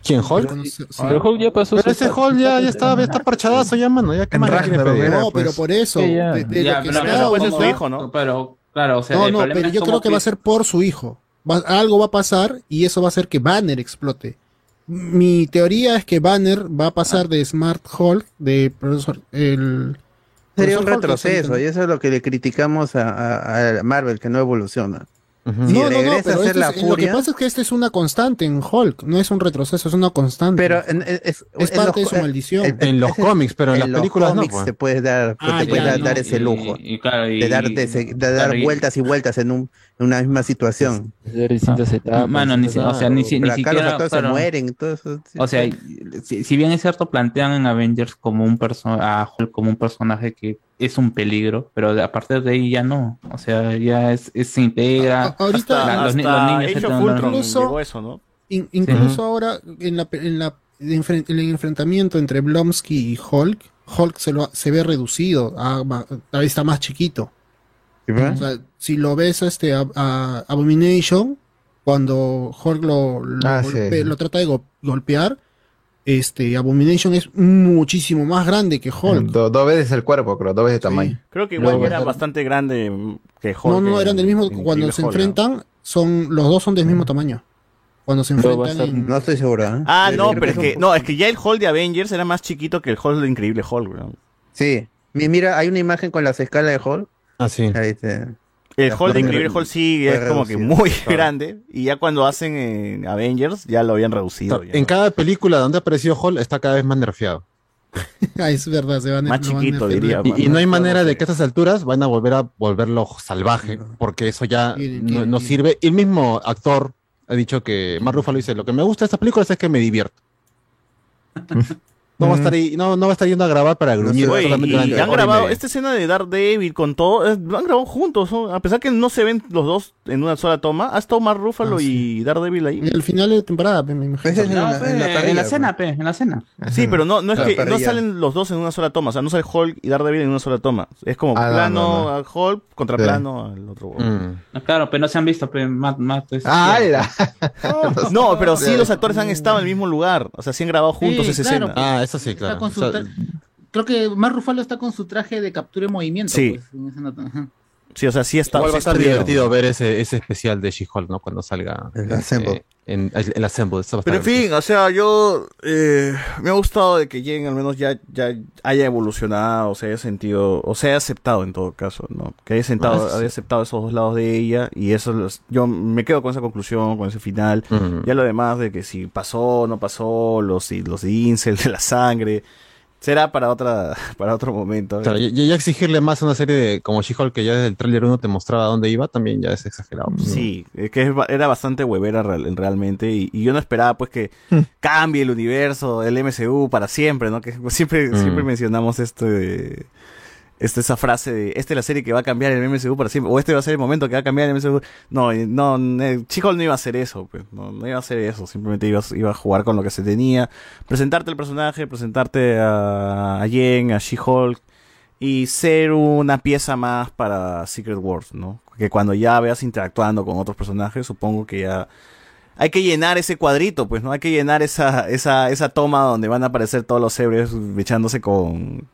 [SPEAKER 3] ¿Quién, Hulk?
[SPEAKER 6] Pero no sé, sí.
[SPEAKER 22] Pero Hulk ya pasó.
[SPEAKER 3] Pero ese. Hulk ya, ya está, ya está parchadazo ya, mano. Ya, ¿qué más
[SPEAKER 11] Ragnarok
[SPEAKER 3] pedir?
[SPEAKER 11] era,
[SPEAKER 6] No, pero
[SPEAKER 11] pues.
[SPEAKER 6] por eso,
[SPEAKER 22] Sí, ya.
[SPEAKER 6] de, de
[SPEAKER 8] Ya, pero- pero
[SPEAKER 1] ser su hijo, ¿no?
[SPEAKER 8] Pero, claro, o sea,
[SPEAKER 6] No, no, pero
[SPEAKER 8] es
[SPEAKER 6] yo creo que va a ser por su hijo. Va- algo va a pasar y eso va a hacer que Banner explote. Mi teoría es que Banner va a pasar de Smart Hulk, de profesor, el
[SPEAKER 5] Sería un retroceso y eso es lo que le criticamos a, a- a Marvel, que no evoluciona. Si
[SPEAKER 6] no, no, pero
[SPEAKER 5] a ser
[SPEAKER 6] este
[SPEAKER 5] la
[SPEAKER 6] es- lo que pasa es que este es una constante en Hulk, no es un retroceso, es una constante.
[SPEAKER 5] Pero en- es,
[SPEAKER 6] es
[SPEAKER 5] en
[SPEAKER 6] parte
[SPEAKER 5] los-
[SPEAKER 6] de su maldición.
[SPEAKER 5] en-
[SPEAKER 3] En los cómics, pero en, las
[SPEAKER 5] los
[SPEAKER 3] películas no. pues.
[SPEAKER 5] te puedes dar,
[SPEAKER 6] Ah,
[SPEAKER 5] te puedes
[SPEAKER 6] ya,
[SPEAKER 5] dar,
[SPEAKER 6] no,
[SPEAKER 5] dar ese
[SPEAKER 8] y-
[SPEAKER 5] lujo.
[SPEAKER 8] Y, claro, y,
[SPEAKER 5] de dar, de, dar
[SPEAKER 8] claro,
[SPEAKER 5] vueltas y vueltas en, un, en una misma situación.
[SPEAKER 22] Distintas etapas.
[SPEAKER 8] Mano, ni, o sea, ni, si- ni
[SPEAKER 5] los
[SPEAKER 8] siquiera.
[SPEAKER 5] actores
[SPEAKER 8] claro,
[SPEAKER 5] se mueren. y todo eso, sí.
[SPEAKER 8] O sea, si, si bien es cierto, plantean en Avengers como un a Hulk como un personaje que es un peligro, pero a partir de ahí ya no. O sea, ya es, es- se integra.
[SPEAKER 6] A- ahorita-
[SPEAKER 8] la- los,
[SPEAKER 1] hasta
[SPEAKER 8] los niños
[SPEAKER 6] Incluso-
[SPEAKER 1] eso, ¿no?
[SPEAKER 6] In- incluso ahora en la en la en el enfrentamiento entre Blomsky y Hulk, Hulk se lo se ve reducido, a, ma- ahí está más chiquito. O sea, si lo ves a este a, a Abomination cuando Hulk lo lo,
[SPEAKER 13] Ah,
[SPEAKER 6] golpe-
[SPEAKER 13] sí.
[SPEAKER 6] lo trata de go- golpear, este Abomination es muchísimo más grande que Hulk.
[SPEAKER 13] Do- dos veces el cuerpo, creo, dos veces el tamaño.
[SPEAKER 1] Creo que igual
[SPEAKER 6] Luego-
[SPEAKER 1] era bastante grande mm, que Hulk.
[SPEAKER 6] No, no, eran del mismo.
[SPEAKER 1] en
[SPEAKER 6] Cuando se
[SPEAKER 1] Hulk, ¿no?
[SPEAKER 6] enfrentan, son los dos son del mismo tamaño. Cuando se enfrentan. en-
[SPEAKER 5] No estoy seguro. ¿eh?
[SPEAKER 1] Ah, no, pero es que, no, es que ya el Hulk de Avengers era más chiquito que el Hulk de Increíble Hulk.
[SPEAKER 5] Sí. Mi- Mira, hay una imagen con las escalas de Hall.
[SPEAKER 3] Ah, sí.
[SPEAKER 5] Ahí te-
[SPEAKER 1] El Hulk de Increíble
[SPEAKER 5] re-
[SPEAKER 1] Hulk sí es como que muy
[SPEAKER 5] Claro.
[SPEAKER 1] grande. Y ya cuando hacen en Avengers, ya lo habían reducido. ya.
[SPEAKER 3] En cada película donde ha aparecido Hulk está cada vez más nerfeado.
[SPEAKER 6] Es verdad, se van
[SPEAKER 1] Más
[SPEAKER 6] van
[SPEAKER 1] chiquito, diría.
[SPEAKER 3] Y, y no hay manera de que a estas alturas van a volver a volverlo salvaje, porque eso ya no, no sirve. Y el mismo actor ha dicho que Mark Ruffalo dice, lo que me gusta de estas películas es que me divierto. No va a estar ahí- no, no va a estar yendo a grabar para gruñir.
[SPEAKER 1] Y han
[SPEAKER 3] y
[SPEAKER 1] grabado esta escena de Daredevil con todo, lo han grabado juntos, ¿no? a pesar que no se ven los dos en una sola toma, ha estado Mark Ruffalo y Daredevil ahí.
[SPEAKER 6] El final de temporada, pe, me imagino.
[SPEAKER 8] No, pe, en la cena, pe, en la cena.
[SPEAKER 1] Sí, pero no, no es
[SPEAKER 8] La
[SPEAKER 1] que no salen los dos en una sola toma, o sea, no sale Hulk y Daredevil en una sola toma. Es como
[SPEAKER 8] Ah, no,
[SPEAKER 1] plano
[SPEAKER 8] no, no.
[SPEAKER 1] a Hulk contra
[SPEAKER 8] Sí.
[SPEAKER 1] plano al otro.
[SPEAKER 3] Mm.
[SPEAKER 8] Claro, pero no se han visto, pe, más, más, pues,
[SPEAKER 1] Ah,
[SPEAKER 8] sí.
[SPEAKER 1] No, pero sí los actores han estado en el mismo lugar, o sea, sí han grabado juntos
[SPEAKER 15] Sí,
[SPEAKER 1] esa
[SPEAKER 15] claro.
[SPEAKER 1] escena.
[SPEAKER 3] Eso sí,
[SPEAKER 15] Está con su tra- Creo que Mark Ruffalo está con su traje de captura en movimiento.
[SPEAKER 1] Sí.
[SPEAKER 15] pues, en esa nota.
[SPEAKER 1] Sí, o sea, sí está.
[SPEAKER 3] Igual va a
[SPEAKER 1] sí
[SPEAKER 3] estar divertido ver ese, ese especial de She-Hulk, ¿no? Cuando salga.
[SPEAKER 5] El
[SPEAKER 3] eh,
[SPEAKER 5] Assemble.
[SPEAKER 3] en, el Assemble.
[SPEAKER 1] Pero en fin, o sea, yo eh, me ha gustado de que Jen al menos ya, ya haya evolucionado, o se haya sentido, o se haya aceptado en todo caso, ¿no? Que haya, sentado,
[SPEAKER 3] Ah, sí.
[SPEAKER 1] haya aceptado esos dos lados de ella y eso, los- yo me quedo con esa conclusión, con ese final.
[SPEAKER 3] Ujú.
[SPEAKER 1] Ya lo demás de que si pasó, no pasó, los, los incel de la sangre, será para otra para otro momento.
[SPEAKER 3] Claro, ya, ya exigirle más a una serie de como She-Hulk que ya desde el tráiler 1 te mostraba dónde iba, también ya es exagerado. pues, ¿no?
[SPEAKER 1] Sí, es que era bastante huevera real- realmente y, y yo no esperaba pues que cambie el universo, el MCU para siempre, ¿no? Que siempre,
[SPEAKER 3] Mm.
[SPEAKER 1] siempre mencionamos esto de, este, esa frase de, esta es la serie que va a cambiar el MCU para siempre, o este va a ser el momento que va a cambiar el MCU. No, no, eh, She-Hulk no iba a hacer eso, pues, no, no iba a hacer eso, simplemente iba, iba a jugar con lo que se tenía, presentarte el personaje, presentarte a, a Jen, a She-Hulk, y ser una pieza más para Secret Wars, ¿no? Que cuando ya veas interactuando con otros personajes, supongo que ya hay que llenar ese cuadrito, pues, ¿no? Hay que llenar esa, esa, esa toma donde van a aparecer todos los héroes echándose con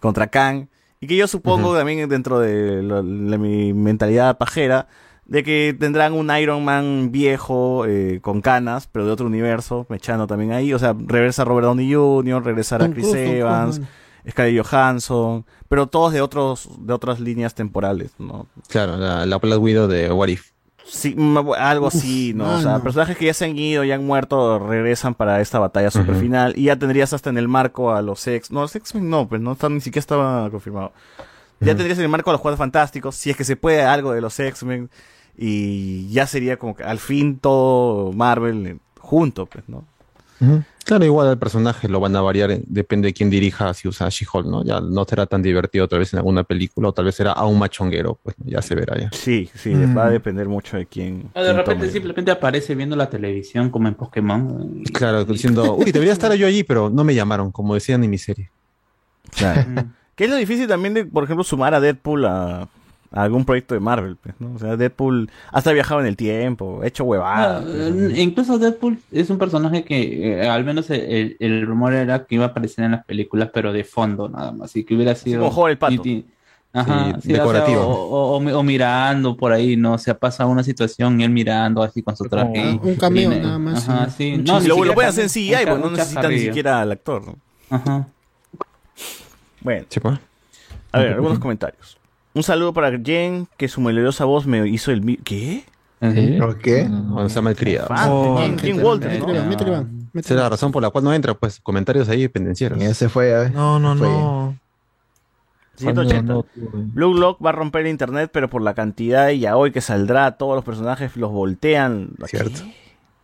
[SPEAKER 1] contra Kang. Y que yo supongo también dentro de lo- la- mi mentalidad pajera, de que tendrán un Iron Man viejo eh, con canas, pero de otro universo, echando también ahí. O sea, regresa Robert Downey Jr., regresará
[SPEAKER 6] Tom
[SPEAKER 1] Chris Evans. Scarlett Johansson, pero todos de otros de otras líneas temporales, ¿no?
[SPEAKER 3] Claro, la, la Black Widow de What If.
[SPEAKER 1] Sí, mm, algo así, ¿no? o sea, personajes que ya se han ido, ya han muerto, regresan para esta batalla super final. Y ya tendrías hasta en el marco a los X. No, los X-Men no, pues no está, ni siquiera estaba confirmado. Ya tendrías en el marco a los Juegos Fantásticos, si es que se puede algo de los X-Men. Y ya sería como que al fin todo Marvel eh, junto, pues, ¿no?
[SPEAKER 3] Claro, igual el personaje lo van a variar, eh, depende de quién dirija, si usa She-Hulk, ¿no? Ya no será tan divertido otra vez en alguna película, o tal vez será aún más chonguero, pues ya se verá ya.
[SPEAKER 1] Sí, sí,
[SPEAKER 3] Mm.
[SPEAKER 1] va a depender mucho de quién.
[SPEAKER 8] Ah, De
[SPEAKER 1] quién
[SPEAKER 8] repente
[SPEAKER 1] tome.
[SPEAKER 8] simplemente aparece viendo la televisión como en Pokémon.
[SPEAKER 3] Claro, diciendo, uy, debería estar yo allí, pero no me llamaron, como decían en mi serie.
[SPEAKER 1] Claro. que es lo difícil también de, por ejemplo, sumar a Deadpool a algún proyecto de Marvel, pues, ¿no? O sea, Deadpool hasta ha viajado en el tiempo, hecho huevadas. Pues,
[SPEAKER 8] eh, incluso Deadpool es un personaje que eh, al menos el, el- el rumor era que iba a aparecer en las películas, pero de fondo nada más, y que hubiera sido
[SPEAKER 1] como Joel Pato.
[SPEAKER 8] y- y- Ajá,
[SPEAKER 3] Sí,
[SPEAKER 8] sí, o sea,
[SPEAKER 3] decorativo.
[SPEAKER 8] o, o- o- o mirando por ahí, no, o sea, pasa una situación y él mirando así con su traje.
[SPEAKER 6] Un cameo nada más,
[SPEAKER 8] Ajá,
[SPEAKER 6] sí.
[SPEAKER 8] sí. No,
[SPEAKER 1] Y lo, lo pueden hacer en CGI, pues no necesitan ni siquiera al actor. ¿no?
[SPEAKER 8] Ajá.
[SPEAKER 1] Bueno,
[SPEAKER 3] pues.
[SPEAKER 1] a ver, algunos comentarios. Un saludo para Jen, que su melodiosa voz me hizo el... ¿Qué?
[SPEAKER 3] ¿Por qué? Cuando se llama el criado.
[SPEAKER 1] Ah,
[SPEAKER 3] Oh,
[SPEAKER 1] Jen- Jen Walters, ¿no?
[SPEAKER 6] Métele, va, métele.
[SPEAKER 3] Esa es la razón por la cual no entra, pues comentarios ahí pendencieros.
[SPEAKER 13] Ya se fue, a ver.
[SPEAKER 11] No, no,
[SPEAKER 13] Fue.
[SPEAKER 11] no.
[SPEAKER 1] 180. Blue Lock va a romper internet, pero por la cantidad y ya hoy que saldrá, todos los personajes los voltean.
[SPEAKER 13] Cierto.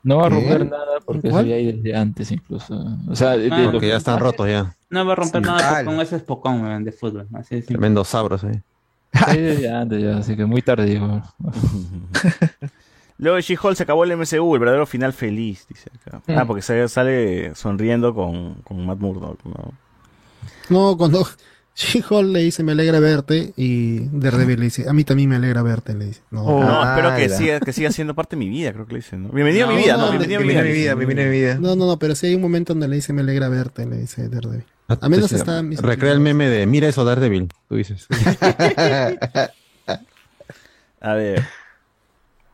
[SPEAKER 22] No va a
[SPEAKER 1] ¿Qué?
[SPEAKER 22] romper nada porque
[SPEAKER 1] ¿Cuál?
[SPEAKER 22] se ahí desde antes incluso. O sea, de-
[SPEAKER 8] Ah,
[SPEAKER 22] de-
[SPEAKER 3] Porque ya están rotos ya.
[SPEAKER 8] No va a romper
[SPEAKER 3] Sí.
[SPEAKER 8] nada con ese es Pocón de fútbol. Así es.
[SPEAKER 3] Tremendos sabros ahí.
[SPEAKER 22] sí, desde antes ya, así que muy tarde.
[SPEAKER 1] Luego de She-Hulk se acabó el MCU, el verdadero final feliz, dice acá.
[SPEAKER 6] Mm.
[SPEAKER 1] Ah, porque sale, sale sonriendo con, con Matt Murdock, ¿no?
[SPEAKER 6] No, cuando She-Hulk le dice, me alegra verte, y Daredevil le dice, a mí también me alegra verte, le dice. No,
[SPEAKER 1] No,
[SPEAKER 6] Ah,
[SPEAKER 1] espero que siga, que siga siendo parte de mi vida, creo que le dicen. ¿no? Bienvenido a mi vida, ¿no? Bienvenido a mi vida. dice.
[SPEAKER 6] No, no, no, pero sí hay un momento donde le dice, me alegra verte, le dice Daredevil. A menos está...
[SPEAKER 3] Recrea el meme de mira eso Daredevil, tú dices.
[SPEAKER 1] A ver.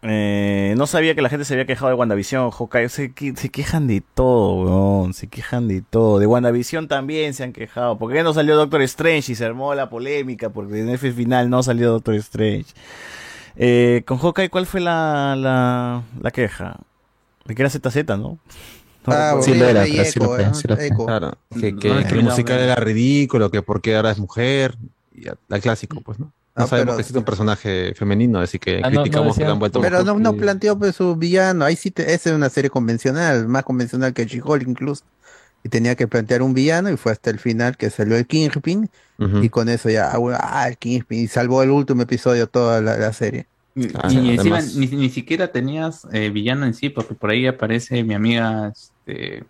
[SPEAKER 1] Eh, no sabía que la gente se había quejado de WandaVision, Hawkeye. Se, que- se quejan de todo, weón. Se quejan de todo. De WandaVision también se han quejado. ¿Por qué no salió Doctor Strange y se armó la polémica? Porque en el final no salió Doctor Strange. Eh, con Hawkeye, ¿cuál fue la, la, la queja? De que era ZZ, ¿no? No
[SPEAKER 5] Ah, sí lo era, pero sí lo fue, sí lo fue. Eco.
[SPEAKER 3] Claro, que, que-
[SPEAKER 1] No,
[SPEAKER 3] que
[SPEAKER 1] es
[SPEAKER 3] el musical
[SPEAKER 1] no,
[SPEAKER 3] era ridículo, que porque ahora es mujer, y ya, el clásico, pues, ¿no? No
[SPEAKER 5] Ah,
[SPEAKER 3] sabemos
[SPEAKER 5] pero-
[SPEAKER 3] que existe un personaje femenino, así que
[SPEAKER 5] Ah, no, no
[SPEAKER 3] criticamos que han vuelto
[SPEAKER 5] Pero no, no planteó pues su villano. Ahí sí, te, esa es una serie convencional, más convencional que She-Hulk incluso. Y tenía que plantear un villano y fue hasta el final que salió el Kingpin. Y con eso ya, ah, ah, el Kingpin. Y salvó el último episodio toda la, la serie.
[SPEAKER 3] Ah,
[SPEAKER 8] y encima ni, ni siquiera tenías eh, villano en sí, porque por ahí aparece mi amiga, este,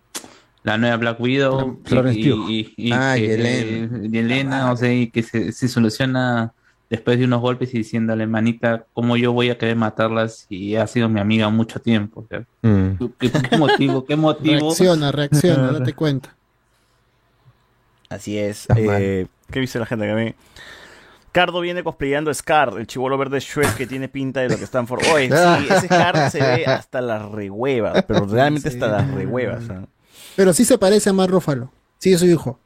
[SPEAKER 8] la nueva Black Widow, y,
[SPEAKER 3] Florence
[SPEAKER 8] y,
[SPEAKER 3] Pugh.
[SPEAKER 8] y- y
[SPEAKER 5] Ah,
[SPEAKER 8] que,
[SPEAKER 5] Yelena.
[SPEAKER 8] eh, o sea, y que se, se soluciona después de unos golpes y diciéndole, manita, ¿cómo yo voy a querer matarlas si ha sido mi amiga mucho tiempo? O sea,
[SPEAKER 3] Mm.
[SPEAKER 8] ¿qué, qué motivo? ¿Qué motivo?
[SPEAKER 6] Reacciona, reacciona, date cuenta.
[SPEAKER 1] Así es. Eh, ¿Qué dice la gente que a mí? Cardo viene cosplayando a Scar, el chivolo verde Shrek que tiene pinta de lo que están for. Oye, sí, ese Scar se ve hasta las rehuevas, pero realmente hasta las rehuevas. ¿ah?
[SPEAKER 6] Pero sí se parece a Mark Ruffalo. Sí, es su hijo.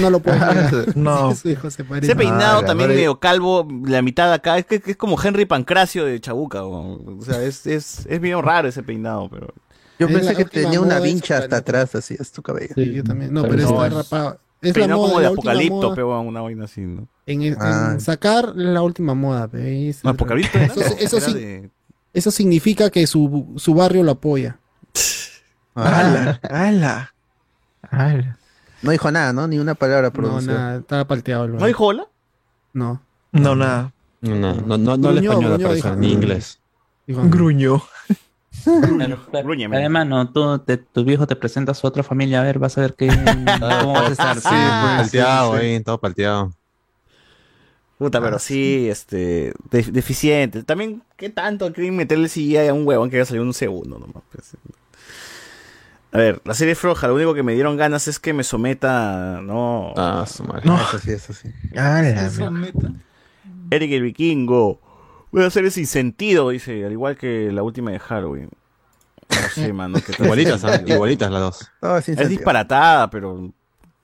[SPEAKER 6] No lo puedo.
[SPEAKER 11] No.
[SPEAKER 6] Sí, su hijo se parece.
[SPEAKER 1] Ese peinado
[SPEAKER 6] Ah,
[SPEAKER 1] también medio calvo, la mitad de acá, es que es como Henry Pancracio de Chabuca. O sea, es, es, es bien raro ese peinado, pero.
[SPEAKER 5] Yo
[SPEAKER 6] Es
[SPEAKER 5] pensé que tenía una vincha hasta atrás, así es tu cabello.
[SPEAKER 6] Sí, yo también. No, pero está rapado. Es la
[SPEAKER 1] peinado
[SPEAKER 6] moda,
[SPEAKER 1] como de apocalipto, pero una vaina así, ¿no?
[SPEAKER 6] En, en
[SPEAKER 1] Ah.
[SPEAKER 6] sacar la última moda. pe,
[SPEAKER 1] No, Apocalipto
[SPEAKER 6] eso,
[SPEAKER 1] no,
[SPEAKER 6] eso sí-
[SPEAKER 1] de-
[SPEAKER 6] eso significa que su, su barrio lo apoya.
[SPEAKER 5] ¡Hala!
[SPEAKER 11] ¡Hala!
[SPEAKER 5] No dijo nada, ¿no? Ni una palabra
[SPEAKER 6] No,
[SPEAKER 5] pronunciada.
[SPEAKER 6] nada, estaba palteado. el
[SPEAKER 1] ¿No
[SPEAKER 6] barrio.
[SPEAKER 1] dijo hola?
[SPEAKER 6] No.
[SPEAKER 11] No, nada.
[SPEAKER 3] No, no, no, no, no el
[SPEAKER 6] Gruñó,
[SPEAKER 3] español,
[SPEAKER 6] gruñó,
[SPEAKER 3] ni inglés.
[SPEAKER 8] Además, no, tú, te- tu viejo te presenta a su otra familia, a ver, vas a ver qué, cómo vas a estar.
[SPEAKER 3] Sí, pues, palteado ahí, todo palteado.
[SPEAKER 1] Puta, pero sí, este, de- deficiente. También, ¿qué tanto quieren meterle CGI a un huevón que haya salido un segundo nomás? pues? A ver, la serie Froja, lo único que me dieron ganas es que me someta, no.
[SPEAKER 3] Ah, su madre.
[SPEAKER 5] No. Eso sí, eso sí.
[SPEAKER 1] Eric el Vikingo. Voy a hacer sin sentido, dice, al igual que la última de Halloween. No sé, mano. ¿qué tal?
[SPEAKER 3] Igualitas, igualitas las dos.
[SPEAKER 5] No,
[SPEAKER 1] es disparatada, pero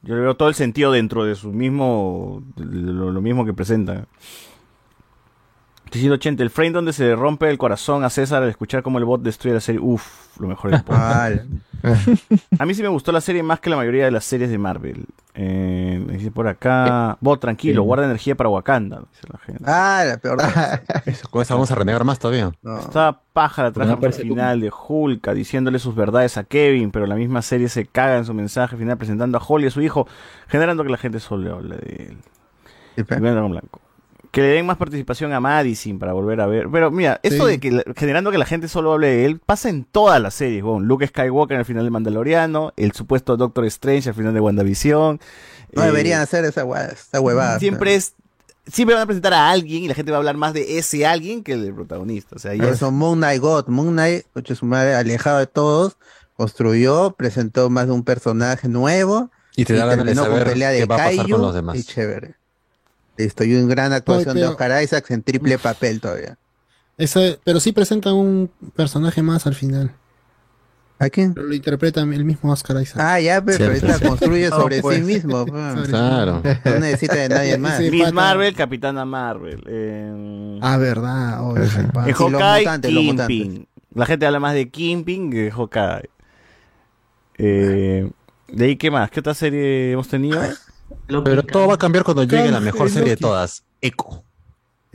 [SPEAKER 1] yo le veo todo el sentido dentro de su mismo. lo, lo mismo que presenta. 180, el frame donde se le rompe el corazón a César al escuchar cómo el bot destruye la serie. Uf, lo mejor del podcast. A mí sí me gustó la serie más que la mayoría de las series de Marvel. Eh, dice por acá. Bot, tranquilo, guarda energía para Wakanda. Dice la gente.
[SPEAKER 5] Ah, la peor.
[SPEAKER 3] Eso, con esa vamos a renegar más todavía.
[SPEAKER 1] Estaba paja la traje
[SPEAKER 3] No
[SPEAKER 1] final de Hulk diciéndole sus verdades a Kevin, pero la misma serie se caga en su mensaje final presentando a Holly y a su hijo, generando que la gente solo hable de él. Y Blanco. Que le den más participación a Madison para volver a ver. Pero mira, esto
[SPEAKER 6] Sí.
[SPEAKER 1] de que la- generando que la gente solo hable de él pasa en todas las series. weón. Luke Skywalker al final de Mandaloriano, el supuesto Doctor Strange al final de WandaVision.
[SPEAKER 5] No
[SPEAKER 1] eh,
[SPEAKER 5] deberían hacer esa, esa huevada.
[SPEAKER 1] Siempre es. Siempre van a presentar a alguien y la gente va a hablar más de ese alguien que el del protagonista. O sea, ya
[SPEAKER 5] Por
[SPEAKER 1] es-
[SPEAKER 5] eso Moon Knight God, Moon Knight, coche su madre, alejado de todos, construyó, presentó más de un personaje nuevo
[SPEAKER 3] Y te da ganas de saber
[SPEAKER 5] pelea de
[SPEAKER 3] qué va a pasar
[SPEAKER 5] Kaiju
[SPEAKER 3] con los demás.
[SPEAKER 5] y chévere. Listo, y una gran actuación
[SPEAKER 6] pero-
[SPEAKER 5] de Oscar Isaacs en triple papel todavía.
[SPEAKER 6] Ese- pero sí presenta un personaje más al final.
[SPEAKER 5] ¿A quién?
[SPEAKER 6] Lo interpreta el mismo Oscar Isaac.
[SPEAKER 5] Ah, ya, pero, pero esta construye
[SPEAKER 6] No,
[SPEAKER 5] sobre
[SPEAKER 6] pues.
[SPEAKER 5] sí mismo. pues.
[SPEAKER 3] Claro.
[SPEAKER 5] No necesita de nadie más.
[SPEAKER 6] Sí,
[SPEAKER 1] Miss. Marvel, Capitana Marvel. eh,
[SPEAKER 6] Ah, verdad. oh,
[SPEAKER 1] En
[SPEAKER 5] Y los
[SPEAKER 1] Hawkeye,
[SPEAKER 5] mutantes, los
[SPEAKER 1] Kingpin. La gente habla más de Kingpin que de Hawkeye. Eh, de ahí, ¿qué más? ¿Qué otra serie hemos tenido?
[SPEAKER 3] Pero todo va a cambiar cuando llegue la mejor serie de todas. Echo.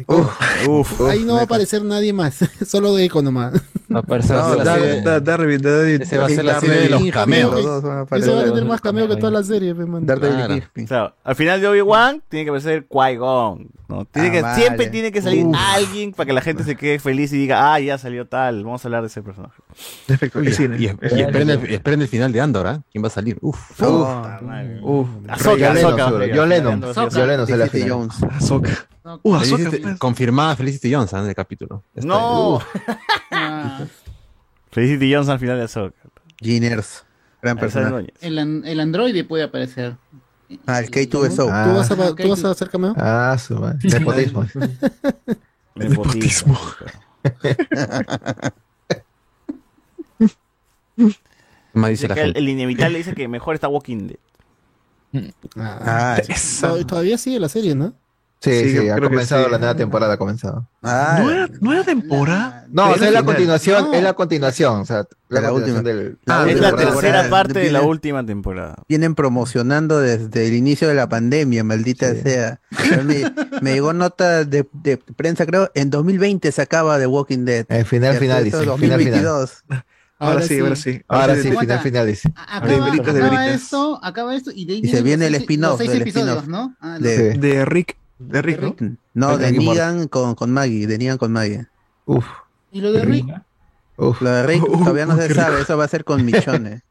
[SPEAKER 1] Uf,
[SPEAKER 6] Ahí no va a aparecer nadie más. Solo de Eco nomás.
[SPEAKER 22] Aparece
[SPEAKER 11] No,
[SPEAKER 22] la
[SPEAKER 11] Dar-
[SPEAKER 22] serie-
[SPEAKER 11] Dar- Darby- Darby-
[SPEAKER 3] Ese va a ser la serie de los cameos.
[SPEAKER 11] a
[SPEAKER 6] Ese
[SPEAKER 11] aparecer.
[SPEAKER 6] va a tener más cameo que toda la serie, man.
[SPEAKER 1] Claro. Claro, al final de Obi-Wan tiene que aparecer Qui-Gon. ¿no? Tiene
[SPEAKER 6] Ah,
[SPEAKER 1] que,
[SPEAKER 6] vale.
[SPEAKER 1] Siempre tiene que salir
[SPEAKER 6] Uf.
[SPEAKER 1] alguien para que la gente se quede feliz y diga, ah, ya salió tal, vamos a hablar de ese personaje.
[SPEAKER 11] Perfecto,
[SPEAKER 3] Y, y- y esperen, el, esperen el final de Andor, ¿ah? ¿Quién va a salir? Uf. Madre.
[SPEAKER 11] Uf.
[SPEAKER 1] Ahsoka,
[SPEAKER 3] John
[SPEAKER 1] Ahsoka,
[SPEAKER 3] Lennon. John Lennon. Sale
[SPEAKER 5] Felicity. Jones.
[SPEAKER 11] Ahsoka. Uh,
[SPEAKER 3] Felicity- confirmada Felicity Jones ¿ah? en el capítulo. Está.
[SPEAKER 1] No. Felicity Jones al final de Ahsoka.
[SPEAKER 5] Giners. Gran personaje.
[SPEAKER 15] El, an- el androide puede aparecer.
[SPEAKER 5] Ah, el K2SO.
[SPEAKER 6] ¿Tú, vas a, ¿Tú vas a hacer cameo?
[SPEAKER 13] Ah, su madre. Nepotismo.
[SPEAKER 1] Nepotismo.
[SPEAKER 3] Más
[SPEAKER 1] Dice
[SPEAKER 3] dice la
[SPEAKER 1] que el,
[SPEAKER 3] gente.
[SPEAKER 1] el inevitable dice que mejor está Walking Dead.
[SPEAKER 6] Ah,
[SPEAKER 5] eso.
[SPEAKER 6] Todavía sigue la serie, ¿no?
[SPEAKER 13] Sí,
[SPEAKER 11] Sí,
[SPEAKER 13] ha comenzado
[SPEAKER 11] sí.
[SPEAKER 13] la nueva temporada, ha comenzado.
[SPEAKER 5] Ah,
[SPEAKER 11] ¿No era, no era temporada?
[SPEAKER 13] No, o sea, es la continuación,
[SPEAKER 5] No.
[SPEAKER 13] es la continuación, o sea, la,
[SPEAKER 5] La
[SPEAKER 13] continuación
[SPEAKER 5] última.
[SPEAKER 13] del...
[SPEAKER 5] Ah,
[SPEAKER 1] es la
[SPEAKER 5] temporada.
[SPEAKER 1] tercera parte de la última temporada.
[SPEAKER 5] Vienen promocionando desde el inicio de la pandemia, maldita sea. Me, me llegó nota de, de prensa, creo, en 2020 se acaba The Walking Dead.
[SPEAKER 13] El final,
[SPEAKER 5] Y
[SPEAKER 13] final, dice, final, final.
[SPEAKER 5] 2022.
[SPEAKER 11] Ahora sí, ahora sí.
[SPEAKER 13] Ahora sí, final, final, dice.
[SPEAKER 15] Acaba,
[SPEAKER 11] De veritas, de
[SPEAKER 15] acaba
[SPEAKER 11] veritas.
[SPEAKER 15] esto, acaba esto y de ahí
[SPEAKER 5] Y se viene el spin-off,
[SPEAKER 15] los seis
[SPEAKER 5] el
[SPEAKER 15] episodios,
[SPEAKER 5] spin-off.
[SPEAKER 15] ¿no? Ah,
[SPEAKER 5] De-
[SPEAKER 15] los-
[SPEAKER 11] De Rick. De Rick, ¿no?
[SPEAKER 5] No, de. Negan con, con Maggie, de Negan con Maggie.
[SPEAKER 13] Uf,
[SPEAKER 15] ¿Y lo de Rick?
[SPEAKER 13] uf.
[SPEAKER 5] Lo de Rick
[SPEAKER 11] Uh,
[SPEAKER 5] todavía no
[SPEAKER 11] uh,
[SPEAKER 5] se sabe, eso va a ser con Michonne.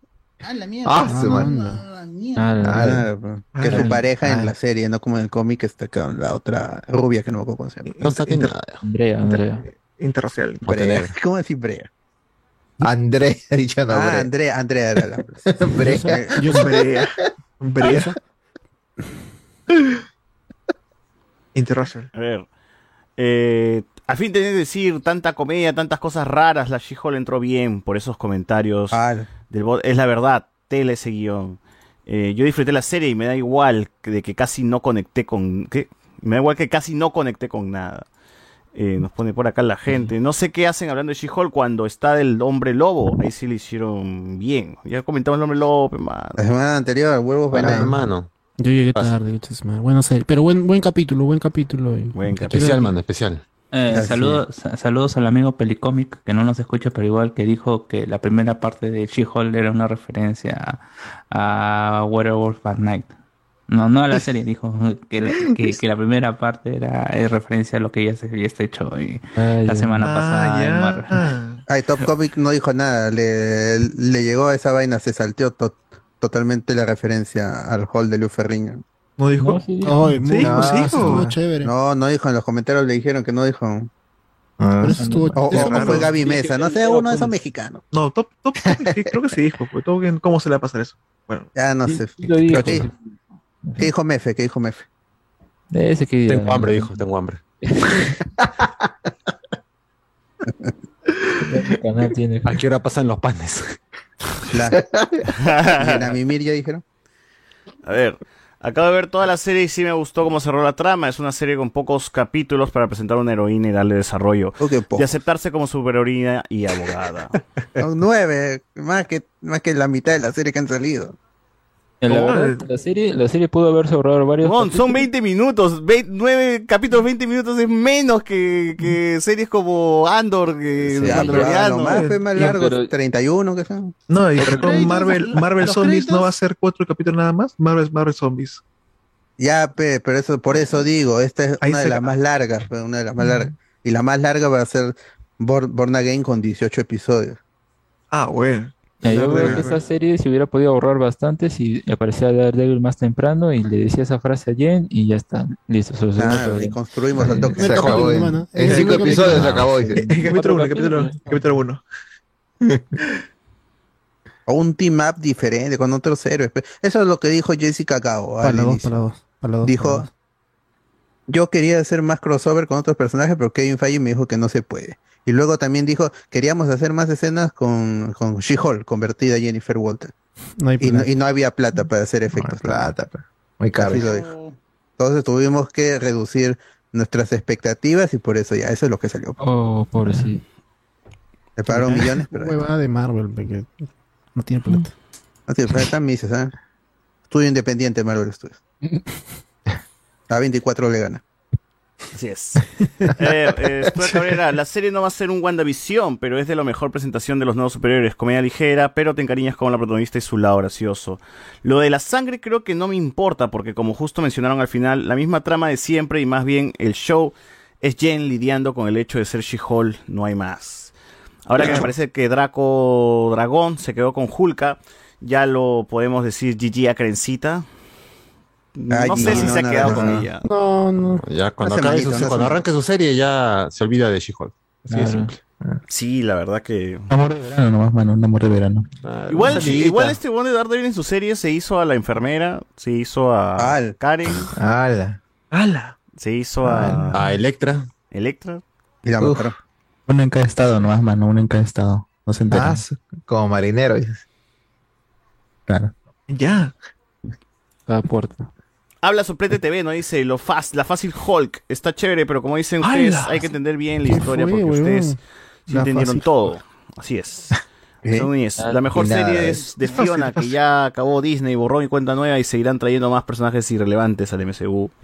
[SPEAKER 15] Ah, la mierda.
[SPEAKER 13] Ah, su.
[SPEAKER 15] Ah, la mierda.
[SPEAKER 22] Ah,
[SPEAKER 5] que es su pareja en la serie, no como en el cómic está con la otra rubia que no me acuerdo cómo se llama.
[SPEAKER 3] No saquen
[SPEAKER 11] Inter-
[SPEAKER 3] nada.
[SPEAKER 22] Andrea, Andrea.
[SPEAKER 11] Interracial.
[SPEAKER 5] Brea. ¿Cómo decir Brea?
[SPEAKER 13] André, ha dicho no,
[SPEAKER 5] Ah. Andrea, Andrea era la
[SPEAKER 13] Bre.
[SPEAKER 6] Yo soy-
[SPEAKER 11] Brea. Brea. Interracial.
[SPEAKER 1] A ver. Eh, al fin tenés que decir tanta comedia, tantas cosas raras, la She-Hulk entró bien por esos comentarios
[SPEAKER 5] Ah,
[SPEAKER 1] del bot. Es la verdad, tele ese guion. Eh, yo disfruté la serie y me da igual que- de que casi no conecté con... ¿qué? Me da igual que casi no conecté con nada. Eh, nos pone por acá la gente. No sé qué hacen hablando de She-Hulk cuando está del hombre lobo. Ahí sí le hicieron bien. Ya comentamos el hombre lobo, pe, mano.
[SPEAKER 5] la semana anterior, huevos
[SPEAKER 3] Bueno,
[SPEAKER 5] bananas.
[SPEAKER 3] hermano.
[SPEAKER 6] Yo llegué tarde, serie. Pero buen, buen capítulo, buen capítulo. y-
[SPEAKER 1] Buen
[SPEAKER 6] Quiero-
[SPEAKER 3] Especial, mano, especial.
[SPEAKER 8] Eh, saludos, sa- saludos al amigo Pelicomic, que no nos escucha, pero igual que dijo que la primera parte de She-Hulk era una referencia a, a Werewolf by Night. No, no a la serie, dijo que, la- que, que la primera parte era es referencia a lo que ya se había hecho y
[SPEAKER 22] Ah,
[SPEAKER 8] la semana pasada en
[SPEAKER 11] Ah,
[SPEAKER 8] Marvel.
[SPEAKER 11] ya.
[SPEAKER 5] Ay, Top Comic no dijo nada, le, le llegó a esa vaina, se salteó to- totalmente la referencia al hall de Luferring.
[SPEAKER 11] ¿No dijo?
[SPEAKER 22] No, sí, dijo.
[SPEAKER 6] Muy-
[SPEAKER 11] dijo, sí
[SPEAKER 6] ah,
[SPEAKER 11] dijo.
[SPEAKER 6] estuvo chévere.
[SPEAKER 5] No, no dijo, en los comentarios le dijeron que no dijo.
[SPEAKER 13] Ah,
[SPEAKER 6] Pero eso estuvo
[SPEAKER 5] O, o- fue. Gaby Mesa, no sé, uno de esos mexicanos.
[SPEAKER 11] No, Top, top sí, creo que sí dijo. Pues, ¿Cómo se le va a pasar eso? Bueno,
[SPEAKER 5] Ya no sé.
[SPEAKER 22] lo dijo.
[SPEAKER 5] ¿Qué, qué dijo Mefe? ¿Qué dijo Mefe?
[SPEAKER 22] Ese que
[SPEAKER 3] Tengo hambre, dijo, tengo hambre. ¿A qué hora pasan los panes?
[SPEAKER 5] La, la Mimir ya dijeron.
[SPEAKER 1] A ver, acabo de ver toda la serie y sí me gustó cómo cerró la trama. Es una serie con pocos capítulos para presentar una heroína y darle desarrollo. Y aceptarse como superheroína y abogada.
[SPEAKER 5] Son nueve, más que, más que la mitad de la serie que han salido.
[SPEAKER 22] La, verdad, la serie, la serie pudo haberse ahorrado varios.
[SPEAKER 1] Mon, son
[SPEAKER 22] capítulos.
[SPEAKER 1] 20 minutos. 9 capítulos, 20 minutos es menos que, que series como Andor, que
[SPEAKER 5] Sí,
[SPEAKER 1] Mandaloriano.
[SPEAKER 5] más fue más
[SPEAKER 22] Ya,
[SPEAKER 5] largo,
[SPEAKER 22] pero-
[SPEAKER 5] 31 que son.
[SPEAKER 11] no, y pero con Marvel, Marvel Zombies no va a ser cuatro capítulos nada más. Marvel, Marvel Zombies.
[SPEAKER 5] Ya, pe, pero eso, por eso digo, esta es
[SPEAKER 11] Ahí
[SPEAKER 5] una de las más largas, una de las más largas. Y la más larga va a ser Born, Born Again con 18 episodios.
[SPEAKER 11] Ah, bueno.
[SPEAKER 22] Ya, yo creo que esa serie se hubiera podido ahorrar bastante si aparecía Daredevil más temprano y le decía esa frase a Jen y ya está. Listo,
[SPEAKER 5] Claro, y construimos al toque.
[SPEAKER 13] Se acabó
[SPEAKER 6] capítulo,
[SPEAKER 13] en, en
[SPEAKER 6] Eh,
[SPEAKER 13] cinco episodios se acabó.
[SPEAKER 11] El capítulo
[SPEAKER 22] Cuatro
[SPEAKER 11] 1, capítulo,
[SPEAKER 22] capítulos.
[SPEAKER 11] capítulo 1.
[SPEAKER 5] O un team up diferente con otros héroes. Eso es lo que dijo Jessica Cao
[SPEAKER 6] Para
[SPEAKER 5] al
[SPEAKER 6] la dos,
[SPEAKER 5] inicio.
[SPEAKER 6] para la dos, para la dos,
[SPEAKER 5] Dijo, yo quería hacer más crossover con otros personajes, pero Kevin Feige me dijo que no se puede. Y luego también dijo, queríamos hacer más escenas con, con She-Hulk, convertida a Jennifer Walter.
[SPEAKER 6] No
[SPEAKER 5] Y no,
[SPEAKER 6] plata.
[SPEAKER 5] y no había plata para hacer
[SPEAKER 13] No
[SPEAKER 5] efectos.
[SPEAKER 13] plata, pe. muy caro.
[SPEAKER 5] Así lo dijo. Entonces tuvimos que reducir nuestras expectativas y por eso ya, eso es lo que salió.
[SPEAKER 22] Oh, pobrecito.
[SPEAKER 5] Le pagaron millones, pero
[SPEAKER 6] Huevada de Marvel, porque no tiene plata.
[SPEAKER 5] no tiene plata, están mises, ¿ah? Estudio independiente Marvel Studios. A 24 le gana.
[SPEAKER 1] Así es. Eh, eh, Cabrera, la serie no va a ser un WandaVision, pero es de la mejor presentación de los nuevos superiores. Comedia ligera, pero te encariñas con la protagonista y su lado gracioso. Lo de la sangre creo que no me importa, porque como justo mencionaron al final, la misma trama de siempre y más bien el show es Jen lidiando con el hecho de ser She-Hulk, no hay más. Ahora que me parece que Draco Dragón se quedó con Hulka, ya lo podemos decir GG a Crencita.
[SPEAKER 5] Ay,
[SPEAKER 1] no sé
[SPEAKER 5] no,
[SPEAKER 1] si
[SPEAKER 5] no,
[SPEAKER 1] se ha quedado con
[SPEAKER 5] no.
[SPEAKER 1] ella.
[SPEAKER 6] No, no.
[SPEAKER 3] Ya cuando, acabe su- cuando arranque su serie ya se olvida de She-Hulk. Así de
[SPEAKER 22] Claro.
[SPEAKER 3] simple.
[SPEAKER 1] Sí, la verdad que.
[SPEAKER 17] Amor de verano nomás, mano, un amor de verano.
[SPEAKER 1] Igual,
[SPEAKER 3] Una salidita.
[SPEAKER 1] igual este one de Daredevil en su serie se hizo a la enfermera, se hizo a
[SPEAKER 5] Al.
[SPEAKER 1] Karen,
[SPEAKER 13] ¡Hala!
[SPEAKER 11] ¡Hala!
[SPEAKER 1] se hizo a
[SPEAKER 3] A Electra.
[SPEAKER 1] Electra.
[SPEAKER 5] Y la
[SPEAKER 13] Uf.
[SPEAKER 17] Uno en cada estado nomás, mano, uno en cada estado. No se enteran.
[SPEAKER 13] Ah, como marinero. dices.
[SPEAKER 17] Claro.
[SPEAKER 11] Ya.
[SPEAKER 22] Cada puerta.
[SPEAKER 1] Habla Suplete TV, ¿no? Dice, lo fácil, la fácil Hulk está chévere, pero como dicen ustedes,
[SPEAKER 6] ¡Hala!
[SPEAKER 1] hay que entender bien la
[SPEAKER 6] ¿Qué
[SPEAKER 1] historia
[SPEAKER 6] fue,
[SPEAKER 1] porque
[SPEAKER 6] weón?
[SPEAKER 1] ustedes sí
[SPEAKER 6] La
[SPEAKER 1] entendieron
[SPEAKER 6] fácil
[SPEAKER 1] todo. Así es.
[SPEAKER 5] ¿Eh?
[SPEAKER 1] La mejor
[SPEAKER 13] nada,
[SPEAKER 1] serie
[SPEAKER 13] es
[SPEAKER 1] es de Fiona, que ya acabó Disney, borrón y cuenta nueva y seguirán trayendo más personajes irrelevantes al MCU.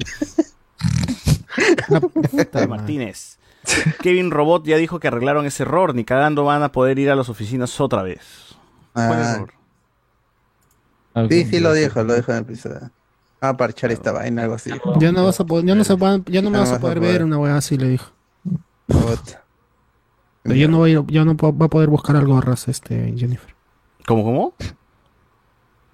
[SPEAKER 1] Martínez. Kevin Robot ya dijo que arreglaron ese error, ni cagando van a poder ir a las oficinas otra vez. ¿Cuál
[SPEAKER 5] Ah,
[SPEAKER 1] error?
[SPEAKER 22] Algo
[SPEAKER 5] sí, sí, lo dijo, lo dijo en el episodio. Va a parchar esta vaina, algo así.
[SPEAKER 6] Ya no vas a poder, ya no se van- ya no me vas a
[SPEAKER 5] vas a
[SPEAKER 6] poder
[SPEAKER 5] poder.
[SPEAKER 6] ver una weá así, le dijo. Pero yo no voy a ir- ya no va a poder buscar algo gorras este Jennifer.
[SPEAKER 1] ¿Cómo, cómo?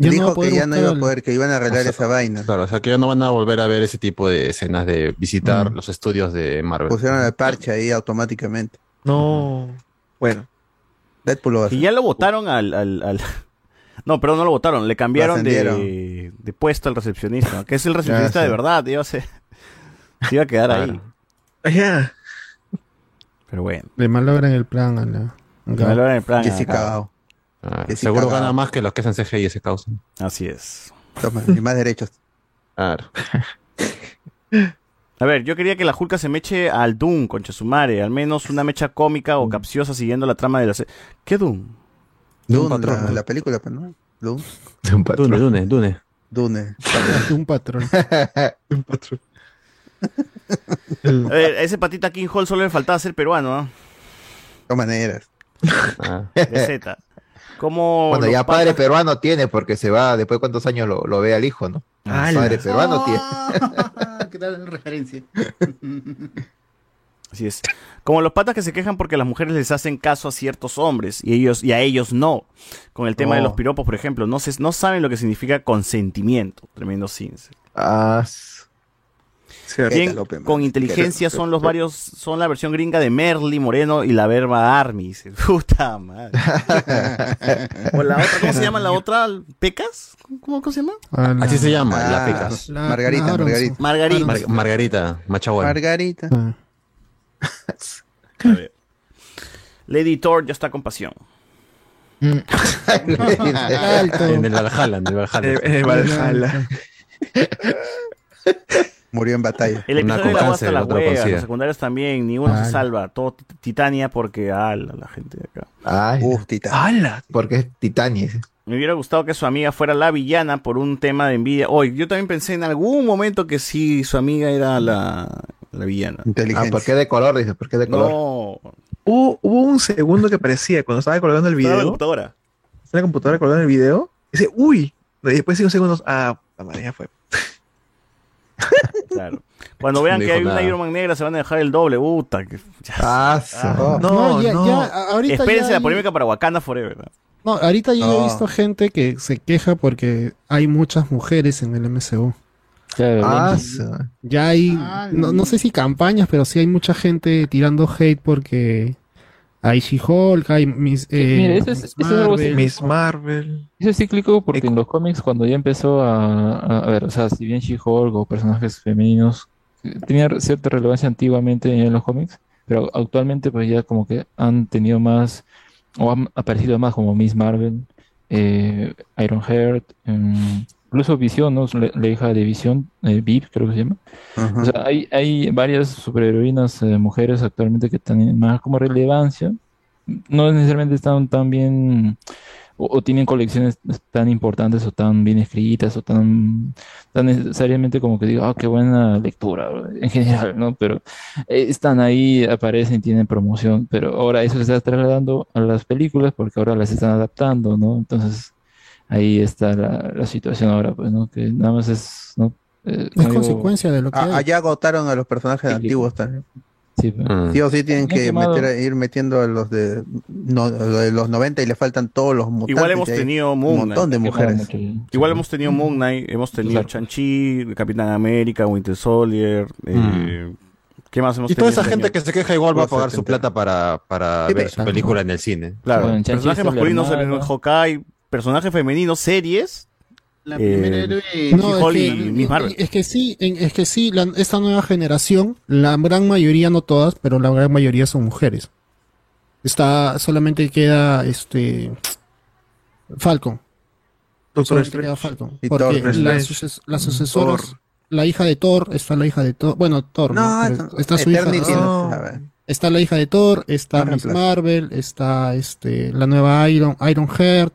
[SPEAKER 6] Ya va
[SPEAKER 5] Dijo que ya no iba a poder, que iban a arreglar
[SPEAKER 3] O sea,
[SPEAKER 5] esa vaina.
[SPEAKER 3] Claro, o sea que ya no van a volver a ver ese tipo de escenas de visitar
[SPEAKER 6] Mm.
[SPEAKER 3] los estudios de Marvel.
[SPEAKER 5] Pusieron el parche ahí automáticamente.
[SPEAKER 11] No. Bueno.
[SPEAKER 5] Deadpool lo va a
[SPEAKER 1] Y ya lo votaron al, al, al- No, perdón, no lo votaron, le cambiaron de, puesto al recepcionista, que es el recepcionista de
[SPEAKER 5] sí.
[SPEAKER 1] verdad, iba a, ser- se iba a quedar ahí.
[SPEAKER 11] Ah.
[SPEAKER 1] Pero bueno,
[SPEAKER 6] Le malogran el plan a la.
[SPEAKER 1] lo hagan en plan.
[SPEAKER 3] Ah,
[SPEAKER 5] que sí
[SPEAKER 3] seguro
[SPEAKER 5] cagaba.
[SPEAKER 3] gana más que los que hacen CGI ese causa.
[SPEAKER 1] Así es.
[SPEAKER 5] Toma, y más derechos.
[SPEAKER 3] Claro.
[SPEAKER 1] A ver, yo quería que la Julka se meche al Doom, concha su madre, al menos una mecha cómica o capciosa siguiendo la trama de la serie. ¿Qué Doom?
[SPEAKER 5] Dune,
[SPEAKER 3] patrón,
[SPEAKER 5] la,
[SPEAKER 3] ¿no?
[SPEAKER 5] la película, pues, ¿no? Dune.
[SPEAKER 13] De un patrón.
[SPEAKER 3] Dune, Dune, Dune.
[SPEAKER 5] Dune.
[SPEAKER 6] Un patrón.
[SPEAKER 11] Un patrón.
[SPEAKER 1] A ver, a ese patita King Hall solo le faltaba ser peruano, ¿no?
[SPEAKER 5] De todas maneras.
[SPEAKER 3] Ah.
[SPEAKER 1] De Z. Como
[SPEAKER 13] Bueno, ya padre peruano tiene, porque se va, después de cuántos años lo, lo ve al hijo, ¿no?
[SPEAKER 11] ¡Hala!
[SPEAKER 13] Padre peruano tiene.
[SPEAKER 15] Ah, ¿Qué tal referencia?
[SPEAKER 1] Así es. Como los patas que se quejan porque las mujeres les hacen caso a ciertos hombres y ellos y a ellos no. Con el tema de
[SPEAKER 5] Oh.
[SPEAKER 1] los piropos, por ejemplo, no se, no saben lo que significa consentimiento. Tremendo ciencia.
[SPEAKER 13] Ah.
[SPEAKER 1] Bien, con inteligencia son los varios, son la versión gringa de Merly Moreno y la verba Army. Dice, Puta madre. o la otra, ¿cómo se llama la otra? ¿Pecas? ¿Cómo, cómo se llama?
[SPEAKER 6] A la-
[SPEAKER 3] Así se llama,
[SPEAKER 5] Ah,
[SPEAKER 3] la pecas.
[SPEAKER 6] la-
[SPEAKER 5] Margarita. Margarita.
[SPEAKER 1] Margarita.
[SPEAKER 3] Mar- Margarita, Machagual.
[SPEAKER 5] Margarita.
[SPEAKER 6] Ah.
[SPEAKER 1] A ver. Lady Thor ya está con pasión.
[SPEAKER 6] Alto.
[SPEAKER 3] En el Valhalla, en el Valhalla.
[SPEAKER 11] Valhalla.
[SPEAKER 5] Murió en batalla.
[SPEAKER 1] El episodio de la hasta la hueva, los secundarios también, ninguno
[SPEAKER 6] Ah.
[SPEAKER 1] se salva. Todo tit- Titania porque ah, la, gente de acá.
[SPEAKER 13] Ay,
[SPEAKER 5] Uf, tita.
[SPEAKER 11] ¡Hala!
[SPEAKER 13] porque es Titania.
[SPEAKER 1] Me hubiera gustado que su amiga fuera la villana por un tema de envidia. Hoy, yo también pensé en algún momento que sí, su amiga era la, la villana.
[SPEAKER 13] Ah. ¿por qué de color? Dice, ¿por qué de color?
[SPEAKER 1] No,
[SPEAKER 11] Hubo, hubo un segundo que parecía cuando estaba colgando el
[SPEAKER 1] estaba en la
[SPEAKER 11] video.
[SPEAKER 1] computadora.
[SPEAKER 11] Estaba la computadora colgando el video. Dice, uy. Y después de unos segundos, ah, la madre fue.
[SPEAKER 1] Claro. Cuando vean
[SPEAKER 3] No
[SPEAKER 1] que hay una. Iron Man negra, se van a dejar el doble. Puta, que-.
[SPEAKER 13] Ah.
[SPEAKER 11] No,
[SPEAKER 6] ya,
[SPEAKER 11] no.
[SPEAKER 6] ya, ahorita
[SPEAKER 1] Espérense
[SPEAKER 6] ya
[SPEAKER 1] la
[SPEAKER 6] hay-
[SPEAKER 1] polémica para Wakanda Forever. ¿No?
[SPEAKER 6] Ahorita yo he visto gente que se queja porque hay muchas mujeres en el MCU.
[SPEAKER 22] Claro,
[SPEAKER 13] ah,
[SPEAKER 6] Ya hay,
[SPEAKER 15] Ah,
[SPEAKER 6] no, sé si campañas, pero sí hay mucha gente tirando hate porque hay She-Hulk, hay Miss, eh,
[SPEAKER 22] Mira, eso es-
[SPEAKER 6] Miss
[SPEAKER 22] eso es algo así.
[SPEAKER 6] Marvel.
[SPEAKER 11] Miss Marvel.
[SPEAKER 22] Eso es cíclico porque en los cómics cuando ya empezó a, a, a ver, o sea, si bien She-Hulk o personajes femeninos eh, tenía cierta relevancia antiguamente en los cómics, pero actualmente pues ya como que han tenido más o han aparecido más como Miss Marvel, eh, Ironheart, em, incluso Visión, ¿no? La, la hija de Visión, eh, Viv creo que se llama. O sea, hay, hay varias superheroínas eh, mujeres actualmente que tienen más como relevancia. No necesariamente están tan bien o, o tienen colecciones tan importantes o tan bien escritas o tan, tan necesariamente como que digo, ah, qué buena lectura en general, ¿no? Pero eh, están ahí, aparecen, tienen promoción, pero ahora eso se está trasladando a las películas porque ahora las están adaptando, ¿no? Entonces ahí está la, la situación ahora, pues, ¿no? Que nada más es, ¿no? Eh,
[SPEAKER 6] Es
[SPEAKER 22] algo-
[SPEAKER 6] consecuencia de lo que
[SPEAKER 5] Ah,
[SPEAKER 6] hay.
[SPEAKER 5] allá agotaron a los personajes antiguos también.
[SPEAKER 22] Sí, pues.
[SPEAKER 5] Sí o sí tienen que meter, ir metiendo a los de, no, de los 90 y le faltan todos los mutantes.
[SPEAKER 1] Igual hemos
[SPEAKER 5] y hay
[SPEAKER 1] tenido
[SPEAKER 5] un
[SPEAKER 1] Moon
[SPEAKER 5] montón de
[SPEAKER 1] Knight.
[SPEAKER 5] mujeres.
[SPEAKER 1] Igual hemos tenido Moon Knight, hemos tenido Chanchi, Capitán América, Winter Soldier. eh, ¿Qué más hemos
[SPEAKER 3] Y toda
[SPEAKER 1] tenido?
[SPEAKER 3] esa gente que se queja igual va a pagar su plata para, para
[SPEAKER 1] Sí,
[SPEAKER 3] ver su película en el cine.
[SPEAKER 1] Claro,
[SPEAKER 22] Bueno, Chanchi
[SPEAKER 1] personaje
[SPEAKER 22] es el
[SPEAKER 1] masculino se
[SPEAKER 22] hermano.
[SPEAKER 1] en Hawkeye, personaje femenino, series.
[SPEAKER 15] La
[SPEAKER 1] eh,
[SPEAKER 15] primera héroe.
[SPEAKER 6] No, es,
[SPEAKER 1] y
[SPEAKER 6] que,
[SPEAKER 1] Miss Marvel.
[SPEAKER 6] es que sí, es que sí, la- esta nueva generación, la gran mayoría, no todas, pero la gran mayoría son mujeres. Está, solamente queda este Falcon. Solamente queda Falcon.
[SPEAKER 11] Y
[SPEAKER 6] Porque
[SPEAKER 11] Thor, Strange.
[SPEAKER 6] suces- las sucesoras,
[SPEAKER 11] Thor.
[SPEAKER 6] la hija de Thor, está la hija de Thor, bueno, Thor, está su hija.
[SPEAKER 5] No.
[SPEAKER 6] Está la hija de Thor, está Miss. Marvel, está este la nueva Iron Iron Heart,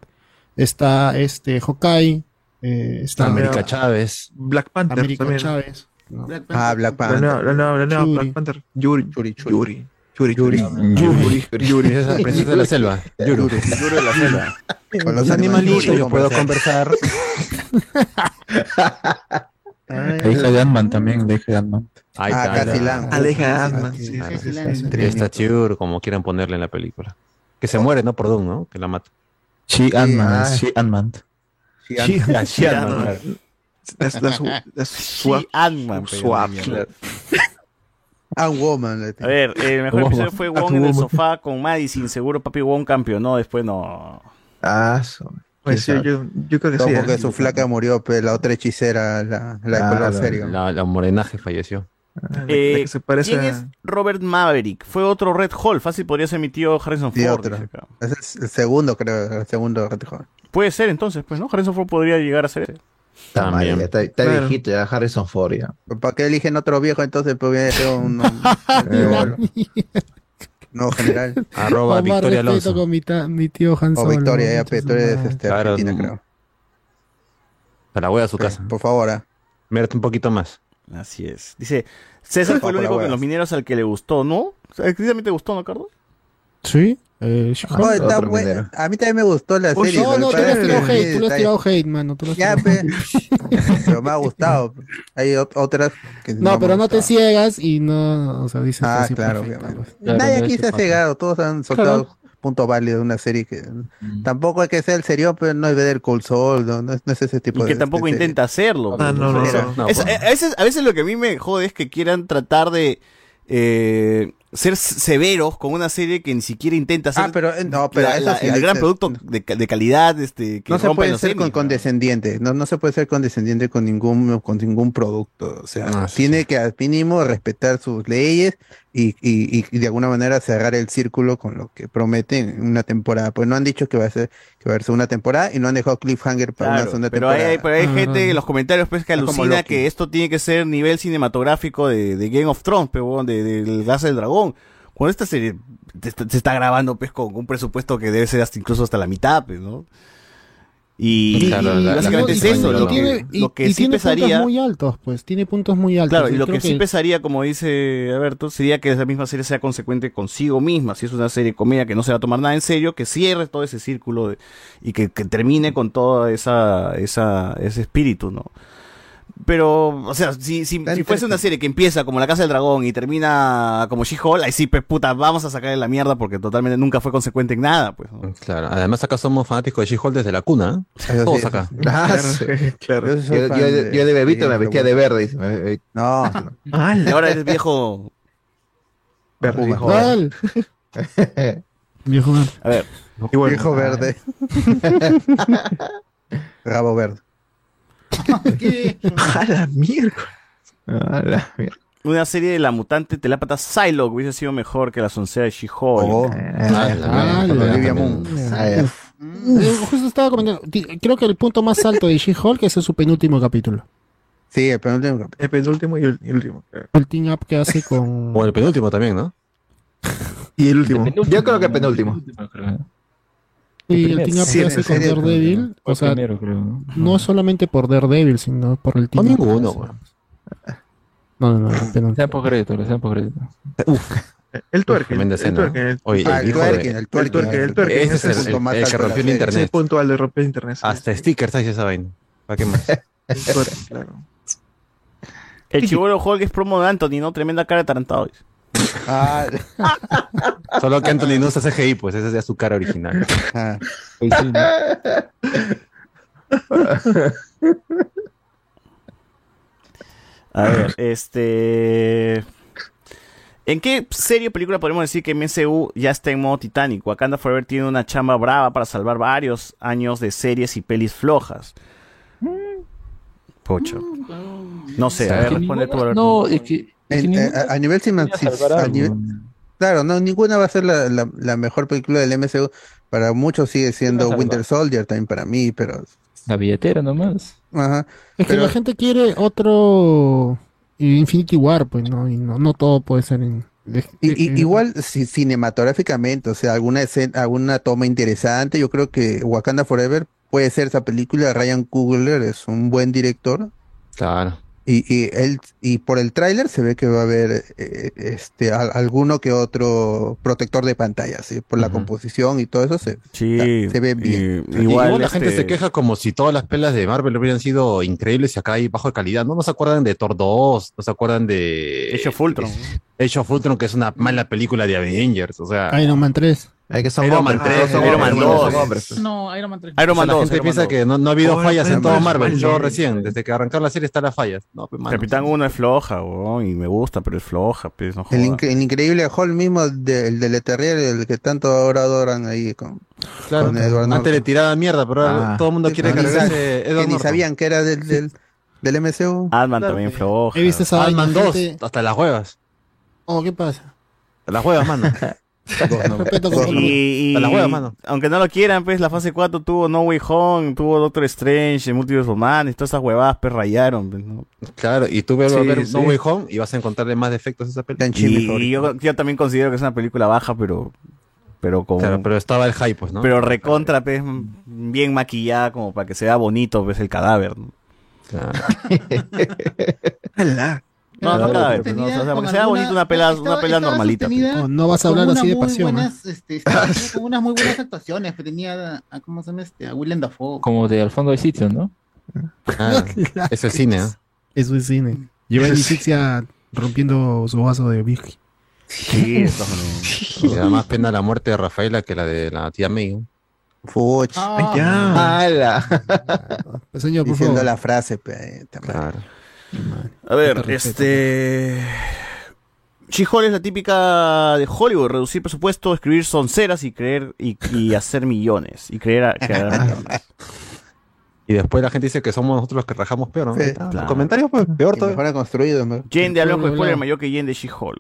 [SPEAKER 6] está este Hawkeye, eh, está
[SPEAKER 3] América Chávez.
[SPEAKER 11] Black Panther
[SPEAKER 6] América
[SPEAKER 11] también.
[SPEAKER 6] Chávez. ¿no?
[SPEAKER 5] Ah, Black
[SPEAKER 11] La
[SPEAKER 5] Panther.
[SPEAKER 11] nueva, la nueva, la nueva
[SPEAKER 6] Yuri.
[SPEAKER 11] Black Panther. Yuri.
[SPEAKER 5] Yuri,
[SPEAKER 11] Yuri. Yuri. Yuri.
[SPEAKER 3] Yuri. Yuri. Esa princesa de la selva. Yuri.
[SPEAKER 1] Yuri de la selva.
[SPEAKER 5] Con
[SPEAKER 3] Los animalitos
[SPEAKER 5] Yuri
[SPEAKER 3] yo puedo conversar.
[SPEAKER 17] La hija de Ant-Man también, la hija de Ant-Man.
[SPEAKER 5] Ah.
[SPEAKER 11] Ah, hija de Ant-Man,
[SPEAKER 5] Ah,
[SPEAKER 3] Chur, como quieran ponerle en la película. Que se muere, ¿no? Por Doom, ¿no? Que la mata.
[SPEAKER 17] She Ant-Man,
[SPEAKER 5] ah.
[SPEAKER 17] She Ant-Man.
[SPEAKER 5] Sí,
[SPEAKER 3] Sí,
[SPEAKER 5] Ant-
[SPEAKER 3] sí, Ant-Man, claro.
[SPEAKER 11] That's, that's, that's swap.
[SPEAKER 1] She
[SPEAKER 11] Swap.
[SPEAKER 1] mierda.
[SPEAKER 5] Ant Woman.
[SPEAKER 1] A ver, el mejor
[SPEAKER 3] Wong.
[SPEAKER 1] episodio fue Wong en el sofá con Madison, seguro Papi Wong campeonó, después no.
[SPEAKER 11] Ah, so- Pues sí, yo, yo creo que
[SPEAKER 5] No,
[SPEAKER 11] sí.
[SPEAKER 5] porque
[SPEAKER 11] ¿eh?
[SPEAKER 5] su flaca murió, pero la otra hechicera, la, la de
[SPEAKER 3] Ah,
[SPEAKER 5] color
[SPEAKER 3] la-
[SPEAKER 5] serio.
[SPEAKER 3] La, la morenaje falleció.
[SPEAKER 11] Ah, la- la
[SPEAKER 1] Eh,
[SPEAKER 11] que se parece
[SPEAKER 1] ¿Quién
[SPEAKER 11] a-
[SPEAKER 1] es Robert Maverick? Fue otro Red Hall, fácil podría ser mi tío Harrison
[SPEAKER 5] Sí,
[SPEAKER 1] Ford.
[SPEAKER 5] otro. Es el, segundo, creo, el segundo Red Hall.
[SPEAKER 1] Puede ser entonces, pues, ¿no? Harrison Ford podría llegar a ser ese.
[SPEAKER 13] Está, mal,
[SPEAKER 3] También.
[SPEAKER 13] ya está, está
[SPEAKER 11] Claro.
[SPEAKER 13] viejito, ya Harrison Ford ya.
[SPEAKER 5] ¿Para qué eligen otro viejo entonces? Pues viene a ser un, no general.
[SPEAKER 3] Arroba Victoria Alonso.
[SPEAKER 6] con mi, ta- mi tío Han
[SPEAKER 5] O. Victoria, ya, tú eres
[SPEAKER 6] madre.
[SPEAKER 5] este,
[SPEAKER 3] Claro,
[SPEAKER 5] argentina,
[SPEAKER 3] no.
[SPEAKER 5] creo.
[SPEAKER 3] Para voy a su casa.
[SPEAKER 5] Por favor, ah.
[SPEAKER 3] Mírate un poquito más.
[SPEAKER 1] Así es. Dice, César fue el único de los mineros al que le gustó, ¿no? ¿Exclusivamente te gustó, no, Carlos?
[SPEAKER 6] Sí, eh.
[SPEAKER 5] Oh, está
[SPEAKER 13] minero.
[SPEAKER 5] A mí también me gustó la
[SPEAKER 11] Uy,
[SPEAKER 5] serie.
[SPEAKER 6] No, no, tú le has tirado hate, tú le has tirado hate, mano. Tú
[SPEAKER 5] Ya, pe. pero me ha gustado. Hay ot- otras que
[SPEAKER 6] No,
[SPEAKER 5] me
[SPEAKER 6] pero no te ciegas y no, o sea, dices
[SPEAKER 5] Ah,
[SPEAKER 6] así
[SPEAKER 5] claro,
[SPEAKER 6] perfecto, pues.
[SPEAKER 22] Claro,
[SPEAKER 5] Nadie
[SPEAKER 22] no,
[SPEAKER 5] aquí se ha cegado, todos han soltado puntos válidos de una serie que tampoco hay que ser el serio, pero no es ver el Cold Soul, no, no es, no es ese tipo
[SPEAKER 1] Y que
[SPEAKER 5] de
[SPEAKER 1] tampoco
[SPEAKER 5] de serie.
[SPEAKER 1] intenta hacerlo.
[SPEAKER 11] Ah, no,
[SPEAKER 1] o
[SPEAKER 11] no,
[SPEAKER 1] sea,
[SPEAKER 11] no.
[SPEAKER 3] No,
[SPEAKER 1] es- a, veces, a veces lo que a mí me jode es que quieran tratar de eh, ser severos con una serie que ni siquiera intenta hacer
[SPEAKER 5] Ah, pero eh, no, pero
[SPEAKER 1] la-
[SPEAKER 5] eso
[SPEAKER 1] la-
[SPEAKER 5] sí,
[SPEAKER 1] el gran
[SPEAKER 5] se-
[SPEAKER 1] producto de, ca- de calidad este, que
[SPEAKER 5] no se puede ser
[SPEAKER 1] Emmys,
[SPEAKER 5] con
[SPEAKER 1] ¿no?
[SPEAKER 5] condescendiente, no, no se puede ser condescendiente con ningún con ningún producto, o sea,
[SPEAKER 3] Ah, sí,
[SPEAKER 5] tiene que al mínimo respetar sus leyes y, y, y- de alguna manera cerrar el círculo con lo que prometen en una temporada, pues no han dicho que va a ser que va a ser una temporada y no han dejado cliffhanger para una
[SPEAKER 1] Claro,
[SPEAKER 5] segunda
[SPEAKER 1] pero
[SPEAKER 5] temporada.
[SPEAKER 1] hay- pero hay gente en los comentarios pues que alucina que esto tiene que ser nivel cinematográfico de, de Game of Thrones, pero huevón, de, del Gas del Dragón. Cuando esta serie se está grabando pues con un presupuesto que debe ser hasta incluso hasta la mitad, pues, ¿no? Y,
[SPEAKER 3] Claro,
[SPEAKER 1] y
[SPEAKER 3] la-
[SPEAKER 1] básicamente es eso, lo que,
[SPEAKER 6] y,
[SPEAKER 1] lo que
[SPEAKER 6] y
[SPEAKER 1] sí
[SPEAKER 6] tiene
[SPEAKER 1] pesaría...
[SPEAKER 6] puntos muy altos, pues, tiene puntos muy altos.
[SPEAKER 1] Claro, y lo que, sí pesaría, como dice Alberto, sería que esa misma serie sea consecuente consigo misma. Si es una serie de comedia que no se va a tomar nada en serio, que cierre todo ese círculo de- y que, que termine con todo esa, esa, ese espíritu, ¿no? Pero, o sea, si, si, si fuese una serie que empieza como La Casa del Dragón y termina como She-Hulk, ahí sí, pues puta, vamos a sacarle la mierda porque totalmente nunca fue consecuente en nada, pues. ¿no?
[SPEAKER 3] Claro. Además acá somos fanáticos de She-Hulk desde la cuna. ¿eh?
[SPEAKER 5] Eso
[SPEAKER 3] Todos
[SPEAKER 5] sí,
[SPEAKER 3] acá.
[SPEAKER 13] Ah, sí.
[SPEAKER 11] Claro.
[SPEAKER 5] Yo,
[SPEAKER 13] Yo, yo-
[SPEAKER 5] de-
[SPEAKER 13] yo de bebito me vestía de verde. dice, me- me-
[SPEAKER 5] No,
[SPEAKER 1] Y ahora eres viejo.
[SPEAKER 11] Verde.
[SPEAKER 1] viejo
[SPEAKER 6] ¿Cuál? Viejo man.
[SPEAKER 1] A ver,
[SPEAKER 5] viejo verde. Rabo verde.
[SPEAKER 11] A la mierda. A la mierda.
[SPEAKER 1] una serie de la mutante telápata Psylocke hubiese sido mejor que la soncera de She-Hulk.
[SPEAKER 5] Oh.
[SPEAKER 3] La
[SPEAKER 6] Ah. Eh, Justo estaba comentando, creo que el punto más alto de She-Hulk es en su penúltimo capítulo.
[SPEAKER 5] Sí, el penúltimo capítulo.
[SPEAKER 11] El penúltimo y el, y el último.
[SPEAKER 6] El team up que hace con...
[SPEAKER 3] O el penúltimo también, ¿no?
[SPEAKER 11] Y el último.
[SPEAKER 13] Yo creo que penúltimo.
[SPEAKER 6] Y el team up
[SPEAKER 22] Sí,
[SPEAKER 6] que
[SPEAKER 22] en
[SPEAKER 6] hace con
[SPEAKER 22] serio,
[SPEAKER 6] Daredevil, o sea,
[SPEAKER 22] primero, creo, ¿no?
[SPEAKER 6] no solamente por Daredevil, sino por el team up.
[SPEAKER 3] ninguno,
[SPEAKER 6] No, no, no, apenas.
[SPEAKER 22] Sean por crédito, sean por crédito.
[SPEAKER 3] Tremenda
[SPEAKER 11] El twerking. el-
[SPEAKER 3] Oye,
[SPEAKER 11] Ah,
[SPEAKER 3] el
[SPEAKER 11] twerking, el twerking, el twerking.
[SPEAKER 3] Ese es el,
[SPEAKER 11] punto
[SPEAKER 3] el- el que
[SPEAKER 11] alto de la
[SPEAKER 3] rompió el
[SPEAKER 11] serie.
[SPEAKER 3] internet.
[SPEAKER 11] Ese puntual de romper internet. sí.
[SPEAKER 3] Hasta stickers hay esa vaina. ¿Para qué más?
[SPEAKER 11] El twerking, claro.
[SPEAKER 1] El chivolo Hulk es promo de Anthony, ¿no? Tremenda cara de tarantado.
[SPEAKER 15] Ah,
[SPEAKER 3] Solo que Anthony no usa CGI, pues esa es ya su cara original.
[SPEAKER 15] ah.
[SPEAKER 1] A ver, este. ¿En qué serie o película podemos decir que MCU ya está en modo Titanic? Wakanda Forever tiene una chamba brava para salvar varios años de series y pelis flojas. Pocho. No sé, a ver, responde tú.
[SPEAKER 22] No, es que. Que
[SPEAKER 5] En- eh, a, a nivel nivel- claro, no, ninguna va a ser la, la- la mejor película del MCU. Para muchos sigue siendo. Winter Soldier también para mí, pero
[SPEAKER 22] La billetera nomás.
[SPEAKER 5] ajá.
[SPEAKER 6] Es que
[SPEAKER 5] Pero-
[SPEAKER 6] la gente quiere otro Infinity War, pues no, y no, no todo puede ser en.
[SPEAKER 5] Y- y- igual si- cinematográficamente, o sea, alguna escena, alguna toma interesante, yo creo que Wakanda Forever puede ser esa película. Ryan Coogler es un buen director.
[SPEAKER 3] Claro.
[SPEAKER 5] Y, y él y por el tráiler se ve que va a haber eh, este al- alguno que otro protector de pantalla, ¿sí? por la composición y todo eso se,
[SPEAKER 1] Sí,
[SPEAKER 5] se ve bien.
[SPEAKER 1] y- igual,
[SPEAKER 3] la gente
[SPEAKER 1] este-
[SPEAKER 3] se queja como si todas las pelas de Marvel hubieran sido increíbles y acá hay bajo de calidad. No, no se acuerdan de Thor 2, no se acuerdan de
[SPEAKER 1] Age of Ultron.
[SPEAKER 3] Age of Ultron, que es una mala película de Avengers. O sea,
[SPEAKER 6] Iron Man 3.
[SPEAKER 13] Hay que son
[SPEAKER 3] Iron Man 3,
[SPEAKER 13] son
[SPEAKER 3] Iron Man
[SPEAKER 13] son
[SPEAKER 3] 2.
[SPEAKER 13] hombres.
[SPEAKER 15] No, Iron Man 3.
[SPEAKER 1] Iron Man
[SPEAKER 3] la
[SPEAKER 1] 2,
[SPEAKER 3] gente
[SPEAKER 1] Iron Man
[SPEAKER 3] piensa
[SPEAKER 1] 2.
[SPEAKER 3] que no, no ha habido
[SPEAKER 11] Oh,
[SPEAKER 3] fallas en todo Marvel. Yo recién, desde que arrancaron la serie están las fallas. No, pues, mano.
[SPEAKER 1] Capitán 1 es floja, weón, y me gusta, pero es floja, pues, no
[SPEAKER 5] El, el increíble Hall mismo del de Leterrier, el que tanto ahora adoran ahí con,
[SPEAKER 3] Claro,
[SPEAKER 5] con Edward
[SPEAKER 3] antes le tiraba mierda, pero ahora
[SPEAKER 13] Ah.
[SPEAKER 3] todo el mundo quiere
[SPEAKER 5] Que ni sabían que era del, del, del MCU.
[SPEAKER 1] Ant-Man también floja.
[SPEAKER 6] He visto esa.
[SPEAKER 3] Ant-Man 2,
[SPEAKER 6] gente-
[SPEAKER 3] hasta las huevas.
[SPEAKER 6] Oh, ¿qué pasa?
[SPEAKER 3] Las huevas, mano.
[SPEAKER 1] Y, y-
[SPEAKER 3] A la hueva, mano.
[SPEAKER 1] aunque no lo quieran, pues la fase 4 tuvo No Way Home, tuvo Doctor Strange, Multiverse of Madness, todas esas huevadas, pues rayaron. pues, ¿no?
[SPEAKER 3] Claro, y tú ves a ver
[SPEAKER 1] sí.
[SPEAKER 3] No Way Home y vas a encontrarle más defectos a esa película.
[SPEAKER 1] Y, y yo, yo también considero que es una película baja, pero pero con
[SPEAKER 3] Claro, pero estaba el hype, pues, ¿no?
[SPEAKER 1] pero recontra, pues, bien maquillada como para que sea bonito, pues, el cadáver. ¿no? No, no cadáver, pues, no, o sea, para que sea bonito una pela, una pela normalita. pues.
[SPEAKER 6] No, no vas a hablar así de pasión. ¿eh?
[SPEAKER 15] buenas, este, con unas muy buenas actuaciones, que tenía a, ¿cómo se llama este? A Willem Dafoe.
[SPEAKER 22] Como de al fondo del sitio, ¿no?
[SPEAKER 3] Ah, eso es cine, ¿eh?
[SPEAKER 6] Eso es cine. Lleva a Leticia rompiendo su vaso de whisky.
[SPEAKER 1] Sí,
[SPEAKER 3] Me da más pena la muerte de Rafaela que la de la tía May. ¿no?
[SPEAKER 5] Fuch.
[SPEAKER 15] Ah,
[SPEAKER 11] Ya.
[SPEAKER 13] ¡Hala!
[SPEAKER 6] Señor, por
[SPEAKER 5] Diciendo
[SPEAKER 6] favor.
[SPEAKER 5] la frase, pe, madre.
[SPEAKER 3] Claro.
[SPEAKER 1] A ver, este. She-Hulk es la típica de Hollywood, reducir presupuesto, escribir sonceras y creer y, y hacer millones. Y creer a, crear millones.
[SPEAKER 3] Y después la gente dice que somos nosotros los que rajamos peor, ¿no?
[SPEAKER 5] Sí,
[SPEAKER 3] Ahí está.
[SPEAKER 1] claro.
[SPEAKER 3] Comentarios, pues, peor todavía.
[SPEAKER 5] mejor construido, ¿no?
[SPEAKER 1] Jen de
[SPEAKER 6] Bla, bla,
[SPEAKER 1] spoiler mayor que Jen de She-Hulk.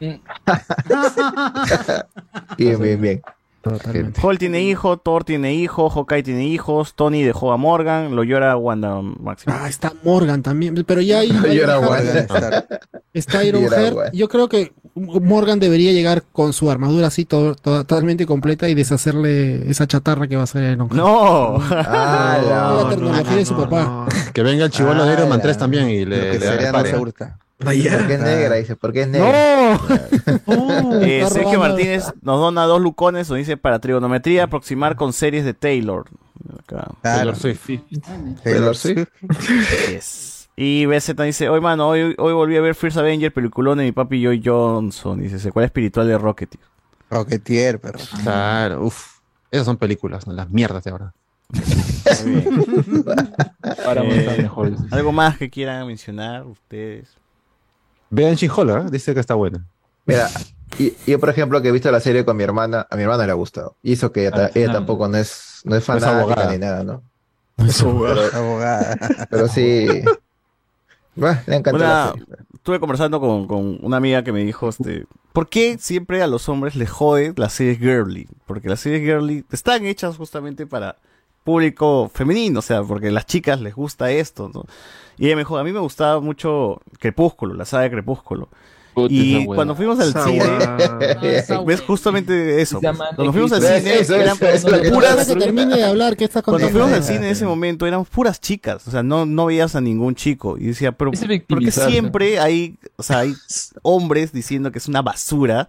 [SPEAKER 13] Bien, bien, bien.
[SPEAKER 6] Totalmente.
[SPEAKER 1] Hulk tiene hijo, Thor tiene hijo, Hawkeye tiene hijos, Tony dejó a Morgan, lo llora Wanda Maximoff.
[SPEAKER 6] Ah, está Morgan también. Pero ya
[SPEAKER 13] Yo era
[SPEAKER 6] hay-
[SPEAKER 13] Wanda.
[SPEAKER 5] Estar-
[SPEAKER 6] Está. Yo creo que Morgan debería llegar con su armadura así todo, todo- totalmente completa y deshacerle esa chatarra que va a ser Iron Heart.
[SPEAKER 1] ¡No!
[SPEAKER 13] ¡Hala!
[SPEAKER 6] la tecnología de su papá.
[SPEAKER 3] Que venga el chivolo de Iron Man 3 también y
[SPEAKER 5] lo
[SPEAKER 3] le,
[SPEAKER 5] que
[SPEAKER 3] le
[SPEAKER 5] sería no
[SPEAKER 3] repare.
[SPEAKER 5] se hurta.
[SPEAKER 13] ¿Por qué es negra? Dice, ¿por qué es negra?
[SPEAKER 6] ¡No!
[SPEAKER 1] Eh,
[SPEAKER 6] Está
[SPEAKER 1] Sergio. Martínez nos dona dos lucones, nos dice para trigonometría aproximar con series de Taylor. Acá.
[SPEAKER 5] Claro.
[SPEAKER 3] Taylor Swift.
[SPEAKER 5] Taylor Swift.
[SPEAKER 1] Yes. Y BZ dice, hoy mano, hoy, hoy volví a ver First Avenger, peliculón de mi papi Joy Johnson. Dice, secuela espiritual de Rocketeer.
[SPEAKER 5] Rocketeer, pero.
[SPEAKER 3] Claro, uff. Esas son películas, ¿no? las mierdas de ahora.
[SPEAKER 22] Para
[SPEAKER 1] Eh,
[SPEAKER 22] mejor.
[SPEAKER 1] ¿Algo más que quieran mencionar ustedes?
[SPEAKER 3] Vean She-Hulk, ¿eh? dice que está buena.
[SPEAKER 13] Mira, y- yo por ejemplo que he visto la serie con mi hermana, a mi hermana le ha gustado. Y eso que ella,
[SPEAKER 8] Ah,
[SPEAKER 13] ella tampoco no es, no es
[SPEAKER 3] No es
[SPEAKER 13] fanática
[SPEAKER 3] abogada.
[SPEAKER 13] ni nada, ¿no?
[SPEAKER 5] Abogada. Abogada.
[SPEAKER 13] Pero sí. Bueno, le
[SPEAKER 1] Una,
[SPEAKER 13] serie.
[SPEAKER 1] estuve conversando con, con una amiga que me dijo, este, ¿por qué siempre a los hombres les jode las series girly? Porque las series girly están hechas justamente para público femenino, o sea, porque a las chicas les gusta esto, ¿no? Y ella me dijo, a mí me gustaba mucho Crepúsculo, la saga de Crepúsculo. Y cuando fuimos al
[SPEAKER 22] Esa
[SPEAKER 1] cine,
[SPEAKER 22] hueva.
[SPEAKER 1] ves justamente eso.
[SPEAKER 22] Llama
[SPEAKER 1] Cuando fuimos al cine,
[SPEAKER 22] Eso,
[SPEAKER 1] eran
[SPEAKER 22] eso, eso, eso,
[SPEAKER 1] puras.
[SPEAKER 6] Ahora que termine de hablar, ¿qué estás
[SPEAKER 1] Cuando fuimos al cine en ese momento eran puras chicas, o sea, no, no veías a ningún chico. Y decía, pero porque siempre hay, o sea, hay hombres diciendo que es una basura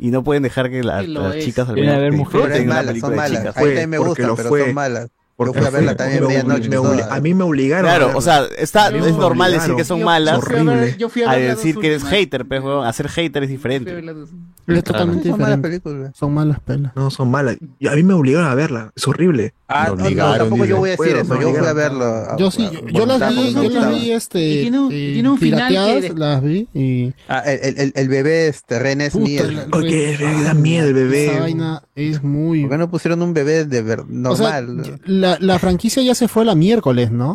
[SPEAKER 1] y no pueden dejar que las
[SPEAKER 15] es.
[SPEAKER 1] chicas al menos disfruten
[SPEAKER 5] mujeres. Son malas,
[SPEAKER 1] película
[SPEAKER 5] son malas. A mí también me gustan, pero
[SPEAKER 11] fue.
[SPEAKER 5] son malas.
[SPEAKER 11] Porque
[SPEAKER 5] fui a verla también
[SPEAKER 11] Me
[SPEAKER 5] medianoche.
[SPEAKER 11] a mí me obligaron.
[SPEAKER 1] Claro, o sea, está, es normal decir que son malas.
[SPEAKER 11] Yo fui a ver-
[SPEAKER 15] yo fui a
[SPEAKER 1] a
[SPEAKER 15] ver las
[SPEAKER 1] decir que eres hater, pero hacer hater es diferente.
[SPEAKER 6] Es totalmente
[SPEAKER 11] Son malas
[SPEAKER 5] películas.
[SPEAKER 6] Son malas pelas.
[SPEAKER 11] No, son malas. Y a mí me obligaron a verla. Es horrible.
[SPEAKER 5] Ah, no, no, tampoco yo voy a decir eso. Yo fui a verlo. a-
[SPEAKER 6] Yo sí, yo, yo las vi, yo las vi este,
[SPEAKER 15] Y tiene un-
[SPEAKER 6] eh,
[SPEAKER 15] tiene un final que
[SPEAKER 6] pirateadas, las vi y
[SPEAKER 5] Ah, el, el, el bebé este, René Smith.
[SPEAKER 11] Porque da miedo el bebé.
[SPEAKER 6] esa vaina es muy...
[SPEAKER 5] ¿Por qué no pusieron un bebé de ver
[SPEAKER 6] O sea,
[SPEAKER 5] normal?
[SPEAKER 6] la, la franquicia ya se fue la miércoles, ¿no?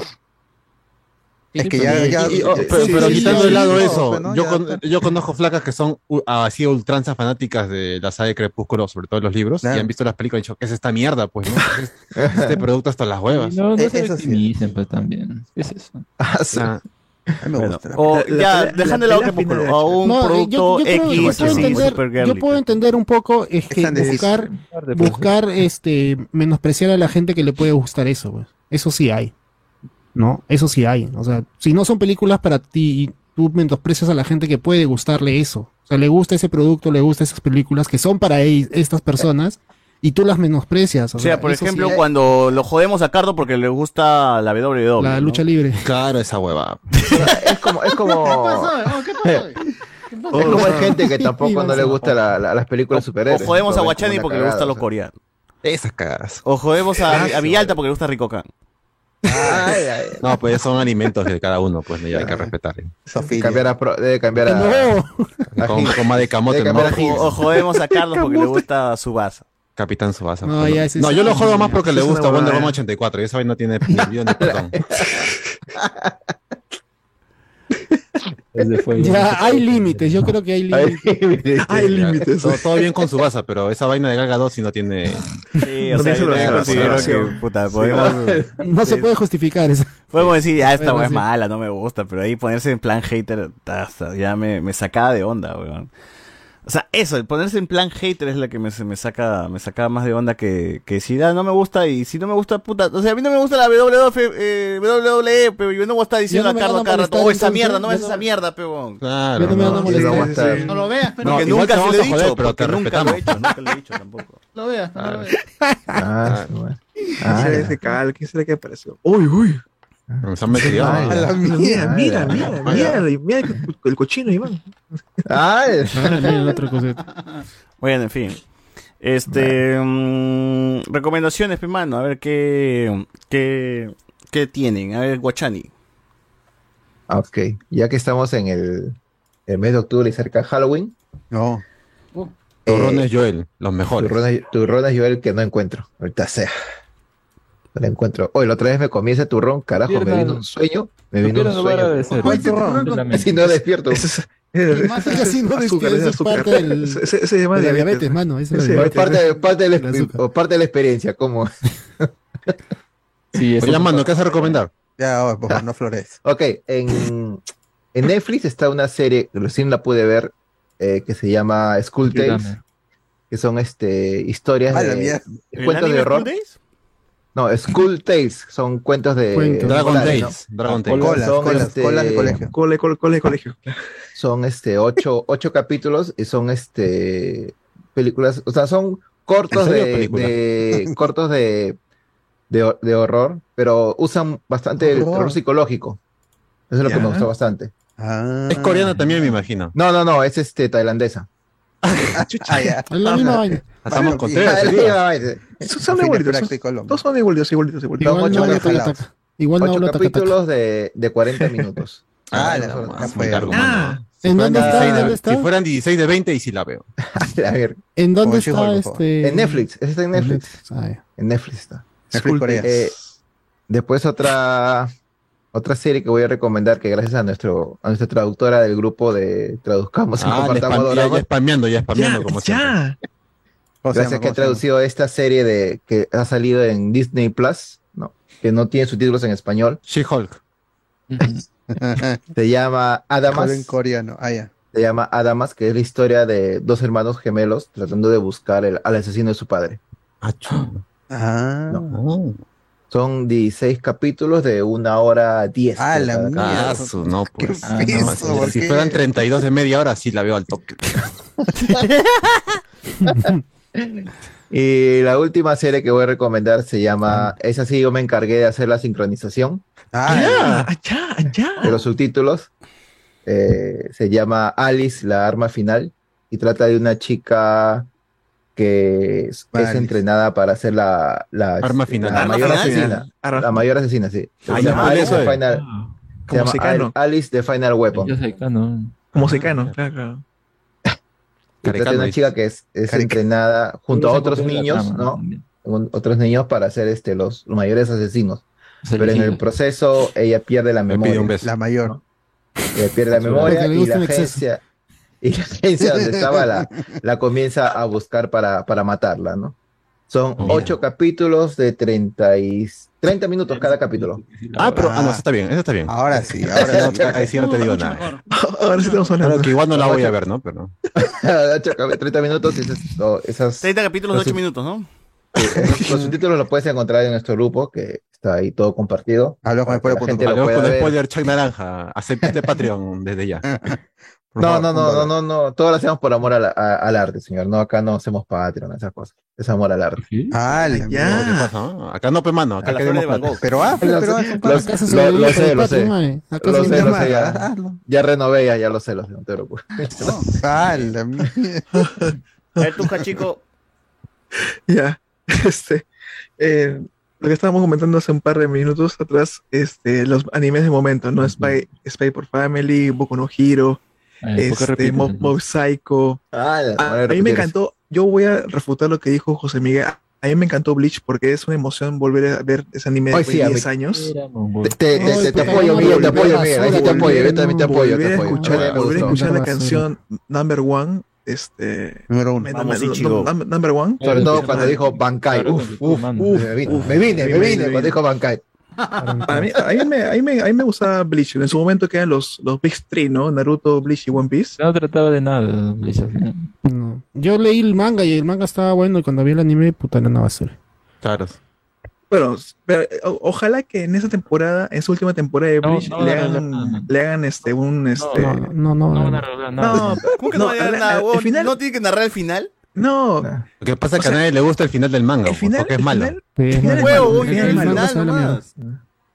[SPEAKER 5] Es que ya, ya,
[SPEAKER 3] Y- y- oh,
[SPEAKER 5] sí,
[SPEAKER 3] pero,
[SPEAKER 5] sí,
[SPEAKER 3] pero
[SPEAKER 5] sí,
[SPEAKER 3] quitando
[SPEAKER 5] sí,
[SPEAKER 3] de lado
[SPEAKER 5] sí,
[SPEAKER 3] eso,
[SPEAKER 5] pues, ¿no?
[SPEAKER 3] yo,
[SPEAKER 5] Ya
[SPEAKER 3] con-
[SPEAKER 5] está.
[SPEAKER 3] yo conozco flacas que son uh, así ultranzas fanáticas de la saga de Crepúsculo, sobre todo los libros, y han visto las películas y han dicho, ¿qué es esta mierda? Pues, ¿no? Es- este producto hasta las huevas.
[SPEAKER 22] No, no
[SPEAKER 5] Eh,
[SPEAKER 22] se
[SPEAKER 5] eso sí.
[SPEAKER 22] victimicen, pues también. ¿Qué es eso?
[SPEAKER 3] Nah.
[SPEAKER 5] A mí me
[SPEAKER 1] Bueno,
[SPEAKER 5] gusta.
[SPEAKER 1] o
[SPEAKER 11] La-
[SPEAKER 1] ya, dejando de
[SPEAKER 11] la
[SPEAKER 1] lado Crepúsculo, un
[SPEAKER 6] No,
[SPEAKER 1] producto
[SPEAKER 6] yo, yo creo-
[SPEAKER 1] X,
[SPEAKER 6] yo puedo entender, yo puedo
[SPEAKER 1] pues.
[SPEAKER 6] entender un poco es que
[SPEAKER 5] Están
[SPEAKER 6] buscar, buscar este menospreciar a la gente que le puede gustar eso, pues. Eso sí hay. ¿No? Eso sí hay. O sea, si no son películas para ti y tú menosprecias a la gente que puede gustarle eso. O sea, le gusta ese producto, le gusta esas películas que son para e- estas personas y tú las menosprecias.
[SPEAKER 1] O sea, por
[SPEAKER 6] sí
[SPEAKER 1] ejemplo, cuando lo jodemos a Cardo porque le gusta la WWE.
[SPEAKER 6] la
[SPEAKER 1] ¿no?
[SPEAKER 6] lucha libre.
[SPEAKER 3] Claro, esa hueva.
[SPEAKER 13] Es como, es como,
[SPEAKER 15] ¿Qué pasó? ¿Qué pasó?
[SPEAKER 13] es como hay gente que tampoco no le gusta la- la- las películas
[SPEAKER 1] O
[SPEAKER 13] superhéroes.
[SPEAKER 1] jodemos a Guachani porque le gusta lo
[SPEAKER 13] o
[SPEAKER 1] coreano.
[SPEAKER 3] Esas cagadas.
[SPEAKER 1] O jodemos a, a Villalta porque le gusta Rico Can.
[SPEAKER 13] Ay, ay,
[SPEAKER 3] No, pues son alimentos de cada uno, pues ya hay que respetar.
[SPEAKER 13] ay. Cambiar a pro- debe cambiar a.
[SPEAKER 6] No.
[SPEAKER 3] Con, con más de camote, ¿no?
[SPEAKER 13] cambiar a
[SPEAKER 1] O, o jodemos a Carlos porque le gusta Subasa.
[SPEAKER 3] Capitán Subasa.
[SPEAKER 6] No, ya
[SPEAKER 3] no, yo lo jodo más porque le gusta Wonder. Woman 84 y esa vaina no tiene ni perdón.
[SPEAKER 22] Desde fue
[SPEAKER 6] Ya hay límites, yo creo que hay límites.
[SPEAKER 11] Hay límites.
[SPEAKER 3] Todo, todo bien con Subasa, pero esa vaina de Gal Gadot sí no tiene...
[SPEAKER 1] Sí, o
[SPEAKER 11] No
[SPEAKER 1] sea, considero que, puta, podemos,
[SPEAKER 6] No se puede justificar eso.
[SPEAKER 1] podemos decir, ya esta
[SPEAKER 6] Bueno,
[SPEAKER 1] weá es
[SPEAKER 6] sí.
[SPEAKER 1] mala, no me gusta, pero ahí ponerse en plan hater, hasta ya me, me sacaba de onda, weón. O sea, eso, el ponerse en plan hater es la que me, se me saca, me saca más de onda que, que si ah, no me gusta y si no me gusta, puta, o sea, a mí no me gusta la WWF, eh, WWE, pero yo no voy a estar diciendo a Carlos
[SPEAKER 6] molestar,
[SPEAKER 1] oh, esa mierda, no
[SPEAKER 6] ya
[SPEAKER 1] es
[SPEAKER 6] no-
[SPEAKER 1] esa mierda, peón.
[SPEAKER 3] Claro,
[SPEAKER 6] no me van a
[SPEAKER 3] no.
[SPEAKER 15] lo veas, pero
[SPEAKER 1] Porque nunca se lo he
[SPEAKER 3] joder,
[SPEAKER 1] dicho,
[SPEAKER 3] pero te
[SPEAKER 1] nunca lo he hecho, nunca lo he dicho tampoco.
[SPEAKER 15] lo veas, no lo veas.
[SPEAKER 13] Ah, sí, bueno.
[SPEAKER 11] ¿Quién
[SPEAKER 13] Ah,
[SPEAKER 11] será
[SPEAKER 13] ya.
[SPEAKER 11] ese cal? ¿Quién será que apareció? Uy, uy.
[SPEAKER 3] Nos han metido.
[SPEAKER 13] Ay,
[SPEAKER 5] A la
[SPEAKER 11] Mira,
[SPEAKER 5] mierda.
[SPEAKER 11] mira, mira, mira, mira, mira el, el cochino, Iván.
[SPEAKER 13] Ay.
[SPEAKER 1] Bueno, en fin. Este. mm, recomendaciones, pe, mano. A ver qué, qué. ¿Qué tienen? A ver, Guachani.
[SPEAKER 13] Ah, Ok, ya que estamos en el, el mes de octubre y cerca de Halloween,
[SPEAKER 5] No.
[SPEAKER 3] Turrones Joel, los mejores.
[SPEAKER 13] turrones, turrones Joel que no encuentro. Ahorita sea. No lo encuentro. Hoy la otra vez me comí ese turrón, carajo, me vino un sueño. Me vino un sueño.
[SPEAKER 22] la
[SPEAKER 13] Si no despierto.
[SPEAKER 6] Así no
[SPEAKER 11] ese es
[SPEAKER 6] es parte del-
[SPEAKER 11] se llama
[SPEAKER 6] De la
[SPEAKER 11] diabetes.
[SPEAKER 6] mano. Eso es la
[SPEAKER 13] parte, de, parte, de la,
[SPEAKER 6] El azúcar.
[SPEAKER 13] o parte de la experiencia, como.
[SPEAKER 22] Sí,
[SPEAKER 3] Oye, mano, ¿qué vas a recomendar?
[SPEAKER 5] Ya, oh, por no flores.
[SPEAKER 13] Ok, en, en Netflix está una serie, que recién la pude ver, eh, que se llama School Tales, que son este, historias
[SPEAKER 5] Ah, la
[SPEAKER 13] de,
[SPEAKER 5] mierda.
[SPEAKER 1] ¿El
[SPEAKER 13] cuentos de horror.
[SPEAKER 1] School Days?
[SPEAKER 13] No, School Tales, son cuentos de
[SPEAKER 6] Cuentos.
[SPEAKER 3] Dragon Tales.
[SPEAKER 13] ¿no?
[SPEAKER 3] Dragon Tales.
[SPEAKER 5] Colas,
[SPEAKER 13] Son,
[SPEAKER 5] colas,
[SPEAKER 13] este,
[SPEAKER 5] colas de colegio.
[SPEAKER 11] Cole, cole, cole, colegio.
[SPEAKER 13] Son este ocho, ocho capítulos y son este películas, o sea, son cortos
[SPEAKER 3] ¿En serio
[SPEAKER 13] de,
[SPEAKER 3] película?
[SPEAKER 13] de- cortos de, de, de horror, pero usan bastante el psicológico. Eso es lo que me gustó bastante.
[SPEAKER 5] Ah.
[SPEAKER 3] Es coreana también, me imagino.
[SPEAKER 13] No, no, no, es este tailandesa.
[SPEAKER 5] Ah, ya.
[SPEAKER 6] Es la misma vaina.
[SPEAKER 3] Estamos con tres.
[SPEAKER 13] Ah,
[SPEAKER 3] sí,
[SPEAKER 11] Son, igualitos. Todos son igualitos, igualitos, igualitos.
[SPEAKER 6] Igual
[SPEAKER 13] ocho
[SPEAKER 6] no habla
[SPEAKER 13] capítulos.
[SPEAKER 6] taca, taca. Igual no
[SPEAKER 13] Ocho
[SPEAKER 6] habla taca, taca.
[SPEAKER 13] capítulos de, de 40 minutos.
[SPEAKER 5] Ah, la- fue.
[SPEAKER 3] largo,
[SPEAKER 11] Ah.
[SPEAKER 6] ¿En
[SPEAKER 3] Si
[SPEAKER 6] dónde está?
[SPEAKER 3] 16 de-
[SPEAKER 6] ¿Dónde está?
[SPEAKER 3] Si fueran 16 de 20, y sí la veo.
[SPEAKER 13] A ver,
[SPEAKER 6] ¿En dónde está este?
[SPEAKER 13] en Netflix, está en Netflix.
[SPEAKER 6] Ah.
[SPEAKER 13] En Netflix está.
[SPEAKER 5] Netflix Corea.
[SPEAKER 13] Eh, después otra otra serie que voy a recomendar que gracias a nuestro a nuestra traductora del grupo de Traduzcamos y
[SPEAKER 3] Ah,
[SPEAKER 13] Compartamos
[SPEAKER 3] ya, ya spameando, ya spameando
[SPEAKER 11] Ya,
[SPEAKER 3] como siempre.
[SPEAKER 11] ya.
[SPEAKER 5] ¿Cómo
[SPEAKER 13] gracias que ha traducido esta serie de que ha salido en Disney Plus, no, que no tiene subtítulos en español.
[SPEAKER 3] She-Hulk.
[SPEAKER 13] Se llama
[SPEAKER 5] Habla en
[SPEAKER 13] Adamas.
[SPEAKER 5] coreano. Ah,
[SPEAKER 13] se llama Adamas, que es la historia de dos hermanos gemelos tratando de buscar el- al asesino de su padre.
[SPEAKER 5] Ah.
[SPEAKER 13] No. Son 16 capítulos de una hora 10.
[SPEAKER 5] Ah, la mierda.
[SPEAKER 3] Ah, no, pues. Ah, no, si- fueran 32 de media hora, sí la veo al toque.
[SPEAKER 13] Y la última serie que voy a recomendar se llama, esa sí yo me encargué de hacer la sincronización
[SPEAKER 11] Ah, ya, ya.
[SPEAKER 13] de los subtítulos. Eh, se llama Alice, la arma final, y trata de una chica que es, entrenada para ser la, la,
[SPEAKER 3] Arma final.
[SPEAKER 13] la
[SPEAKER 3] ¿Arma
[SPEAKER 13] mayor
[SPEAKER 3] final?
[SPEAKER 13] asesina.
[SPEAKER 11] Arma
[SPEAKER 13] La mayor asesina, sí.
[SPEAKER 3] Ah,
[SPEAKER 13] se llama Alice,
[SPEAKER 3] eso
[SPEAKER 13] the
[SPEAKER 3] es.
[SPEAKER 13] Final, se
[SPEAKER 11] Como
[SPEAKER 13] llama Alice the Final Weapon.
[SPEAKER 22] Yo soy.
[SPEAKER 11] Como secano, claro, claro.
[SPEAKER 13] Trata de una chica que es, es entrenada junto a otros niños, ¿no? Un- otros niños para ser este, los, los mayores asesinos.
[SPEAKER 22] Se
[SPEAKER 13] Pero en el proceso ella pierde la memoria.
[SPEAKER 5] La mayor.
[SPEAKER 13] Ella pierde la memoria y la agencia, y la agencia donde estaba la, la comienza a buscar para, para matarla, ¿no? Son
[SPEAKER 3] Mira.
[SPEAKER 13] ocho capítulos de 30, y, 30 minutos cada capítulo.
[SPEAKER 3] Ah, pero ah, no, eso está bien, eso está bien.
[SPEAKER 5] Ahora sí, ahora sí.
[SPEAKER 3] No, ahí sí no te digo nada.
[SPEAKER 11] Ahora sí estamos hablando.
[SPEAKER 3] Claro que igual no la voy a ver, ¿no? Pero
[SPEAKER 13] Ocho cap- 30 minutos y esas, o esas
[SPEAKER 1] 30 capítulos de
[SPEAKER 13] los
[SPEAKER 1] 8
[SPEAKER 13] sub-
[SPEAKER 1] minutos, ¿no?
[SPEAKER 13] esos- los subtítulos los puedes encontrar en nuestro grupo, que está ahí todo compartido.
[SPEAKER 5] Hablo con
[SPEAKER 3] Hablemos
[SPEAKER 13] pueda
[SPEAKER 3] con spoiler Chuck Naranja. Acepte Patreon desde ya.
[SPEAKER 13] No, no, no, no, no, no, todo lo hacemos por amor a la- a- al arte, señor. No, acá no hacemos Patreon, esas cosas. Es amor al arte.
[SPEAKER 22] ¿Sí?
[SPEAKER 5] Ah, la
[SPEAKER 3] No, ¿qué
[SPEAKER 5] mierda.
[SPEAKER 3] pasa, no? Acá no, pe mano, acá queremos plata.
[SPEAKER 5] Pero ah, pero ah,
[SPEAKER 13] lo- sé, sé. sé, sé, ya. Ya renové, ya, ya lo sé, lo sé, no te preocupes.
[SPEAKER 5] Ah.
[SPEAKER 1] A ver, tú, chico.
[SPEAKER 11] Ya, este, eh, lo que estábamos comentando hace un par de minutos atrás, este, los animes de momento, ¿no? Spy, Spy por Family, Boku no Hero,
[SPEAKER 22] Ay, ¿por qué
[SPEAKER 11] este? Mob, Mob Psycho.
[SPEAKER 13] Ah, la
[SPEAKER 11] A, mí me encantó, yo voy a refutar lo que dijo José Miguel. A mí me encantó Bleach porque es una emoción volver a ver ese anime
[SPEAKER 13] sí,
[SPEAKER 11] de
[SPEAKER 13] a mí-
[SPEAKER 11] 10 años.
[SPEAKER 3] Te,
[SPEAKER 13] apoyo, Miguel, te apoyo, Miguel. te apoyo, yo también te apoyo,
[SPEAKER 11] volver
[SPEAKER 13] te
[SPEAKER 11] a
[SPEAKER 13] apoyo.
[SPEAKER 11] escuchar,
[SPEAKER 13] Me
[SPEAKER 11] volver a escuchar la canción Number One, este,
[SPEAKER 5] Número uno.
[SPEAKER 11] me-
[SPEAKER 1] Vamos,
[SPEAKER 11] me- Number One.
[SPEAKER 13] Sobre todo cuando dijo Bankai. Uf,
[SPEAKER 22] claro,
[SPEAKER 13] uf,
[SPEAKER 22] mano.
[SPEAKER 13] uf, me vine, me vine, me vine cuando dijo Bankai.
[SPEAKER 11] A mí, a mí me, a mí me, a mí me gustaba Bleach. En su momento quedan los, los Big Three, ¿no? Naruto, Bleach y One Piece.
[SPEAKER 22] No trataba de nada, Bleach.
[SPEAKER 6] No. Yo leí el manga y el manga estaba bueno y cuando vi el anime, puta, era una basura.
[SPEAKER 3] Claro.
[SPEAKER 11] Bueno, pero, o- ojalá que en esa temporada, en esa última temporada de Bleach,
[SPEAKER 22] no
[SPEAKER 11] le, hagan, le hagan este, un, este,
[SPEAKER 6] No,
[SPEAKER 11] no,
[SPEAKER 6] no, no.
[SPEAKER 22] No
[SPEAKER 6] no.
[SPEAKER 1] ¿Cómo que no,
[SPEAKER 11] no, al-
[SPEAKER 1] nada,
[SPEAKER 11] al-
[SPEAKER 1] huevón?
[SPEAKER 11] al final-
[SPEAKER 1] ¿No tiene que narrar el final?
[SPEAKER 11] No,
[SPEAKER 3] Lo que pasa es
[SPEAKER 11] O
[SPEAKER 3] que a
[SPEAKER 11] sea,
[SPEAKER 3] nadie le gusta el final del manga,
[SPEAKER 11] el final,
[SPEAKER 3] porque es malo.
[SPEAKER 6] es
[SPEAKER 11] es el final malo.
[SPEAKER 6] a.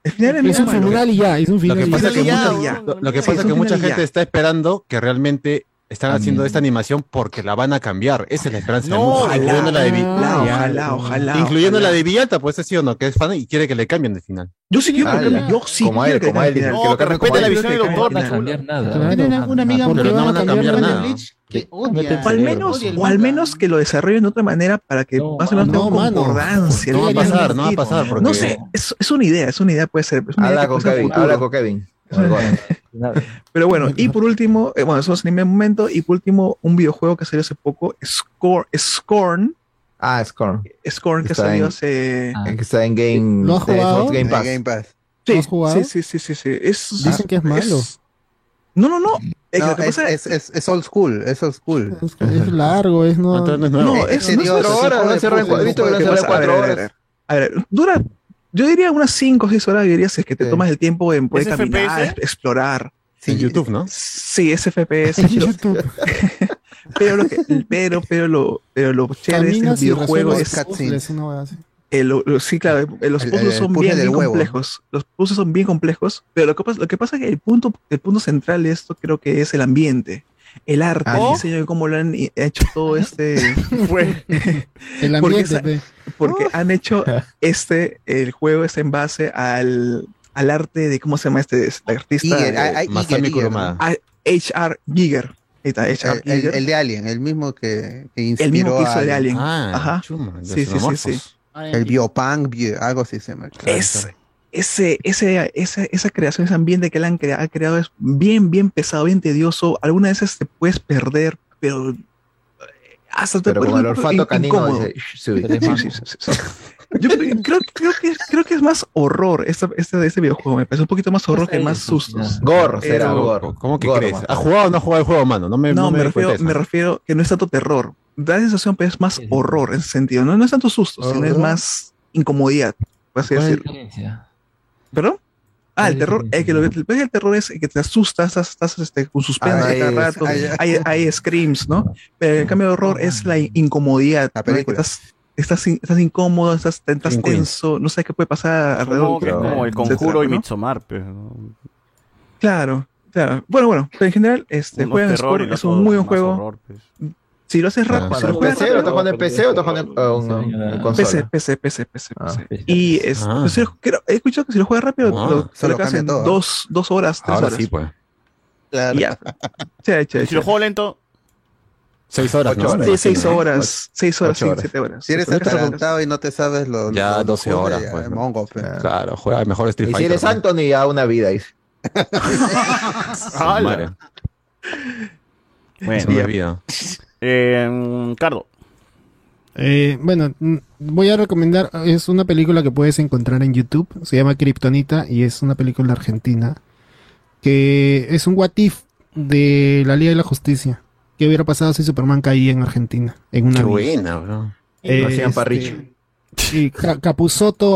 [SPEAKER 11] El final
[SPEAKER 6] un final y ya, es un
[SPEAKER 3] Lo
[SPEAKER 6] final
[SPEAKER 3] que
[SPEAKER 6] y
[SPEAKER 3] pasa
[SPEAKER 6] ya.
[SPEAKER 3] es que, mucha,
[SPEAKER 1] huevón,
[SPEAKER 3] lo, lo que
[SPEAKER 11] sí,
[SPEAKER 3] pasa
[SPEAKER 11] es
[SPEAKER 3] es
[SPEAKER 11] un
[SPEAKER 3] que mucha
[SPEAKER 11] final y
[SPEAKER 3] gente está esperando que realmente están haciendo
[SPEAKER 22] Anime.
[SPEAKER 3] esta animación porque la van a cambiar. Esa es la esperanza de
[SPEAKER 1] No,
[SPEAKER 11] Ojalá,
[SPEAKER 3] incluyendo la de,
[SPEAKER 11] ojalá,
[SPEAKER 6] Ah,
[SPEAKER 11] ojalá,
[SPEAKER 3] incluyendo
[SPEAKER 11] ojalá.
[SPEAKER 3] la de Villalta, pues ese sí o no, que es fan y quiere que le cambien de final.
[SPEAKER 11] Yo sí quiero que
[SPEAKER 13] Ah,
[SPEAKER 11] yo sí
[SPEAKER 13] Como
[SPEAKER 11] quiero
[SPEAKER 13] él,
[SPEAKER 11] que
[SPEAKER 13] como él dice.
[SPEAKER 1] No,
[SPEAKER 13] que lo
[SPEAKER 1] que
[SPEAKER 13] cambien
[SPEAKER 1] respete
[SPEAKER 13] como
[SPEAKER 1] la
[SPEAKER 13] él.
[SPEAKER 1] visión del
[SPEAKER 11] que
[SPEAKER 22] No van a cambiar nada.
[SPEAKER 15] Una, amiga que
[SPEAKER 3] no
[SPEAKER 15] va
[SPEAKER 3] van a
[SPEAKER 15] cambiar
[SPEAKER 3] nada.
[SPEAKER 15] Que odia.
[SPEAKER 11] O al menos,
[SPEAKER 15] odia
[SPEAKER 11] o al menos que lo desarrollen de otra manera para que
[SPEAKER 22] No,
[SPEAKER 11] más o menos
[SPEAKER 6] no,
[SPEAKER 11] tenga
[SPEAKER 6] mano.
[SPEAKER 11] concordancia.
[SPEAKER 3] No va a
[SPEAKER 11] ¿no?
[SPEAKER 3] pasar, no va a pasar, porque
[SPEAKER 11] No sé, es, es una idea, es una idea, puede ser. es una idea
[SPEAKER 13] Habla
[SPEAKER 11] que
[SPEAKER 13] con Kevin, habla con Kevin. El.
[SPEAKER 11] Pero bueno, y por último, eh, bueno, eso es anime de momento, y por último, un videojuego que salió hace poco, Score, Scorn,
[SPEAKER 13] Ah, Scorn.
[SPEAKER 11] Scorn que salió hace...
[SPEAKER 22] Ah.
[SPEAKER 13] El que está en Game,
[SPEAKER 6] ¿Lo has
[SPEAKER 13] de
[SPEAKER 6] jugado?
[SPEAKER 13] Game
[SPEAKER 5] De
[SPEAKER 13] Pass.
[SPEAKER 5] Game Pass.
[SPEAKER 11] Sí,
[SPEAKER 6] has jugado?
[SPEAKER 11] sí, sí, sí, sí, sí. Es,
[SPEAKER 6] Dicen que es malo.
[SPEAKER 11] No, no, no. Es que
[SPEAKER 5] es,
[SPEAKER 11] pasa
[SPEAKER 5] es, es, es old school, es old school.
[SPEAKER 6] Es, es largo, es no.
[SPEAKER 3] No es
[SPEAKER 5] Eh, eh,
[SPEAKER 11] cuatro horas, no
[SPEAKER 13] cuatro horas.
[SPEAKER 11] A ver, dura, yo diría unas 5 o 6 horas, diría, si es que te
[SPEAKER 13] Sí.
[SPEAKER 11] tomas el tiempo en poder
[SPEAKER 1] ¿Es
[SPEAKER 11] caminar,
[SPEAKER 1] FPS?
[SPEAKER 11] explorar.
[SPEAKER 3] En YouTube, ¿no?
[SPEAKER 11] Sí, es FPS.
[SPEAKER 6] En
[SPEAKER 11] pero-
[SPEAKER 6] YouTube.
[SPEAKER 11] pero lo que, pero, pero lo, pero lo chévere de este
[SPEAKER 6] Caminas y
[SPEAKER 11] videojuego es,
[SPEAKER 6] puzzles,
[SPEAKER 11] eh, lo- lo- sí, claro, eh, los
[SPEAKER 5] El-
[SPEAKER 11] puzzles
[SPEAKER 5] el
[SPEAKER 11] son bien, bien complejos. Los puzzles son bien complejos, pero lo que pasa, lo que pasa es que el punto, el punto central de esto creo que es el ambiente, el arte,
[SPEAKER 5] Ah,
[SPEAKER 11] el
[SPEAKER 5] ¿no?
[SPEAKER 11] diseño de cómo lo han hecho todo este,
[SPEAKER 6] El
[SPEAKER 11] Porque
[SPEAKER 6] ambiente, pe.
[SPEAKER 11] porque han hecho este, el juego está en base al, al arte de, ¿cómo se llama este, este artista?
[SPEAKER 5] Giger,
[SPEAKER 11] Eh,
[SPEAKER 5] ah, ah,
[SPEAKER 3] Masami
[SPEAKER 5] Giger,
[SPEAKER 3] Kurumada.
[SPEAKER 11] H.R. Giger. Ahí está, H.R.
[SPEAKER 5] El, el-
[SPEAKER 11] Giger.
[SPEAKER 5] el de Alien, el mismo que, que inspiró
[SPEAKER 11] El mismo que hizo de Alien.
[SPEAKER 3] Ah,
[SPEAKER 11] Ajá.
[SPEAKER 3] chuma, de
[SPEAKER 11] Sí, sí, sí, sí.
[SPEAKER 5] El biopunk, bio- algo así se llama.
[SPEAKER 11] Es, ese, ese, esa, esa creación, ese ambiente que él han crea- ha creado es bien, bien pesado, bien tedioso. Algunas veces te puedes perder, pero eh, hasta te
[SPEAKER 13] Pero
[SPEAKER 11] pone
[SPEAKER 13] con el olfato
[SPEAKER 11] in-
[SPEAKER 13] canino dice.
[SPEAKER 11] Sí, sí, sí. Yo creo, creo, que, creo que es más horror esta, este, este videojuego. Me parece un poquito más horror que más sustos.
[SPEAKER 13] Gore será, gore.
[SPEAKER 3] ¿Cómo que
[SPEAKER 13] Gore,
[SPEAKER 3] crees? ¿Has jugado o no has jugado el juego, mano? No me,
[SPEAKER 11] No,
[SPEAKER 3] no
[SPEAKER 11] me,
[SPEAKER 3] me,
[SPEAKER 11] refiero, me refiero que no es tanto terror. Da la sensación, pero es más horror en ese sentido. No, no es tanto susto, sino es más incomodidad, por así
[SPEAKER 22] ¿Cuál es la
[SPEAKER 11] decirlo. ¿Perdón? Ah, el terror, eh, que lo que el terror es que te asustas, estás, estás, este, con suspenso
[SPEAKER 5] Ah,
[SPEAKER 11] cada
[SPEAKER 5] hay-
[SPEAKER 11] rato,
[SPEAKER 5] hay-
[SPEAKER 11] hay, hay screams, ¿no? Pero en cambio el horror es la incomodidad, ¿no? Que
[SPEAKER 5] película.
[SPEAKER 11] estás, estás, in- estás incómodo, estás, estás tenso, no sabes qué puede pasar alrededor.
[SPEAKER 1] Como, como el
[SPEAKER 11] etcétera,
[SPEAKER 1] conjuro y
[SPEAKER 11] ¿no?
[SPEAKER 1] Midsommar, pues, ¿no?
[SPEAKER 11] Claro, claro. Bueno, bueno, pero en general, este, juegan
[SPEAKER 1] es el
[SPEAKER 11] un muy buen juego.
[SPEAKER 1] horror, pues.
[SPEAKER 11] Si lo haces rápido, si
[SPEAKER 13] ¿Cuándo?
[SPEAKER 11] lo
[SPEAKER 13] ¿En
[SPEAKER 11] juegas
[SPEAKER 13] PC? ¿Lo estás jugando en PC o estás jugando en?
[SPEAKER 11] PC, PC, PC, PC.
[SPEAKER 13] Ah.
[SPEAKER 11] PC. Y es,
[SPEAKER 3] Ah.
[SPEAKER 11] pues, creo- he escuchado que si lo juegas rápido,
[SPEAKER 3] Ah.
[SPEAKER 11] lo,
[SPEAKER 5] Se
[SPEAKER 11] lo
[SPEAKER 5] lo
[SPEAKER 11] acabas
[SPEAKER 5] cambia
[SPEAKER 11] en
[SPEAKER 5] todo, ¿eh?
[SPEAKER 11] dos, dos horas, tres
[SPEAKER 3] Ahora
[SPEAKER 11] horas.
[SPEAKER 3] sí, pues.
[SPEAKER 11] Ya.
[SPEAKER 1] Si lo juego lento,
[SPEAKER 3] Seis horas,
[SPEAKER 13] Ocho
[SPEAKER 3] ¿no?
[SPEAKER 13] horas.
[SPEAKER 11] Sí, seis horas, seis horas, sí, siete horas.
[SPEAKER 5] Si eres atarantado y no te sabes los.
[SPEAKER 3] Ya
[SPEAKER 5] los
[SPEAKER 3] 12
[SPEAKER 5] juegos,
[SPEAKER 3] horas,
[SPEAKER 5] ya,
[SPEAKER 3] pues,
[SPEAKER 5] mongo, pues.
[SPEAKER 3] Claro, juega mejor Street
[SPEAKER 13] Y si
[SPEAKER 3] Fighter.
[SPEAKER 13] eres
[SPEAKER 3] ¿no?
[SPEAKER 13] Anthony, a una vida.
[SPEAKER 1] ¡Hala! Bueno,
[SPEAKER 3] una vida.
[SPEAKER 1] Eh, Cardo.
[SPEAKER 6] Eh, bueno, voy a recomendar, es una película que puedes encontrar en YouTube, se llama Kryptonita y es una película argentina que es un what if de la Liga de la Justicia. ¿Qué hubiera pasado si Superman caía en Argentina? En una
[SPEAKER 3] Qué buena, bro.
[SPEAKER 6] Eh,
[SPEAKER 13] Lo hacían
[SPEAKER 6] este. Sí,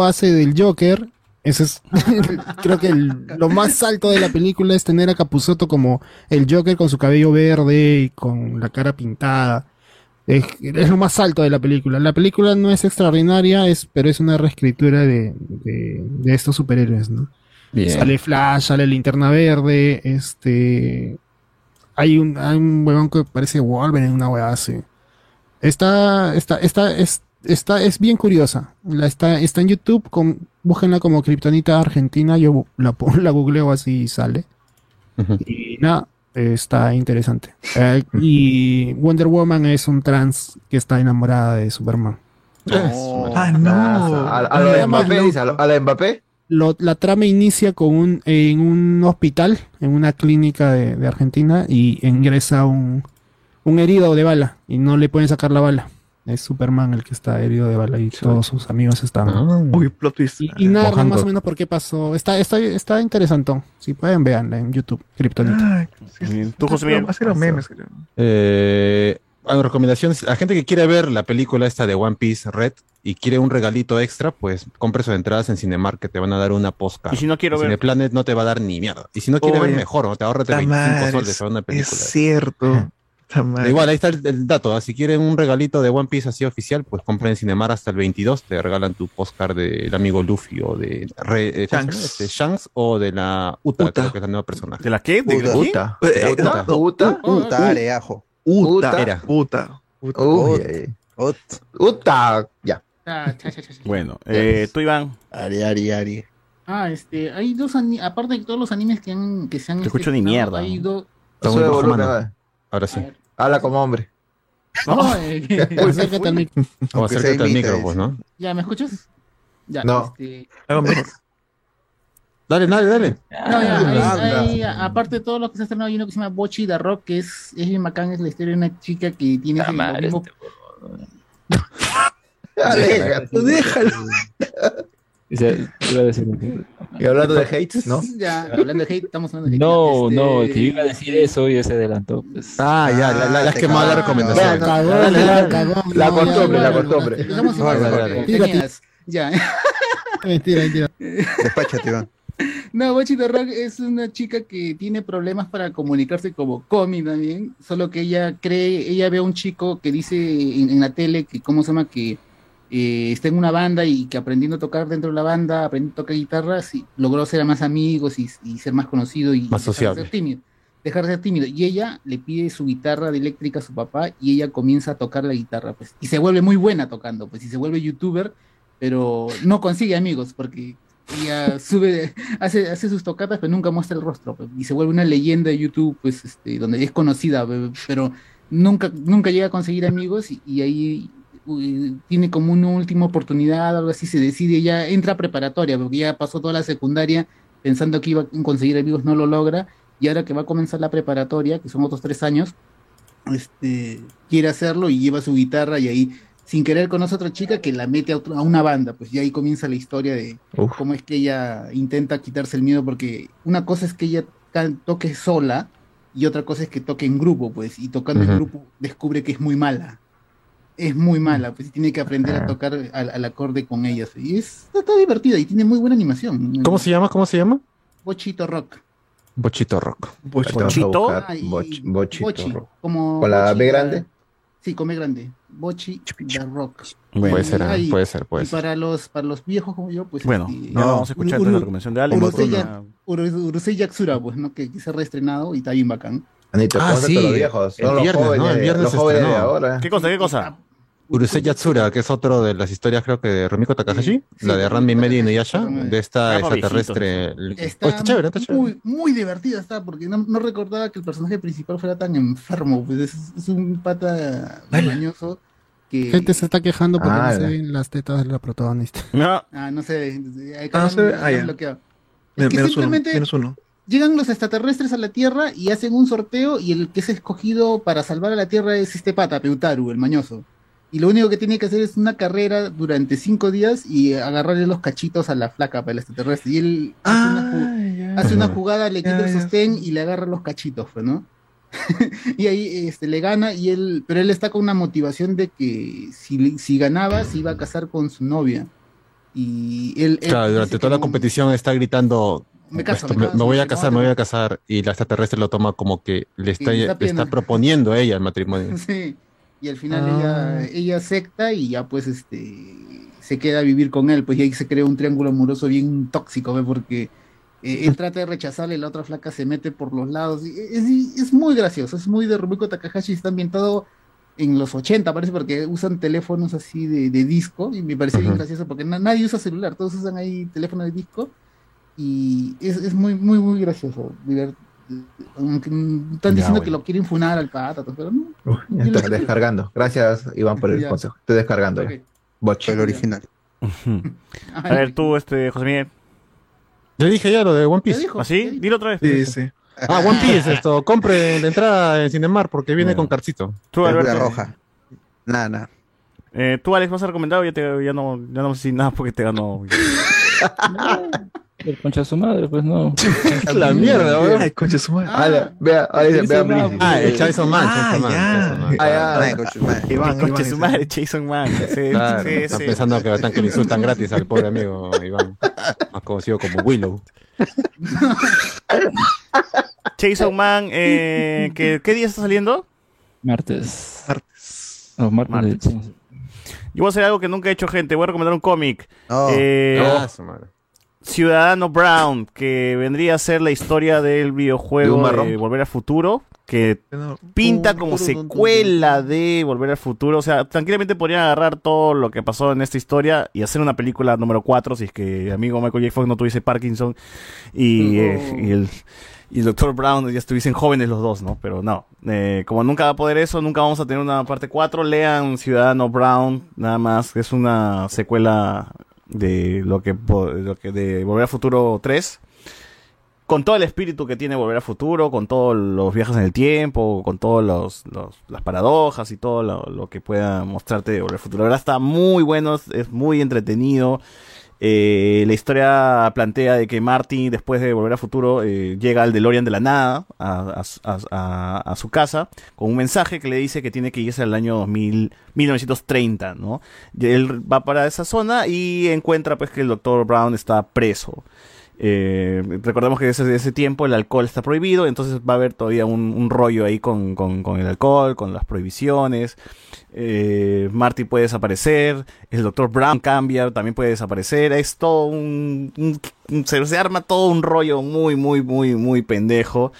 [SPEAKER 6] hace del Joker. Ese es, creo que el- lo más alto de la película es tener a Capusotto como el Joker con su cabello verde y con la cara pintada. Es, es lo más alto de la película. La película no es extraordinaria, es, pero es una reescritura de, de, de estos superhéroes, ¿no?
[SPEAKER 3] Bien.
[SPEAKER 6] Sale Flash, sale Linterna Verde, este... Hay un, hay un huevón que parece Wolverine, una hueá así. Está, está, está, es, está, es bien curiosa. La está, está en YouTube, con, búsquenla como Kryptonita Argentina, yo la, la googleo así y sale. Y nada, está interesante. Eh, y Wonder Woman es un trans que está enamorada de Superman.
[SPEAKER 11] Ah, no.
[SPEAKER 13] A, a lo de Mbappé, a lo- a lo de Mbappé.
[SPEAKER 6] Lo- la trama inicia con un, en un hospital, en una clínica de, de Argentina, y ingresa un, un herido de bala y no le pueden sacar la bala. Es Superman el que está herido de bala y todos sus amigos están.
[SPEAKER 3] Ah.
[SPEAKER 11] Uy, plot twist.
[SPEAKER 6] Y,
[SPEAKER 3] Mojando.
[SPEAKER 6] más o menos por qué pasó. Está, está, está interesantón. Si pueden, veanla en YouTube, Kryptonita.
[SPEAKER 11] Ay, sí, sí.
[SPEAKER 1] ¿Tú, José Miguel?
[SPEAKER 11] Los memes, creo.
[SPEAKER 3] Eh, hay recomendaciones. A gente que quiere ver la película esta de One Piece Red y quiere un regalito extra, pues compre sus entradas en Cinemark que te van a dar una postcard.
[SPEAKER 1] Y si no quiero ver.
[SPEAKER 3] Cineplanet no te va a dar ni mierda. Y si no quiere
[SPEAKER 11] Oye,
[SPEAKER 3] ver mejor, ¿no? te ahorras
[SPEAKER 11] Ta
[SPEAKER 3] 25
[SPEAKER 11] madre,
[SPEAKER 3] soles a una
[SPEAKER 11] Es
[SPEAKER 3] película.
[SPEAKER 11] cierto.
[SPEAKER 3] Igual, ahí está el, el dato. ¿ah? Si quieren un regalito de One Piece así oficial, pues compren en Cinemar hasta el 22. Te regalan tu postcard del amigo Luffy o de Re- eh.
[SPEAKER 11] Shanks.
[SPEAKER 3] Este, Shanks o de la Uta,
[SPEAKER 11] Uta.
[SPEAKER 3] creo que es la nueva personaje.
[SPEAKER 1] ¿De la qué? ¿De
[SPEAKER 5] Uta.
[SPEAKER 13] Uta.
[SPEAKER 11] Eh,
[SPEAKER 13] Uta.
[SPEAKER 11] no,
[SPEAKER 13] Uta.
[SPEAKER 5] Puta, areajo.
[SPEAKER 11] Uta.
[SPEAKER 13] Uta.
[SPEAKER 3] Era.
[SPEAKER 11] Uta. Uta.
[SPEAKER 13] Uy, ay.
[SPEAKER 5] Ut.
[SPEAKER 13] Uta. Ya.
[SPEAKER 15] Ah.
[SPEAKER 1] Bueno, eh, tú, Iván.
[SPEAKER 5] Ari, Ari, Ari.
[SPEAKER 15] Ah, este, hay dos aparte de todos los animes que han que se han
[SPEAKER 1] Te escucho ni
[SPEAKER 15] estrenado,
[SPEAKER 1] mierda.
[SPEAKER 15] Hay dos
[SPEAKER 3] Ahora sí.
[SPEAKER 13] Habla como hombre.
[SPEAKER 15] No, eh,
[SPEAKER 6] Uy, acércate al mic-
[SPEAKER 3] Vamos,
[SPEAKER 5] Aunque
[SPEAKER 3] acércate al micro, pues, ¿no?
[SPEAKER 15] ¿Ya me escuchas? Ya,
[SPEAKER 13] No.
[SPEAKER 15] este,
[SPEAKER 11] mejor.
[SPEAKER 3] Dale, dale, dale.
[SPEAKER 15] no, ya, hay-
[SPEAKER 5] habla.
[SPEAKER 15] hay- aparte de todo lo que se ha estrenado, hay uno que se llama Bochi the Rock, que es, es bien bacán, es la historia de una chica que tiene
[SPEAKER 22] Ah,
[SPEAKER 15] ese
[SPEAKER 22] madre,
[SPEAKER 15] mismo-
[SPEAKER 13] Ya, déjalo.
[SPEAKER 11] Déjalo.
[SPEAKER 22] Dice, iba a decir que-
[SPEAKER 13] Y hablando de hates, ¿no?
[SPEAKER 15] Ya, hablando de hate, estamos hablando de hate.
[SPEAKER 22] No,
[SPEAKER 15] Este,
[SPEAKER 22] no, que yo iba a decir eso y se adelantó. Pues.
[SPEAKER 3] Ah, ya, la, la, la has quemado la recomendación.
[SPEAKER 13] Ya,
[SPEAKER 6] Cagón,
[SPEAKER 13] dale.
[SPEAKER 6] cagón,
[SPEAKER 13] La
[SPEAKER 6] no,
[SPEAKER 13] costumbre,
[SPEAKER 6] ya,
[SPEAKER 13] la costumbre.
[SPEAKER 15] Ya.
[SPEAKER 6] Mentira, mentira.
[SPEAKER 5] Despáchate, Iván.
[SPEAKER 15] No, Bochi the Rock es una chica que tiene problemas para comunicarse como Comi también, solo que ella cree, ella ve a un chico que dice en, en la tele que, ¿cómo se llama? Que eh, está en una banda y que aprendiendo a tocar dentro de la banda, aprendiendo a tocar guitarra, sí, logró ser más amigos y, y ser más conocido y
[SPEAKER 3] Más
[SPEAKER 15] dejar de ser tímido. Dejar de ser tímido. Y ella le pide su guitarra de eléctrica a su papá y ella comienza a tocar la guitarra, pues. Y se vuelve muy buena tocando, pues, y se vuelve youtuber, pero no consigue amigos porque ella sube, hace, hace sus tocatas, pero nunca muestra el rostro, pues, y se vuelve una leyenda de YouTube, pues, este, donde es conocida, pe- pero nunca, nunca llega a conseguir amigos y, y ahí tiene como una última oportunidad, algo así, se decide, ya entra a preparatoria, porque ya pasó toda la secundaria pensando que iba a conseguir amigos, no lo logra, y ahora que va a comenzar la preparatoria, que son otros tres años, este, quiere hacerlo y lleva su guitarra y ahí sin querer conoce a otra chica que la mete a, otro- a una banda, pues y ahí comienza la historia de cómo es que ella intenta quitarse el miedo, porque una cosa es que ella toque sola y otra cosa es que toque en grupo, pues, y tocando en
[SPEAKER 3] Ujú.
[SPEAKER 15] grupo descubre que es muy mala. Es muy mala, pues y tiene que aprender
[SPEAKER 3] Ah.
[SPEAKER 15] a tocar al, al acorde con ellas. Y es, está, divertida y tiene muy buena animación.
[SPEAKER 3] ¿Cómo se llama? ¿Cómo se llama?
[SPEAKER 15] Bochito Rock.
[SPEAKER 3] Bochito Rock.
[SPEAKER 13] Bochito.
[SPEAKER 15] Ah, y-
[SPEAKER 13] Boch- Bochito.
[SPEAKER 15] Bochi,
[SPEAKER 13] Rock.
[SPEAKER 15] como
[SPEAKER 13] ¿Con la B grande?
[SPEAKER 15] Sí, con B grande. Bochi the Rock.
[SPEAKER 3] Puede
[SPEAKER 15] Y
[SPEAKER 3] ser, puede ser, puede
[SPEAKER 15] y
[SPEAKER 3] ser.
[SPEAKER 15] para los, para los viejos como yo, pues.
[SPEAKER 1] Bueno,
[SPEAKER 15] este,
[SPEAKER 1] ya vamos a escuchar entonces la recomendación de Ale.
[SPEAKER 15] Urusei,
[SPEAKER 1] Una-
[SPEAKER 15] Ya- Uru- Urusei Yatsura, pues, ¿no? Que, que se ha reestrenado y está bien bacán.
[SPEAKER 13] Anito,
[SPEAKER 3] Ah,
[SPEAKER 13] ¿cómo están
[SPEAKER 3] sí,
[SPEAKER 13] todos los viejos?
[SPEAKER 3] el
[SPEAKER 13] Son los
[SPEAKER 3] viernes, ¿no?
[SPEAKER 13] jóvenes,
[SPEAKER 3] El viernes
[SPEAKER 13] los
[SPEAKER 3] se
[SPEAKER 13] jóvenes de
[SPEAKER 3] estrenó.
[SPEAKER 13] ahora.
[SPEAKER 1] ¿Qué cosa? ¿Qué cosa?
[SPEAKER 3] Urusei Yatsura, que es otro de las historias, creo que de Rumiko Takahashi, la de Ranmi Medi Inuyasha, de esta extraterrestre.
[SPEAKER 15] Está,
[SPEAKER 3] Oh, está chévere, está chévere.
[SPEAKER 15] Muy, muy divertida está, porque no, no recordaba que el personaje principal fuera tan enfermo. Pues es, es un pata mañoso que.
[SPEAKER 6] Gente se está quejando porque
[SPEAKER 15] Ah,
[SPEAKER 6] no se ven las tetas de la protagonista.
[SPEAKER 15] Ah, no sé. hay
[SPEAKER 11] Ah, no se ve. Ah, ya.
[SPEAKER 15] Es que
[SPEAKER 11] menos uno,
[SPEAKER 15] simplemente
[SPEAKER 11] menos uno.
[SPEAKER 15] Llegan los extraterrestres a la Tierra y hacen un sorteo y el que es escogido para salvar a la Tierra es este pata, Peutaru, el mañoso. Y lo único que tiene que hacer es una carrera durante cinco días y agarrarle los cachitos a la flaca para el extraterrestre. Y él hace, una, ju- hace una jugada, le quita
[SPEAKER 11] Ya,
[SPEAKER 15] el
[SPEAKER 11] ya.
[SPEAKER 15] sostén y le agarra los cachitos, pues, ¿no? y ahí este, le gana y él, pero él está con una motivación de que si, si ganaba se iba a casar con su novia. Y él, él
[SPEAKER 3] Claro, durante toda la competición está gritando.
[SPEAKER 15] Me caso,
[SPEAKER 3] "Esto,
[SPEAKER 15] me caso,
[SPEAKER 3] me voy a casar, me voy a casar. Y la extraterrestre lo toma como que le está,
[SPEAKER 15] le
[SPEAKER 3] le
[SPEAKER 15] está
[SPEAKER 3] proponiendo a ella el matrimonio.
[SPEAKER 15] Sí, y al final
[SPEAKER 3] Ah.
[SPEAKER 15] ella, ella acepta y ya pues este se queda a vivir con él, pues y ahí se crea un triángulo amoroso bien tóxico, ¿ve? porque eh, él trata de rechazarle y la otra flaca se mete por los lados. y Es, es muy gracioso, es muy de Rumiko Takahashi, está ambientado en los 80, parece, porque usan teléfonos así de, de disco, y me parece bien gracioso, porque na- nadie usa celular, todos usan ahí teléfono de disco, y es, es muy, muy, muy gracioso. divert- aunque, están
[SPEAKER 13] Ya,
[SPEAKER 15] diciendo
[SPEAKER 13] bueno.
[SPEAKER 15] que lo quieren funar al pata, pero no,
[SPEAKER 13] Ya está descargando. Gracias, Iván, por el
[SPEAKER 15] Ya.
[SPEAKER 13] consejo. Estoy descargando. Boch.
[SPEAKER 5] El original.
[SPEAKER 1] A ver, tú, este, José Miguel.
[SPEAKER 3] Ya dije ya lo de One Piece.
[SPEAKER 1] ¿Ah, sí? Dilo otra vez.
[SPEAKER 11] Sí, sí.
[SPEAKER 3] Ah, One Piece, esto. Compre la entrada en Cinemar porque viene con carcito.
[SPEAKER 1] Tú, Alberto.
[SPEAKER 5] roja. Nada, nada.
[SPEAKER 1] Eh, tú, Alex, vas a recomendar o ya, te, ya no, ya no sé si nada porque te ganó.
[SPEAKER 22] El concha de su madre, pues no.
[SPEAKER 3] La mierda, weón.
[SPEAKER 11] Ay, concha su madre.
[SPEAKER 13] Ah, la- vea, ahí dice, vea,
[SPEAKER 22] Jason.
[SPEAKER 3] Ah, el Chainsaw Man,
[SPEAKER 11] Ah, ya.
[SPEAKER 13] Ah, ya.
[SPEAKER 5] Ay, concha su madre.
[SPEAKER 11] Iván,
[SPEAKER 1] Concha
[SPEAKER 11] Iván,
[SPEAKER 1] su madre, Jason Man. Sí,
[SPEAKER 3] Claro,
[SPEAKER 1] sí,
[SPEAKER 3] está
[SPEAKER 1] sí.
[SPEAKER 3] pensando que, están que le insultan gratis al pobre amigo Iván, más conocido como Willow.
[SPEAKER 1] Jason Man, eh, ¿qué, ¿qué día está saliendo?
[SPEAKER 22] Martes.
[SPEAKER 11] Martes.
[SPEAKER 22] No, martes.
[SPEAKER 1] Yo voy a hacer algo que nunca he hecho, gente. Voy a recomendar un cómic.
[SPEAKER 5] No.
[SPEAKER 1] Eh,
[SPEAKER 3] Ah, su madre.
[SPEAKER 1] Ciudadano Brown, que vendría a ser la historia del
[SPEAKER 13] ¿De un
[SPEAKER 1] videojuego de Volver al Futuro, que pinta como secuela de Volver al Futuro. O sea, tranquilamente podrían agarrar todo lo que pasó en esta historia y hacer una película número 4 si es que amigo Michael J. Fox no tuviese Parkinson y, eh, y el y el Dr. Brown ya estuviesen jóvenes los dos, ¿no? Pero no. Eh, como nunca va a poder eso, nunca vamos a tener una parte 4. Lean Ciudadano Brown, nada más. Es una secuela de lo que, lo que de Volver al Futuro 3 con todo el espíritu que tiene Volver al Futuro, con todos los viajes en el tiempo, con todas las paradojas y todo lo, lo que pueda mostrarte de Volver al Futuro. La verdad está muy bueno, es muy entretenido. Eh, la historia plantea de que Marty, después de Volver al Futuro, eh, llega al DeLorean de la nada a, a su- a- a- a casa con un mensaje que le dice que tiene que irse al año 2000, 1930, ¿no? Y él va para esa zona y encuentra pues que el Dr. Brown está preso. Eh, recordemos que desde ese tiempo el alcohol está prohibido, entonces va a haber todavía un, rollo ahí con, con- el alcohol, con las prohibiciones. Eh, Marty puede desaparecer, el Dr. Brown cambia, también puede desaparecer. Es todo un. se, arma todo un rollo muy, muy, muy, muy pendejo.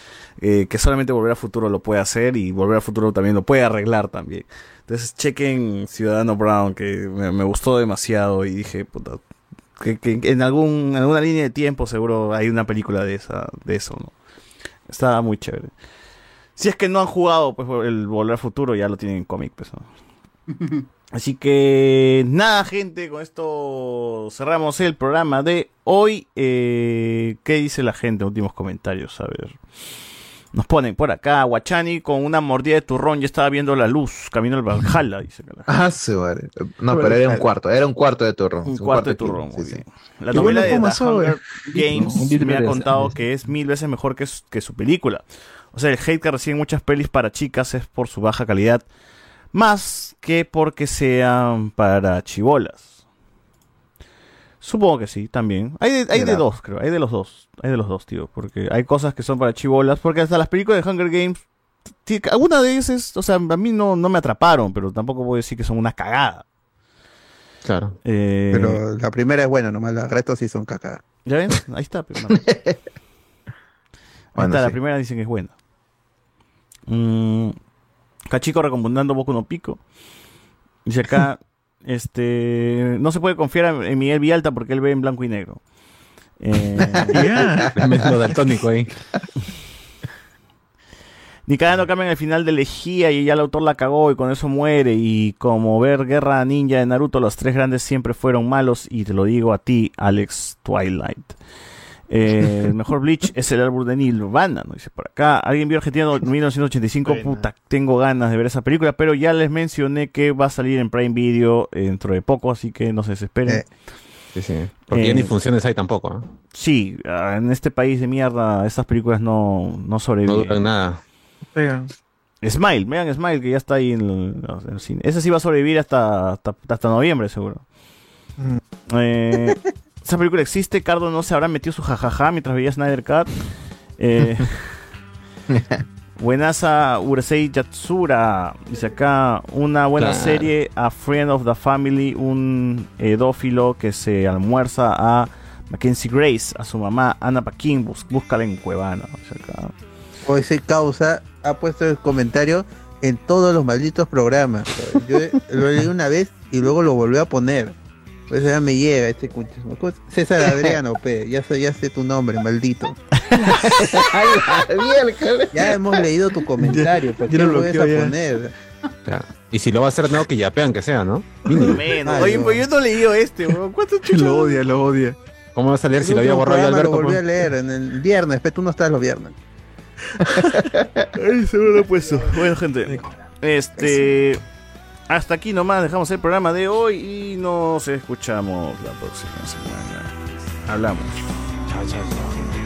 [SPEAKER 1] eh, que solamente Volver al Futuro lo puede hacer y Volver al Futuro también lo puede arreglar también. Entonces chequen Ciudadano Brown, que me, me gustó demasiado y dije, puta, que, que en algún en alguna línea de tiempo seguro hay una película de esa de eso no está muy chévere. Si es que no han jugado pues el volver al futuro ya lo tienen en cómic pues ¿no? así que nada gente con esto cerramos el programa de hoy. Eh, qué dice la gente últimos comentarios a ver Nos ponen por acá, Guachani con una mordida de turrón ya estaba viendo la luz, camino al Valhalla, dice.
[SPEAKER 13] Ah, sí, vale. No, pero era un cuarto, era un cuarto de turrón.
[SPEAKER 1] Un cuarto de turrón,
[SPEAKER 13] sí,
[SPEAKER 1] muy
[SPEAKER 13] sí.
[SPEAKER 1] bien. La
[SPEAKER 13] Qué
[SPEAKER 1] novela
[SPEAKER 13] bueno
[SPEAKER 1] de The. Hunger Games
[SPEAKER 13] Un litro
[SPEAKER 1] me ha contado que es mil veces mejor que su, que su película. O sea, el hate que reciben muchas pelis para chicas es por su baja calidad, más que porque sean para chivolas. Supongo que sí, también. Hay de, hay de dos, creo. Hay de los dos. Hay de los dos, tío. Porque hay cosas que son para chivolas. Porque hasta las películas de Hunger Games. Algunas de esas, o sea, a mí no, no me atraparon, pero tampoco a decir que son una cagada.
[SPEAKER 3] Claro.
[SPEAKER 1] Eh,
[SPEAKER 5] Pero la primera es buena, nomás los restos sí son caca.
[SPEAKER 1] ¿Ya ven? Ahí está. pero no. Ahí
[SPEAKER 5] Bueno,
[SPEAKER 1] está, la primera dicen que es buena. Mm, Cachico recomendando Boku no Pico. Dice acá, este, no se puede confiar en en Miguel Villalta porque él ve en blanco y negro. Eh,
[SPEAKER 3] daltónico ahí.
[SPEAKER 1] Ni cagando cambian el final de Lejía y ya el autor la cagó y con eso muere. Y como ver Guerra Ninja de Naruto, los tres grandes siempre fueron malos. Y te lo digo a ti, Alex Twilight. Eh, el mejor Bleach es el álbum de Nirvana, ¿no? Dice por acá. Alguien vio Argentina 1985. Puta, tengo ganas de ver esa película. Pero ya les mencioné que va a salir en Prime Video dentro de poco, así que no se desesperen.
[SPEAKER 3] Sí, sí. Porque ya
[SPEAKER 1] Eh,
[SPEAKER 3] ni funciones hay tampoco. ¿eh?
[SPEAKER 1] Sí, ah, en este país de mierda, estas películas no, no sobreviven.
[SPEAKER 3] No duran nada.
[SPEAKER 1] Smile, vean Smile, que ya está ahí en el, en el cine. Ese sí va a sobrevivir hasta, hasta, hasta noviembre, seguro. Eh, esa película existe, Cardo no se habrá metido su jajaja mientras veía Snyder Cut. Eh, buenaza Urusei Yatsura. Dice acá, una buena
[SPEAKER 3] Claro.
[SPEAKER 1] serie, A Friend of the Family, un edófilo que se almuerza a Mackenzie Grace, a su mamá, Anna Paquin, bus, búscala en Cuevana. Dice acá.
[SPEAKER 5] O ese causa ha puesto el comentario en todos los malditos programas. Yo lo leí una vez y luego lo volví a poner. Pues ya me llega este cucho. César Adriano, pe, ya sé, ya sé tu nombre, maldito. ya hemos leído tu comentario, ¿por qué
[SPEAKER 3] Ya lo
[SPEAKER 5] vuelves a
[SPEAKER 3] ya.
[SPEAKER 5] poner?
[SPEAKER 3] Claro. Y si lo va a hacer, no, que yapean que sea, ¿no?
[SPEAKER 1] Menos. Oye, pues yo no leí este, weón. ¿Cuántos chuchos?
[SPEAKER 11] Lo odia, lo odia.
[SPEAKER 3] ¿Cómo va a salir si lo había borrado ya Alberto?
[SPEAKER 5] Lo volví a
[SPEAKER 3] pues?
[SPEAKER 5] leer en el viernes, pero tú no estás los viernes.
[SPEAKER 1] Ay, seguro lo he puesto. Bueno, gente. Este. Hasta aquí nomás dejamos el programa de hoy y nos escuchamos la próxima semana. Hablamos. Chao, chao, chao.